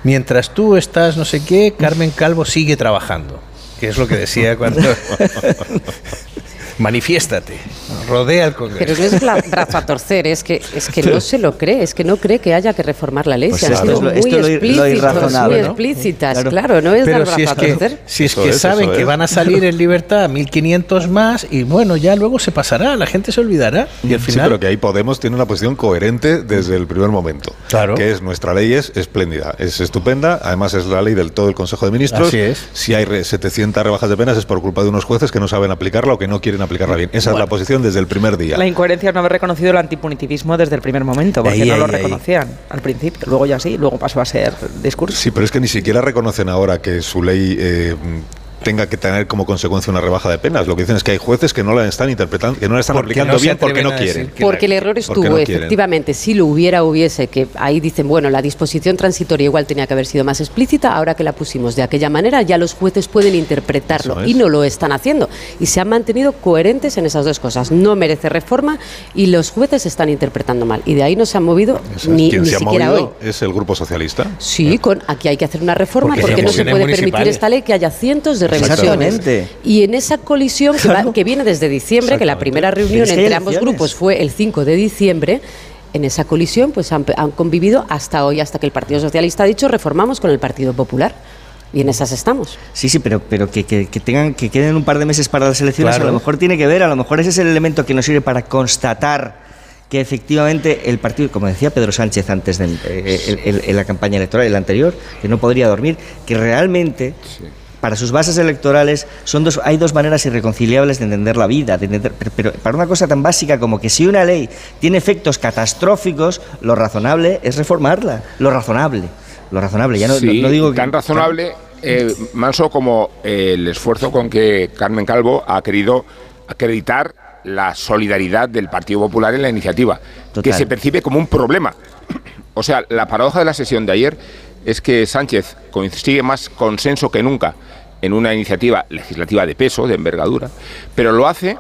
mientras tú estás no sé qué, Carmen Calvo sigue trabajando. Que es lo que decía cuando... Manifiéstate, rodea el Congreso. Pero no es bla- brazo a torcer, es que, es que no se lo cree, es que no cree que haya que reformar la ley. Pues se han esto sido muy esto es lo ir- lo explícitos, muy ¿no? explícitas, Claro. claro, no es Pero dar si brazo es a que, torcer. si es que es, saben eso que van a salir en libertad 1.500 más y bueno, ya luego se pasará, la gente se olvidará y al Sí, final... pero que ahí Podemos tiene una posición coherente desde el primer momento. Claro. Que es nuestra ley es espléndida, es estupenda, además es la ley del todo el Consejo de Ministros. Así es. Si hay re- 700 rebajas de penas es por culpa de unos jueces que no saben aplicarla o que no quieren aplicarla bien. Esa es la posición desde el primer día. La incoherencia es no haber reconocido el antipunitivismo desde el primer momento, porque Ahí, no lo ahí. reconocían al principio. Luego ya sí, luego pasó a ser discurso. Sí, pero es que ni siquiera reconocen ahora que su ley eh, tenga que tener como consecuencia una rebaja de penas. Lo que dicen es que hay jueces que no la están interpretando, que no la están Porque aplicando no bien porque no quieren. Porque el error estuvo, no efectivamente, si lo hubiera, hubiese, que ahí dicen, bueno, la disposición transitoria igual tenía que haber sido más explícita, ahora que la pusimos de aquella manera, ya los jueces pueden interpretarlo es. y no lo están haciendo. Y se han mantenido coherentes en esas dos cosas. No merece reforma y los jueces están interpretando mal. Y de ahí no se han movido es. ni, Quien ni se ha siquiera hoy. movido es el Grupo Socialista. Sí, con aquí hay que hacer una reforma Porque no se puede permitir esta ley que haya cientos de revisiones. Exactamente. Y en esa colisión que, va- que viene desde diciembre, que la primera reunión entre ambos elecciones. grupos fue el 5 de diciembre, en esa colisión pues han, han convivido hasta hoy, hasta que el Partido Socialista ha dicho reformamos con el Partido Popular. Y en esas estamos. Sí, sí, pero, pero que, que- que tengan, que queden un par de meses para las elecciones, Claro. a lo mejor tiene que ver, a lo mejor ese es el elemento que nos sirve para constatar que efectivamente el partido, como decía Pedro Sánchez antes de en la campaña electoral, el anterior, que no podría dormir, que realmente para sus bases electorales son dos, hay dos maneras irreconciliables de entender la vida, de entender- pero, pero para una cosa tan básica como que si una ley tiene efectos catastróficos, lo razonable es reformarla, lo razonable, lo razonable, ya no, Sí, no- no digo que- tan razonable, eh, Manso, como eh, el esfuerzo con que Carmen Calvo ha querido acreditar la solidaridad del Partido Popular en la iniciativa, que se percibe como un problema. O sea, la paradoja de la sesión de ayer es que Sánchez consigue más consenso que nunca en una iniciativa legislativa de peso, de envergadura, pero lo hace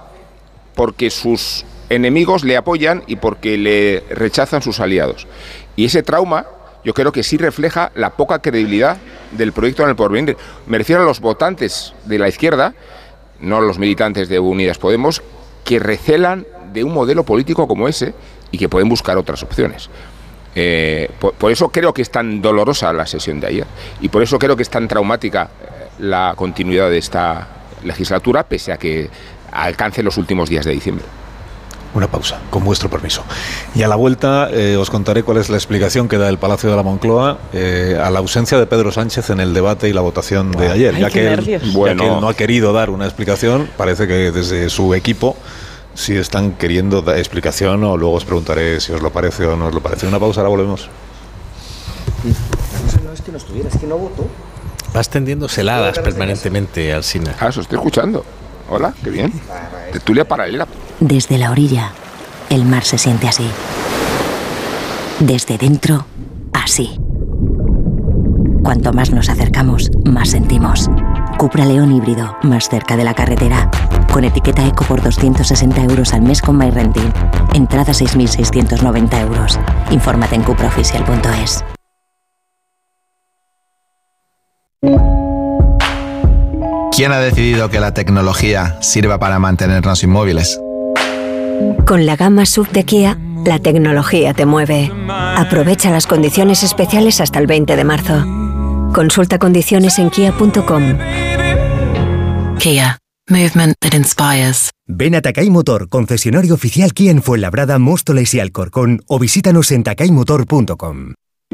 porque sus enemigos le apoyan y porque le rechazan sus aliados. Y ese trauma yo creo que sí refleja la poca credibilidad del proyecto en el porvenir. Me refiero a los votantes de la izquierda, no los militantes de Unidas Podemos, que recelan de un modelo político como ese y que pueden buscar otras opciones. Eh, por, por eso creo que es tan dolorosa la sesión de ayer y por eso creo que es tan traumática eh, la continuidad de esta legislatura, pese a que alcance los últimos días de diciembre. Una pausa, con vuestro permiso. Y a la vuelta eh, os contaré cuál es la explicación que da el Palacio de la Moncloa eh, a la ausencia de Pedro Sánchez en el debate y la votación de ayer. Ay, ya, que él, nervios. ya Bueno. que él no ha querido dar una explicación, parece que desde su equipo sí están queriendo dar explicación o luego os preguntaré si os lo parece o no os lo parece. Una pausa, ahora volvemos. No es que no estuviera, es que no votó. Vas tendiendo heladas permanentemente al cine. Ah, eso estoy escuchando. Hola, qué bien. Tertulia paralela. Desde la orilla, el mar se siente así. Desde dentro, así. Cuanto más nos acercamos, más sentimos. Cupra León híbrido, más cerca de la carretera. Con etiqueta eco por 260 euros al mes con MyRenting. Entrada 6.690 euros. Infórmate en cupraoficial.es. ¿Quién ha decidido que la tecnología sirva para mantenernos inmóviles? Con la gama SUV de Kia, la tecnología te mueve. Aprovecha las condiciones especiales hasta el 20 de marzo. Consulta condiciones en kia.com. Kia. Movement that inspires. Ven a Takay Motor, concesionario oficial Kia en Fuenlabrada, Móstoles y Alcorcón o visítanos en takaymotor.com.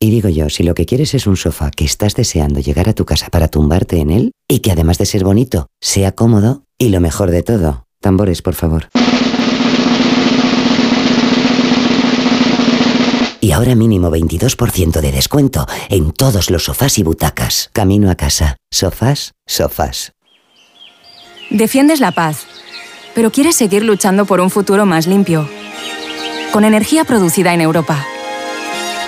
Y digo yo, si lo que quieres es un sofá que estás deseando llegar a tu casa para tumbarte en él y que además de ser bonito, sea cómodo y lo mejor de todo, tambores, por favor. Y ahora mínimo 22% de descuento en todos los sofás y butacas. Camino a casa. Sofás, sofás. Defiendes la paz, pero quieres seguir luchando por un futuro más limpio. Con energía producida en Europa.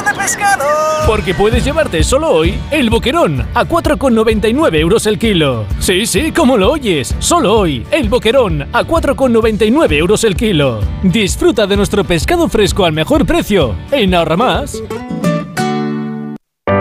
de pescado! Porque puedes llevarte solo hoy el boquerón a 4,99 euros el kilo. Sí, sí, como lo oyes. Solo hoy el boquerón a 4,99 euros el kilo. Disfruta de nuestro pescado fresco al mejor precio en Ahorra Más.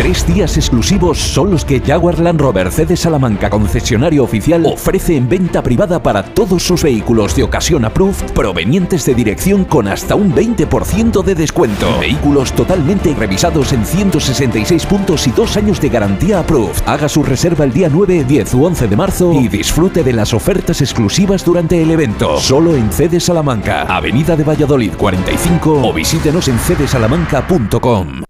Tres días exclusivos son los que Jaguar Land Rover CD Salamanca, concesionario oficial, ofrece en venta privada para todos sus vehículos de ocasión approved provenientes de dirección con hasta un 20% de descuento. Vehículos totalmente revisados en 166 puntos y dos años de garantía approved. Haga su reserva el día 9, 10 u 11 de marzo y disfrute de las ofertas exclusivas durante el evento. Solo en CD Salamanca, Avenida de Valladolid 45 o visítenos en cdsalamanca.com.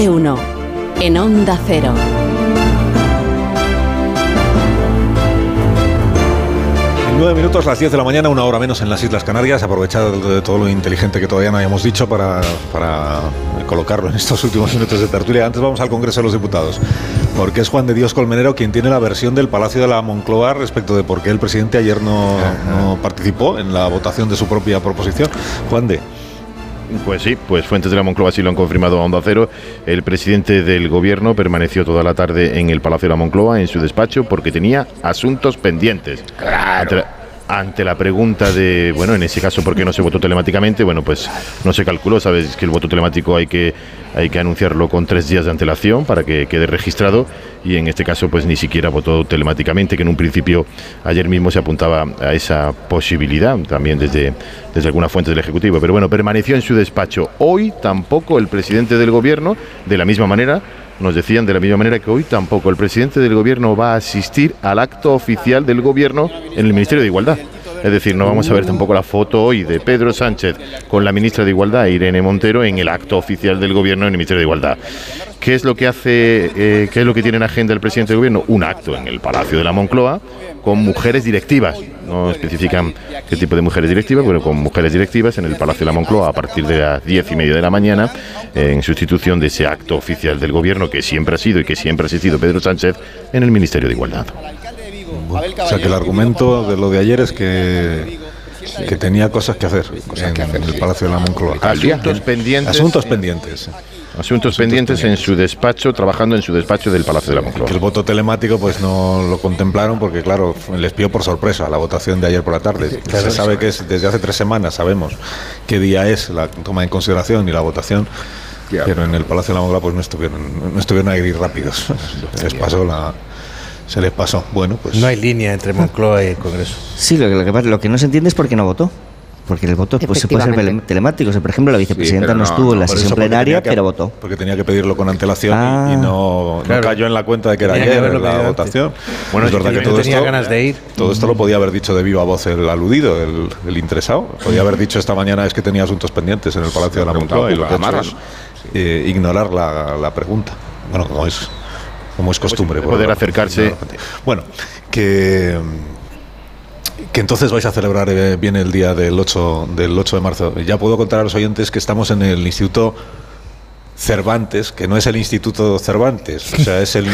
De uno. En Onda Cero. En nueve minutos, las 10 de la mañana, una hora menos en las Islas Canarias. Aprovechar de todo lo inteligente que todavía no habíamos dicho para, para colocarlo en estos últimos minutos de tertulia. Antes vamos al Congreso de los Diputados, porque es Juan de Dios Colmenero quien tiene la versión del Palacio de la Moncloa respecto de por qué el presidente ayer no, no participó en la votación de su propia proposición. Juan de. Pues sí, pues fuentes de la Moncloa sí lo han confirmado a Onda Cero. El presidente del gobierno permaneció toda la tarde en el Palacio de la Moncloa, en su despacho, porque tenía asuntos pendientes. Ante la, ante la pregunta de, bueno, en ese caso, ¿por qué no se votó telemáticamente? Bueno, pues no se calculó, sabes que el voto telemático hay que, hay que anunciarlo con tres días de antelación para que quede registrado y en este caso pues ni siquiera votó telemáticamente, que en un principio ayer mismo se apuntaba a esa posibilidad también desde, desde alguna fuente del Ejecutivo. Pero bueno, permaneció en su despacho. Hoy tampoco el presidente del Gobierno, de la misma manera, nos decían de la misma manera que hoy tampoco el presidente del Gobierno va a asistir al acto oficial del Gobierno en el Ministerio de Igualdad. Es decir, no vamos a ver tampoco la foto hoy de Pedro Sánchez con la ministra de Igualdad, Irene Montero, en el acto oficial del Gobierno en el Ministerio de Igualdad. ¿Qué es lo que hace, eh, qué es lo que tiene en agenda el presidente del Gobierno? Un acto en el Palacio de la Moncloa con mujeres directivas. No especifican qué tipo de mujeres directivas, pero con mujeres directivas en el Palacio de la Moncloa a partir de las diez y media de la mañana, en sustitución de ese acto oficial del Gobierno que siempre ha sido y que siempre ha asistido Pedro Sánchez en el Ministerio de Igualdad. O sea que el argumento de lo de ayer es que, que tenía cosas que hacer en, el Palacio de la Moncloa. Asuntos pendientes. Asuntos pendientes. Asuntos pendientes en su despacho, trabajando en su despacho del Palacio de la Moncloa. Que el voto telemático pues no lo contemplaron porque claro, les pidió por sorpresa la votación de ayer por la tarde. Se sabe que es desde hace tres semanas, sabemos qué día es la toma en consideración y la votación. Pero en el Palacio de la Moncloa pues no estuvieron, no estuvieron ahí rápidos. Les pasó la, se les pasó. Bueno, pues. No hay línea entre Moncloa y el Congreso. Sí, lo que, lo que, pasa- lo que no se entiende es por qué no votó. Porque el voto pues, se puede tele- telemático. O sea, por ejemplo, la vicepresidenta no, estuvo en la sesión plenaria, que- pero votó. Porque tenía que pedirlo con antelación y- Ah. y, no, no Claro. cayó en la cuenta de que era Tenía ayer la votación. Bueno, es verdad que todo tenía esto, ganas de ir. todo esto lo podía haber dicho de viva voz el aludido, el, el interesado. Podía haber dicho esta mañana es que tenía asuntos pendientes en el Palacio de la Moncloa y lo que ha por hecho es eh, ignorar la, la pregunta. Bueno, como es, como es costumbre. por poder acercarse. Bueno, que que entonces vais a celebrar eh, bien el día del 8, del 8 de marzo. Ya puedo contar a los oyentes que estamos en el Instituto Cervantes, que no es el Instituto Cervantes, o sea, es el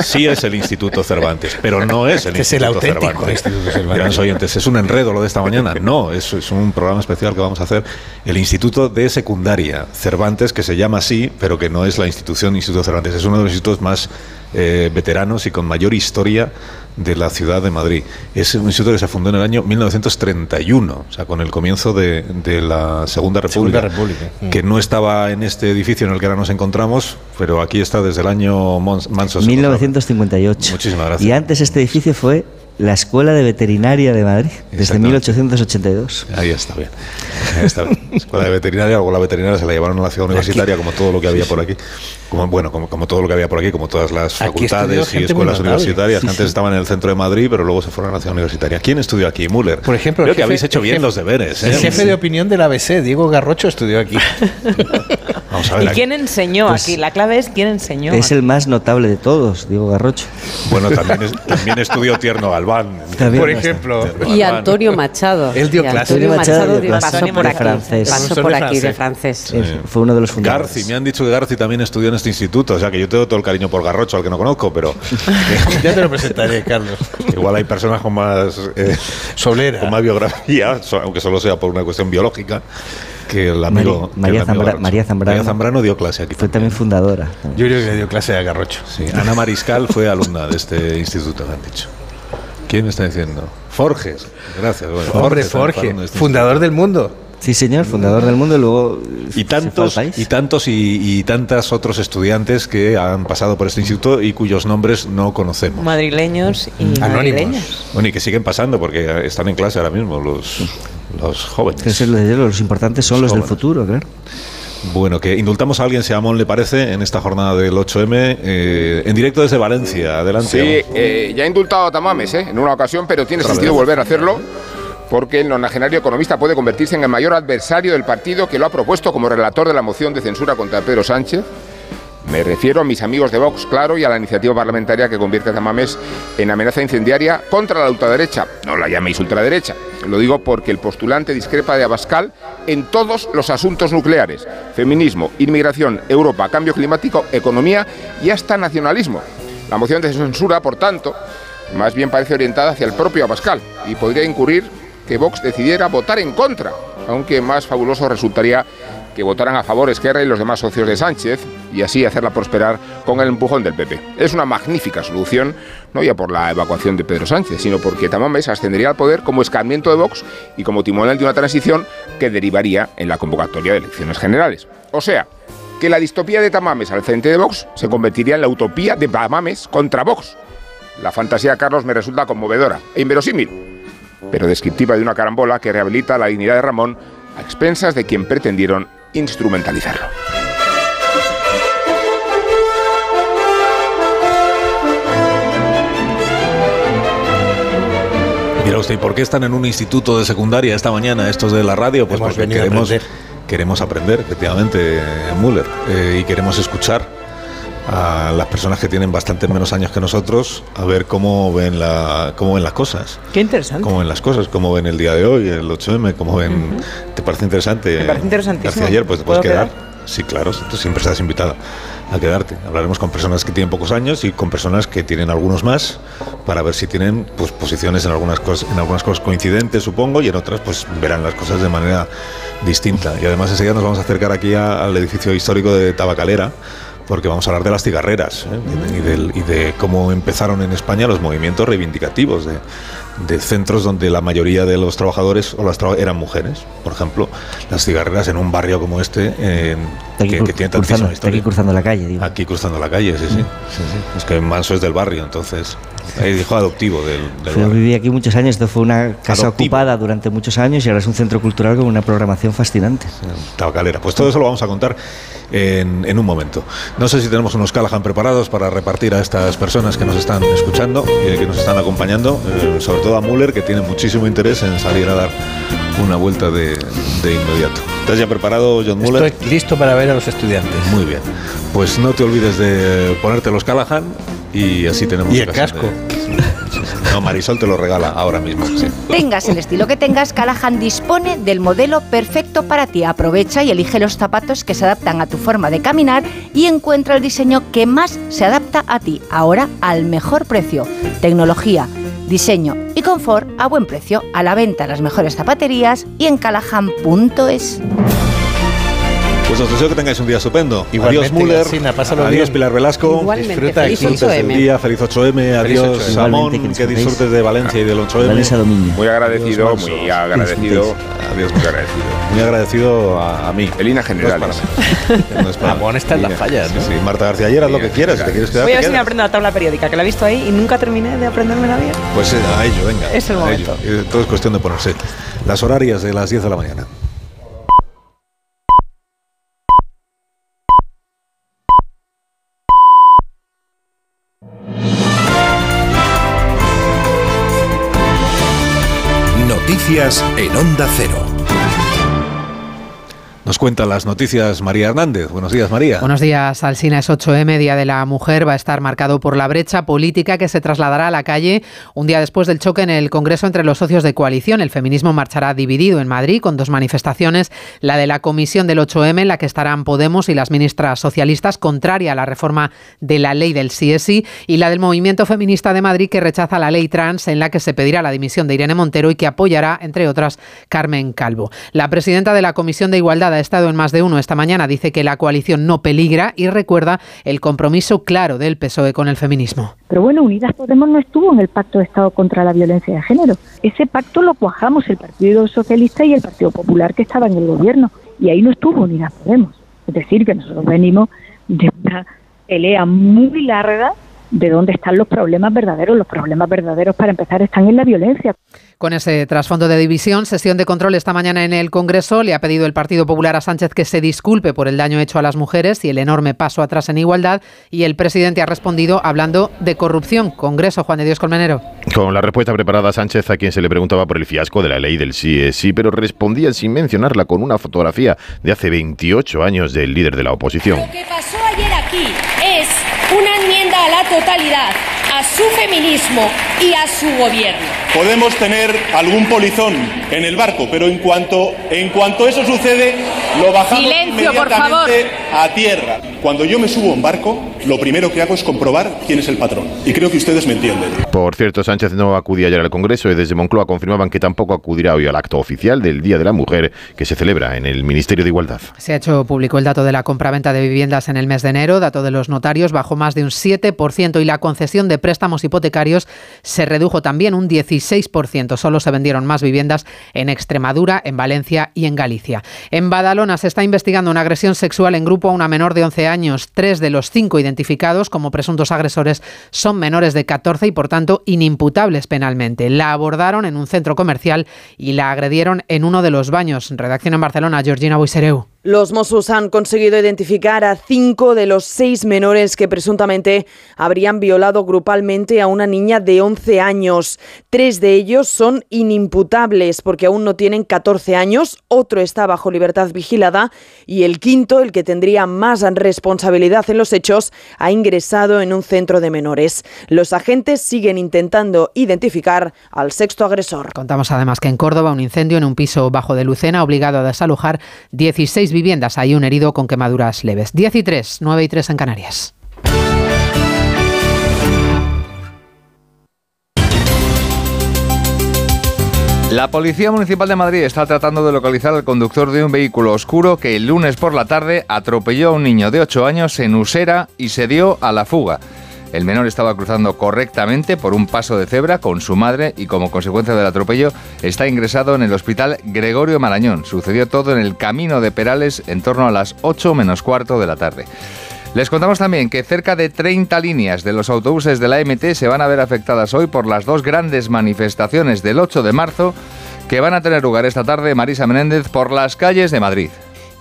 sí es el Instituto Cervantes, pero no es el Que es el Instituto auténtico Cervantes. Instituto Cervantes. Oyentes, es un enredo lo de esta mañana. No, es, es un programa especial que vamos a hacer. El Instituto de Secundaria Cervantes, que se llama así, pero que no es la institución Instituto Cervantes. Es uno de los institutos más eh, veteranos y con mayor historia de la ciudad de Madrid. Es un instituto que se fundó en el año 1931, o sea, con el comienzo de, de la Segunda República, Segunda República. Mm. que no estaba en este edificio en el que ahora nos encontramos, pero aquí está desde el año Manso. 1958. Muchísimas gracias. Y antes este edificio fue la Escuela de Veterinaria de Madrid, desde Exactamente. 1882. Ahí está bien. Ahí está bien. Escuela de veterinaria, luego la veterinaria se la llevaron a la ciudad universitaria, como todo lo que había por aquí. Como, bueno, como, como todo lo que había por aquí, como todas las facultades y escuelas universitarias. Sí, que Antes sí. estaban en el centro de Madrid, pero luego se fueron a la ciudad universitaria. ¿Quién estudió aquí? Müller. Por ejemplo, Creo que habéis hecho bien jefe- los deberes. ¿eh? El jefe de opinión del ABC, Diego Garrocho, estudió aquí. Vamos a ¿Y quién enseñó Pues- aquí? La clave es quién enseñó. Es el más notable de todos, Diego Garrocho. Bueno, también, es- también estudió Tierno Galván. También Por ejemplo. Y Antonio Machado. Él dio clase. Antonio Machado dio pasó de por aquí. francés. Pasó por de aquí de francés. Sí, Fue uno de los fundadores. Garci, me han dicho que Garci también estudió en este instituto, o sea que yo tengo todo el cariño por Garrocho, al que no conozco, pero ya te lo presentaré, Carlos. igual hay personas con más eh, Solera. con más biografía, aunque solo sea por una cuestión biológica, que el amigo, que María el amigo Zambra- Garrocho. María Zambrano. María Zambrano dio clase aquí. Fue también fundadora. Yo creo que le dio clase a Garrocho. Sí, Ana Mariscal fue alumna de este instituto, me han dicho. ¿Quién me está diciendo? Forges. Gracias. Bueno, Hombre, está Forge, alumno de este fundador del mundo. Sí, señor, fundador del mundo y luego y tantos y tantos y, y tantas otros estudiantes que han pasado por este instituto y cuyos nombres no conocemos. Madrileños y madrileñas. Bueno, y que siguen pasando porque están en clase ahora mismo los, los jóvenes. Los importantes son los, del futuro, claro. Bueno, que indultamos a alguien, si a Amón le parece, en esta jornada del 8M, eh, en directo desde Valencia. Adelante. Sí, eh, ya he indultado a Tamames ¿eh? en una ocasión, pero tiene Otra sentido vez. volver a hacerlo porque el nonagenario economista puede convertirse en el mayor adversario del partido que lo ha propuesto como relator de la moción de censura contra Pedro Sánchez. Me refiero a mis amigos de Vox, claro, y a la iniciativa parlamentaria que convierte a Tamames en amenaza incendiaria contra la ultraderecha. No la llaméis ultraderecha. Lo digo porque el postulante discrepa de Abascal en todos los asuntos nucleares. Feminismo, inmigración, Europa, cambio climático, economía y hasta nacionalismo. La moción de censura, por tanto, más bien parece orientada hacia el propio Abascal y podría incurrir que Vox decidiera votar en contra, aunque más fabuloso resultaría que votaran a favor Esquerra y los demás socios de Sánchez y así hacerla prosperar con el empujón del PP. Es una magnífica solución, no ya por la evacuación de Pedro Sánchez, sino porque Tamames ascendería al poder como escarmiento de Vox y como timonel de una transición que derivaría en la convocatoria de elecciones generales. O sea, que la distopía de Tamames al frente de Vox se convertiría en la utopía de Tamames contra Vox. La fantasía de Carlos me resulta conmovedora e inverosímil, pero descriptiva de una carambola que rehabilita la dignidad de Ramón a expensas de quien pretendieron instrumentalizarlo. Mira usted, ¿y por qué están en un instituto de secundaria esta mañana estos de la radio? Pues Hemos porque a queremos, aprender. queremos aprender, efectivamente, Müller, eh, y queremos escuchar a las personas que tienen bastante menos años que nosotros a ver cómo ven, la, cómo ven las cosas. Qué interesante. Cómo ven las cosas, cómo ven el día de hoy, el 8M, cómo ven... ¿Te parece interesante? Me parece interesantísimo. Ayer, pues te puedes ¿Puedo quedar. quedar? Sí, claro, tú siempre estás invitada a quedarte. Hablaremos con personas que tienen pocos años y con personas que tienen algunos más para ver si tienen pues, posiciones en algunas cosas, en algunas cosas coincidentes, supongo, y en otras pues verán las cosas de manera distinta. Y además enseguida nos vamos a acercar aquí a- al edificio histórico de Tabacalera porque vamos a hablar de las cigarreras ¿eh? y, del- y de cómo empezaron en España los movimientos reivindicativos de, de centros donde la mayoría de los trabajadores o las traba- eran mujeres. Por ejemplo, las cigarreras en un barrio como este, eh, Aquí que, que tiene tantísima historia. aquí cruzando la calle, digo. Aquí cruzando la calle, sí, sí. sí, sí. Es que Manso es del barrio, entonces. Es hijo adoptivo del, del Yo barrio. viví aquí muchos años, esto fue una casa Adoptivo. ocupada durante muchos años y ahora es un centro cultural con una programación fascinante. Tabacalera. Pues todo eso lo vamos a contar en, en un momento. No sé si tenemos unos Callahan preparados para repartir a estas personas que nos están escuchando, eh, que nos están acompañando, eh, sobre todo a Müller, que tiene muchísimo interés en salir a dar una vuelta de, de inmediato. ¿Estás ya preparado, John Müller? Estoy listo para ver a los estudiantes. Muy bien. Pues no te olvides de ponerte los Callahan y así tenemos Y el casco. de- No, Marisol te lo regala ahora mismo. sí. Tengas el estilo que tengas, Callahan dispone del modelo perfecto para ti. Aprovecha y elige los zapatos que se adaptan a tu forma de caminar y encuentra el diseño que más se adapta a ti, ahora al mejor precio. Tecnología, diseño y confort a buen precio, a la venta en las mejores zapaterías y en callahan.es. Pues os deseo que tengáis un día estupendo. Igualmente, adiós Müller, adiós bien. Pilar Velasco. Igualmente, Disfruta, feliz disfrutes del 8M. día, feliz 8M, adiós 8M. Samón, que disfrutes de Valencia y del 8M. Vanessa Domingo. Muy agradecido, Adiós, muy agradecido. Adiós, Muy agradecido. Muy agradecido a, a mí. En líneas No es para mí. No es está en las fallas, ¿no? Sí, sí, Marta García Ayer, haz lo que quieras. Si te quieres quedar, Voy a ver si me aprendo la tabla periódica, que la he visto ahí y nunca terminé de aprendérmela bien. Pues eh, a ello, venga. Es el momento. Eh, Todo es cuestión de ponerse. Las horarias de las 10 de la mañana. Noticias en Onda Cero. Nos cuenta las noticias María Hernández. Buenos días, María. Buenos días, Alsina. Es 8M, Día de la Mujer. Va a estar marcado por la brecha política que se trasladará a la calle un día después del choque en el Congreso entre los socios de coalición. El feminismo marchará dividido en Madrid con dos manifestaciones. La de la comisión del 8M, en la que estarán Podemos y las ministras socialistas, contraria a la reforma de la ley del CSI, y la del movimiento feminista de Madrid, que rechaza la ley trans, en la que se pedirá la dimisión de Irene Montero y que apoyará, entre otras, Carmen Calvo. La presidenta de la Comisión de Igualdad ha estado en más de uno esta mañana. Dice que la coalición no peligra y recuerda el compromiso claro del PSOE con el feminismo. Pero bueno, Unidas Podemos no estuvo en el Pacto de Estado contra la Violencia de Género. Ese pacto lo cuajamos el Partido Socialista y el Partido Popular que estaba en el gobierno. Y ahí no estuvo Unidas Podemos. Es decir, que nosotros venimos de una pelea muy larga de dónde están los problemas verdaderos. Los problemas verdaderos, para empezar, están en la violencia. Con ese trasfondo de división, sesión de control esta mañana en el Congreso, le ha pedido el Partido Popular a Sánchez que se disculpe por el daño hecho a las mujeres y el enorme paso atrás en igualdad. Y el presidente ha respondido hablando de corrupción. Congreso, Juan de Dios Colmenero. Con la respuesta preparada Sánchez a quien se le preguntaba por el fiasco de la ley del sí es sí, pero respondía sin mencionarla con una fotografía de hace 28 años del líder de la oposición. Lo que pasó ayer aquí es la totalidad a su feminismo y a su gobierno. Podemos tener algún polizón en el barco, pero en cuanto, en cuanto eso sucede, lo bajamos Silencio, por inmediatamente a tierra. Cuando yo me subo a un barco, lo primero que hago es comprobar quién es el patrón. Y creo que ustedes me entienden. Por cierto, Sánchez no acudía ayer al Congreso y desde Moncloa confirmaban que tampoco acudirá hoy al acto oficial del Día de la Mujer que se celebra en el Ministerio de Igualdad. Se ha hecho público el dato de la compraventa de viviendas en el mes de enero, dato de los notarios, bajó más de un 7% y la concesión de préstamos hipotecarios se redujo también un 16%. Solo se vendieron más viviendas en Extremadura, en Valencia y en Galicia. En Badalona se está investigando una agresión sexual en grupo a una menor de 11 años. Tres de los cinco identificados como presuntos agresores son menores de 14 y por tanto inimputables penalmente. La abordaron en un centro comercial y la agredieron en uno de los baños. Redacción en Barcelona, Georgina Buisereu. Los Mossos han conseguido identificar a cinco de los seis menores que presuntamente habrían violado grupalmente a una niña de 11 años. Tres de ellos son inimputables porque aún no tienen 14 años, otro está bajo libertad vigilada y el quinto, el que tendría más responsabilidad en los hechos, ha ingresado en un centro de menores. Los agentes siguen intentando identificar al sexto agresor. Contamos además que en Córdoba un incendio en un piso bajo de Lucena ha obligado a desalojar 16 viviendas. Hay un herido con quemaduras leves. 10 y 3, 9 y 3 en Canarias. La Policía Municipal de Madrid está tratando de localizar al conductor de un vehículo oscuro que el lunes por la tarde atropelló a un niño de 8 años en Usera y se dio a la fuga. El menor estaba cruzando correctamente por un paso de cebra con su madre y como consecuencia del atropello está ingresado en el hospital Gregorio Marañón. Sucedió todo en el camino de Perales en torno a las 8 menos cuarto de la tarde. Les contamos también que cerca de 30 líneas de los autobuses de la MT se van a ver afectadas hoy por las dos grandes manifestaciones del 8 de marzo que van a tener lugar esta tarde, Marisa Menéndez, por las calles de Madrid.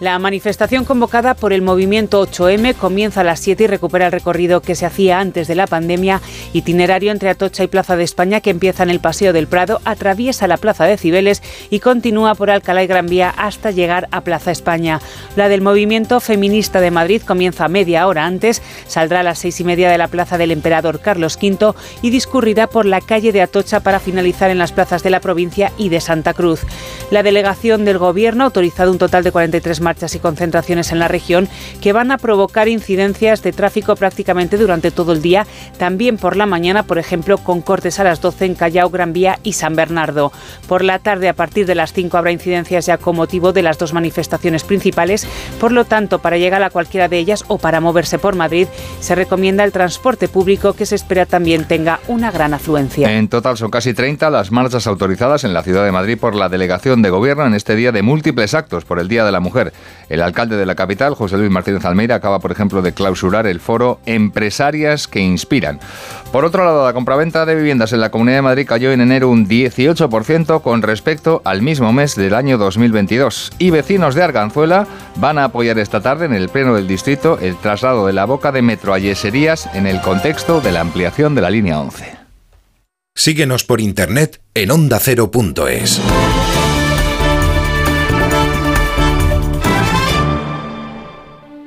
La manifestación convocada por el movimiento 8M comienza a las 7 y recupera el recorrido que se hacía antes de la pandemia, itinerario entre Atocha y Plaza de España que empieza en el Paseo del Prado, atraviesa la Plaza de Cibeles y continúa por Alcalá y Gran Vía hasta llegar a Plaza España. La del movimiento feminista de Madrid comienza media hora antes, saldrá a las seis y media de la Plaza del Emperador Carlos V y discurrirá por la calle de Atocha para finalizar en las plazas de la provincia y de Santa Cruz. La delegación del Gobierno ha autorizado un total de 43 marchas y concentraciones en la región que van a provocar incidencias de tráfico prácticamente durante todo el día, también por la mañana, por ejemplo, con cortes a las 12 en Callao, Gran Vía y San Bernardo. Por la tarde, a partir de las 5, habrá incidencias ya con motivo de las dos manifestaciones principales. Por lo tanto, para llegar a cualquiera de ellas o para moverse por Madrid, se recomienda el transporte público que se espera también tenga una gran afluencia. En total son casi 30 las marchas autorizadas en la ciudad de Madrid por la delegación de gobierno en este día de múltiples actos por el Día de la Mujer. El alcalde de la capital, José Luis Martínez Almeida, acaba, por ejemplo, de clausurar el foro Empresarias que Inspiran. Por otro lado, la compraventa de viviendas en la Comunidad de Madrid cayó en enero un 18% con respecto al mismo mes del año 2022. Y vecinos de Arganzuela van a apoyar esta tarde en el Pleno del Distrito el traslado de la boca de Metro a en el contexto de la ampliación de la línea 11. Síguenos por internet en ondacero.es.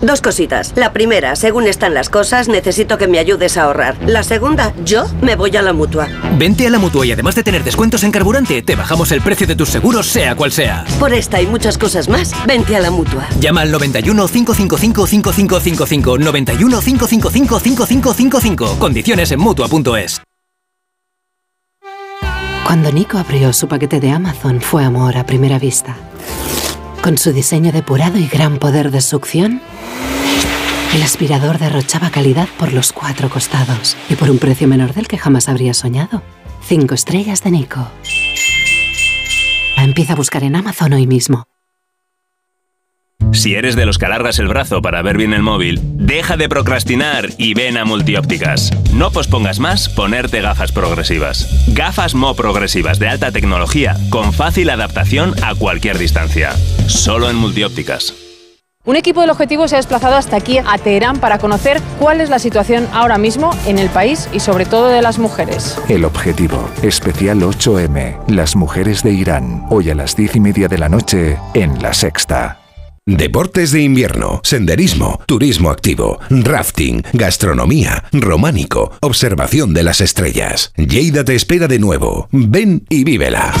Dos cositas. La primera, según están las cosas, necesito que me ayudes a ahorrar. La segunda, yo me voy a la mutua. Vente a la mutua y además de tener descuentos en carburante, te bajamos el precio de tus seguros, sea cual sea. Por esta y muchas cosas más, vente a la mutua. Llama al 91 555 5555 91 555 5555. Condiciones en mutua.es. Cuando Nico abrió su paquete de Amazon fue amor a primera vista. Con su diseño depurado y gran poder de succión, el aspirador derrochaba calidad por los cuatro costados y por un precio menor del que jamás habría soñado. Cinco estrellas de Nico. Empieza a buscar en Amazon hoy mismo. Si eres de los que alargas el brazo para ver bien el móvil, deja de procrastinar y ven a Multiópticas. No pospongas más ponerte gafas progresivas. Gafas Mo progresivas de alta tecnología con fácil adaptación a cualquier distancia. Solo en Multiópticas. Un equipo del objetivo se ha desplazado hasta aquí, a Teherán, para conocer cuál es la situación ahora mismo en el país y sobre todo de las mujeres. El objetivo, especial 8M, las mujeres de Irán, hoy a las diez y media de la noche en La Sexta. Deportes de invierno, senderismo, turismo activo, rafting, gastronomía, románico, observación de las estrellas. Lleida te espera de nuevo. Ven y vívela.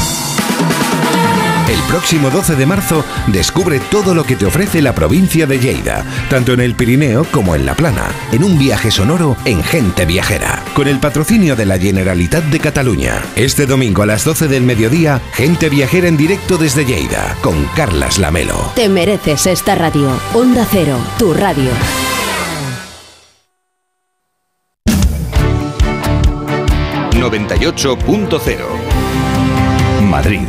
El próximo 12 de marzo descubre todo lo que te ofrece la provincia de Lleida, tanto en el Pirineo como en la Plana, en un viaje sonoro en Gente Viajera, con el patrocinio de la Generalitat de Cataluña. Este domingo a las 12 del mediodía, Gente Viajera en directo desde Lleida, con Carlas Lamelo. Te mereces esta radio. Onda Cero, tu radio. Madrid.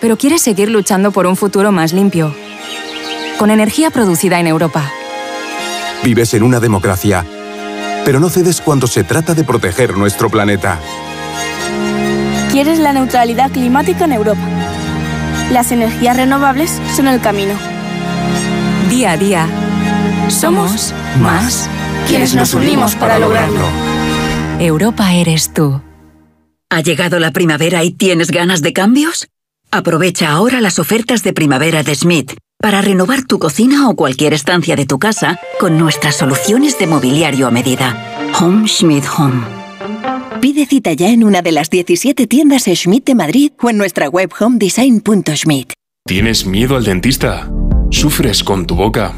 pero quieres seguir luchando por un futuro más limpio. Con energía producida en Europa. Vives en una democracia, pero no cedes cuando se trata de proteger nuestro planeta. Quieres la neutralidad climática en Europa. Las energías renovables son el camino. Día a día, somos más quienes nos unimos para lograrlo. Europa eres tú. ¿Ha llegado la primavera y tienes ganas de cambios? Aprovecha ahora las ofertas de primavera de Schmidt para renovar tu cocina o cualquier estancia de tu casa con nuestras soluciones de mobiliario a medida. Home Schmidt Home. Pide cita ya en una de las 17 tiendas Schmidt de Madrid o en nuestra web homedesign.schmidt. ¿Tienes miedo al dentista? ¿Sufres con tu boca?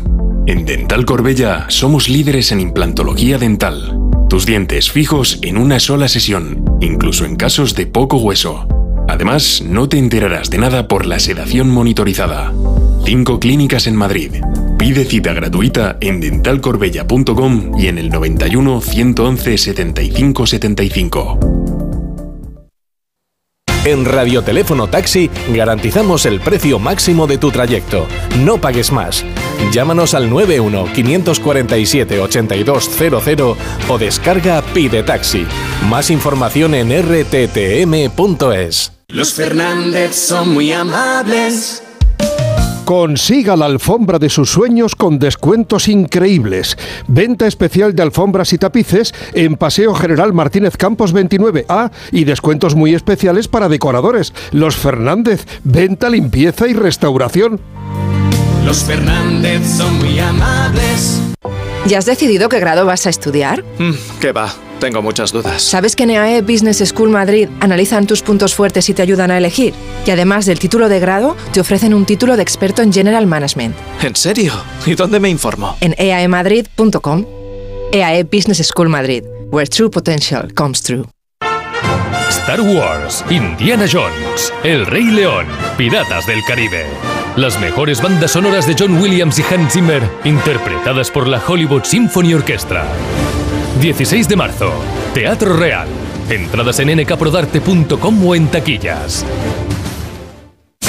En Dental Corbella somos líderes en implantología dental. Tus dientes fijos en una sola sesión, incluso en casos de poco hueso. Además, no te enterarás de nada por la sedación monitorizada. Cinco clínicas en Madrid. Pide cita gratuita en dentalcorbella.com y en el 91 111 75 75. En Radioteléfono Taxi garantizamos el precio máximo de tu trayecto. No pagues más. Llámanos al 91 547 8200 o descarga Pide Taxi. Más información en rttm.es. Los Fernández son muy amables. Consiga la alfombra de sus sueños con descuentos increíbles. Venta especial de alfombras y tapices en Paseo General Martínez Campos 29A y descuentos muy especiales para decoradores. Los Fernández, venta, limpieza y restauración. Los Fernández son muy amables. ¿Ya has decidido qué grado vas a estudiar? Mm, ¿Qué va? Tengo muchas dudas. ¿Sabes que en EAE Business School Madrid analizan tus puntos fuertes y te ayudan a elegir? Y además del título de grado, te ofrecen un título de experto en General Management. ¿En serio? ¿Y dónde me informo? En eaemadrid.com. EAE Business School Madrid, where true potential comes true. Star Wars, Indiana Jones, El Rey León, Piratas del Caribe. Las mejores bandas sonoras de John Williams y Hans Zimmer, interpretadas por la Hollywood Symphony Orchestra. 16 de marzo, Teatro Real. Entradas en nkprodarte.com o en taquillas.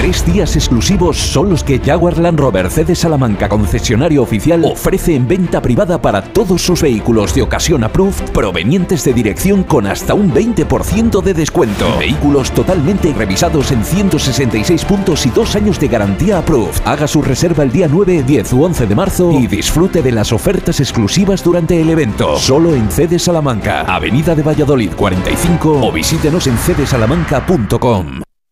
Tres días exclusivos son los que Jaguar Land Rover CD Salamanca concesionario oficial ofrece en venta privada para todos sus vehículos de ocasión approved provenientes de dirección con hasta un 20% de descuento. Vehículos totalmente revisados en 166 puntos y dos años de garantía approved. Haga su reserva el día 9, 10 u 11 de marzo y disfrute de las ofertas exclusivas durante el evento. Solo en CD Salamanca, Avenida de Valladolid 45 o visítenos en cdsalamanca.com.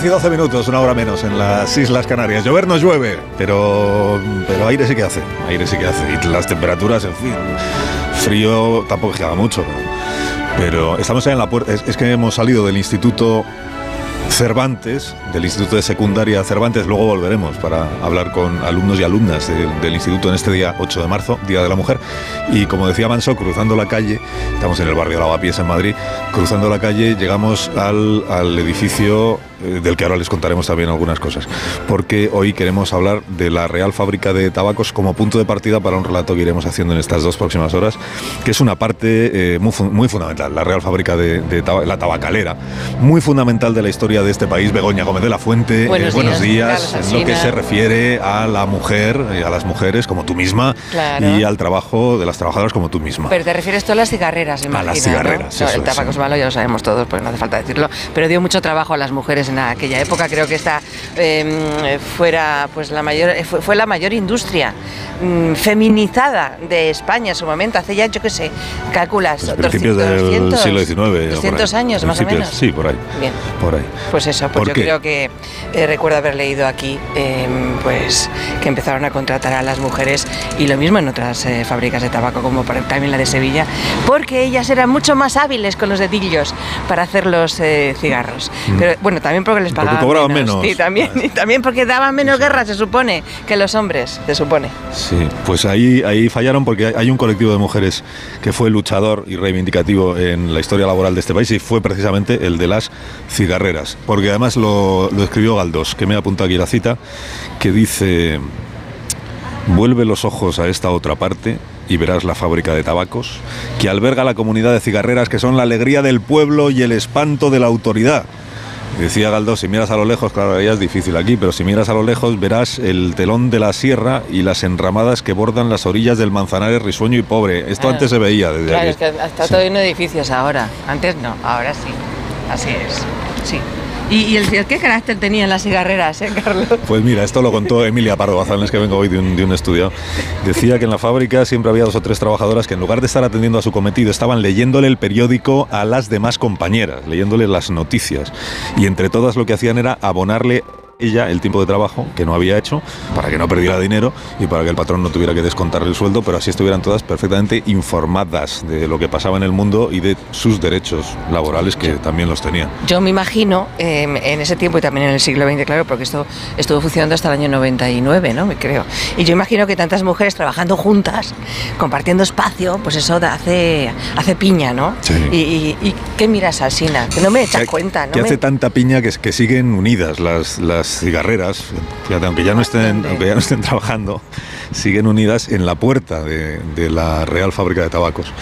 10 y 12 minutos, una hora menos, en las Islas Canarias. Llover no llueve, pero, pero aire sí que hace. Aire sí que hace. Y las temperaturas, en fin. Frío tampoco que haga mucho, pero, pero estamos en la puerta. Es que hemos salido del Instituto Cervantes, del Instituto de Secundaria Cervantes. Luego volveremos para hablar con alumnos y alumnas de- del instituto en este día 8 de marzo, Día de la Mujer. Y como decía Manso, cruzando la calle, estamos en el barrio Lavapiés en Madrid, cruzando la calle llegamos al, edificio eh, del que ahora les contaremos también algunas cosas. Porque hoy queremos hablar de la Real Fábrica de Tabacos como punto de partida para un relato que iremos haciendo en estas dos próximas horas, que es una parte eh, muy, fu- muy fundamental, la Real Fábrica de, de la tabacalera, muy fundamental de la historia de este país. Begoña Gómez de la Fuente, eh, Buenos días, en lo que se refiere a la mujer, eh, a las mujeres como tú misma Claro. y al trabajo de las trabajadoras como tú misma. Pero te refieres tú a las cigarreras, A las imagino, cigarreras, ¿no? eso El tabaco es malo, ya lo sabemos todos, porque no hace falta decirlo. Pero dio mucho trabajo a las mujeres en aquella época. Creo que esta eh, fuera, pues la mayor, eh, fue, fue la mayor industria mm, feminizada de España en su momento. Hace ya, yo qué sé, calculas, Pues principios 200, del 200, siglo XIX. o por 200 ahí. años, más o menos. Sí, por ahí. Bien. Por ahí. Pues eso, pues ¿Por yo qué? creo que eh, recuerdo haber leído aquí eh, pues que empezaron a contratar a las mujeres y lo mismo en otras eh, fábricas de tabaco como por- también la de Sevilla, porque ellas eran mucho más hábiles con los dedillos para hacer los eh, cigarros. Mm. Pero bueno, también porque les Porque pagaban cobraban menos. Sí, también, y también porque daban menos guerra, se supone, que los hombres, se supone. Sí, pues ahí, ahí fallaron porque hay un colectivo de mujeres que fue luchador y reivindicativo en la historia laboral de este país y fue precisamente el de las cigarreras. Porque además lo, lo escribió Galdós, que me ha apuntado aquí la cita, que dice, vuelve los ojos a esta otra parte y verás la fábrica de tabacos, que alberga la comunidad de cigarreras que son la alegría del pueblo y el espanto de la autoridad. Decía Galdós, si miras a lo lejos, claro, ya es difícil aquí, pero si miras a lo lejos verás el telón de la sierra y las enramadas que bordan las orillas del Manzanares risueño y pobre. Esto Claro. antes se veía desde Claro, aquí. es que está todo lleno de edificios ahora. Antes no, ahora sí. Así es. Sí. ¿Y, el, qué carácter tenían las cigarreras, eh, Carlos? Pues mira, esto lo contó Emilia Pardo que vengo hoy de un, de un estudio. Decía que en la fábrica siempre había dos o tres trabajadoras que en lugar de estar atendiendo a su cometido estaban leyéndole el periódico a las demás compañeras, leyéndole las noticias. Y entre todas lo que hacían era abonarle ella el tiempo de trabajo que no había hecho para que no perdiera dinero y para que el patrón no tuviera que descontarle el sueldo, pero así estuvieran todas perfectamente informadas de lo que pasaba en el mundo y de sus derechos laborales que también los tenían. Yo me imagino eh, en ese tiempo y también en el siglo XX, claro, porque esto estuvo funcionando hasta el año 99, ¿no? Me creo. Y yo imagino que tantas mujeres trabajando juntas, compartiendo espacio, pues eso hace, hace piña, ¿no? Sí. Y, y- y qué miras, Alsina? Que no me echas cuenta, ¿no? que me- hace tanta piña que, que siguen unidas las, las cigarreras, fíjate, aunque ya no estén, aunque ya no estén trabajando, siguen unidas en la puerta de, de la Real Fábrica de Tabacos,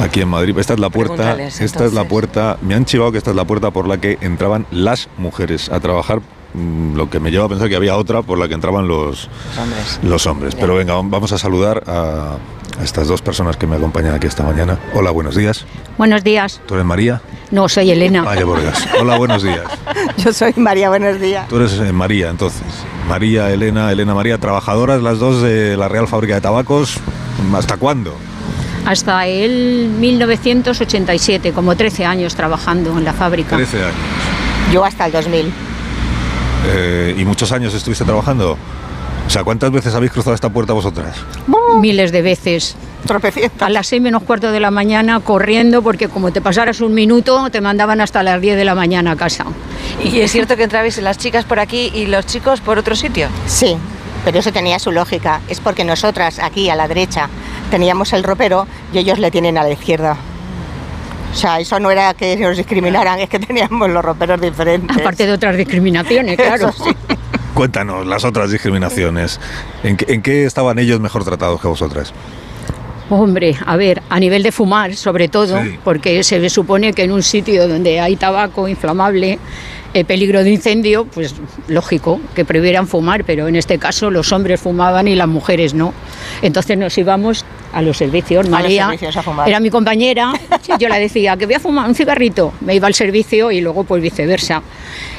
aquí en Madrid. Esta es la puerta, esta es la puerta, me han chivado que esta es la puerta por la que entraban las mujeres a trabajar. Mm, Lo que me lleva a pensar que había otra por la que entraban los, Los hombres. los hombres. Pero venga, vamos a saludar a, a estas dos personas que me acompañan aquí esta mañana. Hola, buenos días. Buenos días. ¿Tú eres María? No, soy Elena. Vaya por Dios. Hola, buenos días. Yo soy María, buenos días. Tú eres eh, María, entonces. María, Elena, Elena María, trabajadoras las dos de la Real Fábrica de Tabacos. ¿Hasta cuándo? Hasta el 1987, como 13 años trabajando en la fábrica. 13 años. Yo hasta el 2000. Eh, ¿Y muchos años estuviste trabajando? O sea, ¿cuántas veces habéis cruzado esta puerta vosotras? Miles de veces. A las 6 menos cuarto de la mañana corriendo porque como te pasaras un minuto te mandaban hasta las 10 de la mañana a casa. ¿Y es cierto que entrabais las chicas por aquí y los chicos por otro sitio? Sí, pero eso tenía su lógica. Es porque nosotras aquí a la derecha teníamos el ropero y ellos le tienen a la izquierda. O sea, eso no era que nos discriminaran, es que teníamos los roperos diferentes. Aparte de otras discriminaciones, claro. Sí. Cuéntanos las otras discriminaciones. ¿En qué, en qué estaban ellos mejor tratados que vosotras? Hombre, a ver, a nivel de fumar, sobre todo, porque se supone que en un sitio donde hay tabaco inflamable, eh, peligro de incendio, pues lógico que previeran fumar, pero en este caso los hombres fumaban y las mujeres no. Entonces nos íbamos a los servicios. María servicios a fumar. era mi compañera, yo la decía que voy a fumar un cigarrito, me iba al servicio y luego pues viceversa.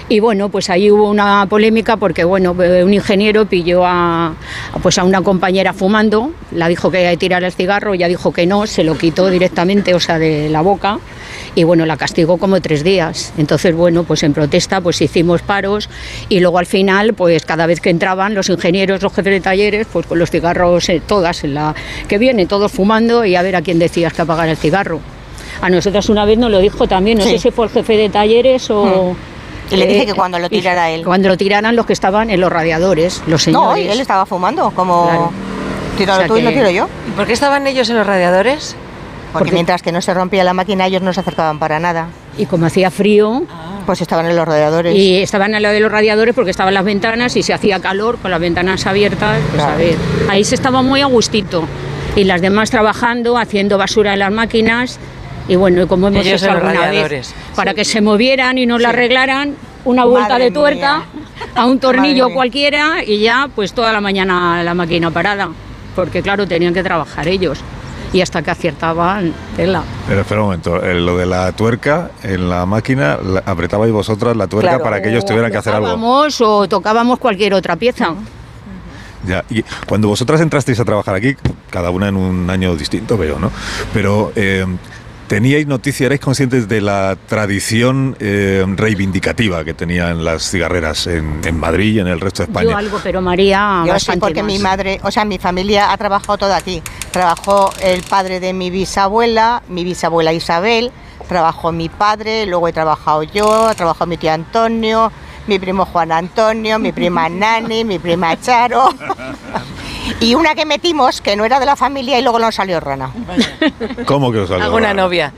Y bueno, pues ahí hubo una polémica porque bueno, eh, un ingeniero pilló a, pues a una compañera fumando, la dijo que iba a tirar el cigarro, ella dijo que no, se lo quitó directamente, o sea, de la boca y bueno, la castigó como tres días. Entonces, bueno, pues en protesta pues hicimos paros y luego al final, pues cada vez que entraban los ingenieros, los jefes de talleres, pues con los cigarros eh, todas en la que vienen, todos fumando y a ver a quién decías que apagar el cigarro. A nosotras una vez nos lo dijo también, no Sí. sé si fue el jefe de talleres o... Y le dije eh, que cuando lo tirara él. Cuando lo tiraran los que estaban en los radiadores, los No, señores. y él estaba fumando, como... Claro. Tíralo O sea tú y lo que- tiro yo. ¿Y por qué estaban ellos en los radiadores? Porque mientras que no se rompía la máquina ellos no se acercaban para nada. Y como hacía frío... Pues estaban en los radiadores. Y estaban al lado de los radiadores porque estaban las ventanas y se hacía calor con las ventanas abiertas. Pues a ver, ahí se estaba muy a gustito. Y las demás trabajando, haciendo basura en las máquinas. Y bueno, y como hemos Ellos hecho en alguna vez, radiadores. para que se movieran y la Sí. arreglaran, una vuelta Madre de tuerca a un tornillo Madre mía. cualquiera y ya pues toda la mañana la máquina parada. Porque claro, tenían que trabajar ellos. Y hasta que aciertaban, tela. Pero espera un momento, eh, lo de la tuerca en la máquina, la- apretabais vosotras la tuerca Claro. para que ellos tuvieran que hacer algo. Tocábamos o tocábamos cualquier otra pieza. Ya, y cuando vosotras entrasteis a trabajar aquí, cada una en un año distinto, veo, ¿no? Pero eh, ¿Teníais noticia, erais conscientes de la tradición eh, reivindicativa que tenían las cigarreras en, en Madrid y en el resto de España? Yo algo, pero María Yo sí, porque mi madre, o sea, mi familia ha trabajado todo aquí. Trabajó el padre de mi bisabuela, mi bisabuela Isabel, trabajó mi padre, luego he trabajado yo, ha trabajado mi tío Antonio, mi primo Juan Antonio, mi prima Nani, mi prima Charo. Y una que metimos que no era de la familia y luego nos salió rana. ¿Cómo que os salió? Alguna raro? novia.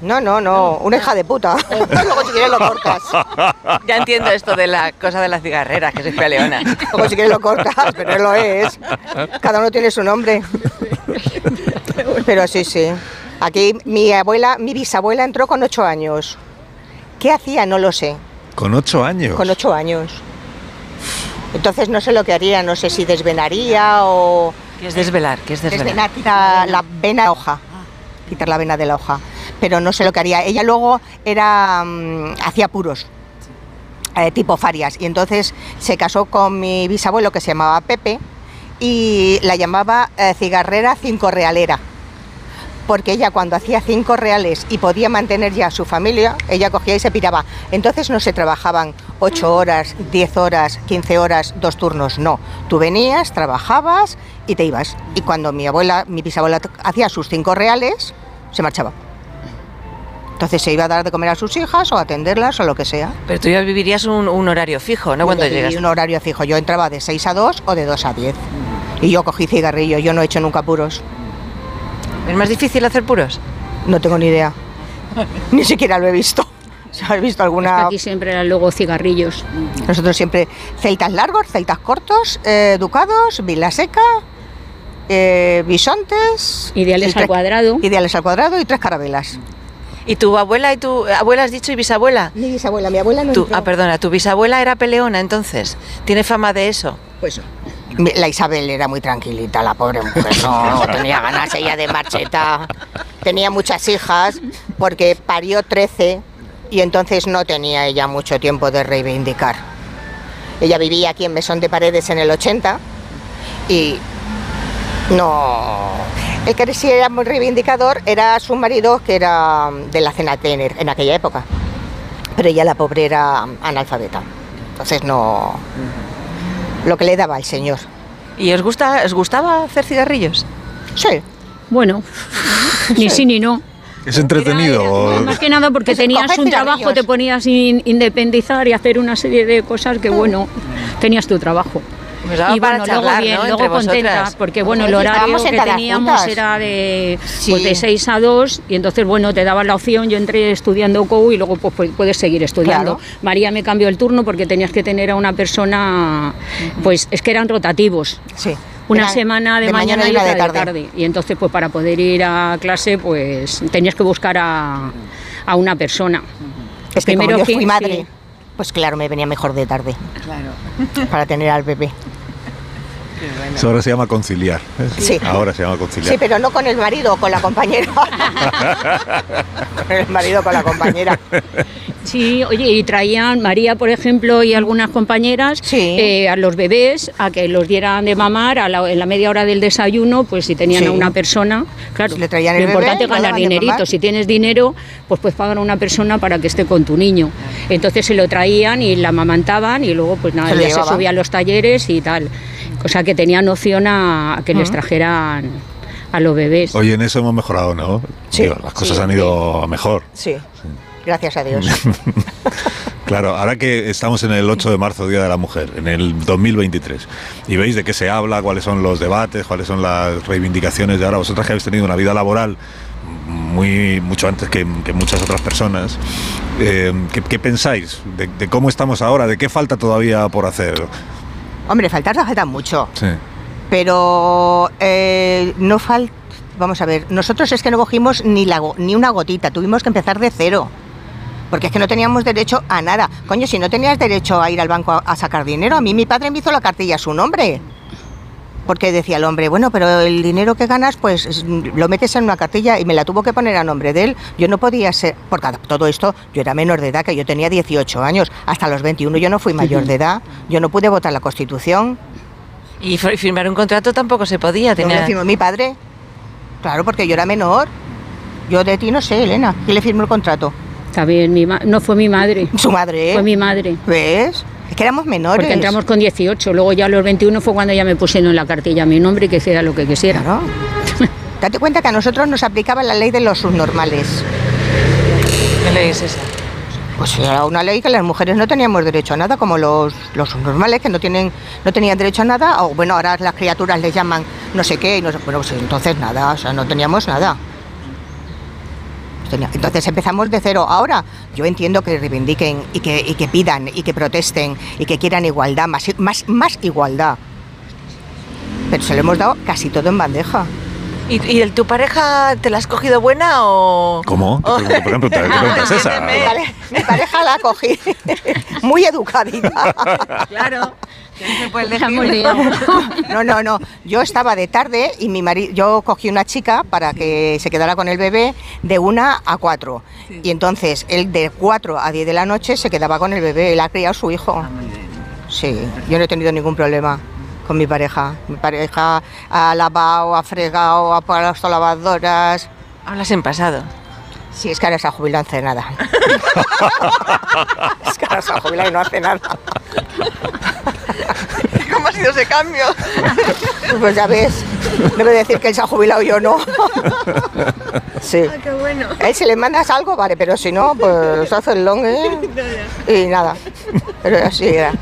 No, no, no, una hija de puta. luego si quieres lo cortas. Ya entiendo esto de la cosa de las cigarreras, que soy fea leona. Luego si quieres lo cortas, pero no lo es. Cada uno tiene su nombre. Pero sí, sí. Aquí mi abuela, mi bisabuela entró con ocho años. ¿Qué hacía? No lo sé. Con ocho años. Con ocho años. Entonces no sé lo que haría, no sé si desvenaría o... ¿Qué es desvelar? ¿Qué es desvelar? Desvenar, quitar la vena de la hoja. Quitar la vena de la hoja. Pero no sé lo que haría. Ella luego era mm, hacía puros. eh, tipo farias. Y entonces se casó con mi bisabuelo que se llamaba Pepe y la llamaba eh, cigarrera cinco realera. Porque ella cuando hacía cinco reales y podía mantener ya a su familia, ella cogía y se piraba. Entonces no se trabajaban ocho horas, 10 horas, 15 horas, dos turnos, no. Tú venías, trabajabas y te ibas. Y cuando mi abuela, mi bisabuela hacía sus cinco reales, se marchaba. Entonces se iba a dar de comer a sus hijas o atenderlas o lo que sea. Pero tú ya vivirías un, un horario fijo, ¿no? Cuando llegas. un horario fijo. Yo entraba de 6 a 2 o de 2 a 10. Y yo cogí cigarrillo. Yo no he hecho nunca puros. ¿Es más difícil hacer puros? No tengo ni idea. Ni siquiera lo he visto. ¿Has visto alguna...? Aquí siempre eran luego cigarrillos. Nosotros siempre celtas largos, celtas cortos, eh, ducados, vila seca, eh, bisontes... Ideales al tres- cuadrado. Ideales al cuadrado y tres carabelas. ¿Y tu abuela y tu abuela has dicho y bisabuela? Mi bisabuela, mi abuela no Tu- ah, perdona, tu bisabuela era peleona entonces. ¿Tiene fama de eso? Pues Mi- La Isabel era muy tranquilita, la pobre mujer. No, tenía ganas ella de marcheta. Tenía muchas hijas porque parió 13 y entonces no tenía ella mucho tiempo de reivindicar. Ella vivía aquí en Mesón de Paredes en el 80 y no. El que sí era muy reivindicador era su marido, que era de la cena Tener en aquella época. Pero ella, la pobre, era analfabeta. Entonces no. Lo que le daba al señor. ¿Y os, gusta, os gustaba hacer cigarrillos? Sí. Bueno, ni sí ni no. ¿Es entretenido? Más que nada porque tenías un trabajo, te ponías in- independizar y hacer una serie de cosas que, bueno, tenías tu trabajo. Pues y para bueno, charlar, luego bien, ¿no? luego contenta, vosotras. porque bueno, el horario que teníamos juntas. era de, Sí. pues de 6 a 2 y entonces bueno, te daban la opción, yo entré estudiando COU y luego pues, puedes seguir estudiando. Claro. María me cambió el turno porque tenías que tener a una persona, pues es que eran rotativos. Sí. Una semana de, de mañana, mañana y otra de de tarde. Y entonces, pues para poder ir a clase, pues tenías que buscar a, a una persona. Es que como Primero yo fui- sí. madre, pues claro, me venía mejor de tarde. Claro. Para tener al bebé. Eso ahora se llama conciliar. Sí. Ahora se llama conciliar. Sí, pero no con el marido, con la compañera. con el marido, con la compañera. Sí, oye, y traían María, por ejemplo, y algunas compañeras eh, a los bebés a que los dieran de mamar a la- en la media hora del desayuno, pues si tenían Sí. a una persona, claro, le traían lo importante es ganar dinerito. Si tienes dinero, pues puedes pagar a una persona para que esté con tu niño. Entonces se lo traían y la amamantaban y luego pues nada, Se ya se subía a los talleres y tal. O sea que tenían opción a, que les trajeran a los bebés. Oye, en eso hemos mejorado, ¿no? Digo, las cosas Sí. han ido mejor. Sí. Gracias a Dios. Claro, ahora que estamos en el 8 de marzo, Día de la Mujer, en el 2023, y veis de qué se habla, cuáles son los debates, cuáles son las reivindicaciones de ahora, vosotras que habéis tenido una vida laboral muy mucho antes que, que muchas otras personas, eh, ¿qué, qué pensáis de, de cómo estamos ahora? ¿De qué falta todavía por hacer? Hombre, faltar falta mucho. Sí. Pero eh, no falta. Vamos a ver, nosotros es que no cogimos ni, la, go- ni una gotita, tuvimos que empezar de cero. Porque es que no teníamos derecho a nada. Coño, si no tenías derecho a ir al banco a, a sacar dinero, a mí mi padre me hizo la cartilla a su nombre. Porque decía el hombre, bueno, pero el dinero que ganas, pues es- lo metes en una cartilla y me la tuvo que poner a nombre de él. Yo no podía ser, porque todo esto yo era menor de edad, que yo tenía 18 años. Hasta los 21 yo no fui mayor de edad. Yo no pude votar la Constitución. Y fir- firmar un contrato tampoco se podía. ¿Dónde Tenía... firmó mi padre? Claro, porque yo era menor. Yo de ti no sé, Elena. ¿Quién le firmó el contrato? Está bien, mi ma- no fue mi madre. ¿Su madre? Fue mi madre. ¿Ves? Es que éramos menores. Porque entramos con 18, luego ya a los 21 fue cuando ya me pusieron en la cartilla mi nombre y que hiciera lo que quisiera. Date cuenta que a nosotros nos aplicaba la ley de los subnormales. ¿Qué ley es esa? Pues era una ley que las mujeres no teníamos derecho a nada, como los, los subnormales que no tienen no tenían derecho a nada, o bueno, ahora las criaturas les llaman no sé qué, y no bueno, pues entonces nada, o sea, no teníamos nada. Entonces empezamos de cero. Ahora yo entiendo que reivindiquen y que, y que pidan y que protesten y que quieran igualdad, más, más, más igualdad. Pero se lo hemos dado casi todo en bandeja. ¿Y, y el, tu pareja te la has cogido buena o...? ¿Cómo? Por ejemplo, ¿qué pregunta es esa? Mi pare- Mi pareja la cogí muy educadita. Claro. No, no, no. Yo estaba de tarde y mi marido, yo cogí una chica para que se quedara con el bebé de una a cuatro. Y entonces él de cuatro a diez de la noche se quedaba con el bebé. Él ha criado su hijo. Sí, yo no he tenido ningún problema con mi pareja. Mi pareja ha lavado, ha fregado, ha puesto lavadoras. Hablas en pasado. Sí, es que ahora se ha jubilado, no hace nada. es que ahora se ha jubilado y no hace nada. ¿Cómo ha sido ese cambio? Pues ya ves, debe decir que él se ha jubilado y yo no. Sí. qué bueno. A él si le mandas algo, vale, pero si no, pues se hace el long, ¿eh? Y nada. Pero así era.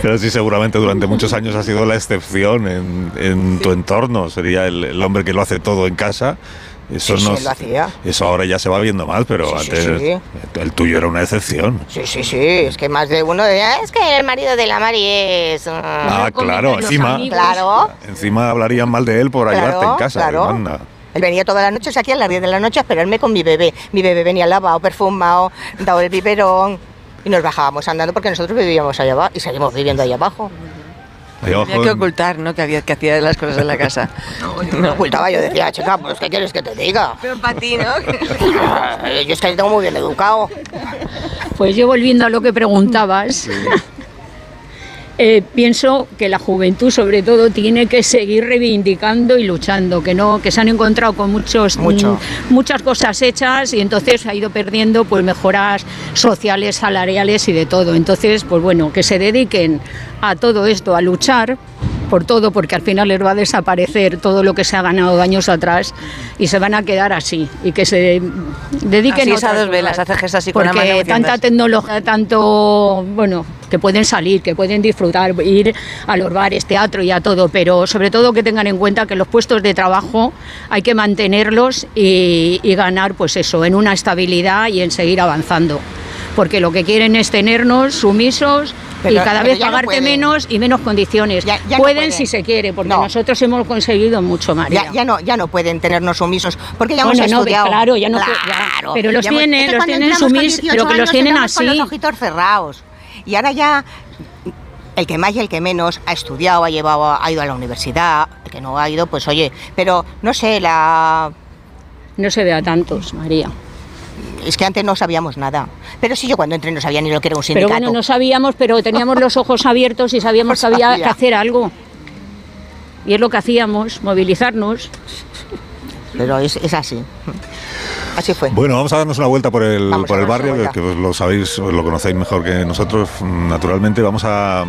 Pero sí, seguramente durante muchos años ha sido la excepción en, en tu entorno. Sería el, el hombre que lo hace todo en casa. Eso, Sí, sí, no- lo hacía. eso ahora ya se va viendo más, pero Sí, sí, antes sí. el tuyo era una excepción. Sí, sí, sí. Es que más de uno de. "Ah, Es que el marido de la Mari es. Ah, claro, encima, Claro. encima hablarían mal de él por Claro, ayudarte en casa. claro. Anda. Él venía todas las noches aquí a las 10 de la noche a esperarme con mi bebé. Mi bebé venía lavado, perfumado, dado el biberón. Y nos bajábamos andando porque nosotros vivíamos allá abajo y seguimos viviendo allá abajo. Había que ocultar, ¿no? Que, había, que hacía las cosas en la casa. No ocultaba, yo decía, chica, pues ¿qué quieres que te diga? Pero para ti, ¿no? Yo es que tengo muy bien educado. Pues yo volviendo a lo que preguntabas, eh, pienso que la juventud sobre todo tiene que seguir reivindicando y luchando, que no, que se han encontrado con muchos Mucho. mm, muchas cosas hechas y entonces ha ido perdiendo pues mejoras sociales, salariales y de todo. Entonces, pues bueno, que se dediquen a todo esto, a luchar por todo, porque al final les va a desaparecer todo lo que se ha ganado años atrás y se van a quedar así y que se dediquen Así a dos velas, cosas. hace gestos así con la porque mano diciendo tanta tecnología, tanto, bueno, que pueden salir, que pueden disfrutar, ir a los bares, teatro y a todo, pero sobre todo que tengan en cuenta que los puestos de trabajo hay que mantenerlos y, y ganar, pues eso, en una estabilidad y en seguir avanzando. Porque lo que quieren es tenernos sumisos y cada vez no pagarte menos y menos condiciones. ya pueden pueden. si se quiere, porque No. nosotros hemos conseguido mucho, María. Ya, ya no, ya no pueden tenernos sumisos, porque ya Bueno, hemos estudiado. claro, ya no Claro. Pero los tienen, es que los tienen entramos con sumis, 18 pero que los tienen entramos con así. los ojitos cerrados. Y ahora ya el que más y el que menos ha estudiado, ha llevado, ha ido a la universidad, el que no ha ido, pues oye, pero no sé, la No se ve a tantos, María. Es que antes no sabíamos nada. Pero sí, yo cuando entré no sabía ni lo que era un Pero sindicato. bueno, no sabíamos, pero teníamos los ojos abiertos y sabíamos que había que hacer algo. Y es lo que hacíamos, movilizarnos. Pero es, es así. Así fue. Bueno, vamos a darnos una vuelta por el, Vamos por el barrio, que, que lo sabéis, os lo conocéis mejor que nosotros. Naturalmente, vamos a,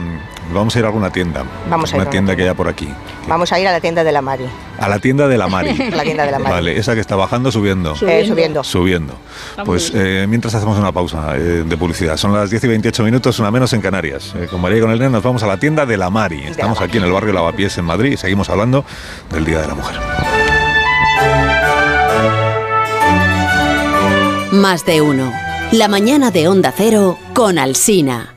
vamos a ir a alguna tienda. Vamos a ir a una tienda que haya por aquí. Vamos a ir a la tienda de la Mari. A la tienda de la Mari. A la tienda de la Mari. Vale, esa que está bajando, subiendo. Eh, subiendo. Subiendo. Está Pues eh, mientras hacemos una pausa eh, de publicidad. Son las 10 y 28 minutos, una menos en Canarias. Eh, con María y con Elena nos vamos a la tienda de la Mari. Estamos aquí en el barrio Lavapiés en Madrid y seguimos hablando del Día de la Mujer. Más de uno. La mañana de Onda Cero con Alsina.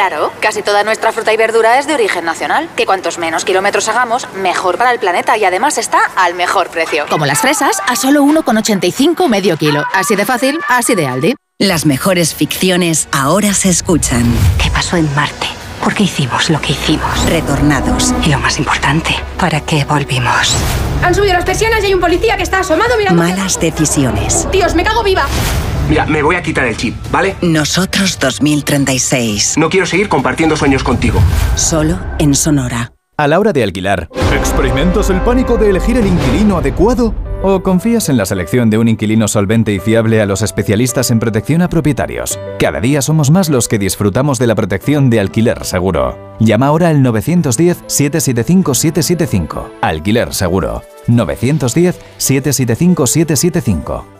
Claro, casi toda nuestra fruta y verdura es de origen nacional. Que cuantos menos kilómetros hagamos, mejor para el planeta y además está al mejor precio. Como las fresas, a solo 1,85 medio kilo. Así de fácil, así de Aldi. Las mejores ficciones ahora se escuchan. ¿Qué pasó en Marte? ¿Por qué hicimos lo que hicimos? Retornados. Y lo más importante, ¿para qué volvimos? Han subido las persianas y hay un policía que está asomado mirando. Malas decisiones. Dios, me cago viva. Mira, me voy a quitar el chip, ¿vale? Nosotros 2036. No quiero seguir compartiendo sueños contigo. Solo en Sonora. A la hora de alquilar, ¿experimentas el pánico de elegir el inquilino adecuado? ¿O confías en la selección de un inquilino solvente y fiable a los especialistas en protección a propietarios? Cada día somos más los que disfrutamos de la protección de alquiler seguro. Llama ahora al 910-775-775. Alquiler seguro. 910-775-775.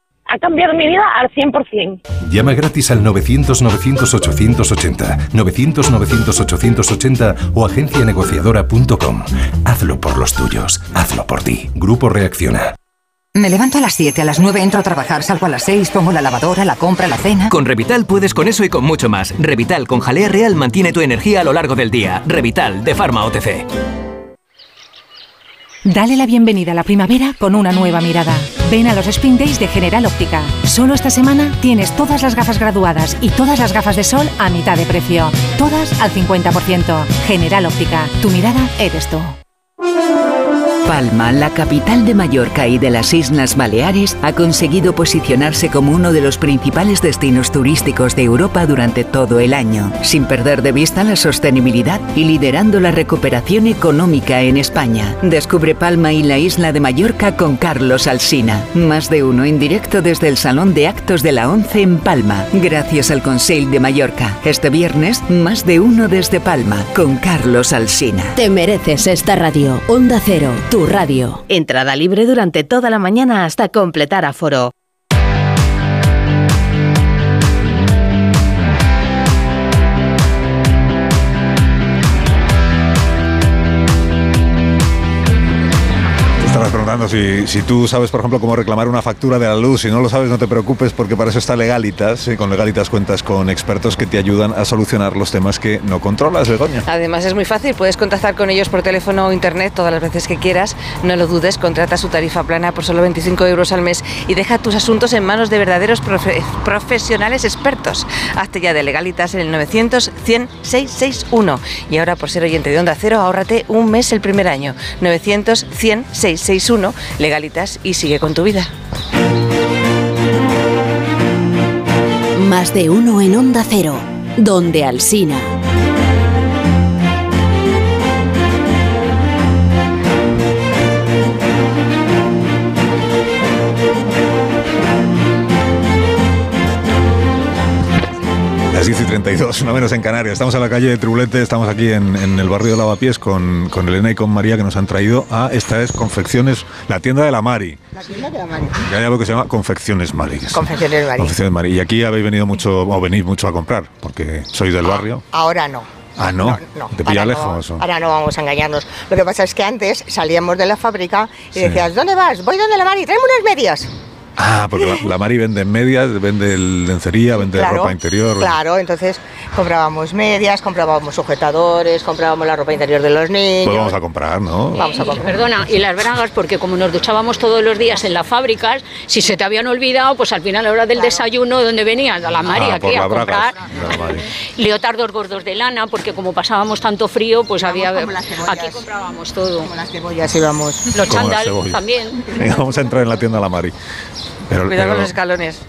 Ha cambiado mi vida al 100%. Llama gratis al 900-900-880, 900-900-880 o agencianegociadora.com. Hazlo por los tuyos, hazlo por ti. Grupo Reacciona. Me levanto a las 7, a las 9 entro a trabajar, salgo a las 6, pongo la lavadora, la compra, la cena. Con Revital puedes con eso y con mucho más. Revital con jalea real mantiene tu energía a lo largo del día. Revital de Pharma OTC. Dale la bienvenida a la primavera con una nueva mirada. Ven a los Spring Days de General Óptica. Solo esta semana tienes todas las gafas graduadas y todas las gafas de sol a mitad de precio. Todas al 50%. General Óptica. Tu mirada eres tú. Palma, la capital de Mallorca y de las Islas Baleares, ha conseguido posicionarse como uno de los principales destinos turísticos de Europa durante todo el año, sin perder de vista la sostenibilidad y liderando la recuperación económica en España. Descubre Palma y la isla de Mallorca con Carlos Alsina. Más de uno en directo desde el Salón de Actos de la ONCE en Palma, gracias al Conseil de Mallorca. Este viernes, más de uno desde Palma, con Carlos Alsina. Te mereces esta radio. Onda Cero, tu radio. Entrada libre durante toda la mañana hasta completar aforo. Si, tú sabes, por ejemplo, cómo reclamar una factura de la luz. Si no lo sabes, no te preocupes porque para eso está Legalitas. Y con Legalitas cuentas con expertos que te ayudan a solucionar los temas que no controlas, Begoña. Además es muy fácil, puedes contactar con ellos por teléfono o internet todas las veces que quieras. No lo dudes, contrata su tarifa plana por solo 25 euros al mes y deja tus asuntos en manos de verdaderos profe- profesionales expertos. Hazte ya de Legalitas en el 900 100 661. Y ahora por ser oyente de Onda Cero, ahórrate un mes el primer año. 900 100 661. Legalitas y sigue con tu vida. Más de uno en Onda Cero, donde Alsina. 32, una menos en Canarias. Estamos en la calle de Tribulete, estamos aquí en, en el barrio de Lavapiés con, con Elena y con María que nos han traído a esta es Confecciones, la tienda de la Mari. La tienda de la Mari. Ya hay algo que se llama Confecciones Mari. Confecciones Mari. Confecciones Mari. Y aquí habéis venido mucho, o venís mucho a comprar, porque sois del barrio. Ahora no. Ah, no. No, ¿Te pilla ahora lejos? No, ahora no vamos a engañarnos. Lo que pasa es que antes salíamos de la fábrica y Sí. decías, ¿dónde vas? Voy donde la Mari, tráeme unas medias. Ah, porque la, la Mari vende medias, vende lencería, vende Claro, ropa interior. Claro, entonces comprábamos medias, comprábamos sujetadores, comprábamos la ropa interior de los niños. Pues vamos a comprar, ¿no? Vamos a comprar. Perdona, y las bragas, porque como nos duchábamos todos los días en las fábricas, si se te habían olvidado, pues al final a la hora del desayuno, ¿dónde venías? A la Mari, Ah, aquí por a comprar leotardos gordos de lana, porque como pasábamos tanto frío, pues había... como las cebollas. Aquí comprábamos todo. Como las cebollas íbamos. Los chándal también. Venga, vamos a entrar en la tienda La Mari. Pero, Cuidado con los escalones.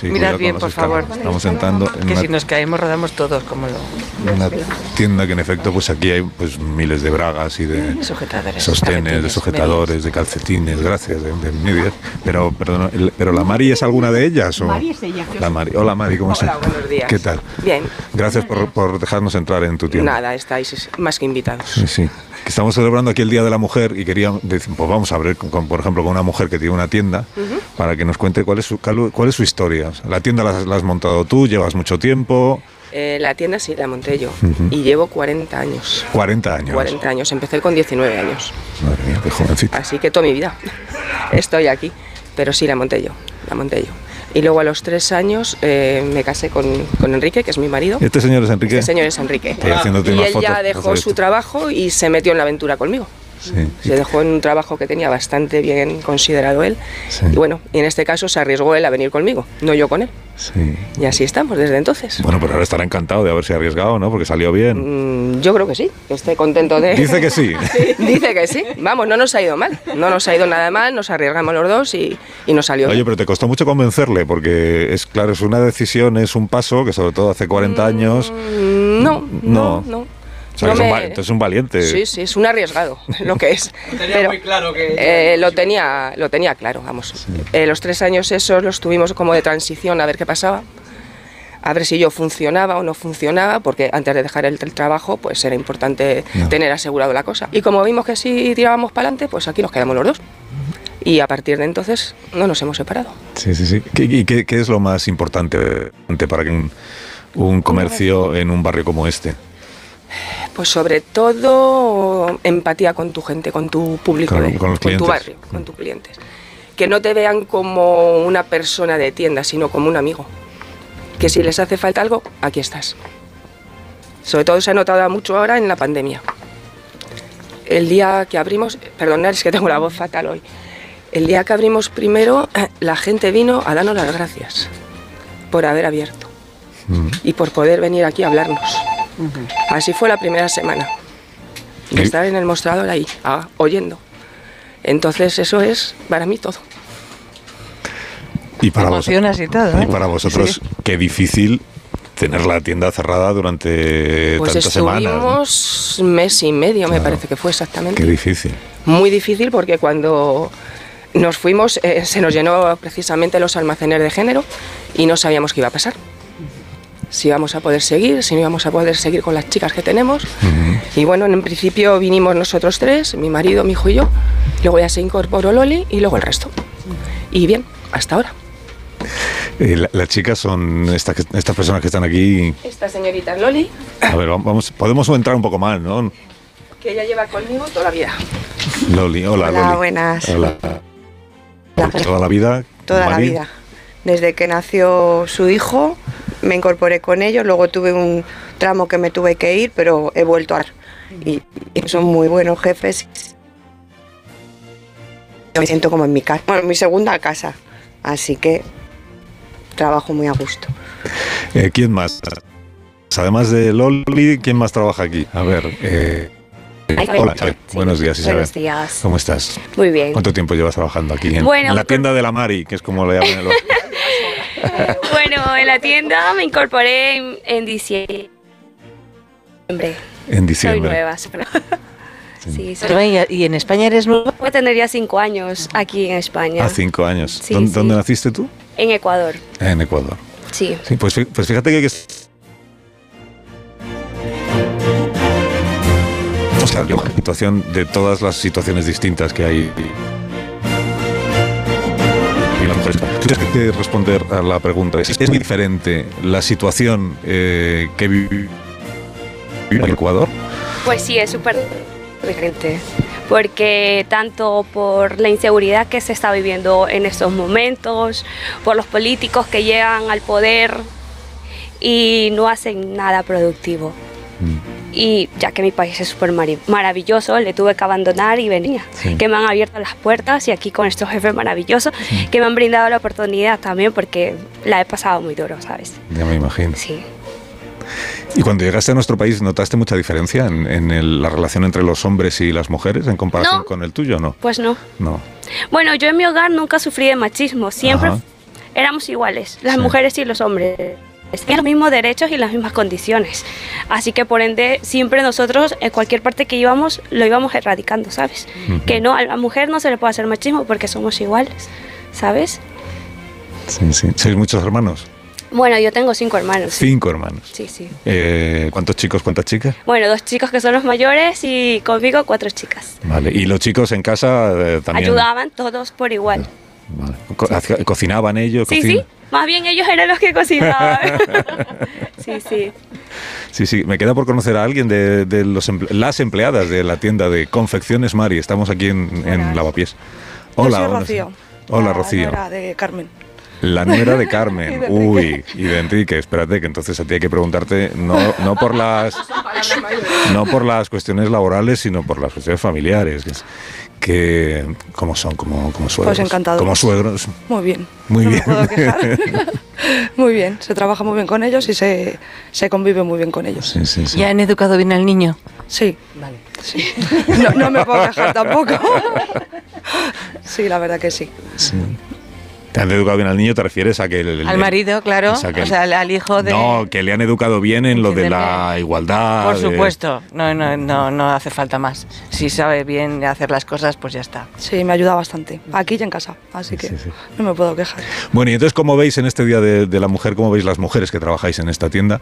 Sí, Mirad bien, por favor. Estamos entrando en Que una si nos caemos rodamos todos, como lo... una tienda que en efecto pues aquí hay pues miles de bragas y de Sujetadores, sostenes, de sujetadores, de calcetines, gracias, de, de medias. Pero perdón, el- pero la Mari es alguna de ellas o Mari es ella. La Mari. Hola Mari, ¿cómo estás? Hola, buenos días. ¿Qué tal? Bien, Gracias por, por dejarnos entrar en tu tienda. nada, estáis más que invitados. Sí, Estamos celebrando aquí el Día de la Mujer y queríamos decir, pues vamos a ver, con- con, por ejemplo, con una mujer que tiene una tienda para que nos cuente cuál es su, cuál es su historia. La tienda la, has- la has montado tú, llevas mucho tiempo, Eh, la tienda sí la monté yo y llevo 40 años. 40 años. 40 años, empecé con 19 años. Madre mía, qué jovencita. Así que toda mi vida estoy aquí, pero sí la monté yo, la monté yo. Y luego a los tres años eh, me casé con, con Enrique, que es mi marido. Este señor es Enrique. Este señor es Enrique. Y él fotos, ya dejó su trabajo y se metió en la aventura conmigo. Sí. Se dejó en un trabajo que tenía bastante bien considerado él. Sí. Y bueno, y en este caso se arriesgó él a venir conmigo, no yo con él. Sí. Y así estamos desde entonces. Bueno, pero ahora estará encantado de haberse arriesgado, ¿no? Porque salió bien. Mm, Yo creo que sí, que esté contento de... Dice que sí. Dice que sí. Vamos, no nos ha ido mal. No nos ha ido nada mal, nos arriesgamos los dos y, y nos salió Oye, bien. pero te costó mucho convencerle, porque es claro, es una decisión, es un paso que sobre todo hace 40 años. Mm, No, no, No. no. O sea, No que es un me- va- entonces es un valiente. Sí, sí, es un arriesgado lo que es. Pero, eh, lo, tenía, lo tenía claro, vamos. Eh, los tres años esos los tuvimos como de transición a ver qué pasaba. A ver si yo funcionaba o no funcionaba, porque antes de dejar el, el trabajo, pues era importante No. tener asegurado la cosa. Y como vimos que sí tirábamos para adelante, pues aquí nos quedamos los dos. Y a partir de entonces no nos hemos separado. Sí, sí, sí. ¿Qué, y qué, qué es lo más importante para que un, un comercio en un barrio como este? Pues sobre todo empatía con tu gente, con tu público, Con- de- con los tu barrio, con tus clientes. Que no te vean como una persona de tienda, sino como un amigo. Que si les hace falta algo, aquí estás. Sobre todo se ha notado mucho ahora en la pandemia. El día que abrimos, perdonad, es que tengo la voz fatal hoy. El día que abrimos primero, la gente vino a darnos las gracias por haber abierto y por poder venir aquí a hablarnos. Así fue la primera semana. De estar en el mostrador ahí, ah, oyendo. Entonces eso es para mí todo. Y para, vos- y todo, y ¿eh? para vosotros, Sí. qué difícil tener la tienda cerrada durante Pues tantas semanas. ¿no? estuvimos mes y medio, me parece que fue exactamente. Qué difícil. Muy difícil porque cuando nos fuimos eh, se nos llenó precisamente los almacenes de género y no sabíamos qué iba a pasar. Si íbamos a poder seguir, si no íbamos a poder seguir con las chicas que tenemos. Y bueno, en principio vinimos nosotros tres, mi marido, mi hijo y yo. Luego ya se incorporó Loli y luego el resto. Y bien, hasta ahora. Eh, la- las chicas son estas, estas personas que están aquí. Esta señorita es Loli, A ver, vamos, podemos entrar un poco más, ¿no? que ella lleva conmigo toda la vida. Loli, hola, Hola, Loli. buenas. Hola. Toda la vida. Toda la vida. Desde que nació su hijo, me incorporé con ellos. Luego tuve un tramo que me tuve que ir, pero he vuelto a. Y, y son muy buenos jefes. Yo me siento como en mi casa, bueno, en mi segunda casa. Así que trabajo muy a gusto. Eh, ¿Quién más? Además de Loli, ¿quién más trabaja aquí? A ver. eh, Isabel. hola, Isabel. Buenos días, Isabel. Buenos días. ¿Cómo estás? Muy bien. ¿Cuánto tiempo llevas trabajando aquí? En, Bueno, en la tienda de la Mari, que es como le llaman el Bueno, en la tienda me incorporé en, en diciembre. En diciembre. Soy nueva. Sí, soy- ¿Y en España eres nueva? Voy a tener ya cinco años aquí en España. A cinco años. Sí, ¿Dónde, sí. dónde naciste tú? En Ecuador. En Ecuador. Sí. Sí, pues, pues fíjate que... O sea, la situación de todas las situaciones distintas que hay. Y las mujeres. Tú tienes que responder a la pregunta. ¿Es, es muy diferente la situación eh, que vive en Ecuador? Pues sí, es súper diferente. Porque tanto por la inseguridad que se está viviendo en estos momentos, por los políticos que llegan al poder y no hacen nada productivo. Y ya que mi país es súper maravilloso, le tuve que abandonar y venía. Sí. Que me han abierto las puertas y aquí con estos jefes maravillosos que me han brindado la oportunidad también porque la he pasado muy duro, ¿sabes? Ya me imagino. Sí. ¿Y cuando llegaste a nuestro país notaste mucha diferencia en, en el- la relación entre los hombres y las mujeres en comparación No. con el tuyo no? Pues no. No. Bueno, yo en mi hogar nunca sufrí de machismo, siempre Ajá. éramos iguales, las Sí. mujeres y los hombres. Tenían los mismos derechos y las mismas condiciones. Así que por ende, siempre nosotros, en cualquier parte que íbamos, lo íbamos erradicando, ¿sabes? Ujú. Que no, a la mujer no se le puede hacer machismo porque somos iguales, ¿sabes? Sí, sí. ¿Sois muchos hermanos? Bueno, yo tengo cinco hermanos. Cinco hermanos. Sí, sí. Eh, ¿Cuántos chicos, cuántas chicas? Bueno, dos chicos que son los mayores y conmigo cuatro chicas. Vale. ¿Y los chicos en casa eh, también? Ayudaban todos por igual. Co- hacía- ¿Cocinaban ellos? Sí, Cocina- sí. Más bien ellos eran los que cocinaban. sí, sí. Sí, sí, me queda por conocer a alguien de, de los emple- las empleadas de la tienda de Confecciones Mari. Estamos aquí en, en Lavapiés. Hola, Yo soy hola. Rocío. Hola, la Rocío. nuera de Carmen. La nuera de Carmen. Uy, y de Enrique. Espérate, que entonces a ti hay que preguntarte no, no por las no por las cuestiones laborales, sino por las cuestiones familiares. Que, ¿cómo son? Como, como suegros. Pues encantadores. Como suegros. Muy bien. Muy No me bien. puedo quejar. muy bien. Se trabaja muy bien con ellos y se, se convive muy bien con ellos. Sí, sí, sí. ¿Ya han educado bien al niño? Sí. Vale. Sí. No, no me puedo quejar tampoco. sí, la verdad que sí. ¿Te han educado bien al niño? ¿Te refieres a que el, Al marido, claro. o sea, que o el- sea, al, hijo de... No, que le han educado bien en lo de la igualdad. Por de- supuesto, no, no, no, no hace falta más. Si sabe bien hacer las cosas, pues ya está. Sí, me ayuda bastante. Aquí y en casa. Así que no me puedo quejar. Bueno, y entonces, ¿cómo veis en este Día de, de la Mujer, cómo veis las mujeres que trabajáis en esta tienda,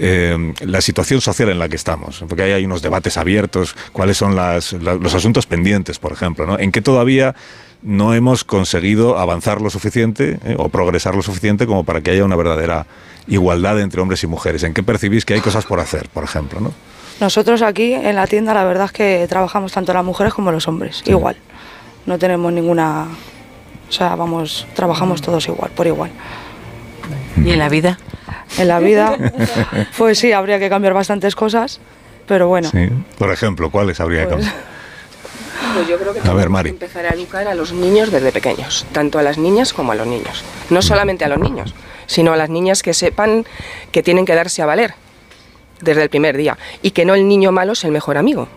eh, la situación social en la que estamos? Porque ahí hay unos debates abiertos, cuáles son las- la- los asuntos pendientes, por ejemplo, ¿no? En qué todavía no hemos conseguido avanzar lo suficiente eh, o progresar lo suficiente como para que haya una verdadera igualdad entre hombres y mujeres. ¿En qué percibís que hay cosas por hacer, por ejemplo, no? Nosotros aquí en la tienda la verdad es que trabajamos tanto las mujeres como los hombres, igual. No tenemos ninguna... O sea, vamos, trabajamos todos igual, por igual. ¿Y en la vida? En la vida, pues sí, habría que cambiar bastantes cosas, pero bueno. Sí. Por ejemplo, ¿cuáles habría que Pues- cambiar? Pues yo creo que A ver, Mari. que empezar a educar a los niños desde pequeños, tanto a las niñas como a los niños. No solamente a los niños, sino a las niñas que sepan que tienen que darse a valer desde el primer día y que no el niño malo es el mejor amigo,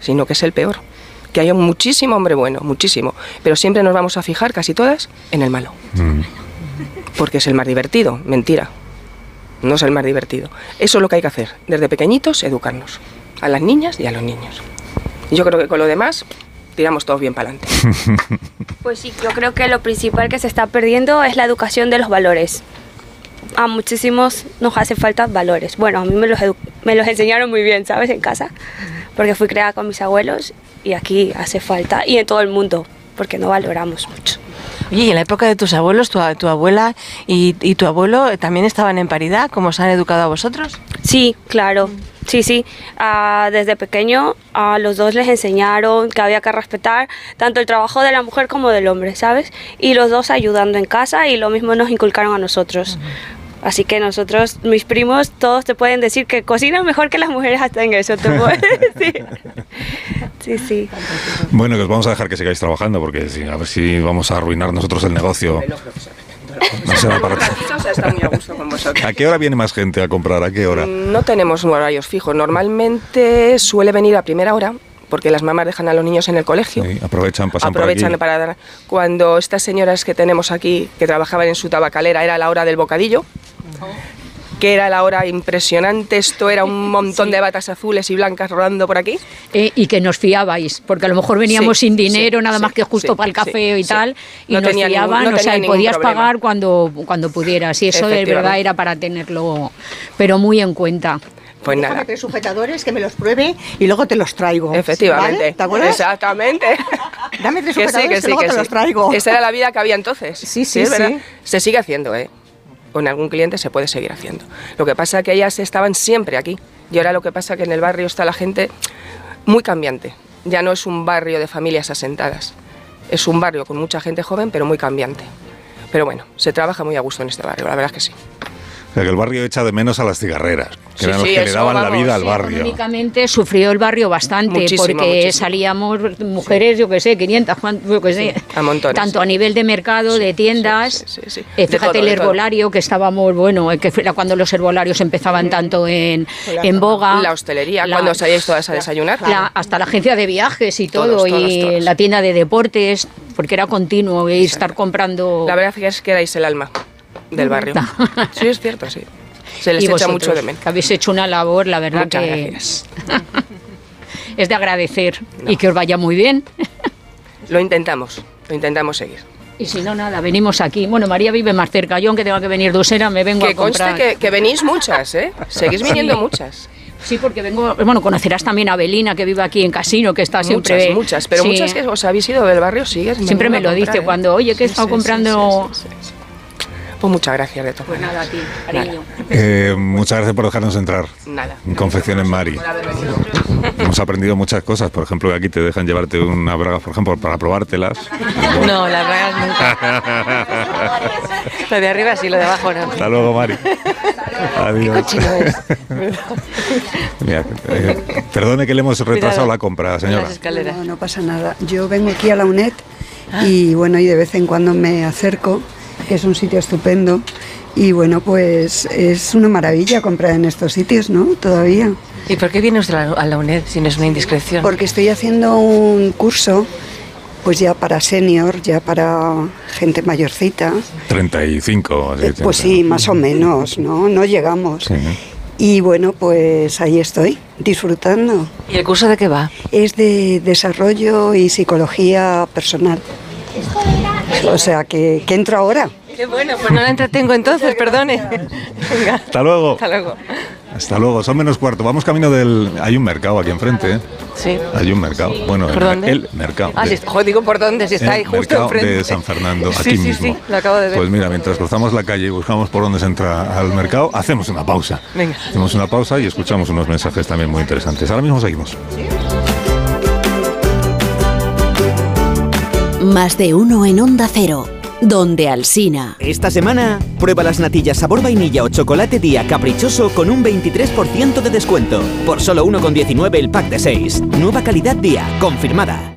sino que es el peor. Que haya muchísimo hombre bueno, muchísimo, pero siempre nos vamos a fijar casi todas en el malo, Mm. porque es el más divertido, mentira. No es el más divertido. Eso es lo que hay que hacer, desde pequeñitos educarnos, a las niñas y a los niños. Yo creo que con lo demás tiramos todos bien para adelante. Pues sí, yo creo que lo principal que se está perdiendo es la educación de los valores. A muchísimos nos hace falta valores. Bueno, a mí me los, me los enseñaron muy bien, ¿sabes? En casa, porque fui creada con mis abuelos y aquí hace falta, y en todo el mundo, porque no valoramos mucho. Oye, y en la época de tus abuelos, tu, abuela y, tu abuelo eh, también estaban en paridad, como os han educado a vosotros? Sí, claro. Sí, sí. Ah, desde pequeño a los dos les enseñaron que había que respetar tanto el trabajo de la mujer como del hombre, ¿sabes? Y los dos ayudando en casa y lo mismo nos inculcaron a nosotros. Así que nosotros, mis primos, todos te pueden decir que cocinan mejor que las mujeres hasta en eso, te puedo decir. Sí, sí. Bueno, que os vamos a dejar que sigáis trabajando porque sí, a ver si vamos a arruinar nosotros el negocio. No se va para está muy a gusto con vosotros. ¿A qué hora viene más gente a comprar? ¿A qué hora? No tenemos horarios fijos. Normalmente suele venir a primera hora, porque las mamás dejan a los niños en el colegio. Sí, aprovechan, pasan Aprovechan por aquí. para dar. Cuando estas señoras que tenemos aquí, que trabajaban en su tabacalera, era la hora del bocadillo, que era la hora impresionante. Esto era un montón de batas azules y blancas rodando por aquí. Eh, y que nos fiabais, porque a lo mejor veníamos Sí, sin dinero, sí, nada sí, más que justo sí, para el café sí, y sí. tal, y No nos tenía ningún- fiaban, no o sea, podías problema. pagar cuando, cuando pudieras, y eso de verdad era para tenerlo, pero muy en cuenta. Pues Déjame nada. tres sujetadores que me los pruebe y luego te los traigo. Efectivamente. ¿Vale? ¿Te acuerdas? Exactamente. Dame tres Que sí, sujetadores que que, sí, luego que te sí. los traigo. Esa era la vida que había entonces. Sí, sí, sí. Se sigue haciendo, ¿eh? Con algún cliente se puede seguir haciendo. Lo que pasa es que ellas estaban siempre aquí. Y ahora lo que pasa es que en el barrio está la gente muy cambiante. Ya no es un barrio de familias asentadas. Es un barrio con mucha gente joven, pero muy cambiante. Pero bueno, se trabaja muy a gusto en este barrio, la verdad es que sí. O sea, que el barrio echa de menos a las cigarreras, que Sí, eran los sí, que le daban la vida al sí, barrio. Económicamente sufrió el barrio bastante Muchísimo, porque muchísimo. salíamos mujeres, yo que sé, 500, cuan- yo que sé, A montones. tanto a nivel de mercado, de tiendas. sí. Eh, De fíjate todo, el herbolario que estábamos, bueno, eh, que era cuando los herbolarios empezaban tanto en, en boga. La hostelería, La- cuando salíais todas a desayunar. la- hasta la agencia de viajes y todo, Todos, todos, y todos. la tienda de deportes, porque era continuo ir estar comprando. La verdad es que erais el alma del barrio. Sí, es cierto, sí. Se les Y echa vosotros, mucho de menos. que habéis hecho una labor, la verdad Muchas que gracias. es de agradecer y que os vaya muy bien. Lo intentamos, lo intentamos seguir. Y si no, nada, venimos aquí. Bueno, María vive más cerca. Yo, aunque tenga que venir de Usera, me vengo Que a comprar. conste que, que venís muchas, ¿eh? Seguís viniendo Sí. muchas. Sí, porque vengo. Bueno, conocerás también a Belina, que vive aquí en Casino, que está siempre. Muchas, muchas. Pero Sí. muchas que os habéis ido del barrio, sigues. Siempre me lo comprar, dice ¿eh? cuando, oye, que he Sí, estado comprando. Pues muchas gracias de todo. Pues nada, a ti, cariño. Eh, muchas gracias por dejarnos entrar. Nada. En Mari. Hemos aprendido muchas cosas. Por ejemplo, que aquí te dejan llevarte unas bragas, por ejemplo, para probártelas. No, las bragas nunca. Lo de arriba sí, lo de abajo no. Hasta luego, Mari. Adiós. Mira, eh, perdone que le hemos retrasado Cuidado. la compra, señora. No, no pasa nada. Yo vengo aquí a la UNED y bueno, y de vez en cuando me acerco, que es un sitio estupendo. Y bueno, pues es una maravilla comprar en estos sitios, ¿no? Todavía. ¿Y por qué viene usted a la- UNED si no es una indiscreción? Porque estoy haciendo un curso, pues ya para senior, ya para gente mayorcita. 35. así, Pues sí, más o menos, ¿no? No llegamos. Sí. Y bueno, pues ahí estoy, disfrutando. ¿Y el curso de qué va? Es de desarrollo y psicología personal. O sea, que, que entro ahora. Qué bueno, pues no la entretengo entonces, perdone. Venga. Hasta luego. Hasta luego. Hasta luego, son menos cuarto. Vamos camino del. Hay un mercado aquí enfrente, ¿eh? Sí. Hay un mercado. Bueno, ¿Por el, dónde? el mercado. Ah, de- sí, joder, digo por dónde, si está ahí el justo mercado enfrente. de San Fernando, Sí, aquí sí, mismo. sí, lo acabo de ver. Pues mira, mientras cruzamos la calle y buscamos por dónde se entra al mercado, hacemos una pausa. Venga. Hacemos una pausa y escuchamos unos mensajes también muy interesantes. Ahora mismo seguimos. Más de uno en Onda Cero, donde Alsina. Esta semana, prueba las natillas sabor vainilla o chocolate día caprichoso con un 23% de descuento. Por solo 1,19 el pack de 6. Nueva calidad día, confirmada.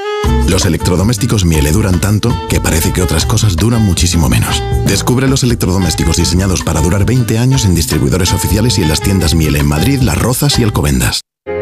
Los electrodomésticos Miele duran tanto que parece que otras cosas duran muchísimo menos. Descubre los electrodomésticos diseñados para durar 20 años en distribuidores oficiales y en las tiendas Miele en Madrid, Las Rozas y Alcobendas.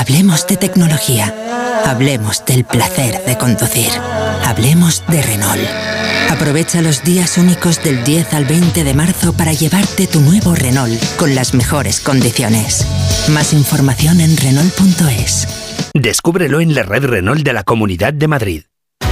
Hablemos de tecnología. Hablemos del placer de conducir. Hablemos de Renault. Aprovecha los días únicos del 10 al 20 de marzo para llevarte tu nuevo Renault con las mejores condiciones. Más información en Renault.es. Descúbrelo en la red Renault de la Comunidad de Madrid.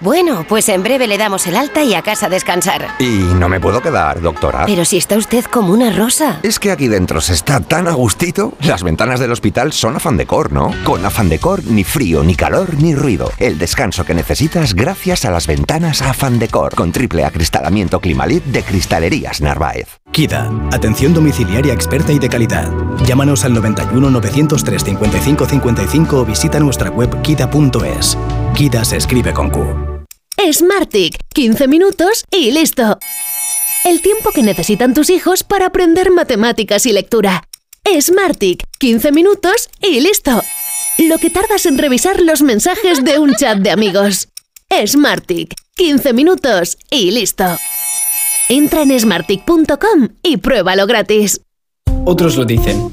Bueno, pues en breve le damos el alta y a casa a descansar. Y no me puedo quedar, doctora. Pero si está usted como una rosa. Es que aquí dentro se está tan a gustito. Las ventanas del hospital son afán decor, ¿no? Con afán decor, ni frío, ni calor, ni ruido. El descanso que necesitas gracias a las ventanas afán decor. Con triple acristalamiento Climalit de Cristalerías Narváez. KIDA, atención domiciliaria experta y de calidad. Llámanos al 91 903 55 55 o visita nuestra web kida.es. KIDA se escribe con Q. Smartick, 15 minutos y listo. El tiempo que necesitan tus hijos para aprender matemáticas y lectura. Smartick, 15 minutos y listo. Lo que tardas en revisar los mensajes de un chat de amigos. Smartick, 15 minutos y listo. Entra en smartick.com y pruébalo gratis. Otros lo dicen,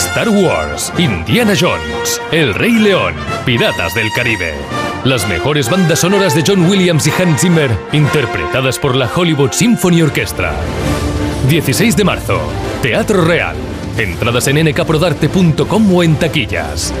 Star Wars, Indiana Jones, El Rey León, Piratas del Caribe. Las mejores bandas sonoras de John Williams y Hans Zimmer, interpretadas por la Hollywood Symphony Orchestra. 16 de marzo, Teatro Real. Entradas en nkprodarte.com o en taquillas.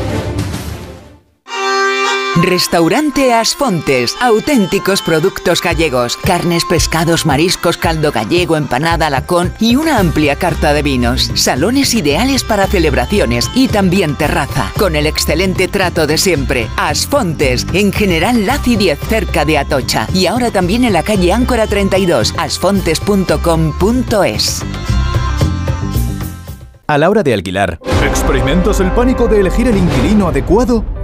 Restaurante Asfontes, auténticos productos gallegos, carnes, pescados, mariscos, caldo gallego, empanada, lacón y una amplia carta de vinos. Salones ideales para celebraciones y también terraza, con el excelente trato de siempre. Asfontes, en General Laci 10, cerca de Atocha. Y ahora también en la calle Áncora 32, asfontes.com.es. A la hora de alquilar, ¿experimentas el pánico de elegir el inquilino adecuado?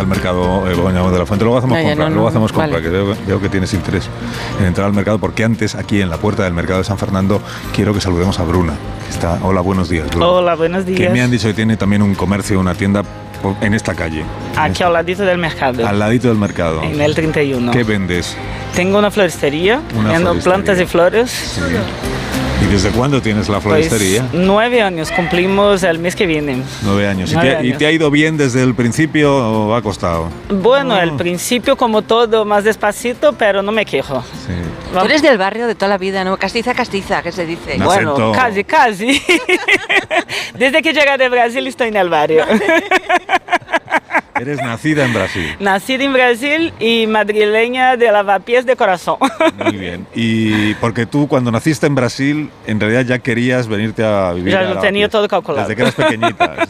Al mercado, eh, Begoña de la Fuente. Luego hacemos No, compra, no, luego hacemos compra, Vale. que veo, veo que tienes interés en entrar al mercado, porque antes, aquí en la puerta del mercado de San Fernando, quiero que saludemos a Bruna. que Está, hola, buenos días, Bruna. Hola, buenos Que días. me han dicho que tiene también un comercio, una tienda en esta calle. Aquí al ladito del mercado. Al ladito del mercado. En el 31. ¿Qué vendes? Tengo una floristería, Una vendo floristería. plantas y flores. Sí. ¿Y desde cuándo tienes la Pues, floristería? nueve años, cumplimos el mes que viene. Nueve años. ¿Y nueve te, y años. te ha ido bien desde el principio o ha costado? Bueno, al principio como todo, más despacito, pero no me quejo. Tú eres del barrio de toda la vida, ¿no? Castiza, castiza, ¿qué se dice? Un Bueno, acento- casi, casi. Desde que llegué de Brasil estoy en el barrio. Eres nacida en Brasil. Nacida en Brasil y madrileña de lavapiés de corazón. Muy bien. Y porque tú cuando naciste en Brasil, en realidad ya querías venirte a vivir Ya lo tenía todo calculado. Desde que eras pequeñita.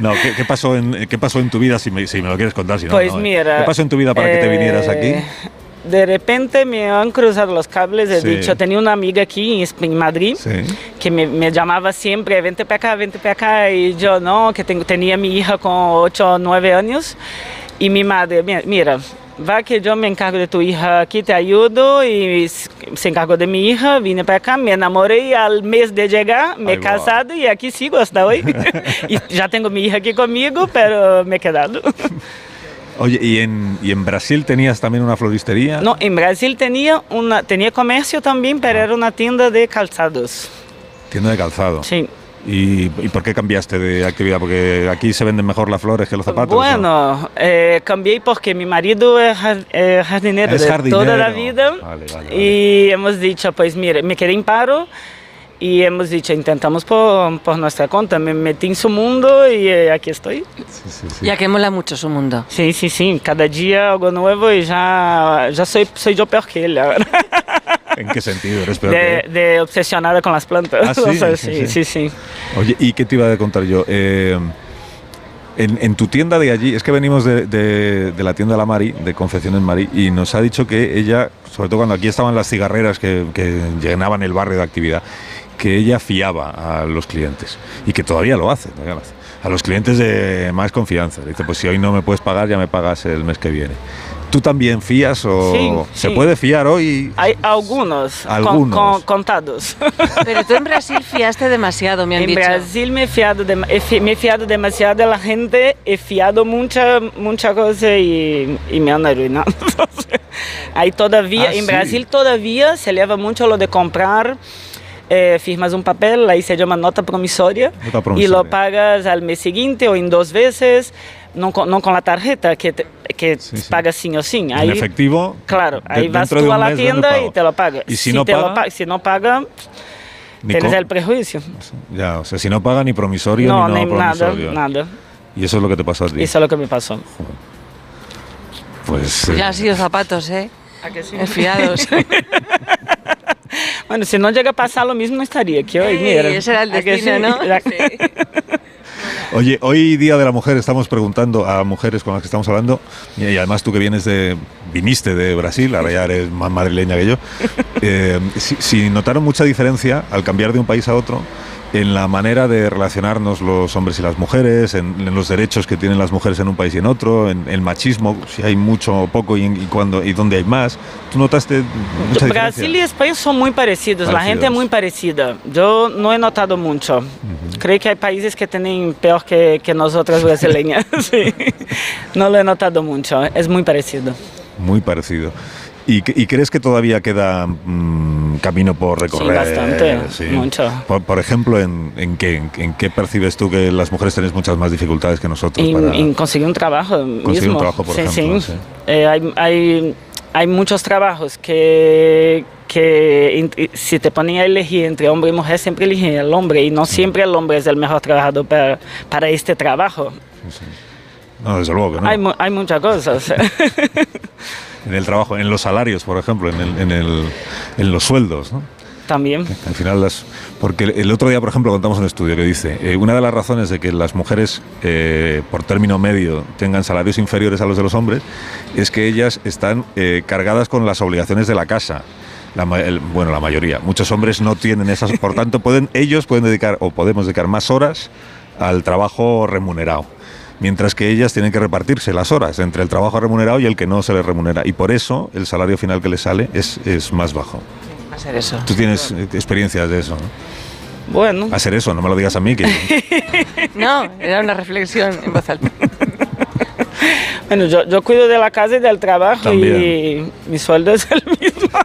No, ¿qué, qué pasó en, ¿qué pasó en tu vida si me, si me lo quieres contar? Si no, Pues no, ¿eh? mira, ¿Qué pasó en tu vida para que te vinieras aquí? Eh, De repente me han cruzado los cables, he Sí. dicho, tenía una amiga aquí en, en Madrid Sí. que me, me llamaba siempre, vente para acá, vente para acá, y yo no, que tengo, tenía mi hija con 8 o 9 años, y mi madre, "Mi- mira, va que yo me encargo de tu hija aquí, te ayudo, y se encargó de mi hija, vine para acá, me enamoré y al mes de llegar, me he casado y aquí sigo hasta hoy. y ya tengo mi hija aquí conmigo, pero me he quedado. Oye, ¿y en, ¿y en Brasil tenías también una floristería? No, en Brasil tenía, una, tenía comercio también, pero era una tienda de calzados. Tienda de calzado. Sí. ¿Y, y por qué cambiaste de actividad? Porque aquí se venden mejor las flores que los zapatos. ¿no? Bueno, eh, cambié porque mi marido es eh, jardinero Es de jardinero. toda la vida Vale, vale, y hemos dicho, pues mire, me quedé en paro y hemos dicho, intentamos por, por nuestra cuenta, me metí en su mundo y eh, aquí estoy. Ya que mola mucho su mundo. Sí, sí, sí, cada día algo nuevo y ya, ya soy, soy yo peor que él ahora. ¿En qué sentido? ¿Eres peor De, de obsesionada con las plantas. Ah, ¿sí? O sea, Sí, sí, sí. sí. Oye, ¿y qué te iba a contar yo? Eh, en, en tu tienda de allí, es que venimos de, de- de la tienda La Mari, de Confecciones Mari, y nos ha dicho que ella, sobre todo cuando aquí estaban las cigarreras que, que llenaban el barrio de actividad, que ella fiaba a los clientes y que todavía lo hace, todavía lo hace. A los clientes de más confianza. Dice, pues si hoy no me puedes pagar, ya me pagas el mes que viene. ¿Tú también fías o Sí, se sí. puede fiar hoy? Hay algunos, con- Algunos. con- contados. Pero tú en Brasil fiaste demasiado, me han en dicho. Brasil me he, fiado fi- me he fiado demasiado de la gente, he fiado mucha, mucha cosa y, y me han arruinado. Ahí todavía, Ah, en sí. Brasil todavía se lleva mucho lo de comprar. eh, firmas un papel, ahí se llama nota promisoria, Nota y promisoria. lo pagas al mes siguiente o en dos veces, no con, no con la tarjeta que, te- que pagas sin o sin. En Ahí, efectivo. Claro, de- ahí vas a mes, ¿dónde tienda y te lo pagas. Y si no te lo paga? pa- si no paga, tienes el prejuicio. Ya, o sea, si no paga ni promisorio No, ni no nada, promisorio. nada. Y eso es lo que te pasó a ti. Eso es lo que me pasó. Pues. eh, Ya han sido zapatos, ¿eh? ¿A que sí? Fiados. Bueno, si no llega a pasar lo mismo, no estaría aquí hoy. Sí, mira. ese era el ¿A que destino, sí? ¿no? La- Oye, hoy Día de la Mujer estamos preguntando a mujeres con las que estamos hablando, y, además tú que vienes de, viniste de Brasil, ahora ya eres más madrileña que yo, eh, si, si notaron mucha diferencia al cambiar de un país a otro en la manera de relacionarnos los hombres y las mujeres, en, en los derechos que tienen las mujeres en un país y en otro, en el machismo, si hay mucho o poco y, y cuando y dónde hay más. ¿Tú notaste mucha diferencia? Brasil y España son muy parecidos, la Parecidos. gente es muy parecida. Yo no he notado mucho. Creo que hay países que tienen peor que, que nosotros brasileñas. Sí. No lo he notado mucho, es muy parecido. Muy parecido. ¿Y, y crees que todavía queda mm, camino por recorrer? bastante, Sí. mucho. Por, por ejemplo, ¿en, en qué, en, qué percibes tú que las mujeres tenéis muchas más dificultades que nosotros En, para en conseguir un trabajo conseguir mismo. un trabajo, por Sí, ejemplo? sí. sí. Eh, hay, hay, hay muchos trabajos que, que si te ponen a elegir entre hombre y mujer, siempre eligen el hombre y no siempre el hombre es el mejor trabajador para, para este trabajo. No, desde luego que no. Hay, hay muchas cosas. En el trabajo, en los salarios, por ejemplo, en, el, en, el, en los sueldos, ¿no? También. Al final las... Porque el- otro día, por ejemplo, contamos un estudio que dice, eh, una de las razones de que las mujeres, eh, por término medio, tengan salarios inferiores a los de los hombres, es que ellas están eh, cargadas con las obligaciones de la casa. La el- bueno, la mayoría. Muchos hombres no tienen esas, por tanto, pueden, ellos pueden dedicar, o podemos dedicar más horas al trabajo remunerado. Mientras que ellas tienen que repartirse las horas entre el trabajo remunerado y el que no se les remunera. Y por eso el salario final que les sale es, es más bajo. Va a ser eso. Tú tienes eh, experiencias de eso, ¿no? Bueno. Hacer eso, no me lo digas a mí, que No, era una reflexión en voz alta. Bueno, yo, yo cuido de la casa y del trabajo y También. mi sueldo es el mismo.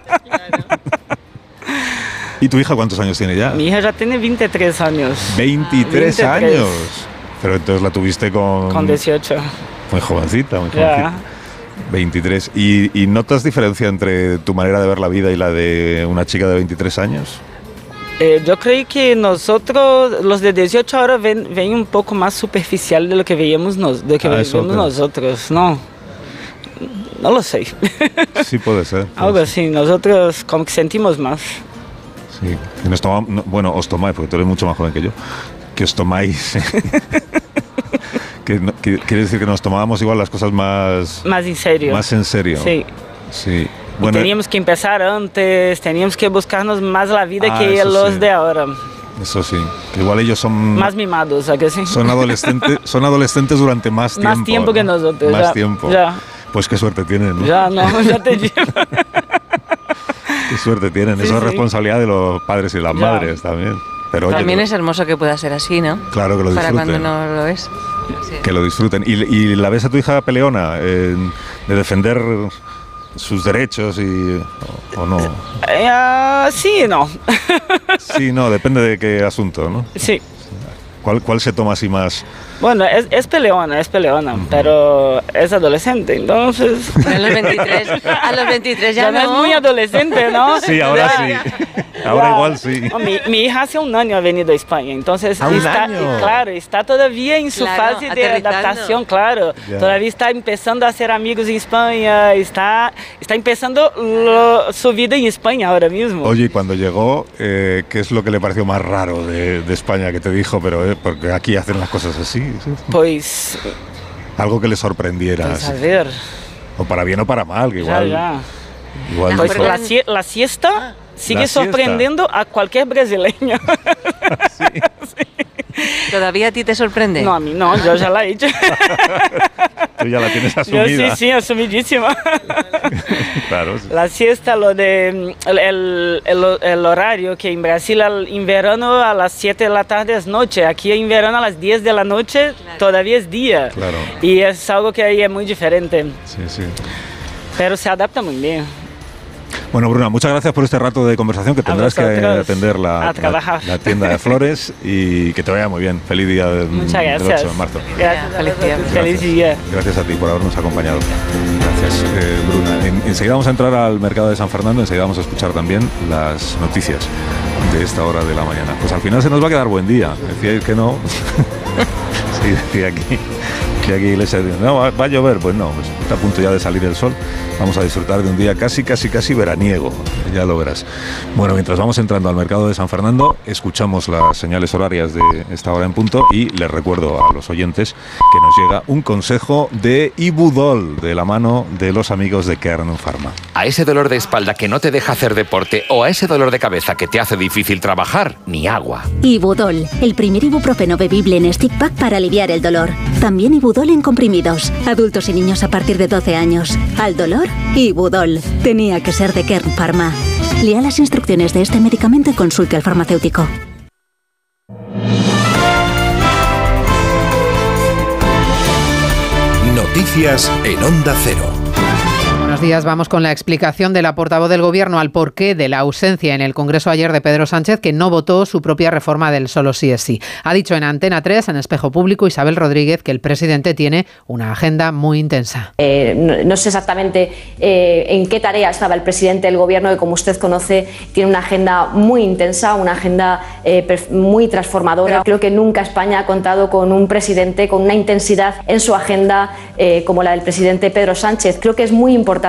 ¿Y tu hija cuántos años tiene ya? Mi hija ya tiene 23 años. 23 23. años. Pero entonces la tuviste con... Con 18. Muy jovencita, muy jovencita. 23. ¿Y, y notas diferencia entre tu manera de ver la vida y la de una chica de 23 años? Eh, yo creo que nosotros, los de 18 ahora ven, ven un poco más superficial de lo que veíamos, nos, de lo que Ah, nosotros. No, no lo sé. Sí, puede ser. Algo así, nosotros como que sentimos más. Sí. Nos tomamos- bueno, os tomáis, porque tú eres mucho más joven que yo, que os tomáis... que, no- que quiere decir que nos tomábamos igual las cosas más... Más en serio. Más en serio. Sí. Sí. Y teníamos que empezar antes, teníamos que buscarnos más la vida Ah, que los sí. de ahora. Eso sí. Que igual ellos son... Más mimados, ¿a que sí? Son adolescentes, son adolescentes durante más tiempo. Más tiempo que ¿no? nosotros. Más ya, tiempo. Ya, Pues qué suerte tienen, ¿no? ya, no, ya te digo. Qué suerte tienen. Sí, Eso es sí. responsabilidad de los padres y las Ya. madres también. Pero oye, También es hermoso que pueda ser así, ¿no? Claro que lo Para cuando disfruten. no lo es. Que lo disfruten. ¿Y, y la ves a tu hija peleona eh, de defender sus derechos y o, o no? Ah, sí y no. Sí, no, depende de qué asunto, ¿no? Sí. ¿Cuál, cuál se toma así más? Bueno, es, es peleona, es peleona, pero es adolescente, entonces... A los 23, a los 23 ya, Ya no es muy adolescente, ¿no? Sí, ahora Ya. sí. Ahora igual sí. No, mi, mi hija hace un año ha venido a España, entonces ¿A un está, año? claro, está todavía en su Claro, fase de adaptación, claro. Ya. Todavía está empezando a hacer amigos en España, está, está empezando lo- su vida en España ahora mismo. Oye, y cuando llegó, eh, ¿qué es lo que le pareció más raro de, de España que te dijo? Pero eh, porque aquí hacen las cosas así. Pues, Algo que le sorprendiera. pues a ver, O para bien o para mal, que igual. ya. igual Pues dijo- la, sie- la siesta sigue La siesta. sorprendiendo a cualquier brasileño. ¿Todavía a ti te sorprende? No, a mí no, yo ya la he hecho. Tú ya la tienes Yo asumida. sí, sí, asumidísima. Claro. sí. La siesta, lo de el, el- el- el horario, que en Brasil al- en verano a las 7 de la tarde es noche, aquí en verano a las 10 de la noche todavía es día. Claro. Y es algo que ahí es muy diferente, Sí, sí. pero se adapta muy bien. Bueno, Bruna, muchas gracias por este rato de conversación que tendrás que atender la, tienda de flores y que te vaya muy bien. Feliz día del, Muchas del gracias. 8 de marzo. Gracias, Feliz día. Feliz día. Gracias a ti por habernos acompañado. Gracias, eh, Bruna. En- enseguida vamos a entrar al mercado de San Fernando, enseguida vamos a escuchar también las noticias de esta hora de la mañana. Pues al final se nos va a quedar buen día. Decíais que no. sí, decía aquí. Aquí les no, va, va a llover, pues no, pues está a punto ya de salir el sol. Vamos a disfrutar de un día casi, casi, casi veraniego, ya lo verás. Bueno, mientras vamos entrando al mercado de San Fernando, escuchamos las señales horarias de esta hora en punto y les recuerdo a los oyentes que nos llega un consejo de Ibudol, de la mano de los amigos de Kern Pharma. A ese dolor de espalda que no te deja hacer deporte o a ese dolor de cabeza que te hace difícil trabajar, ni agua. Ibudol, el primer ibuprofeno bebible en stick pack para aliviar el dolor. También Ibudol en comprimidos. Adultos y niños a partir de 12 años. Al dolor, Ibudol. Tenía que ser de Kern Pharma. Lea las instrucciones de este medicamento y consulte al farmacéutico. Noticias en Onda Cero. Buenos días, vamos con la explicación de la portavoz del Gobierno al porqué de la ausencia en el Congreso ayer de Pedro Sánchez, que no votó su propia reforma del solo sí es sí. Ha dicho en Antena 3, en Espejo Público, Isabel Rodríguez, que el presidente tiene una agenda muy intensa. Eh, no, no sé exactamente eh, en qué tarea estaba el presidente del gobierno, que como usted conoce, tiene una agenda muy intensa, una agenda eh, muy transformadora. Creo que nunca España ha contado con un presidente con una intensidad en su agenda eh, como la del presidente Pedro Sánchez. Creo que es muy importante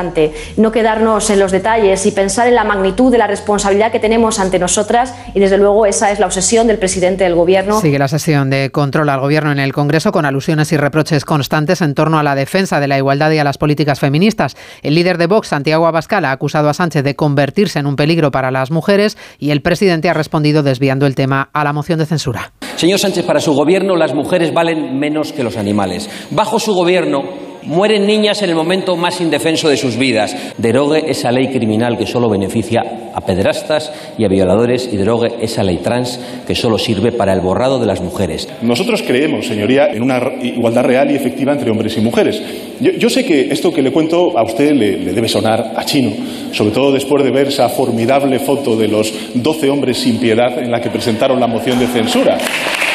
no quedarnos en los detalles y pensar en la magnitud de la responsabilidad que tenemos ante nosotras y desde luego esa es la obsesión del presidente del gobierno. Sigue la sesión de control al Gobierno en el Congreso con alusiones y reproches constantes en torno a la defensa de la igualdad y a las políticas feministas. El líder de Vox, Santiago Abascal, ha acusado a Sánchez de convertirse en un peligro para las mujeres y el presidente ha respondido desviando el tema a la moción de censura. Señor Sánchez, para su gobierno las mujeres valen menos que los animales. Bajo su gobierno mueren niñas en el momento más indefenso de sus vidas. Derogue esa ley criminal que solo beneficia a pederastas y a violadores y derogue esa ley trans que solo sirve para el borrado de las mujeres. Nosotros creemos, señoría, en una igualdad real y efectiva entre hombres y mujeres. Yo, sé que esto que le cuento a usted le, le, debe sonar a chino, sobre todo después de ver esa formidable foto de los 12 hombres sin piedad en la que presentaron la moción de censura.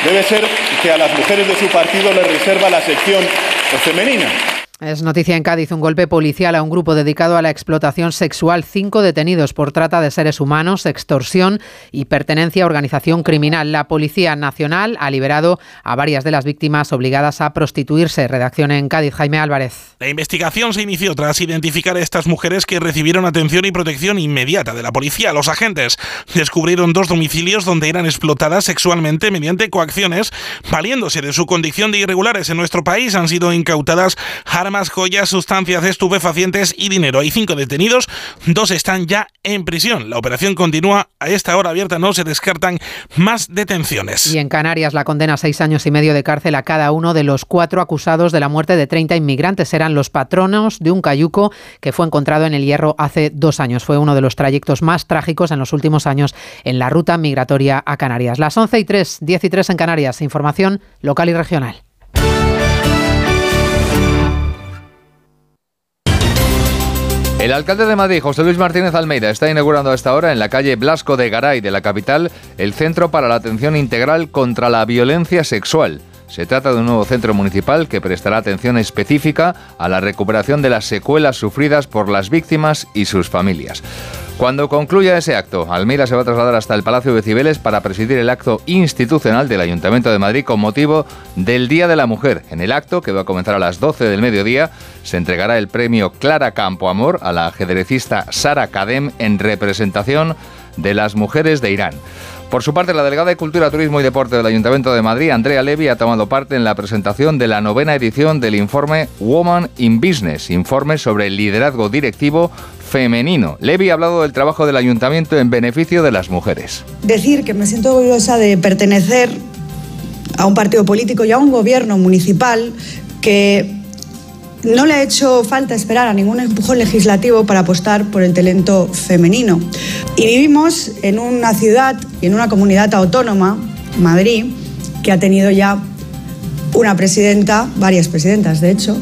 Debe ser que a las mujeres de su partido les reserva la sección femenina. Es noticia en Cádiz un golpe policial a un grupo dedicado a la explotación sexual. Cinco detenidos por trata de seres humanos, extorsión y pertenencia a organización criminal. La Policía Nacional ha liberado a varias de las víctimas obligadas a prostituirse. Redacción en Cádiz, Jaime Álvarez. La investigación se inició tras identificar a estas mujeres que recibieron atención y protección inmediata de la policía. Los agentes descubrieron dos domicilios donde eran explotadas sexualmente mediante coacciones. Valiéndose de su condición de irregulares en nuestro país, han sido incautadas armas, joyas, sustancias estupefacientes y dinero. Hay cinco detenidos, dos están ya en prisión. La operación continúa a esta hora abierta, no se descartan más detenciones. Y en Canarias la condena a seis años y medio de cárcel a cada uno de los cuatro acusados de la muerte de 30 inmigrantes. Eran los patronos de un cayuco que fue encontrado en el Hierro hace dos años. Fue uno de los trayectos más trágicos en los últimos años en la ruta migratoria a Canarias. Las 11 y 3, 10 y 3 en Canarias. Información local y regional. El alcalde de Madrid, José Luis Martínez Almeida, está inaugurando a esta hora en la calle Blasco de Garay de la capital el Centro para la Atención Integral contra la Violencia Sexual. Se trata de un nuevo centro municipal que prestará atención específica a la recuperación de las secuelas sufridas por las víctimas y sus familias. Cuando concluya ese acto, Almeida se va a trasladar hasta el Palacio de Cibeles para presidir el acto institucional del Ayuntamiento de Madrid con motivo del Día de la Mujer. En el acto, que va a comenzar a las 12 del mediodía, se entregará el premio Clara Campo Amor a la ajedrecista Sara Kadem en representación de las mujeres de Irán. Por su parte, la delegada de Cultura, Turismo y Deporte del Ayuntamiento de Madrid, Andrea Levy, ha tomado parte en la presentación de la novena edición del informe Woman in Business, informe sobre el liderazgo directivo femenino. Levy ha hablado del trabajo del ayuntamiento en beneficio de las mujeres. Decir que me siento orgullosa de pertenecer a un partido político y a un gobierno municipal que no le ha hecho falta esperar a ningún empujón legislativo para apostar por el talento femenino. Y vivimos en una ciudad y en una comunidad autónoma, Madrid, que ha tenido ya una presidenta, varias presidentas de hecho,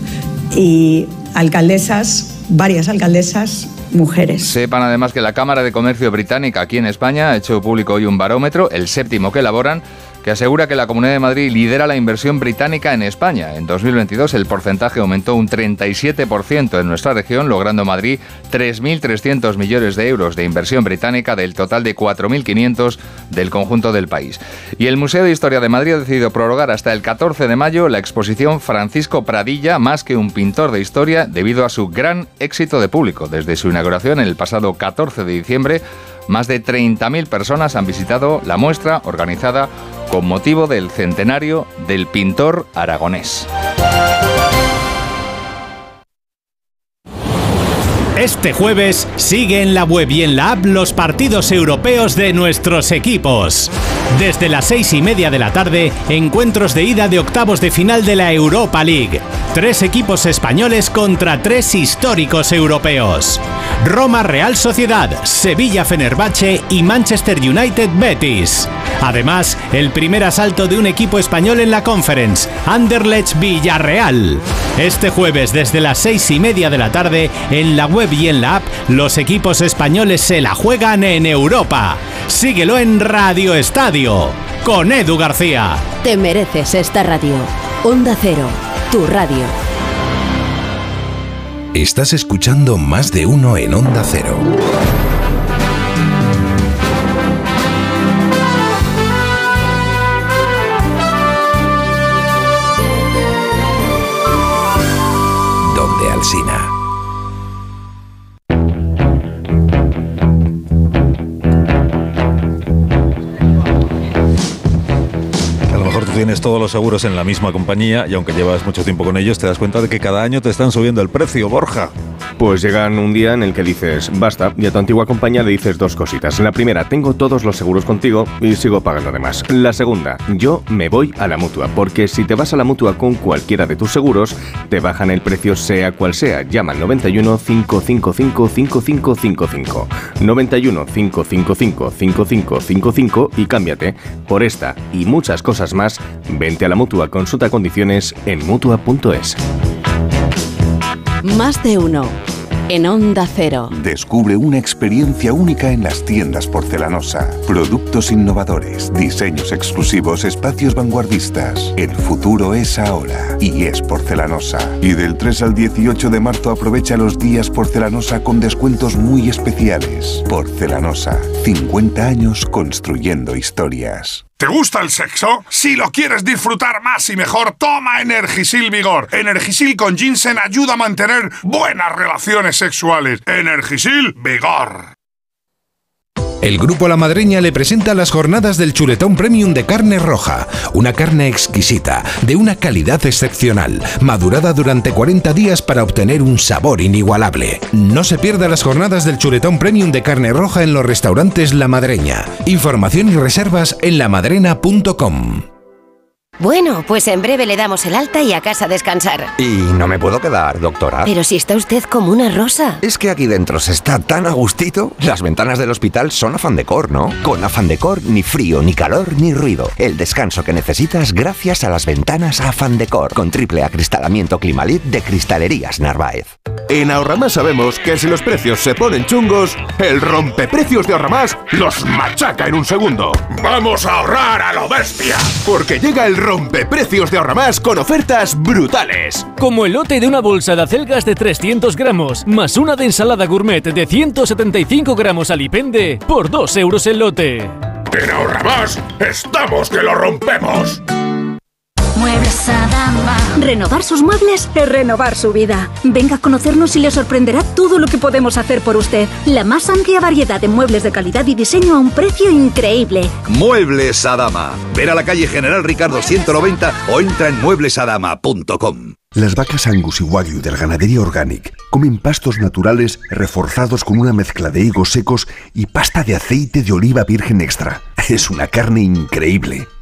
y alcaldesas, varias alcaldesas mujeres. Sepan además que la Cámara de Comercio Británica aquí en España ha hecho público hoy un barómetro, el séptimo que elaboran, que asegura que la Comunidad de Madrid lidera la inversión británica en España. En 2022 el porcentaje aumentó un 37% en nuestra región, logrando Madrid 3.300 millones de euros de inversión británica del total de 4.500 del conjunto del país. Y el Museo de Historia de Madrid ha decidido prorrogar hasta el 14 de mayo la exposición Francisco Pradilla, más que un pintor de historia, debido a su gran éxito de público. Desde su inauguración en el pasado 14 de diciembre, más de 30.000 personas han visitado la muestra organizada con motivo del centenario del pintor aragonés. Este jueves sigue en la web y en la app los partidos europeos de nuestros equipos. Desde las seis y media de la tarde, encuentros de ida de octavos de final de la Europa League. Tres equipos españoles contra tres históricos europeos. Roma Real Sociedad, Sevilla Fenerbahce y Manchester United Betis. Además, el primer asalto de un equipo español en la Conference, Anderlecht Villarreal. Este jueves desde las seis y media de la tarde, en la web y en la app, los equipos españoles se la juegan en Europa. Síguelo en Radio Estadio, con Edu García. Te mereces esta radio. Onda Cero, tu radio. Estás escuchando más de uno en Onda Cero. Tienes todos los seguros en la misma compañía y aunque llevas mucho tiempo con ellos, te das cuenta de que cada año te están subiendo el precio, Borja. Pues llegan un día en el que dices, basta, y a tu antigua compañía le dices dos cositas. La primera, tengo todos los seguros contigo y sigo pagando de más. La segunda, yo me voy a la mutua, porque si te vas a la mutua con cualquiera de tus seguros, te bajan el precio sea cual sea. Llama al 91 555 5555. 91 555 5555 y cámbiate. Por esta y muchas cosas más, vente a la mutua, consulta condiciones en mutua.es. Más de uno. En Onda Cero. Descubre una experiencia única en las tiendas porcelanosa. Productos innovadores, diseños exclusivos, espacios vanguardistas. El futuro es ahora y es porcelanosa. Y del 3 al 18 de marzo aprovecha los días porcelanosa con descuentos muy especiales. Porcelanosa, 50 años construyendo historias. ¿Te gusta el sexo? Si lo quieres disfrutar más y mejor, toma Energisil Vigor. Energisil con ginseng ayuda a mantener buenas relaciones sexuales. Energisil Vigor. El Grupo La Madreña le presenta las jornadas del chuletón premium de carne roja, una carne exquisita, de una calidad excepcional, madurada durante 40 días para obtener un sabor inigualable. No se pierda las jornadas del chuletón premium de carne roja en los restaurantes La Madreña. Información y reservas en lamadrena.com. Bueno, pues en breve le damos el alta y a casa a descansar. Y no me puedo quedar, doctora. Pero si está usted como una rosa. Es que aquí dentro se está tan a gustito. Las ventanas del hospital son afán decor, ¿no? Con afán decor, ni frío, ni calor, ni ruido. El descanso que necesitas gracias a las ventanas afán decor. Con triple acristalamiento Climalit de Cristalerías Narváez. En Ahorramás sabemos que si los precios se ponen chungos, el rompeprecios de Ahorramás los machaca en un segundo. ¡Vamos a ahorrar a lo bestia! Porque llega el rompeprecios de Ahorramás con ofertas brutales. Como el lote de una bolsa de acelgas de 300 gramos, más una de ensalada gourmet de 175 gramos alipende, por 2 euros el lote. En Ahorramás estamos que lo rompemos. Muebles Adama. Renovar sus muebles es renovar su vida. Venga a conocernos y le sorprenderá todo lo que podemos hacer por usted. La más amplia variedad de muebles de calidad y diseño a un precio increíble. Muebles Adama. Ver a la calle General Ricardo 190 o entra en mueblesadama.com. Las vacas Angus y Wagyu del Ganadería Organic comen pastos naturales reforzados con una mezcla de higos secos y pasta de aceite de oliva virgen extra. Es una carne increíble.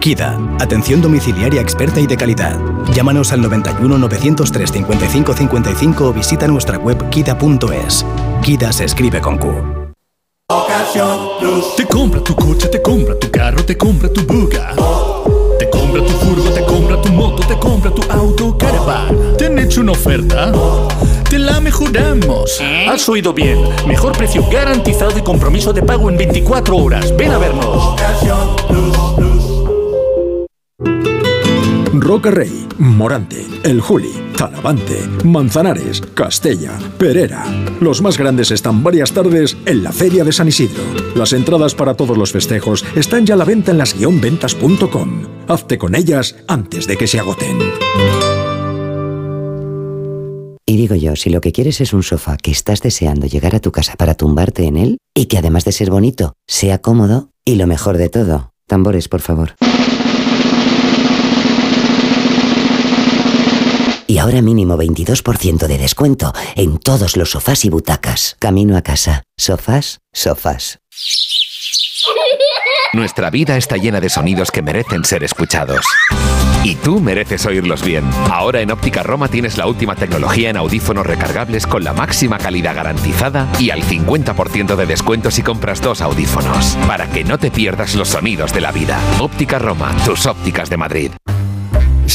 KIDA, atención domiciliaria experta y de calidad. Llámanos al 91 903 55 55 o visita nuestra web kida.es. KIDA se escribe con Q. Te compra tu coche, te compra tu carro, te compra tu buga. Te compra tu furgo, te compra tu moto, te compra tu auto, caravan. ¿Te han hecho una oferta? Te la mejoramos. Has oído bien. Mejor precio garantizado y compromiso de pago en 24 horas. Ven a vernos. Roca Rey, Morante, El Juli, Talavante, Manzanares, Castella, Perera. Los más grandes están varias tardes en la Feria de San Isidro. Las entradas para todos los festejos están ya a la venta en las-ventas.com. Hazte con ellas antes de que se agoten. Y digo yo, si lo que quieres es un sofá que estás deseando llegar a tu casa para tumbarte en él, y que además de ser bonito, sea cómodo, y lo mejor de todo, tambores, por favor. Y ahora mínimo 22% de descuento en todos los sofás y butacas. Camino a casa. Sofás, sofás. Nuestra vida está llena de sonidos que merecen ser escuchados. Y tú mereces oírlos bien. Ahora en Óptica Roma tienes la última tecnología en audífonos recargables con la máxima calidad garantizada y al 50% de descuento si compras dos audífonos. Para que no te pierdas los sonidos de la vida. Óptica Roma, tus ópticas de Madrid.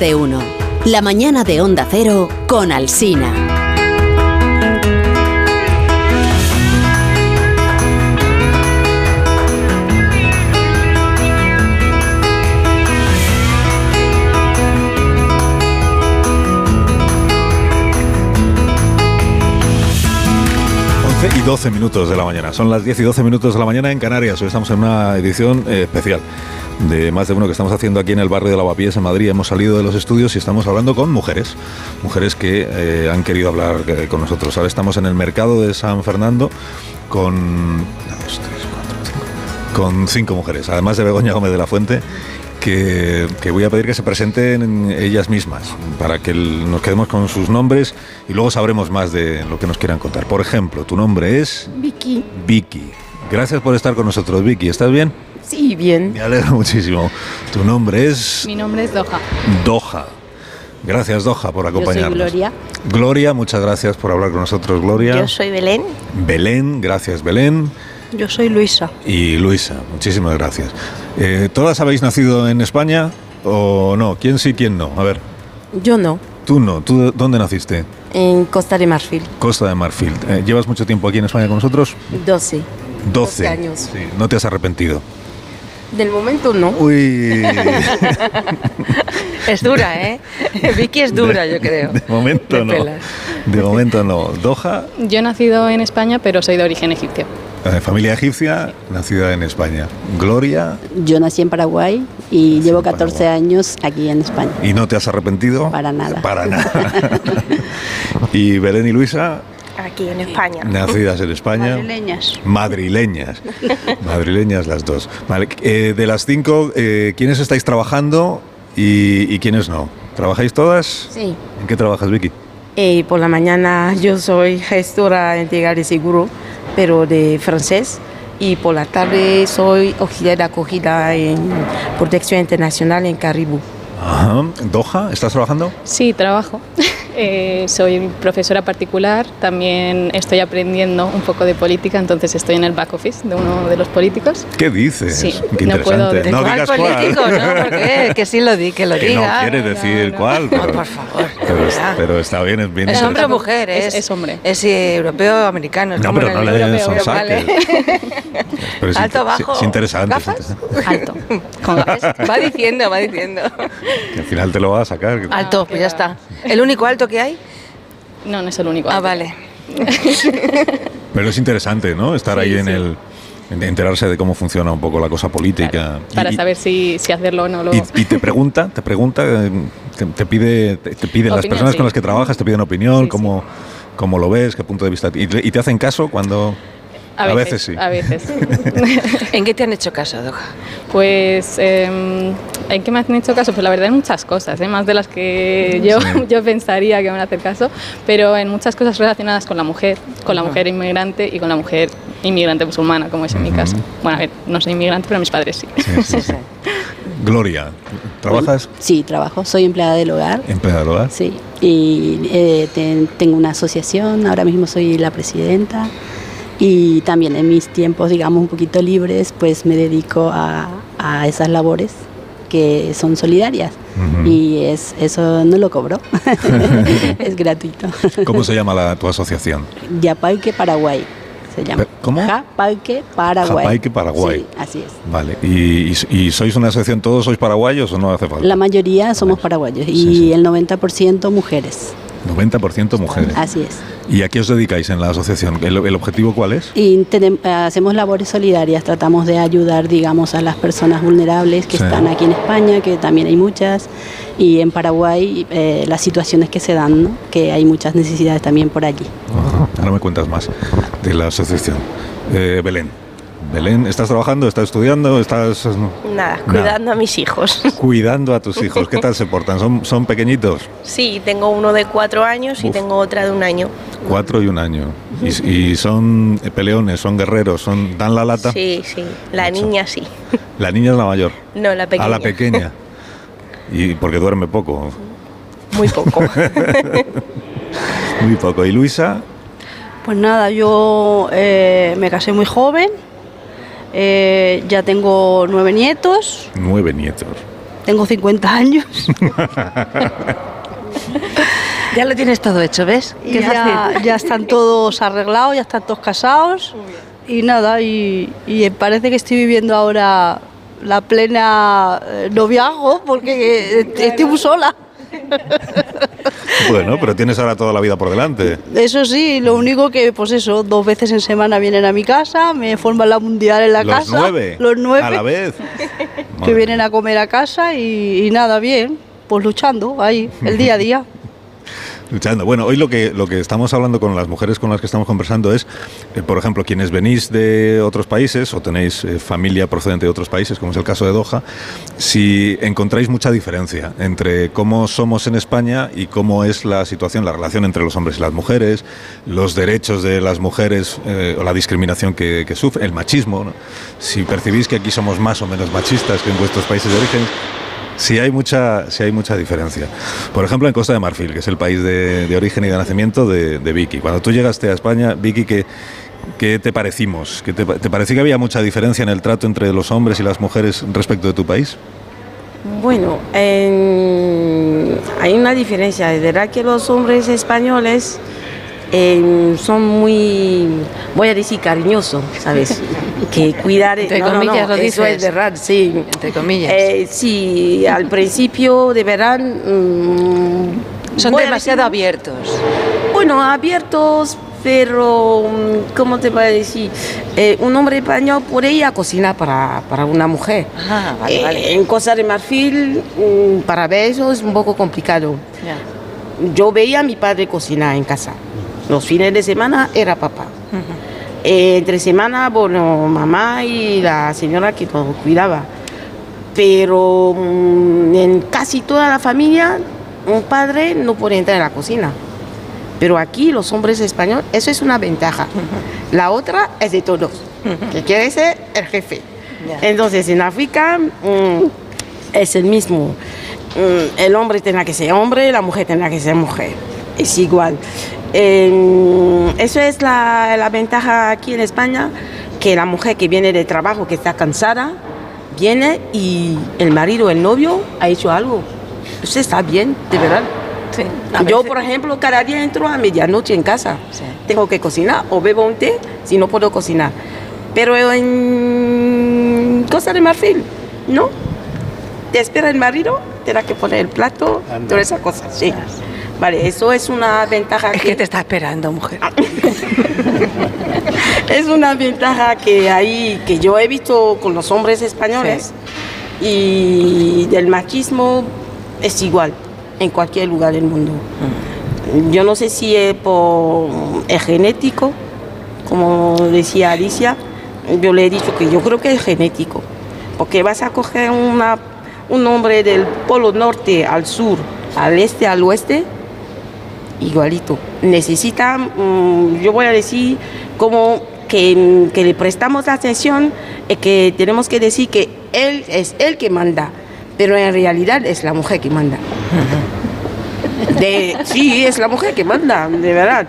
de uno. La mañana de Onda Cero con Alsina. y 12 minutos de la mañana. Son las 10 y 12 minutos de la mañana en Canarias. Hoy estamos en una edición eh, especial de más de uno que estamos haciendo aquí en el barrio de Lavapiés, en Madrid. Hemos salido de los estudios y estamos hablando con mujeres, mujeres que eh, han querido hablar eh, con nosotros. Ahora estamos en el mercado de San Fernando con, con cinco mujeres, además de Begoña Gómez de la Fuente. Que, que, voy a pedir que se presenten ellas mismas para que el, nos quedemos con sus nombres y luego sabremos más de lo que nos quieran contar. Por ejemplo, tu nombre es Vicky. Vicky. Gracias por estar con nosotros, Vicky. ¿Estás bien? Sí, bien. Me alegro muchísimo. Tu nombre es... Mi nombre es Doha. Doha. Gracias, Doha, por acompañarnos. Yo soy Gloria. Gloria, muchas gracias por hablar con nosotros, Gloria. Yo soy Belén. Belén, gracias, Belén. Yo soy Luisa. Y Luisa, muchísimas gracias. Eh, ¿Todas habéis nacido en España o no? ¿Quién sí, quién no? A ver. Yo no. Tú no. ¿Tú dónde naciste? En Costa de Marfil. Costa de Marfil. Eh, ¿Llevas mucho tiempo aquí en España con nosotros? 12. 12 años. Sí. ¿No te has arrepentido? Del momento no. Uy. es dura, ¿eh? Vicky es dura, de, yo creo. De momento de no. Pelas. De momento no. Doha. Yo he nacido en España, pero soy de origen egipcio. Eh, familia egipcia, nacida en España. Gloria. Yo nací en Paraguay y nací llevo 14 Paraguay. años aquí en España. ¿Y no te has arrepentido? Para nada. Para nada. y Belén y Luisa. Aquí en España. Nacidas en España. Madrileñas. Madrileñas. Madrileñas las dos. Vale. Eh, de las cinco, eh, ¿quiénes estáis trabajando y, y, quiénes no? ¿Trabajáis todas? Sí. ¿En qué trabajas, Vicky? Eh, por la mañana yo soy gestora integral de seguro, pero de francés. Y por la tarde soy auxiliar de acogida en protección internacional en Caribú. Ajá. ¿Doha? ¿Estás trabajando? Sí, trabajo. Eh, soy profesora particular, también estoy aprendiendo un poco de política, entonces estoy en el back office de uno de los políticos. ¿Qué dices? Sí, Qué no puedo decir no digas cuál. político, ¿no? ¿Por qué? Que sí lo di, que lo Que diga. no quiere decir cuál, pero, por favor. pero, pero está bien, es bien ¿Es hombre o mujer? Es, es hombre. Es eh, europeo o americano. es No, como pero no el le europeo, son vale. Pero es Alto, bajo, Es interesante. es ¿Gafas? interesante. Alto. Con gafas. Va diciendo, va diciendo. Que al final te lo vas a sacar. Alto, pues ya está. ¿El único alto que hay? No, no es el único. Ah, vale. Pero es interesante, ¿no? Estar Sí, ahí en sí. el. en enterarse de cómo funciona un poco la cosa política. Para Y- saber si, si hacerlo o no lo... Y, y te pregunta, te pregunta, eh, te, te pide, te, te piden las personas sí. con las que trabajas, te piden opinión, cómo, cómo lo ves, qué punto de vista. Y te hacen caso cuando. A veces, sí. A veces. ¿En qué te han hecho caso, Doja? Pues, eh, ¿en qué me han hecho caso? Pues la verdad en muchas cosas, ¿eh? más de las que yo, yo pensaría que me van a hacer caso, pero en muchas cosas relacionadas con la mujer, con la mujer inmigrante y con la mujer inmigrante musulmana, como es en mi caso. Bueno, a ver, no soy inmigrante, pero mis padres sí. Sí, sí, sí. Gloria, ¿trabajas Sí, trabajo, soy empleada del hogar. empleada del hogar? Sí, y eh, te- tengo una asociación, ahora mismo soy la presidenta y también en mis tiempos, digamos, un poquito libres, pues me dedico a, a esas labores que son solidarias Ujú. y es, eso no lo cobro, es gratuito. ¿Cómo se llama la, tu asociación? Yapalque Paraguay se llama. ¿Cómo? Japalque Paraguay. Japalque Paraguay. Sí, así es. Vale. ¿Y, y, y sois una asociación, todos sois paraguayos o no hace falta? La mayoría somos paraguayos y el 90% mujeres. 90% mujeres. Así es. ¿Y a qué os dedicáis en la asociación? ¿El, el objetivo cuál es? Y tenem- eh, hacemos labores solidarias, tratamos de ayudar, digamos, a las personas vulnerables que Sí. están aquí en España, que también hay muchas, y en Paraguay eh, las situaciones que se dan, ¿no? que hay muchas necesidades también por allí. Ahora me cuentas más de la asociación. Eh, Belén. Belén, ¿estás trabajando? ¿Estás estudiando? ¿Estás Nada, cuidando a mis hijos. cuidando a tus hijos? ¿Qué tal se portan? ¿Son, son pequeñitos? Sí, tengo uno de cuatro años y tengo otra de un año. Cuatro y un año. Y, y son peleones, son guerreros, son dan la lata. Sí, sí. La niña sí. La niña es la mayor. No, la pequeña. A la pequeña. Y porque duerme poco. Muy poco. Muy poco. ¿Y Luisa? Pues nada, yo eh, me casé muy joven, eh, ya tengo nueve nietos, Nueve nietos. tengo 50 años. ya lo tienes todo hecho, ¿ves? Y ya, ya están todos arreglados, ya están todos casados. Y nada, y, y parece que estoy viviendo ahora la plena eh, noviazgo porque eh, estoy muy sola. Bueno, pero tienes ahora toda la vida por delante. Eso sí, lo único que, pues eso, dos veces en semana vienen a mi casa, me forman la mundial en la Los casa. nueve. Los nueve. A la vez. Que vienen a comer a casa y, y nada, bien, pues luchando ahí, el día a día. Luchando. Bueno, hoy lo que, lo que estamos hablando con las mujeres con las que estamos conversando es, eh, por ejemplo, quienes venís de otros países o tenéis eh, familia procedente de otros países, como es el caso de Doha, si encontráis mucha diferencia entre cómo somos en España y cómo es la situación, la relación entre los hombres y las mujeres, los derechos de las mujeres eh, o la discriminación que, sufren, el machismo. Si percibís que aquí somos más o menos machistas que en vuestros países de origen, Sí hay, mucha, sí hay mucha diferencia. Por ejemplo, en Costa de Marfil, que es el país de, de origen y de nacimiento de, de, Vicky. Cuando tú llegaste a España, Vicky, ¿qué, te parecimos? ¿Qué te, ¿Te pareció que había mucha diferencia en el trato entre los hombres y las mujeres respecto de tu país? Bueno, en- hay una diferencia. Es verdad que los hombres españoles eh, son muy, voy a decir, cariñosos, ¿sabes? que cuidar... Entre no, comillas no, lo eso dices. es verdad, sí. Entre comillas. Eh, sí, al principio de verán... mm, Son demasiado decir- abiertos. Bueno, abiertos, pero mm, ¿cómo te voy a decir? Eh, un hombre español puede ir a cocinar para, para una mujer. Ah, vale, Eh, vale. En Costa de Marfil, mm, para eso es un poco complicado. Yo veía a mi padre cocinar en casa. Los fines de semana era papá. Eh, entre semana, bueno, mamá y la señora que nos cuidaba. Pero mm, en casi toda la familia, un padre no puede entrar en la cocina. Pero aquí los hombres españoles, eso es una ventaja. La otra es de todos, que quiere ser el jefe. Entonces en África mm, es el mismo. Mm, el hombre tendrá que ser hombre, la mujer tendrá que ser mujer. Es igual. Eh, eso es la, la ventaja aquí en España, que la mujer que viene de trabajo, que está cansada, viene y el marido, el novio, ha hecho algo. Usted está bien, de verdad. Yo, por ejemplo, cada día entro a medianoche en casa. Tengo que cocinar o bebo un té si no puedo cocinar. Pero en Costa de Marfil, no. Te espera el marido, tendrá que poner el plato, todas esas cosas. Sí. Vale, eso es una ventaja Es que te está esperando, mujer. es una ventaja que hay, que yo he visto con los hombres españoles y del machismo es igual en cualquier lugar del mundo. Yo no sé si es por es genético, como decía Alicia, yo le he dicho que yo creo que es genético, porque vas a coger una, un hombre del polo norte al sur, al este, al oeste, igualito. Necesita, mm, yo voy a decir, como que, que le prestamos atención y que tenemos que decir que él es el que manda, pero en realidad es la mujer que manda. De, sí, es la mujer que manda, de verdad.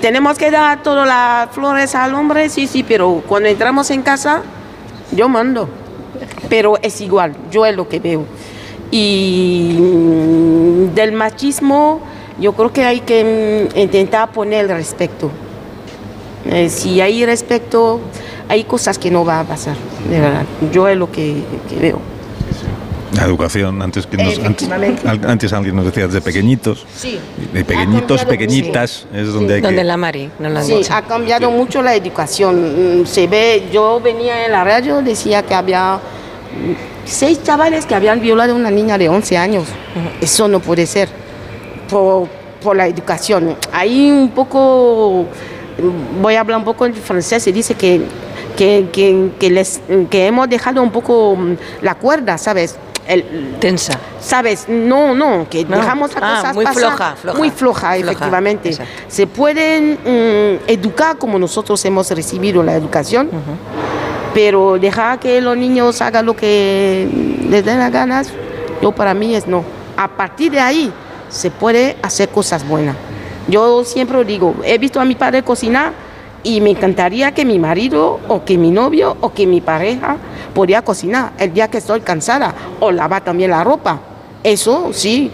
Tenemos que dar todas las flores al hombre, sí, sí, pero cuando entramos en casa, yo mando. Pero es igual, yo es lo que veo. Y mm, del machismo, yo creo que hay que mm, intentar poner el respeto. Eh, si hay respeto, hay cosas que no va a pasar, de verdad. Yo es lo que, que veo. La educación, antes, que nos, antes, antes alguien nos decía de pequeñitos, Sí. de pequeñitos, pequeñitas, es donde hay Donde que... la Mari, no han Sí, dicho. ha cambiado mucho la educación. Mm, Se ve, yo venía en la radio, decía que había mm, seis chavales que habían violado a una niña de 11 años. Eso no puede ser por, por la educación. Ahí un poco, voy a hablar un poco en francés, se dice que, que, que, que les, que hemos dejado un poco mm, la cuerda, ¿sabes? El, Tensa. ¿Sabes? No, no, que No. dejamos las Ah, cosas muy pasar. floja, floja. Muy floja, Floja, efectivamente. exacto. Se pueden mm, educar como nosotros hemos recibido la educación, pero dejar que los niños hagan lo que les den las ganas, yo para mí es no. A partir de ahí se puede hacer cosas buenas. Yo siempre digo, he visto a mi padre cocinar y me encantaría que mi marido o que mi novio o que mi pareja podía cocinar el día que estoy cansada o lavar también la ropa. Eso sí,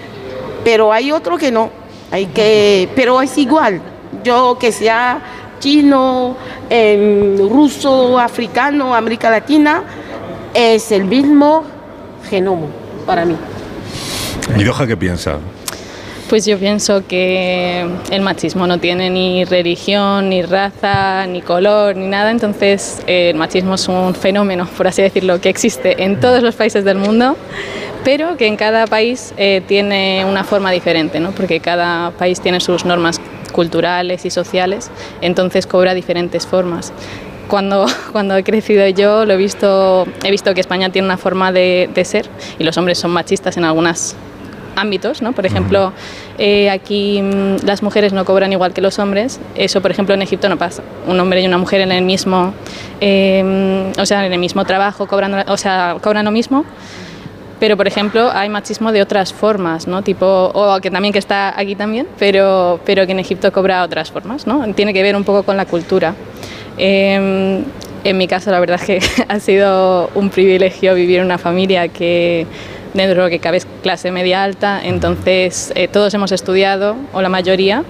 pero hay otro que no. Hay que, pero es igual. Yo que sea chino, em, ruso, africano, América Latina, es el mismo genoma para mí. ¿Y Doha qué piensa? Pues yo pienso que el machismo no tiene ni religión, ni raza, ni color, ni nada, entonces eh, el machismo es un fenómeno, por así decirlo, que existe en todos los países del mundo, pero que en cada país eh, tiene una forma diferente, ¿no? porque cada país tiene sus normas culturales y sociales, entonces cobra diferentes formas. Cuando, cuando he crecido yo lo he visto, he visto que España tiene una forma de, de ser y los hombres son machistas en algunas ámbitos, ¿no? Por ejemplo, eh, aquí mm, las mujeres no cobran igual que los hombres. Eso, por ejemplo, en Egipto no pasa. Un hombre y una mujer en el mismo, eh, o sea, en el mismo trabajo cobran, o sea, cobran lo mismo. Pero, por ejemplo, hay machismo de otras formas, ¿no? Tipo, o que también que está aquí también, pero, pero que en Egipto cobra otras formas, ¿no? Tiene que ver un poco con la cultura. Eh, en mi caso, la verdad es que ha sido un privilegio vivir en una familia que dentro de lo que cabe es clase media alta, entonces eh, todos hemos estudiado, o la mayoría,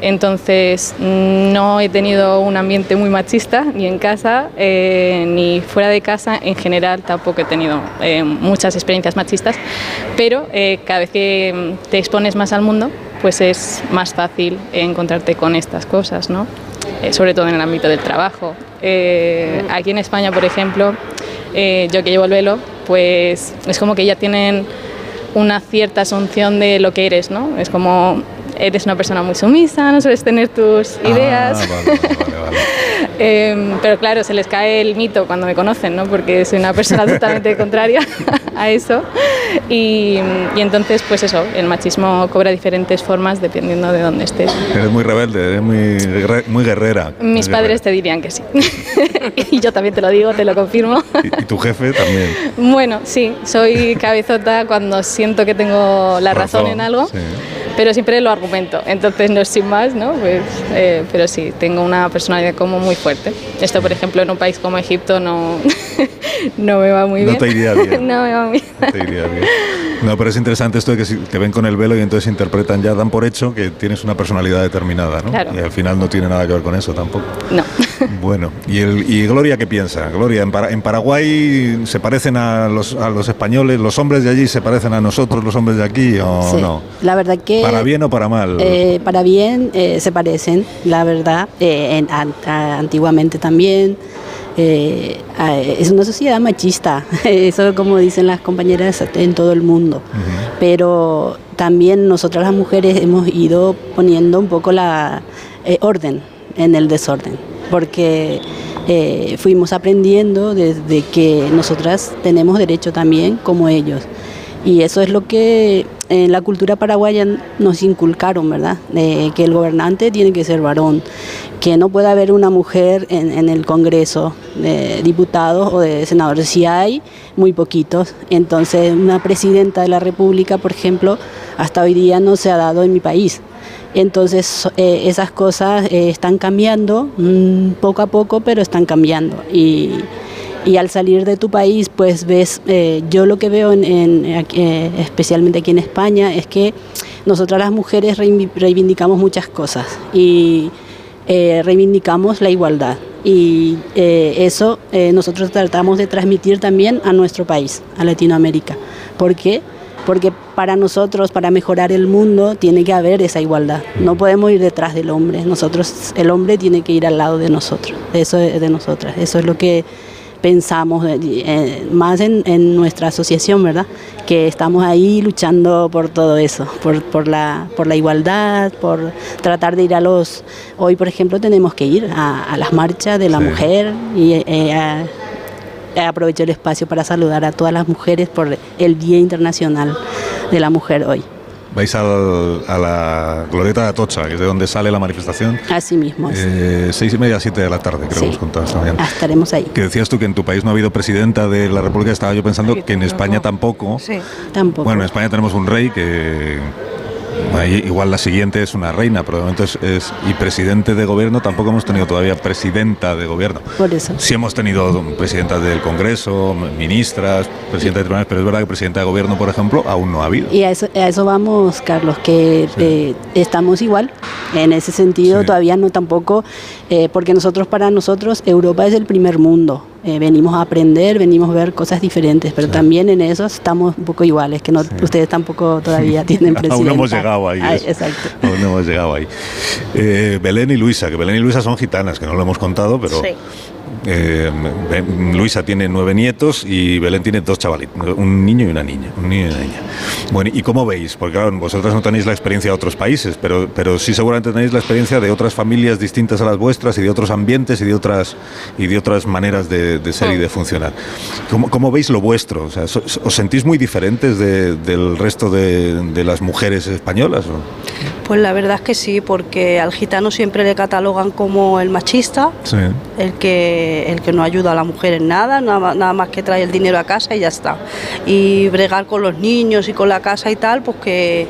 entonces no he tenido un ambiente muy machista, ni en casa, eh, ni fuera de casa, en general tampoco he tenido eh, muchas experiencias machistas, pero cada vez que te expones más al mundo, pues es más fácil encontrarte con estas cosas, ¿no? sobre todo en el ámbito del trabajo. aquí en España, por ejemplo, yo que llevo el velo, pues es como que ya tienen una cierta asunción de lo que eres, ¿no? Es como eres una persona muy sumisa, no sueles tener tus Ah, ideas. Em, pero claro, se les cae el mito cuando me conocen, ¿no? Porque soy una persona totalmente contraria a eso. Y, y entonces, pues eso, el machismo cobra diferentes formas dependiendo de dónde estés. Eres muy rebelde, eres muy, muy guerrera. Mis Muy padres te dirían que sí. y yo también te lo digo, te lo confirmo. guerrera. Y tu jefe también. Bueno, sí, soy cabezota cuando siento que tengo la razón, en algo, sí. Pero siempre lo argumento. Entonces no es sin más, ¿no? Pues, eh, pero sí, tengo una personalidad como muy fuerte. Esto, por ejemplo, en un país como Egipto no, no me va muy No bien. te iría bien. no me va muy bien. Te iría bien. No, pero es interesante esto de que si te ven con el velo y entonces interpretan, ya dan por hecho que tienes una personalidad determinada, ¿no? Claro. Y al final no tiene nada que ver con eso tampoco. No. Bueno, ¿y, el, y Gloria qué piensa? Gloria, ¿en, Para- en Paraguay se parecen a los, a los españoles? ¿Los hombres de allí se parecen a nosotros, los hombres de aquí, o Sí. no? La verdad que... ¿Para bien o para mal? Eh, para bien eh, se parecen, la verdad, eh, en- an- a- antiguamente también. Eh, a- es una sociedad machista, eso como dicen las compañeras en todo el mundo. Pero también nosotras las mujeres hemos ido poniendo un poco la eh, orden en el desorden, porque eh, fuimos aprendiendo desde que nosotras tenemos derecho también como ellos. Y eso es lo que en la cultura paraguaya nos inculcaron, ¿verdad? Que el gobernante tiene que ser varón, que no puede haber una mujer en, el Congreso de diputados o de senadores. Si hay, muy poquitos. Entonces, una presidenta de la República, por ejemplo, hasta hoy día no se ha dado en mi país. Entonces, eh, esas cosas eh, están cambiando mm, poco a poco, pero están cambiando. Y, y al salir de tu país, pues ves, eh, yo lo que veo, en, en, eh, especialmente aquí en España, es que nosotras las mujeres reivi- reivindicamos muchas cosas y eh, reivindicamos la igualdad. Y eh, eso eh, nosotros tratamos de transmitir también a nuestro país, a Latinoamérica. ¿Por qué? Porque para nosotros, para mejorar el mundo, tiene que haber esa igualdad. No podemos ir detrás del hombre. Nosotros, el hombre tiene que ir al lado de nosotros, de eso es de nosotras. Eso es lo que pensamos, eh, eh, más en, en nuestra asociación, ¿verdad? Que estamos ahí luchando por todo eso, por, por, la, por la igualdad, por tratar de ir a los... Hoy, por ejemplo, tenemos que ir a, a las marchas de la Sí. mujer y eh, a- aprovecho el espacio para saludar a todas las mujeres por el Día Internacional de la Mujer hoy. Vais al- a la Glorieta de Atocha, que es de donde sale la manifestación. Así mismo. Eh, seis y media, siete de la tarde, creo Sí. que os contabas también. Ah, estaremos ahí. Que decías tú que en tu país no ha habido presidenta de la República, estaba yo pensando que en España tampoco. Tampoco. Bueno, en España tenemos un rey que, Ahí igual la siguiente es una reina, pero de momento es, es- y presidente de gobierno tampoco hemos tenido todavía presidenta de gobierno. Por eso. Sí hemos tenido presidentas del Congreso, ministras, presidenta de tribunales, pero es verdad que presidenta de gobierno, por ejemplo, aún no ha habido. Y a eso, a eso vamos, Carlos, que eh, estamos igual. En ese sentido, todavía no tampoco, eh, porque nosotros, para nosotros, Europa es el primer mundo. Eh, venimos a aprender, venimos a ver cosas diferentes, pero también en eso estamos un poco iguales, que no, ustedes tampoco todavía tienen presidenta. Aún no hemos llegado ahí. Ay, exacto. Aún no hemos llegado ahí. Eh, Belén y Luisa, que Belén y Luisa son gitanas, que no lo hemos contado, pero Sí. Eh, Luisa tiene nueve nietos y Belén tiene dos chavalitos, un niño y una niña. Un niño y una niña. Bueno, ¿y cómo veis? Porque claro, vosotras no tenéis la experiencia de otros países, pero, pero sí seguramente tenéis la experiencia de otras familias distintas a las vuestras y de otros ambientes y de otras, y de otras maneras de, de ser y de funcionar. ¿Cómo, cómo veis lo vuestro? O sea, ¿Os sentís muy diferentes de- del resto de, de las mujeres españolas? o? Pues la verdad es que sí, porque al gitano siempre le catalogan como el machista, Sí. el que, el que no ayuda a la mujer en nada, nada, nada más que trae el dinero a casa y ya está. Y bregar con los niños y con la casa y tal, pues que,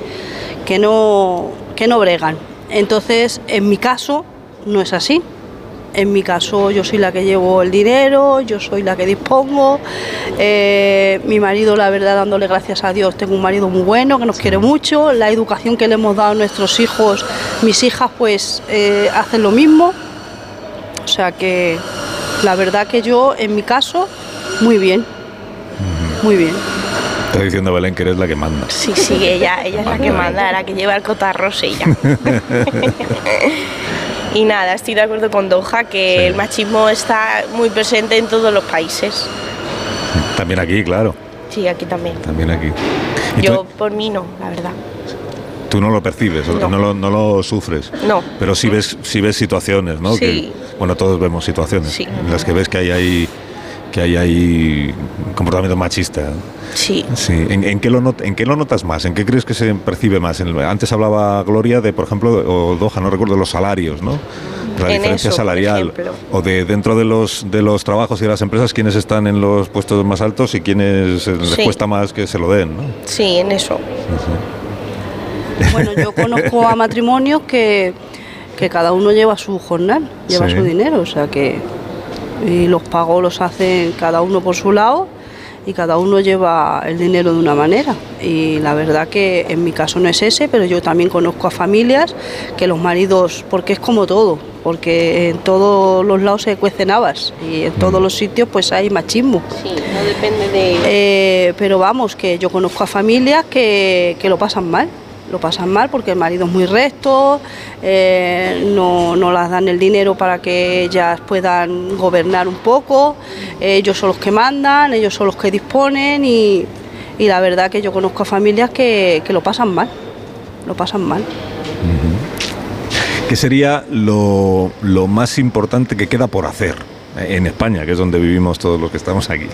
que, no, que no bregan. Entonces, en mi caso, no es así. En mi caso, yo soy la que llevo el dinero, yo soy la que dispongo. Eh, mi marido, la verdad, dándole gracias a Dios, tengo un marido muy bueno, que nos quiere mucho. La educación que le hemos dado a nuestros hijos, mis hijas, pues eh, hacen lo mismo. O sea que la verdad que yo, en mi caso, muy bien. Muy bien. Está diciendo Belén que eres la que manda. Sí, sí, ella, ella es la que manda, la que lleva el cotarros ella. Y nada, estoy de acuerdo con Doha que el machismo está muy presente en todos los países. También aquí, claro. Sí, aquí también. También aquí. ¿Y Yo tú, por mí no, la verdad. tú no lo percibes, No. no, lo, no lo sufres. No. Pero sí ves, sí ves situaciones, ¿no? Sí. Que, bueno, todos vemos situaciones Sí. en las que ves que hay ahí que hay ahí comportamiento machista. Sí. Sí. ¿En, en qué lo not- ¿En qué lo notas más? ¿En qué crees que se percibe más? En el- antes hablaba Gloria de, por ejemplo, o Doha, no recuerdo, los salarios, ¿no? La En diferencia eso, salarial. O de dentro de los, de los trabajos y de las empresas, quiénes están en los puestos más altos y quiénes les Sí. cuesta más que se lo den, ¿no? Sí, en eso. Bueno, yo conozco a matrimonios que, que cada uno lleva su jornal, lleva Sí. su dinero, o sea que y los pagos los hacen cada uno por su lado y cada uno lleva el dinero de una manera. Y la verdad que en mi caso no es ese, pero yo también conozco a familias que los maridos, porque es como todo, porque en todos los lados se cuecen habas y en todos los sitios pues hay machismo. Sí, no depende de... Eh, pero vamos, que yo conozco a familias que, que lo pasan mal. Lo pasan mal porque el marido es muy recto, eh, no, no las dan el dinero para que ellas puedan gobernar un poco, ellos son los que mandan, ellos son los que disponen y, y la verdad que yo conozco a familias que, que lo pasan mal, lo pasan mal. ¿Qué sería lo, lo más importante que queda por hacer en España, que es donde vivimos todos los que estamos aquí?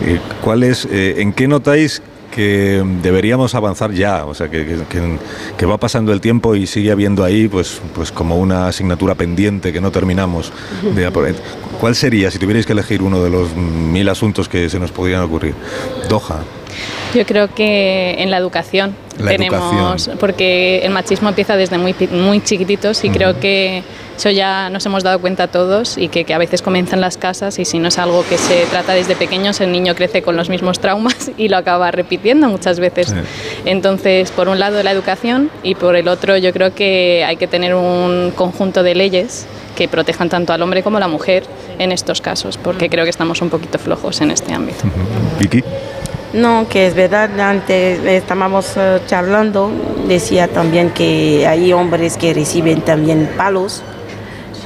Eh, ¿Cuál es, eh, ¿En qué notáis que deberíamos avanzar ya? O sea, que, que- que- va pasando el tiempo y sigue habiendo ahí pues, pues como una asignatura pendiente que no terminamos. de ¿Cuál sería, si tuvierais que elegir uno de los mil asuntos que se nos podrían ocurrir? Doha. Yo creo que en la educación La tenemos, educación. porque el machismo empieza desde muy, pi- muy chiquititos y creo que eso ya nos hemos dado cuenta todos y que, que a veces comienza en las casas y si no es algo que se trata desde pequeños, el niño crece con los mismos traumas y lo acaba repitiendo muchas veces. Entonces, por un lado la educación y por el otro yo creo que hay que tener un conjunto de leyes que protejan tanto al hombre como a la mujer en estos casos, porque creo que estamos un poquito flojos en este ámbito. Vicky. No, que es verdad, antes estábamos eh, charlando, decía también que hay hombres que reciben también palos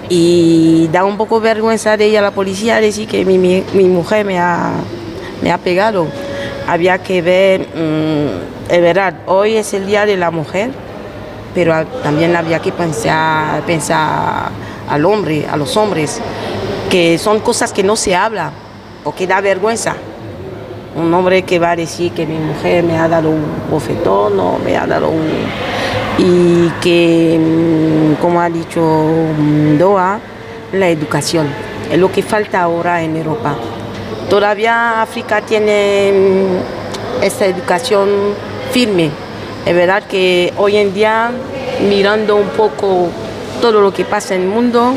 y da un poco vergüenza de ir a la policía decir que mi, mi- mi mujer me ha, me ha pegado. Había que ver, mm, es verdad, hoy es el Día de la Mujer, pero también había que pensar, pensar al hombre, a los hombres, que son cosas que no se habla, porque da vergüenza un hombre que va a decir que mi mujer me ha dado un bofetón o me ha dado un... Y que, mm, como ha dicho mm, Doha, la educación es lo que falta ahora en Europa. Todavía África tiene mm, esta educación firme, Es verdad que hoy en día, mirando un poco todo lo que pasa en el mundo,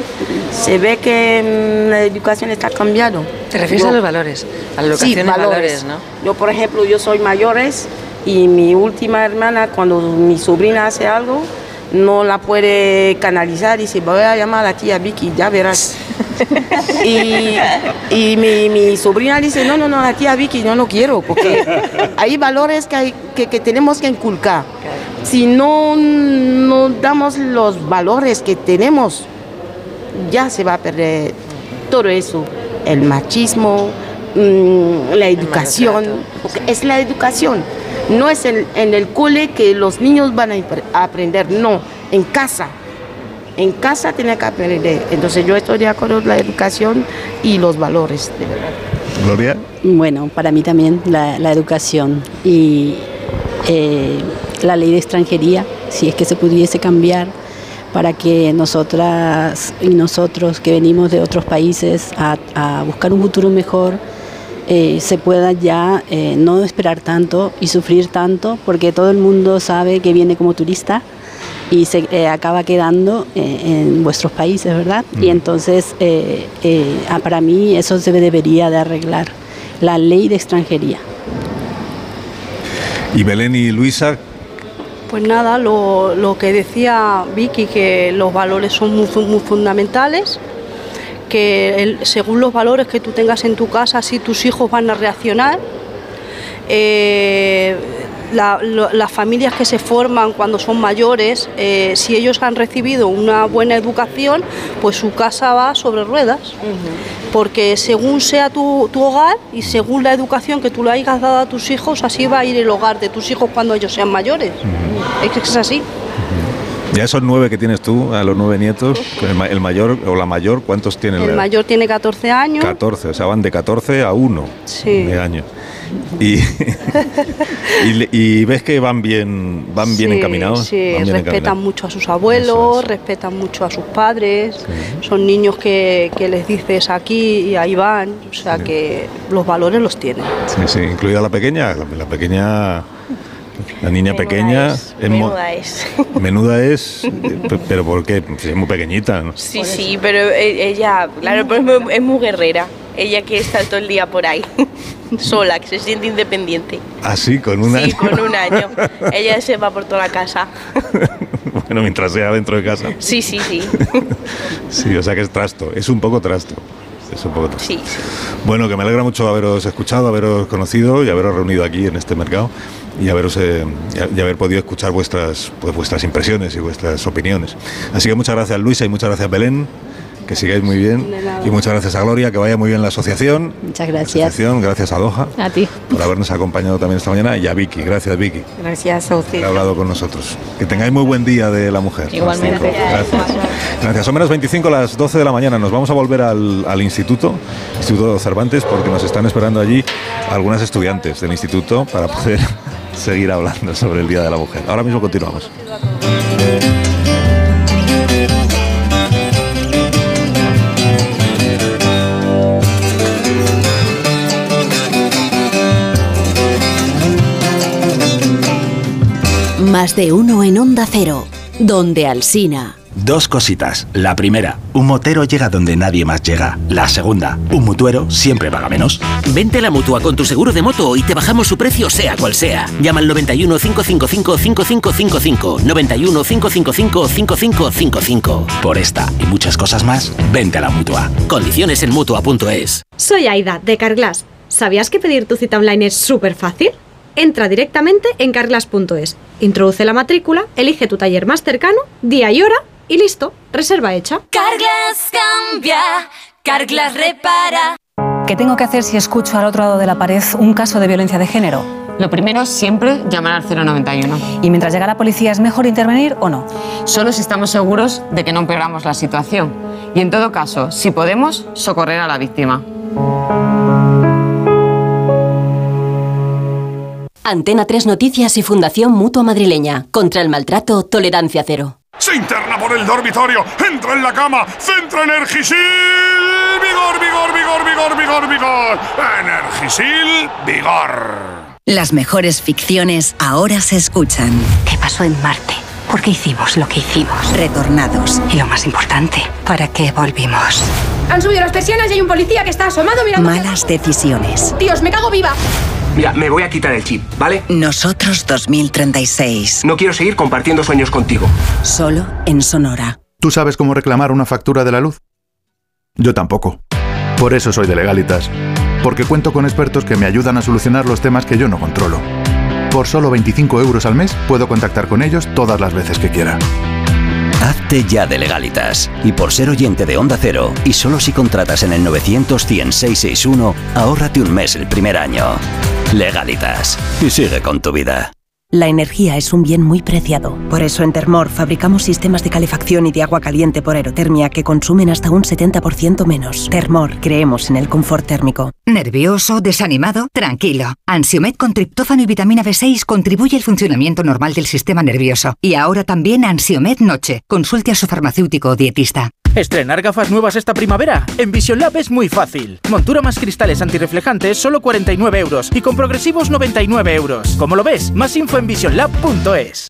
se ve que la educación está cambiando. ¿Te refieres Yo- a los valores? A la Sí, educación y valores, ¿no? Yo, por ejemplo, yo soy mayores y mi última hermana, cuando mi sobrina hace algo, no la puede canalizar y dice, voy a llamar a la tía Vicky, ya verás. y y mi, mi sobrina dice, no, no, no, la tía Vicky, yo no quiero, porque hay valores que, hay, que, que tenemos que inculcar. Si no, no damos los valores que tenemos, ya se va a perder todo eso, el machismo, mm, la educación, es la educación. No es en, en el cole que los niños van a, aprender, no, en casa. En casa tiene que aprender. Entonces yo estoy de acuerdo con la educación y los valores, de verdad. Gloria. Bueno, para mí también la, la educación y eh, la ley de extranjería, si es que se pudiese cambiar para que nosotras y nosotros que venimos de otros países a, a buscar un futuro mejor, eh, se pueda ya eh, no esperar tanto y sufrir tanto, porque todo el mundo sabe que viene como turista y se eh, acaba quedando eh, en vuestros países, ¿verdad? Y entonces, eh, eh, ah, para mí eso se debería de arreglar, la ley de extranjería. Y Belén y Luisa, Pues nada, lo, lo que decía Vicky, que los valores son muy fundamentales, que el- según los valores que tú tengas en tu casa, así tus hijos van a reaccionar. Eh, la- lo- las familias que se forman cuando son mayores, eh, si ellos han recibido una buena educación, pues su casa va sobre ruedas. Porque según sea tu, tu hogar y según la educación que tú le hayas dado a tus hijos, así va a ir el hogar de tus hijos cuando ellos sean mayores. Es que es así. Ya esos nueve que tienes tú, a los nueve nietos, el, ma- el mayor o la mayor, ¿cuántos tienen? El mayor tiene 14 años. 14, o sea, van de 14 a 1 Sí. de años. Y, y, le- y ves que van bien, van bien Sí, encaminados. Sí, bien respetan encaminados. mucho a sus abuelos, respetan mucho a sus padres. Son niños que, que les dices aquí y ahí van. O sea que los valores los tienen. Sí, sí, incluida la pequeña, la, la pequeña, la niña pequeña es, Menuda es. menuda es, eh, pe- pero ¿por qué? Si es muy pequeñita. ¿no? Sí, sí, pero e- ella, claro, pero es muy, guerrera. Ella que está todo el día por ahí, sola, que se siente independiente. Así, con una. Sí, con un año. Ella se va por toda la casa. bueno, mientras sea dentro de casa. Sí, sí, sí. Sí, o sea que es trasto, es un poco trasto. Es un poco trasto. Sí, sí. Bueno, que me alegra mucho haberos escuchado, haberos conocido y haberos reunido aquí en este mercado y haberos eh, y haber podido escuchar vuestras pues, vuestras impresiones y vuestras opiniones. Así que muchas gracias Luisa y muchas gracias Belén, que sigáis muy bien y muchas gracias a Gloria, que vaya muy bien la asociación. Muchas gracias. Asociación, gracias a Doha A ti. por habernos acompañado también esta mañana y a Vicky, gracias Vicky Gracias a usted. haber hablado con nosotros. Que tengáis muy buen día de la mujer. Igualmente. Gracias. Gracias. Son menos 25 las 12 de la mañana. Nos vamos a volver al, al instituto, Instituto Cervantes, porque nos están esperando allí algunas estudiantes del instituto para poder seguir hablando sobre el Día de la Mujer. Ahora mismo continuamos. Más de uno en Onda Cero, donde Alsina. Dos cositas. La primera, un motero llega donde nadie más llega. La segunda, un mutuero siempre paga menos. Vente a la mutua con tu seguro de moto y te bajamos su precio, sea cual sea. Llama al 91 555 5555. 91 555 5555. Por esta y muchas cosas más, vente a la mutua. Condiciones en mutua.es. Soy Aida, de Carglass. ¿Sabías que pedir tu cita online es súper fácil? Entra directamente en carglass.es, introduce la matrícula, elige tu taller más cercano, día y hora y listo, reserva hecha. Carglass cambia, Carglass repara. ¿Qué tengo que hacer si escucho al otro lado de la pared un caso de violencia de género? Lo primero es siempre llamar al 091. ¿Y mientras llega la policía es mejor intervenir o no? Solo si estamos seguros de que no empeoramos la situación. Y en todo caso, si podemos, socorrer a la víctima. Antena 3 Noticias y Fundación Mutua Madrileña. Contra el maltrato, tolerancia cero. Se interna por el dormitorio, entra en la cama, centra Energisil. Vigor, vigor, vigor, vigor, vigor, vigor. Energisil, vigor. Las mejores ficciones ahora se escuchan. ¿Qué pasó en Marte? ¿Por qué hicimos lo que hicimos? Retornados. Y lo más importante, ¿para qué volvimos? Han subido las persianas y hay un policía que está asomado mirando. Malas decisiones. Dios, me cago viva. Mira, me voy a quitar el chip, ¿vale? Nosotros 2036. No quiero seguir compartiendo sueños contigo. Solo en Sonora. ¿Tú sabes cómo reclamar una factura de la luz? Yo tampoco. Por eso soy de Legalitas. Porque cuento con expertos que me ayudan a solucionar los temas que yo no controlo. Por solo 25 euros al mes puedo contactar con ellos todas las veces que quiera. Hazte ya de legalitas. Y por ser oyente de Onda Cero, y solo si contratas en el 900 100 661, ahórrate un mes el primer año. Legalitas. Y sigue con tu vida. La energía es un bien muy preciado. Por eso en Termor fabricamos sistemas de calefacción y de agua caliente por aerotermia que consumen hasta un 70% menos. Termor, creemos en el confort térmico. ¿Nervioso? ¿Desanimado? Tranquilo. Ansiomed con triptófano y vitamina B6 contribuye al funcionamiento normal del sistema nervioso. Y ahora también Ansiomed Noche. Consulte a su farmacéutico o dietista. ¿Estrenar gafas nuevas esta primavera? En Vision Lab es muy fácil. Montura más cristales antirreflejantes, solo 49 euros. Y con progresivos, 99 euros. ¿Cómo lo ves? Más info en visionlab.es.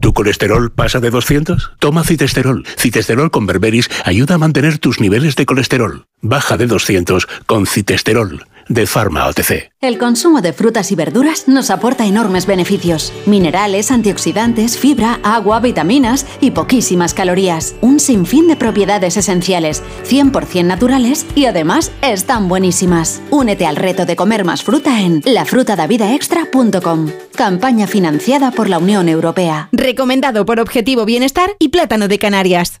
¿Tu colesterol pasa de 200? Toma citesterol. Citesterol con berberis ayuda a mantener tus niveles de colesterol. Baja de 200 con citesterol de Pharma OTC. El consumo de frutas y verduras nos aporta enormes beneficios. Minerales, antioxidantes, fibra, agua, vitaminas y poquísimas calorías. Un sinfín de propiedades esenciales, 100% naturales y además están buenísimas. Únete al reto de comer más fruta en lafrutadavidaextra.com. Campaña financiada por la Unión Europea. Recomendado por Objetivo Bienestar y Plátano de Canarias.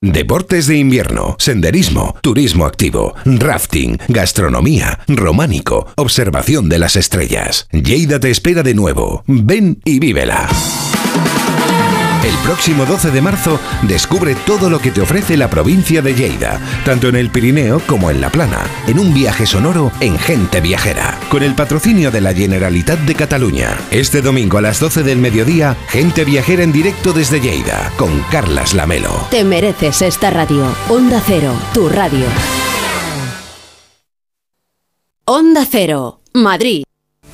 Deportes de invierno, senderismo, turismo activo, rafting, gastronomía, románico, observación de las estrellas. Lleida te espera de nuevo. Ven y vívela. El próximo 12 de marzo descubre todo lo que te ofrece la provincia de Lleida, tanto en el Pirineo como en la Plana, en un viaje sonoro en Gente Viajera, con el patrocinio de la Generalitat de Cataluña. Este domingo a las 12 del mediodía, Gente Viajera en directo desde Lleida, con Carlas Lamelo. Te mereces esta radio. Onda Cero, tu radio. Onda Cero, Madrid.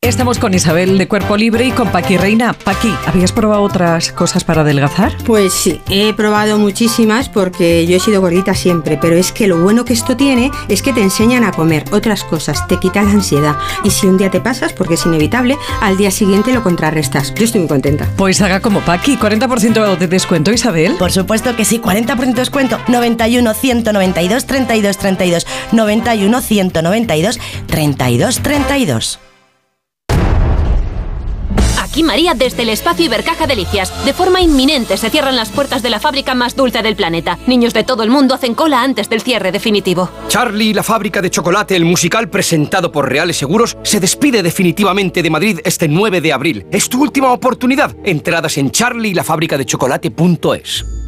Estamos con Isabel de Cuerpo Libre y con Paqui Reina. Paqui, ¿habías probado otras cosas para adelgazar? Pues sí, he probado muchísimas porque yo he sido gordita siempre, pero es que lo bueno que esto tiene es que te enseñan a comer otras cosas, te quita la ansiedad y si un día te pasas, porque es inevitable, al día siguiente lo contrarrestas. Yo estoy muy contenta. Pues haga como Paqui, 40% de descuento, Isabel. Por supuesto que sí, 40% de descuento. 91 192 32 32. 91 192 32 32. Aquí María desde el espacio Ibercaja Delicias. De forma inminente se cierran las puertas de la fábrica más dulce del planeta. Niños de todo el mundo hacen cola antes del cierre definitivo. Charlie, la fábrica de chocolate, el musical presentado por Reales Seguros, se despide definitivamente de Madrid este 9 de abril. Es tu última oportunidad. Entradas en charlielafabricadechocolate.es.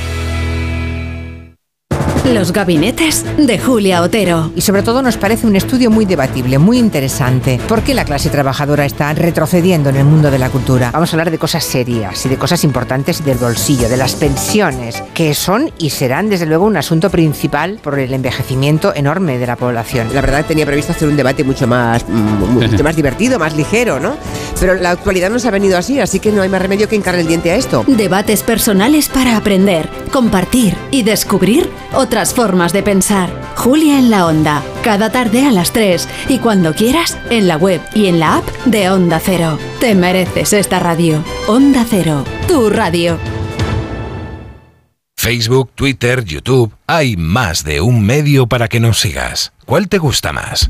Los gabinetes de Julia Otero. Y sobre todo nos parece un estudio muy debatible, muy interesante. ¿Por qué la clase trabajadora está retrocediendo en el mundo de la cultura? Vamos a hablar de cosas serias y de cosas importantes del bolsillo, de las pensiones, que son y serán desde luego un asunto principal por el envejecimiento enorme de la población. La verdad tenía previsto hacer un debate mucho más, mm, mucho más divertido, más ligero, ¿no? Pero la actualidad nos ha venido así, así que no hay más remedio que hincarle el diente a esto. Debates personales para aprender, compartir y descubrir otras formas de pensar. Julia en la Onda, cada tarde a las 3 y cuando quieras en la web y en la app de Onda Cero. Te mereces esta radio. Onda Cero, tu radio. Facebook, Twitter, YouTube, hay más de un medio para que nos sigas. ¿Cuál te gusta más?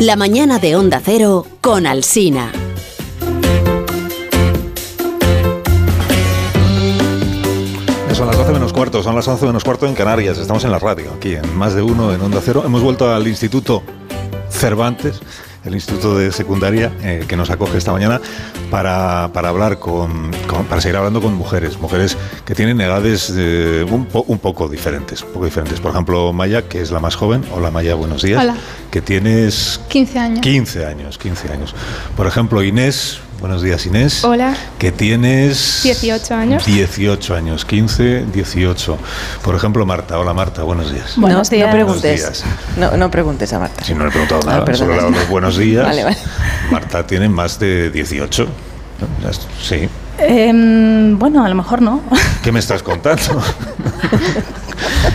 La mañana de Onda Cero con Alsina. Son las 12 menos cuarto, son las 11 menos cuarto en Canarias. Estamos en la radio, aquí en Más de Uno, en Onda Cero. Hemos vuelto al Instituto Cervantes, el Instituto de Secundaria, eh, que nos acoge esta mañana para, para hablar con, con- para seguir hablando con mujeres, mujeres que tienen edades eh, un, po- un poco diferentes, un poco diferentes. Por ejemplo, Maya, que es la más joven. Hola Maya, buenos días. Hola. Que tienes 15 años. 15 años, 15 años. Por ejemplo, Inés, buenos días Inés. Hola. Que tienes 18 años. 18 años, 15, 18. Por ejemplo, Marta. Hola Marta, buenos días. Buenos no, días. no preguntes. Buenos días. No, no preguntes a Marta. Si no le he preguntado Ah, nada, perdona. solo le he dado los buenos días. Vale, vale. Marta tiene más de 18. ¿no? Ya es- Sí. Em, bueno, a lo mejor no. ¿Qué me estás contando?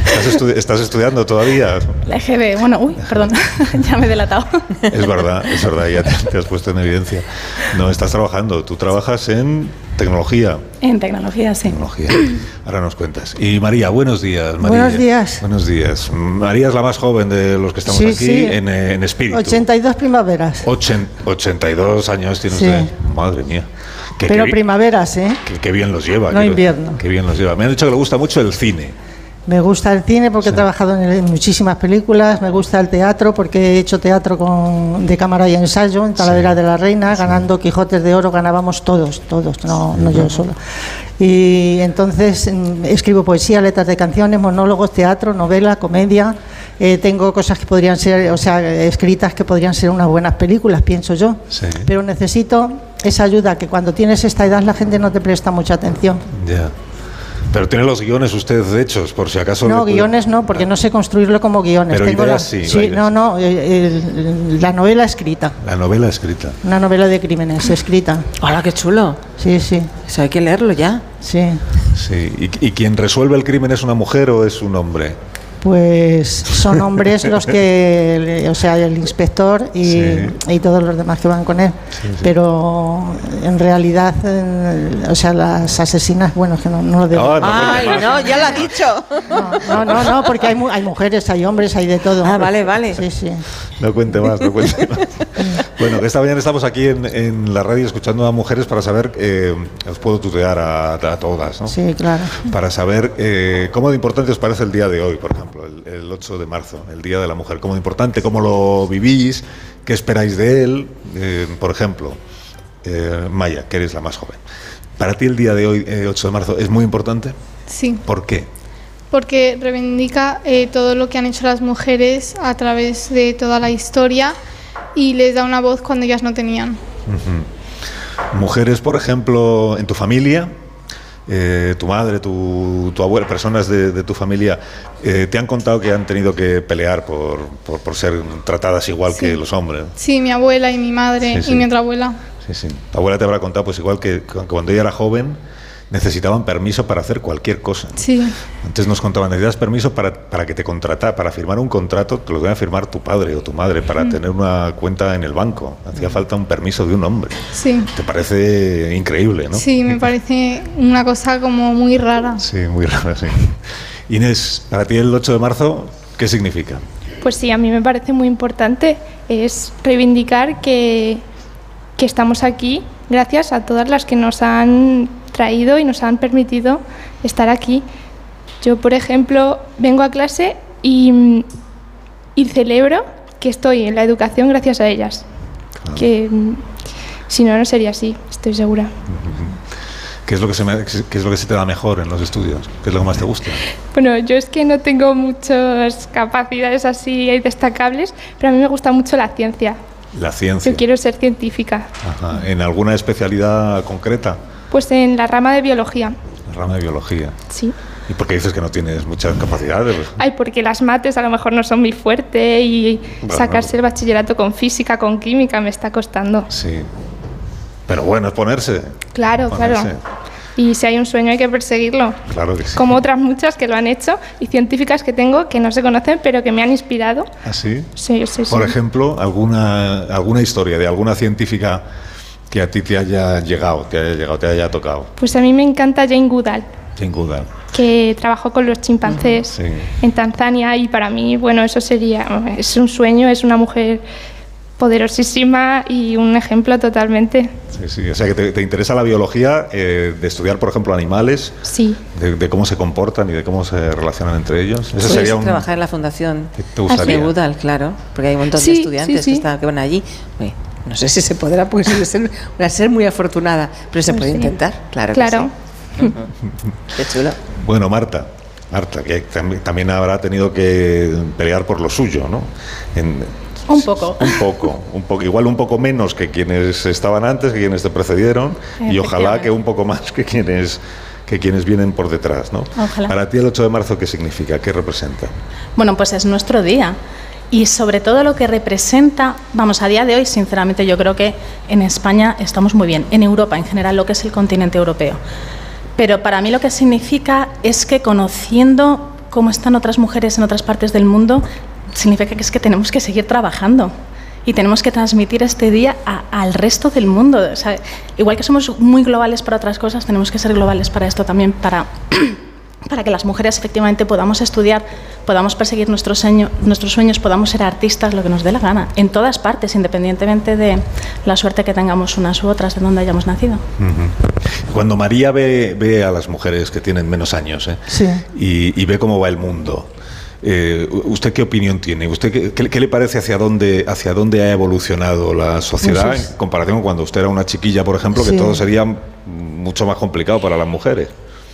¿Estás, estu- estás estudiando todavía? La EGB, bueno, uy, perdón, ya me he delatado. Es verdad, es verdad, ya te, te has puesto en evidencia. No, estás trabajando. Tú trabajas en tecnología. En tecnología, sí. Tecnología. Ahora nos cuentas. Y María, buenos días. María. Buenos días. Buenos días. María es la más joven de los que estamos Sí, aquí sí. En, eh, en espíritu. 82 primaveras. Ochen- 82 años tiene Sí. usted. Madre mía. Qué, Pero qué- primaveras, ¿eh? qué- qué bien los lleva. No invierno. Qué bien los lleva. Me han dicho que le gusta mucho el cine. Me gusta el cine porque he trabajado en, en muchísimas películas, me gusta el teatro porque he hecho teatro con, de cámara y ensayo en Talavera de la Reina, ganando Quijotes de Oro, ganábamos todos, todos, no, no yo sola. Y entonces mm, escribo poesía, letras de canciones, monólogos, teatro, novela, comedia. Eh, tengo cosas que podrían ser, o sea, escritas que podrían ser unas buenas películas, pienso yo. Sí. Pero necesito esa ayuda, que cuando tienes esta edad la gente no te presta mucha atención. Ya. Pero tiene los guiones usted hechos, por si acaso. No, puede- guiones no, porque no sé construirlo como guiones. Pero Tengo ideas la- sí, sí, no, no, eh, el- la novela escrita, La novela escrita. una novela de crímenes escrita. Hola, qué chulo. Sí, sí. Eso hay que leerlo ya. Sí. Sí. ¿Y, y quien resuelve el crimen es una mujer o es un hombre? Pues son hombres los que, o sea, el inspector y, Sí. y todos los demás que van con él. Sí, sí. Pero en realidad, o sea, las asesinas, bueno, que no, no lo digo. Ay, no, ya lo ha dicho. No, no, no, porque hay, mu- hay mujeres, hay hombres, hay de todo. Ah, vale, vale. Sí, sí. No cuente más, no cuente más. Bueno, esta mañana estamos aquí en, en la radio escuchando a mujeres para saber, eh, os puedo tutear a, a todas, ¿no? Sí, claro. Para saber eh, cómo de importante os parece el día de hoy, por ejemplo, el, el 8 de marzo, el Día de la Mujer. ¿Cómo de importante? ¿Cómo lo vivís? ¿Qué esperáis de él? Eh, por ejemplo, eh, Maya, que eres la más joven. ¿Para ti el día de hoy, eh, 8 de marzo, es muy importante? Sí, ¿Por qué? porque reivindica eh, todo lo que han hecho las mujeres a través de toda la historia y les da una voz cuando ellas no tenían. Ujú. Mujeres, por ejemplo, en tu familia, eh, tu madre, tu, tu abuela, personas de, de tu familia, eh, te han contado que han tenido que pelear por, por, por ser tratadas igual Sí. que los hombres. Sí, mi abuela y mi madre Sí, sí. y mi otra abuela. Sí, sí. Tu abuela te habrá contado, pues igual que cu- cuando ella era joven, necesitaban permiso para hacer cualquier cosa. Sí, Antes nos contaban, necesitas permiso para, para que te contrata, para firmar un contrato, te lo debe firmar tu padre o tu madre, para Mm. tener una cuenta en el banco. Hacía falta un permiso de un hombre. sí. Te parece increíble, ¿no? Sí, me parece una cosa como muy rara. Sí, muy raro, sí. Inés, para ti el 8 de marzo, ¿qué significa? Pues sí, a mí me parece muy importante. Es reivindicar que, que estamos aquí gracias a todas las que nos han traído y nos han permitido estar aquí. Yo, por ejemplo, vengo a clase y, y celebro que estoy en la educación gracias a ellas. Que mm, si no, no sería así, estoy segura. ¿Qué es, lo que se me- qué es lo que se te da mejor en los estudios? ¿Qué es lo que más te gusta? Bueno, yo es que no tengo muchas capacidades así destacables, pero a mí me gusta mucho la ciencia. La ciencia. Yo quiero ser científica. Ajá. ¿En alguna especialidad concreta? Pues en la rama de biología, La rama de biología. sí. ¿Y por qué dices que no tienes muchas capacidades? Pues, Ay, porque las mates a lo mejor no son muy fuerte y Bueno. sacarse el bachillerato con física, con química, me está costando. sí. Pero bueno, es ponerse. Claro, claro. Ponerse. Y si hay un sueño hay que perseguirlo. Claro que sí. Como otras muchas que lo han hecho y científicas que tengo que no se conocen pero que me han inspirado. ¿Así? Sí, sí, sí. Por ejemplo, alguna, alguna historia de alguna científica que a ti te haya llegado, te haya llegado, te haya tocado. Pues a mí me encanta Jane Goodall, Jane Goodall. que trabajó con los chimpancés Sí. en Tanzania y para mí, bueno, eso sería, es un sueño, es una mujer poderosísima y un ejemplo totalmente. Sí, sí. O sea, que te, te interesa la biología eh, de estudiar, por ejemplo, animales, Sí. de, de cómo se comportan y de cómo se relacionan entre ellos. Eso sería un... trabajar en la fundación te gustaría? de Goodall, claro, porque hay un montón Sí, de estudiantes sí, sí. que, están, que van allí. Oye, no sé si se podrá, porque suele ser una ser muy afortunada, pero se Pues puede sí. intentar, claro. que Claro. sí. Qué chulo. Bueno, Marta, Marta, que tam- también habrá tenido que pelear por lo suyo, ¿no? En- Un poco. un poco, un poco, igual un poco menos que quienes estaban antes, que quienes te precedieron, y ojalá que un poco más que quienes que quienes vienen por detrás, ¿no? Ojalá. Para ti el 8 de marzo, ¿qué significa? ¿Qué representa? Bueno, pues es nuestro día. Y sobre todo lo que representa, vamos, a día de hoy, sinceramente, yo creo que en España estamos muy bien, en Europa en general, lo que es el continente europeo. Pero para mí lo que significa es que conociendo cómo están otras mujeres en otras partes del mundo, significa que es que tenemos que seguir trabajando y tenemos que transmitir este día a- al resto del mundo. O sea, igual que somos muy globales para otras cosas, tenemos que ser globales para esto también, para para que las mujeres efectivamente podamos estudiar, podamos perseguir nuestros, sueño, nuestros sueños, podamos ser artistas, lo que nos dé la gana, en todas partes, independientemente de la suerte que tengamos unas u otras de donde hayamos nacido. Cuando María ve, ve a las mujeres que tienen menos años ¿eh? Sí. y, y ve cómo va el mundo, eh, ¿Usted qué opinión tiene? ¿Usted qué, qué- qué le parece hacia dónde, hacia dónde ha evolucionado la sociedad en comparación con cuando usted era una chiquilla, por ejemplo, que Sí. todo sería mucho más complicado para las mujeres?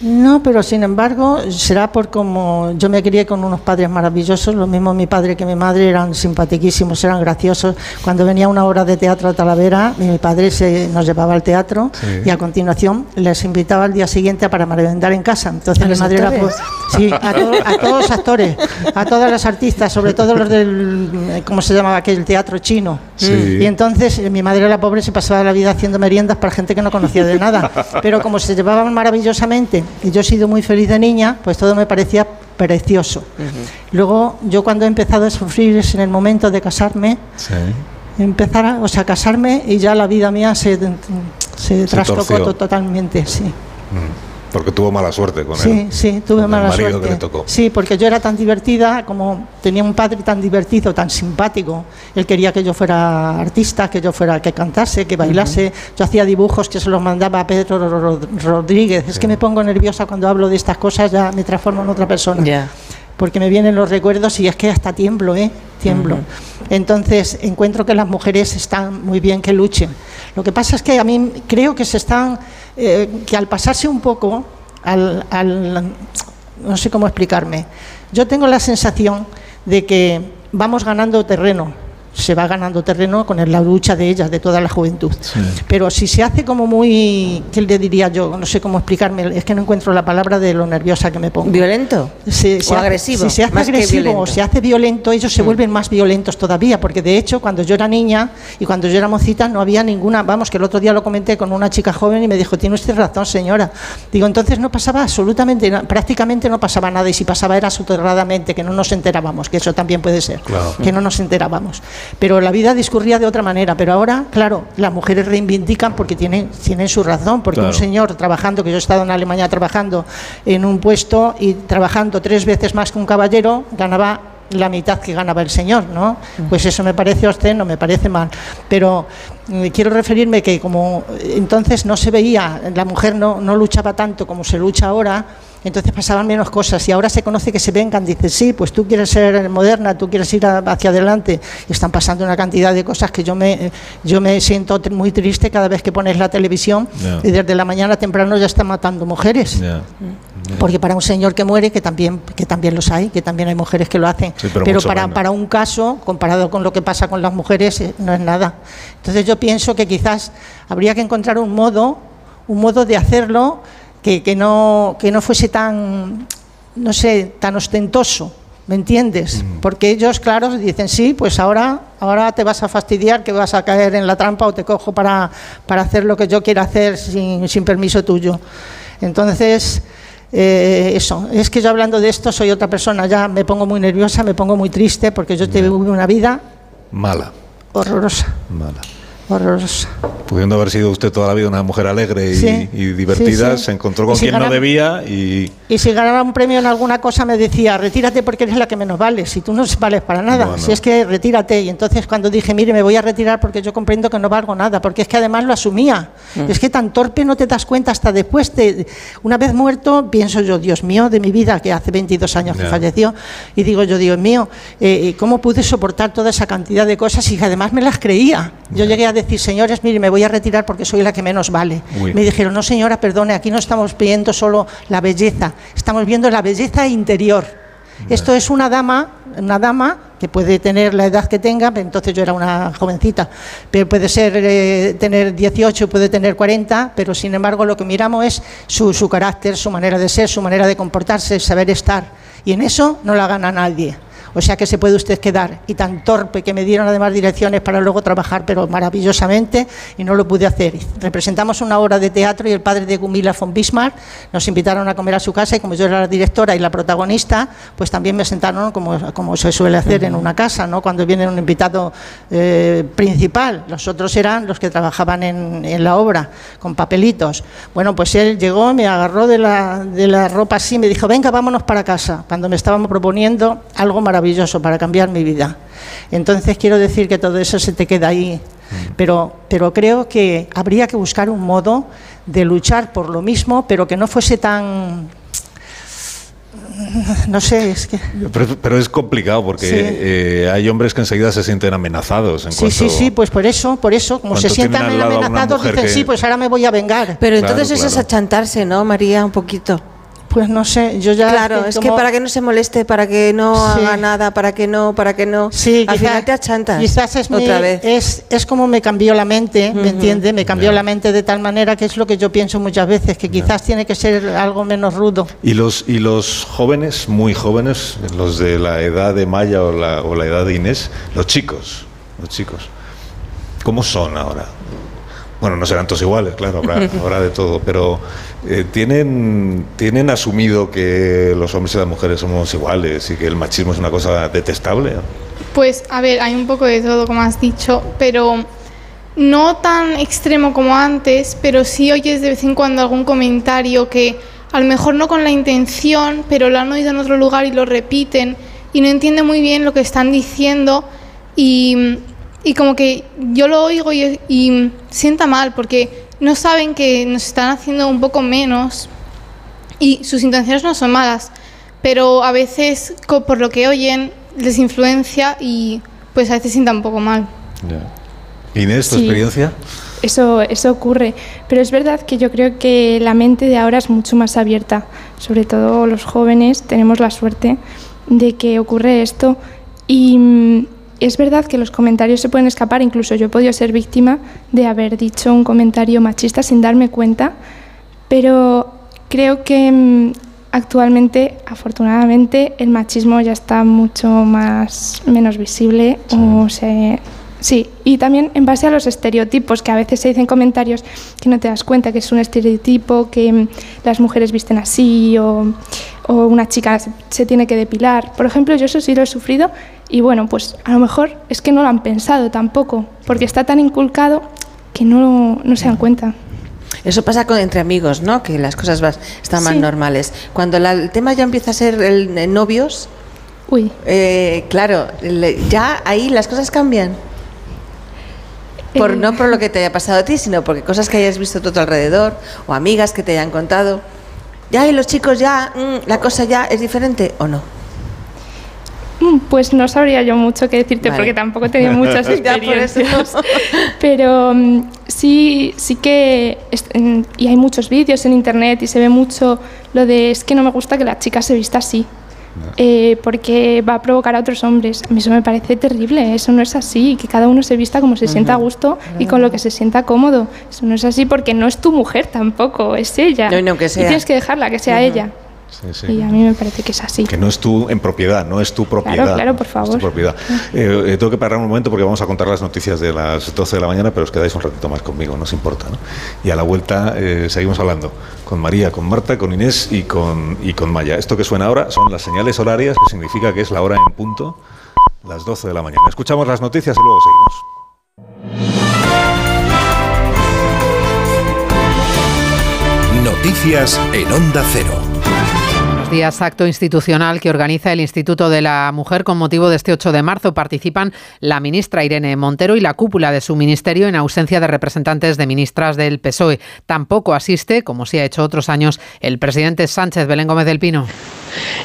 No, pero sin embargo, será por como yo me crié con unos padres maravillosos, lo mismo mi padre que mi madre eran simpatiquísimos, eran graciosos. Cuando venía una obra de teatro a Talavera, mi padre se, nos llevaba al teatro Sí. y a continuación les invitaba al día siguiente para merendar en casa. Entonces ¿A mi madre era actores? pues, sí, a, to- a todos los actores, a todos los artistas, sobre todo los del ¿cómo se llamaba aquel teatro chino? Sí. Y entonces eh, mi madre la pobre se pasaba la vida haciendo meriendas para gente que no conocía de nada. Pero como se llevaban maravillosamente y yo he sido muy feliz de niña, pues todo me parecía precioso. Luego yo cuando he empezado a sufrir es en el momento de casarme, empezar a, o sea, casarme y ya la vida mía se, se, trastocó to- totalmente, sí. Mm. Porque tuvo mala suerte con Sí, él. sí, tuve con mala el marido suerte. que le tocó. Sí, porque yo era tan divertida, como tenía un padre tan divertido, tan simpático. Él quería que yo fuera artista, que yo fuera, que cantase, que bailase. Yo hacía dibujos que se los mandaba a Pedro Ro- Ro- Rodríguez. Es que me pongo nerviosa cuando hablo de estas cosas, ya me transformo en otra persona. Porque me vienen los recuerdos y es que hasta tiemblo, ¿eh? Tiemblo. Entonces, encuentro que las mujeres están muy bien que luchen. Lo que pasa es que a mí creo que se están, eh, que al pasarse un poco, al, al- no sé cómo explicarme, yo tengo la sensación de que vamos ganando terreno, se va ganando terreno con la lucha de ellas, de toda la juventud. Pero si se hace como muy, ¿qué le diría yo? No sé cómo explicarme, es que no encuentro la palabra de lo nerviosa que me pongo. ¿Violento? Se- se ¿O hace- agresivo? Si se hace Más que agresivo o se hace violento, ellos se vuelven más violentos todavía, porque de hecho cuando yo era niña y cuando yo era mocita no había ninguna, vamos, que el otro día lo comenté con una chica joven y me dijo, tiene usted razón señora. Digo, entonces no pasaba absolutamente, prácticamente no pasaba nada y si pasaba era soterradamente, que no nos enterábamos, que eso también puede ser, Claro. que no nos enterábamos. Pero la vida discurría de otra manera, pero ahora, claro, las mujeres reivindican porque tienen, tienen su razón, porque un Claro. señor trabajando, que yo he estado en Alemania trabajando en un puesto y trabajando tres veces más que un caballero, ganaba la mitad que ganaba el señor, ¿no? Pues eso me parece obsceno, me parece mal. Pero mm, quiero referirme que como entonces no se veía, la mujer no, no luchaba tanto como se lucha ahora, entonces pasaban menos cosas y ahora se conoce que se vengan, dice, sí, pues tú quieres ser moderna, tú quieres ir hacia adelante y están pasando una cantidad de cosas que yo me, eh, yo me siento muy triste cada vez que pones la televisión Ya. y desde la mañana temprano ya están matando mujeres. Ya. Porque para un señor que muere, que también, que también los hay, que también hay mujeres que lo hacen, Sí, pero para, menos. para un caso, comparado con lo que pasa con las mujeres, eh, no es nada. Entonces yo pienso que quizás habría que encontrar un modo, un modo de hacerlo que, que no, que no fuese tan, no sé, tan ostentoso. ¿Me entiendes? Porque ellos, claro, dicen, sí, pues ahora, ahora te vas a fastidiar, que vas a caer en la trampa o te cojo para, para hacer lo que yo quiera hacer sin, sin permiso tuyo. Entonces, eh, eso, es que yo hablando de esto soy otra persona, ya me pongo muy nerviosa, me pongo muy triste porque yo tuve una vida Mala, horrorosa, mala. Horrorosa. Pudiendo haber sido usted toda la vida una mujer alegre y, Sí, y divertida, sí, sí. se encontró con si quien no ganaba- debía y... Y si ganaba un premio en alguna cosa me decía, retírate porque eres la que menos vales, si tú no vales para nada, Bueno. si es que retírate. Y entonces cuando dije, mire, me voy a retirar porque yo comprendo que no valgo nada, porque es que además lo asumía. Mm. Es que tan torpe no te das cuenta hasta después. de- una vez muerto, pienso yo, Dios mío, de mi vida, que hace 22 años que Ya. falleció, y digo yo, Dios mío, eh, ¿cómo pude soportar toda esa cantidad de cosas y que además me las creía? Yo llegué a decir, señores, mire, me voy a retirar porque soy la que menos vale. Uy. Me dijeron, no señora, perdone, aquí no estamos viendo solo la belleza, estamos viendo la belleza interior. Esto es una dama, una dama que puede tener la edad que tenga, entonces yo era una jovencita, pero puede ser eh, tener 18, puede tener 40, pero sin embargo lo que miramos es su, su carácter, su manera de ser, su manera de comportarse, saber estar. Y en eso no la gana nadie. O sea que se puede usted quedar. Y tan torpe que me dieron además direcciones para luego trabajar, pero maravillosamente, y no lo pude hacer. Representamos una obra de teatro y el padre de Gumila von Bismarck nos invitaron a comer a su casa y como yo era la directora y la protagonista, pues también me sentaron como, se suele hacer en una casa, ¿no? cuando viene un invitado eh, principal. Los otros eran los que trabajaban en, en la obra, con papelitos. Bueno, pues él llegó, me agarró de la, de la ropa así, me dijo, venga, vámonos para casa, cuando me estábamos proponiendo algo maravilloso para cambiar mi vida. Entonces quiero decir que todo eso se te queda ahí, pero, pero creo que habría que buscar un modo de luchar por lo mismo, pero que no fuese tan... No sé, es que... Pero, pero es complicado porque Sí. eh, hay hombres que enseguida se sienten amenazados. En Sí, cuanto, sí, sí, pues por eso, por eso, como se sientan amenazados, dicen, que- sí, pues ahora me voy a vengar. Pero entonces eso es achantarse, ¿no, María? Un poquito. Pues no sé, yo ya... Claro, es que como- para que no se moleste, para que no Sí. haga nada, para que no, para que no. Sí, Al quizá- final te achantas. Quizás es, mi- otra vez. es, es como me cambió la mente, ¿me entiende? Me cambió la mente de tal manera que es lo que yo pienso muchas veces, que quizás tiene que ser algo menos rudo. Y los, y los jóvenes, muy jóvenes, los de la edad de Maya o la, o la edad de Inés, los chicos, los chicos, ¿cómo son ahora? Bueno, no serán todos iguales, claro, habrá, habrá de todo, pero eh, ¿tienen, ¿tienen asumido que los hombres y las mujeres somos iguales y que el machismo es una cosa detestable? Pues a ver, hay un poco de todo, como has dicho, pero no tan extremo como antes, pero sí oyes de vez en cuando algún comentario que a lo mejor no con la intención, pero lo han oído en otro lugar y lo repiten y no entienden muy bien lo que están diciendo y, y como que yo lo oigo y, y sienta mal porque no saben que nos están haciendo un poco menos y sus intenciones no son malas, pero a veces por lo que oyen les influencia y pues a veces sienta un poco mal. Inés, ¿tu Sí. experiencia? Eso, eso ocurre, pero es verdad que yo creo que la mente de ahora es mucho más abierta, sobre todo los jóvenes tenemos la suerte de que ocurre esto y es verdad que los comentarios se pueden escapar, incluso yo he podido ser víctima de haber dicho un comentario machista sin darme cuenta, pero creo que mm, actualmente, afortunadamente, el machismo ya está mucho más menos visible o se Sí, y también en base a los estereotipos, que a veces se dicen comentarios que no te das cuenta que es un estereotipo, que mm, las mujeres visten así o, o una chica se, se tiene que depilar. Por ejemplo, yo eso sí lo he sufrido y bueno, pues a lo mejor es que no lo han pensado tampoco, porque está tan inculcado que no, no se dan cuenta. Eso pasa con, entre amigos, ¿no? Que las cosas vas- están más Sí. normales. Cuando la- el tema ya empieza a ser el, eh, novios, Uy. eh, claro, le- ya ahí las cosas cambian. Por, Eh. No por lo que te haya pasado a ti, sino porque cosas que hayas visto tú a tu alrededor o amigas que te hayan contado. Ya, y los chicos ya, mm, la cosa ya es diferente o no. Mm, Pues no sabría yo mucho qué decirte Vale. porque tampoco he tenido muchas experiencias. Pero mm, sí, sí que es- y hay muchos vídeos en internet y se ve mucho lo de es que no me gusta que la chica se vista así. Eh, porque va a provocar a otros hombres. A mí eso me parece terrible, eso no es así, que cada uno se vista como se sienta a gusto y con lo que se sienta cómodo. Eso no es así porque no es tu mujer tampoco, es ella. No, y no que Y sea. tienes que dejarla que sea ella. Sí, sí. Y a mí me parece que es así. Que no es tu en propiedad, no es tu propiedad. claro, por no es tu favor. propiedad. Eh, eh, tengo que parar un momento porque vamos a contar las noticias de las 12 de la mañana, pero os quedáis un ratito más conmigo, no os importa. ¿no? Y a la vuelta eh, seguimos hablando con María, con Marta, con Inés y con, y con Maya. Esto que suena ahora son las señales horarias, que significa que es la hora en punto, las 12 de la mañana. Escuchamos las noticias y luego seguimos. Noticias en Onda Cero. Días. Acto institucional que organiza el Instituto de la Mujer con motivo de este 8 de marzo. Participan la ministra Irene Montero y la cúpula de su ministerio en ausencia de representantes de ministras del PSOE. Tampoco asiste, como sí ha hecho otros años, el presidente Sánchez Belén Gómez del Pino.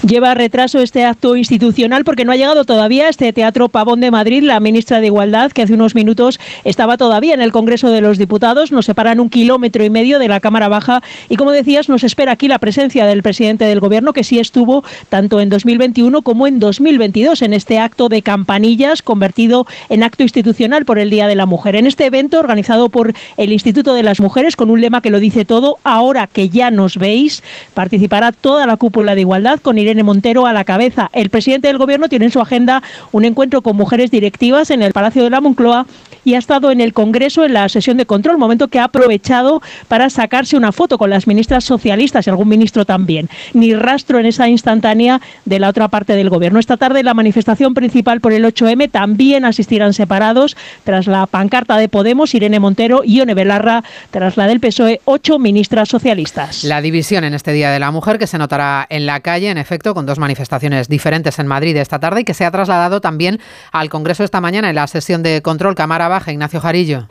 Lleva retraso este acto institucional porque no ha llegado todavía a este Teatro Pavón de Madrid la ministra de Igualdad, que hace unos minutos estaba todavía en el Congreso de los Diputados. Nos separan un kilómetro y medio de la Cámara Baja y, como decías, nos espera aquí la presencia del presidente del Gobierno, que sí estuvo tanto en 2021 como en 2022 en este acto de campanillas convertido en acto institucional por el Día de la Mujer. En este evento organizado por el Instituto de las Mujeres con un lema que lo dice todo, ahora que ya nos veis, participará toda la cúpula de igualdad con Irene Montero a la cabeza. El presidente del Gobierno tiene en su agenda un encuentro con mujeres directivas en el Palacio de la Moncloa y ha estado en el Congreso en la sesión de control, momento que ha aprovechado para sacarse una foto con las ministras socialistas y algún ministro también. Ni rastro en esa instantánea de la otra parte del Gobierno. Esta tarde la manifestación principal por el 8M también asistirán separados tras la pancarta de Podemos, Irene Montero y Ione Belarra, tras la del PSOE, ocho ministras socialistas. La división en este Día de la Mujer que se notará en la calle, en efecto, con dos manifestaciones diferentes en Madrid esta tarde y que se ha trasladado también al Congreso esta mañana en la sesión de control Cámara Baja. Ignacio Jarillo.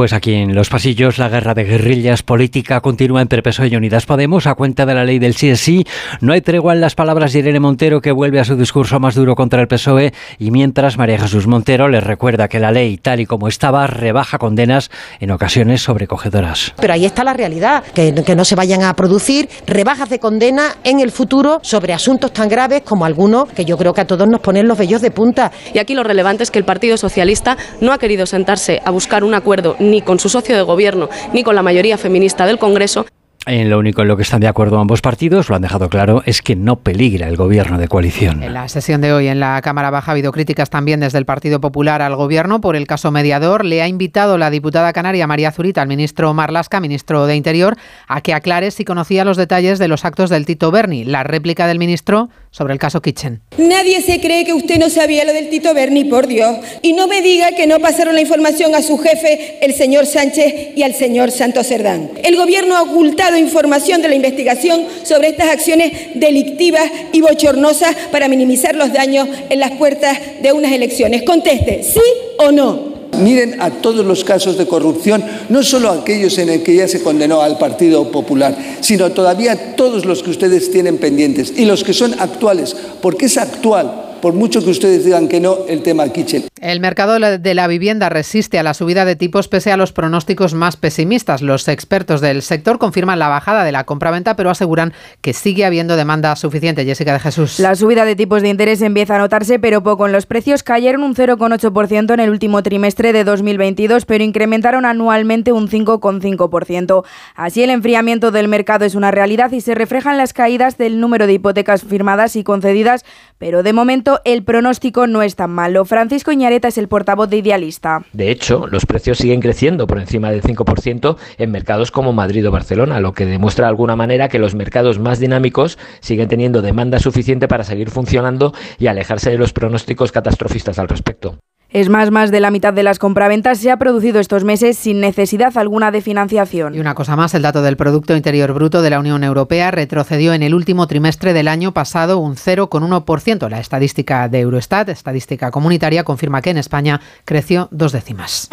Pues aquí en los pasillos la guerra de guerrillas política continúa entre PSOE y Unidas Podemos a cuenta de la ley del sí es sí. No hay tregua en las palabras de Irene Montero que vuelve a su discurso más duro contra el PSOE y mientras María Jesús Montero les recuerda que la ley tal y como estaba rebaja condenas en ocasiones sobrecogedoras. Pero ahí está la realidad, que, que no se vayan a producir rebajas de condena en el futuro sobre asuntos tan graves como algunos que yo creo que a todos nos ponen los vellos de punta. Y aquí lo relevante es que el Partido Socialista no ha querido sentarse a buscar un acuerdo ni con su socio de gobierno ni con la mayoría feminista del Congreso. En lo único en lo que están de acuerdo ambos partidos, lo han dejado claro, es que no peligra el gobierno de coalición. En la sesión de hoy en la Cámara Baja ha habido críticas también desde el Partido Popular al gobierno por el caso mediador. Le ha invitado la diputada canaria María Zurita al ministro Marlasca, ministro de Interior, a que aclare si conocía los detalles de los actos del Tito Berni. La réplica del ministro sobre el caso Kitchen. Nadie se cree que usted no sabía lo del Tito Berni, por Dios. Y no me diga que no pasaron la información a su jefe, el señor Sánchez, y al señor Santos Cerdán. El gobierno ha ocultado información de la investigación sobre estas acciones delictivas y bochornosas para minimizar los daños en las puertas de unas elecciones. Conteste, ¿sí o no? Miren a todos los casos de corrupción, no solo aquellos en el que ya se condenó al Partido Popular, sino todavía todos los que ustedes tienen pendientes y los que son actuales, porque es actual por mucho que ustedes digan que no, el tema Kitchen. El mercado de la vivienda resiste a la subida de tipos pese a los pronósticos más pesimistas. Los expertos del sector confirman la bajada de la compraventa, pero aseguran que sigue habiendo demanda suficiente. Jessica de Jesús. La subida de tipos de interés empieza a notarse, pero poco. En los precios cayeron un 0,8% en el último trimestre de 2022, pero incrementaron anualmente un 5,5%. Así, el enfriamiento del mercado es una realidad y se reflejan las caídas del número de hipotecas firmadas y concedidas, pero de momento el pronóstico no es tan malo. Francisco Iñareta es el portavoz de Idealista. De hecho, los precios siguen creciendo por encima del 5% en mercados como Madrid o Barcelona, lo que demuestra de alguna manera que los mercados más dinámicos siguen teniendo demanda suficiente para seguir funcionando y alejarse de los pronósticos catastrofistas al respecto. Es más, más de la mitad de las compraventas se ha producido estos meses sin necesidad alguna de financiación. Y una cosa más, el dato del Producto Interior Bruto de la Unión Europea retrocedió en el último trimestre del año pasado un 0,1%. La estadística de Eurostat, estadística comunitaria, confirma que en España creció dos décimas.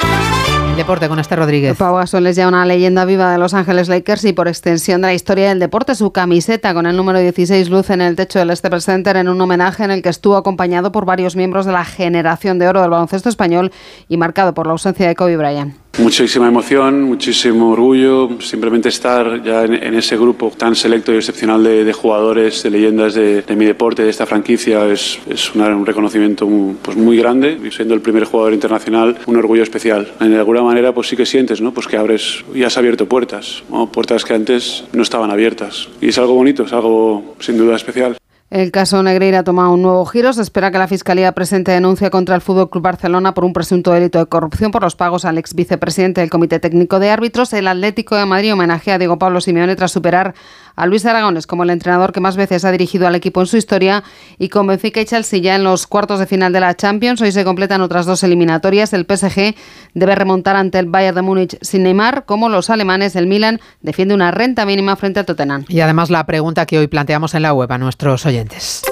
Deporte con este Rodríguez. Pau Gasol es ya una leyenda viva de Los Ángeles Lakers y por extensión de la historia del deporte. Su camiseta con el número 16 luce en el techo del Staples Center en un homenaje en el que estuvo acompañado por varios miembros de la generación de oro del baloncesto español y marcado por la ausencia de Kobe Bryant. Muchísima emoción, muchísimo orgullo, simplemente estar ya en, ese grupo tan selecto y excepcional de, jugadores, de leyendas de, mi deporte, de esta franquicia, es, un reconocimiento muy, pues muy grande y siendo el primer jugador internacional, un orgullo especial. De alguna manera, pues sí que sientes, ¿no? Pues que abres y has abierto puertas, puertas que antes no estaban abiertas. Y es algo bonito, es algo sin duda especial. El caso Negreira ha tomado un nuevo giro. Se espera que la Fiscalía presente denuncia contra el Fútbol Club Barcelona por un presunto delito de corrupción por los pagos al ex vicepresidente del Comité Técnico de Árbitros. El Atlético de Madrid homenajea a Diego Pablo Simeone tras superar a Luis Aragones como el entrenador que más veces ha dirigido al equipo en su historia y con Benfica y Chelsea ya en los cuartos de final de la Champions. Hoy se completan otras dos eliminatorias. El PSG debe remontar ante el Bayern de Múnich sin Neymar, como los alemanes. El Milan defiende una renta mínima frente al Tottenham. Y además la pregunta que hoy planteamos en la web a nuestros oyentes.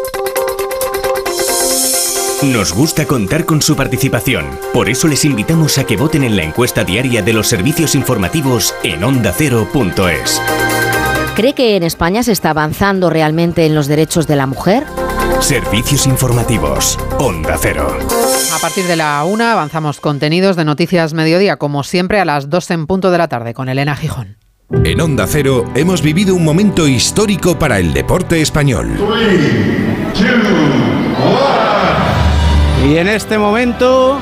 Nos gusta contar con su participación. Por eso les invitamos a que voten en la encuesta diaria de los servicios informativos en ondacero.es. ¿Cree que en España se está avanzando realmente en los derechos de la mujer? Servicios informativos. Onda Cero. A partir de la una avanzamos contenidos de Noticias Mediodía, como siempre a las dos en punto de la tarde con Elena Gijón. En Onda Cero hemos vivido un momento histórico para el deporte español. Y en este momento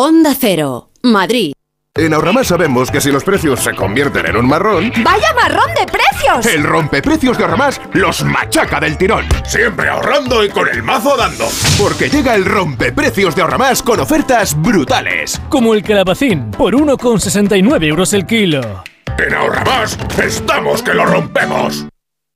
Onda Cero, Madrid. En Ahorramás sabemos que si los precios se convierten en un marrón, ¡Vaya marrón de precios! el rompeprecios de Ahorramás los machaca del tirón. Siempre ahorrando y con el mazo dando. Porque llega el rompeprecios de Ahorramás con ofertas brutales. Como el calabacín, por 1,69 euros el kilo. En Ahorramás estamos que lo rompemos.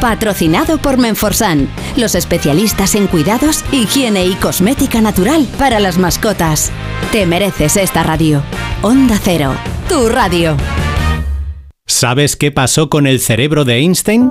Patrocinado por Menforsan, los especialistas en cuidados, higiene y cosmética natural para las mascotas. Te mereces esta radio. Onda Cero, tu radio. ¿Sabes qué pasó con el cerebro de Einstein?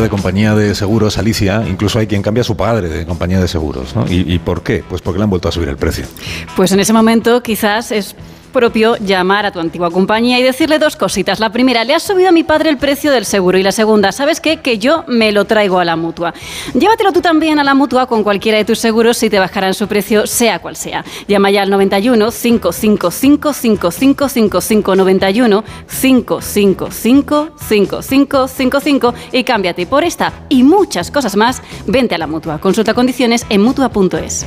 De compañía de seguros, Alicia, incluso hay quien cambia a su padre de compañía de seguros. ¿no? ¿Y, ¿Y por qué? Pues porque le han vuelto a subir el precio. Pues en ese momento quizás es propio llamar a tu antigua compañía y decirle dos cositas. La primera, le has subido a mi padre el precio del seguro. Y la segunda, ¿sabes qué? Que yo me lo traigo a la mutua. Llévatelo tú también a la mutua con cualquiera de tus seguros y te bajarán su precio, sea cual sea. Llama ya al 91 555 5555 91 555 5555 y cámbiate por esta y muchas cosas más. Vente a la mutua. Consulta condiciones en mutua.es.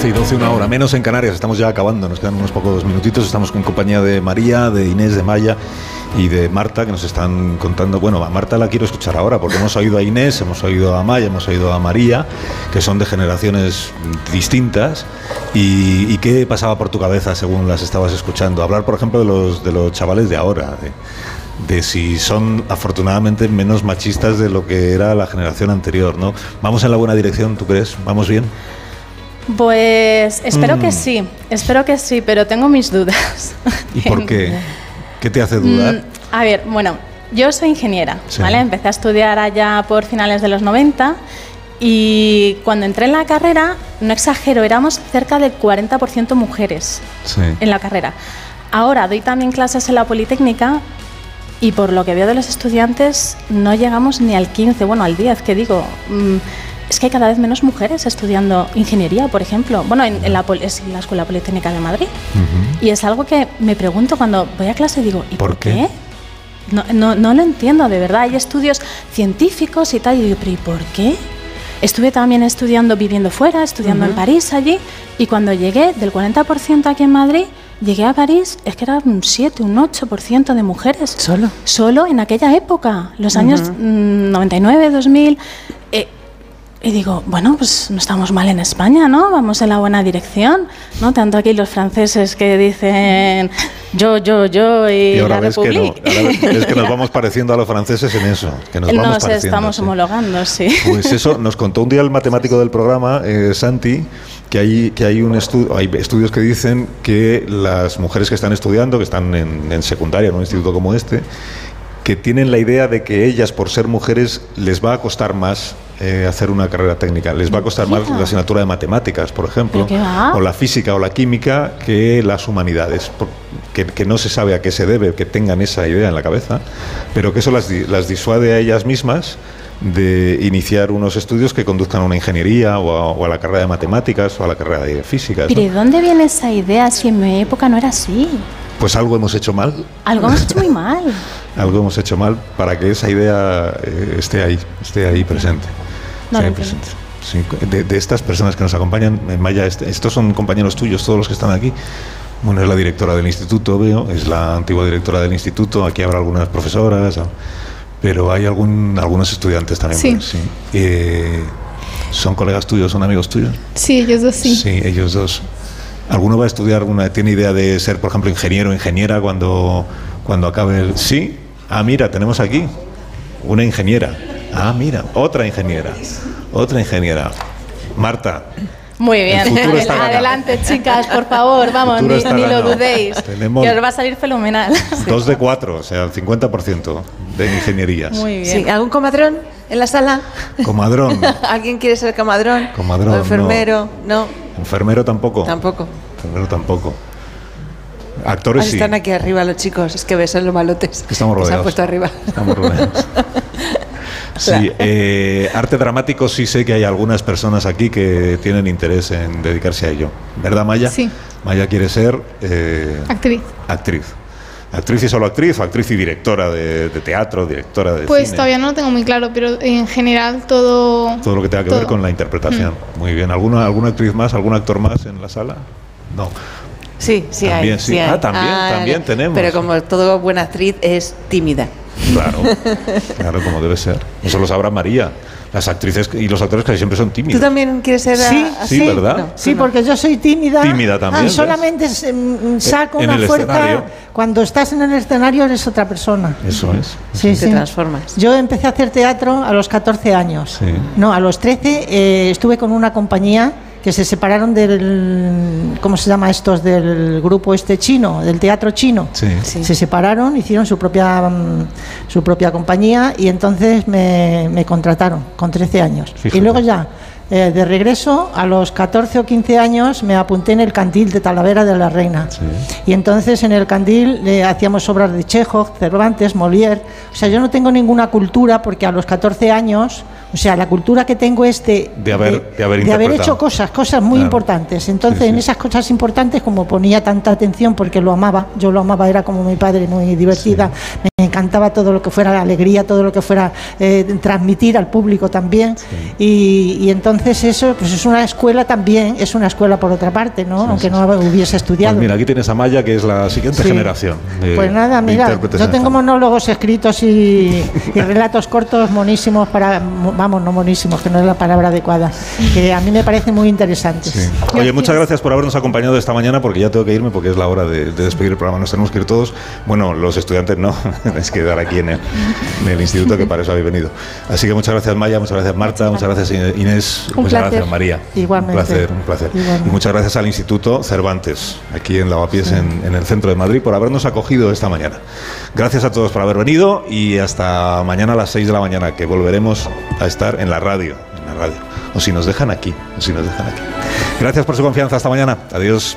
12 y 12, una hora menos en Canarias. Estamos ya acabando, nos quedan unos pocos minutitos. Estamos en compañía de María, de Inés, de Maya y de Marta, que nos están contando. Bueno, a Marta la quiero escuchar ahora, porque hemos oído a Inés, hemos oído a Maya, hemos oído a María, que son de generaciones distintas. ¿Y, y qué pasaba por tu cabeza según las estabas escuchando? Hablar, por ejemplo, de los, de los chavales de ahora. De, de si son afortunadamente menos machistas de lo que era la generación anterior, ¿no? ¿Vamos en la buena dirección, tú crees? ¿Vamos bien? Pues espero Mm. que sí, espero que sí, pero tengo mis dudas. ¿Y por qué? ¿Qué te hace dudar? Mm, a ver, bueno, yo soy ingeniera, Sí. ¿vale? Empecé a estudiar allá por finales de los 90 y cuando entré en la carrera, no exagero, éramos cerca del 40% mujeres Sí. en la carrera. Ahora doy también clases en la Politécnica y por lo que veo de los estudiantes no llegamos ni al 15, bueno, al 10, que digo. mm, es que hay cada vez menos mujeres estudiando ingeniería, por ejemplo. Bueno, en, en la, en la Escuela Politécnica de Madrid. Y es algo que me pregunto cuando voy a clase, digo, ¿y por, qué? No, no, no lo entiendo, de verdad. Hay estudios científicos y tal, y digo, ¿pero y por qué? Estuve también estudiando, viviendo fuera, estudiando en. París allí, y cuando llegué del 40% aquí en Madrid, llegué a París, es que era un 7, un 8% de mujeres. ¿Solo? Solo en aquella época, los años Ujú. mm, 99, 2000. Y digo, bueno, pues no estamos mal en España, ¿no? Vamos en la buena dirección, ¿no? Tanto aquí los franceses que dicen yo, yo, yo y, Y ahora la ves que, no, ahora ves que nos vamos pareciendo a los franceses en eso. Que nos, vamos Nos pareciendo, estamos sí. homologando, sí. Pues eso, nos contó un día el matemático del programa, eh, Santi, que hay, que hay, un estu- hay estudios que dicen que las mujeres que están estudiando, que están en, en secundaria, en un instituto como este, que tienen la idea de que ellas, por ser mujeres, les va a costar más eh, hacer una carrera técnica. Les va a costar más la asignatura de matemáticas, por ejemplo, o la física o la química, que las humanidades. Que, que no se sabe a qué se debe que tengan esa idea en la cabeza, pero que eso las, las disuade a ellas mismas de iniciar unos estudios que conduzcan a una ingeniería o a, o a la carrera de matemáticas o a la carrera de física. Pero ¿y dónde viene esa idea si en mi época no era así? Pues algo hemos hecho mal, Algo hemos hecho muy mal. algo hemos hecho mal para que esa idea eh, esté ahí, esté ahí presente. No lo. Sí, de, de estas personas que nos acompañan, eh, Maya, estos son compañeros tuyos, todos los que están aquí. Bueno, es la directora del instituto, veo, es la antigua directora del instituto, aquí habrá algunas profesoras, ah, pero hay algún, algunos estudiantes también. Sí. pues, sí. Eh, ¿Son colegas tuyos, son amigos tuyos? Sí, ellos dos sí. Sí, ellos dos. ¿Alguno va a estudiar, una, tiene idea de ser, por ejemplo, ingeniero o ingeniera cuando, cuando acabe el... Sí, ah, mira, tenemos aquí una ingeniera. Ah, mira, otra ingeniera. Otra ingeniera. Marta, Muy bien. Ganado. Adelante, chicas, por favor, vamos, futuro ni, lo dudéis. Tenemos- Que os va a salir fenomenal. dos de cuatro, o sea, el 50% de ingenierías. Muy bien. Sí, ¿algún comadrón? en la sala? Comadrón. ¿Alguien quiere ser comadrón? Comadrón, ¿O enfermero? No. Enfermero tampoco. Tampoco. Enfermero tampoco. Actores Ah, sí. Están aquí arriba los chicos, es que ves en los malotes. Estamos que Se han rodeados. puesto arriba. Estamos rodeados. Sí, eh, arte dramático sí sé que hay algunas personas aquí que tienen interés en dedicarse a ello. ¿Verdad, Maya? Sí. Maya quiere ser eh, Actriz. actriz. Actriz y solo actriz, o actriz y directora de, de teatro, directora de Pues cine. todavía no lo tengo muy claro, pero en general todo. Todo lo que tenga que ver con la interpretación. Muy bien. ¿Alguna, ¿Alguna actriz más, algún actor más en la sala? No. Sí, sí También, hay. sí. hay. Ah, también, también tenemos. Pero como todo buena actriz es tímida. Claro, claro, como debe ser. Eso lo sabrá María. Las actrices y los actores casi siempre son ¿Tú tímidos. también quieres ser Sí, así? ¿verdad? No, Sí, tú no. porque yo soy tímida. Tímida también, Ah, ¿ves? solamente mm, saco En una el fuerza. escenario. Cuando estás en el escenario eres otra persona. Eso es. Sí, Te sí. transformas. Yo empecé a hacer teatro a los 14 años. Sí. No, a los 13 eh, estuve con una compañía que se separaron del, ¿cómo se llama estos? Del grupo este chino, del teatro chino. Sí. Se separaron, hicieron su propia, mm, su propia compañía y entonces me, me contrataron con 13 años. Fíjate. Y luego ya, eh, de regreso, a los 14 o 15 años me apunté en el Candil de Talavera de la Reina. Y entonces en el Candil eh, hacíamos obras de Chekhov, Cervantes, Molière. O sea, yo no tengo ninguna cultura porque a los 14 años, o sea, la cultura que tengo es de, De haber, de haber de haber interpretado. hecho cosas, cosas muy Claro. importantes. Entonces, Sí, sí. en esas cosas importantes, como ponía tanta atención porque lo amaba, yo lo amaba, era como mi padre, muy divertida, me encantaba todo lo que fuera alegría, todo lo que fuera eh, transmitir al público también. Y, y entonces eso, pues es una escuela también, es una escuela por otra parte, ¿no? Aunque no hubiese estudiado. Pues mira, aquí tienes a Maya, que es la siguiente generación. de- Pues nada, mira, yo en tengo monólogos escritos y, y relatos cortos monísimos para, vamos, no monísimos, que no es la palabra adecuada, que a mí me parecen muy interesantes. Oye, muchas gracias por habernos acompañado esta mañana porque ya tengo que irme porque es la hora de, de despedir el programa. Nos tenemos que ir todos. Bueno, los estudiantes no, tenéis que quedar aquí en el, en el instituto que para eso habéis venido. Así que muchas gracias Maya, muchas gracias Marta, muchas gracias Inés, Un muchas placer. gracias María. Igualmente. Un placer, un placer. Igualmente. Y muchas gracias al Instituto Cervantes, aquí en Lavapiés, en, en el centro de Madrid, por habernos acogido esta mañana. Gracias a todos por haber venido y hasta mañana a las 6 de la mañana, que volveremos a estar en la radio. En la radio. O si nos dejan aquí, o si nos dejan aquí. Gracias por su confianza. Hasta mañana. Adiós.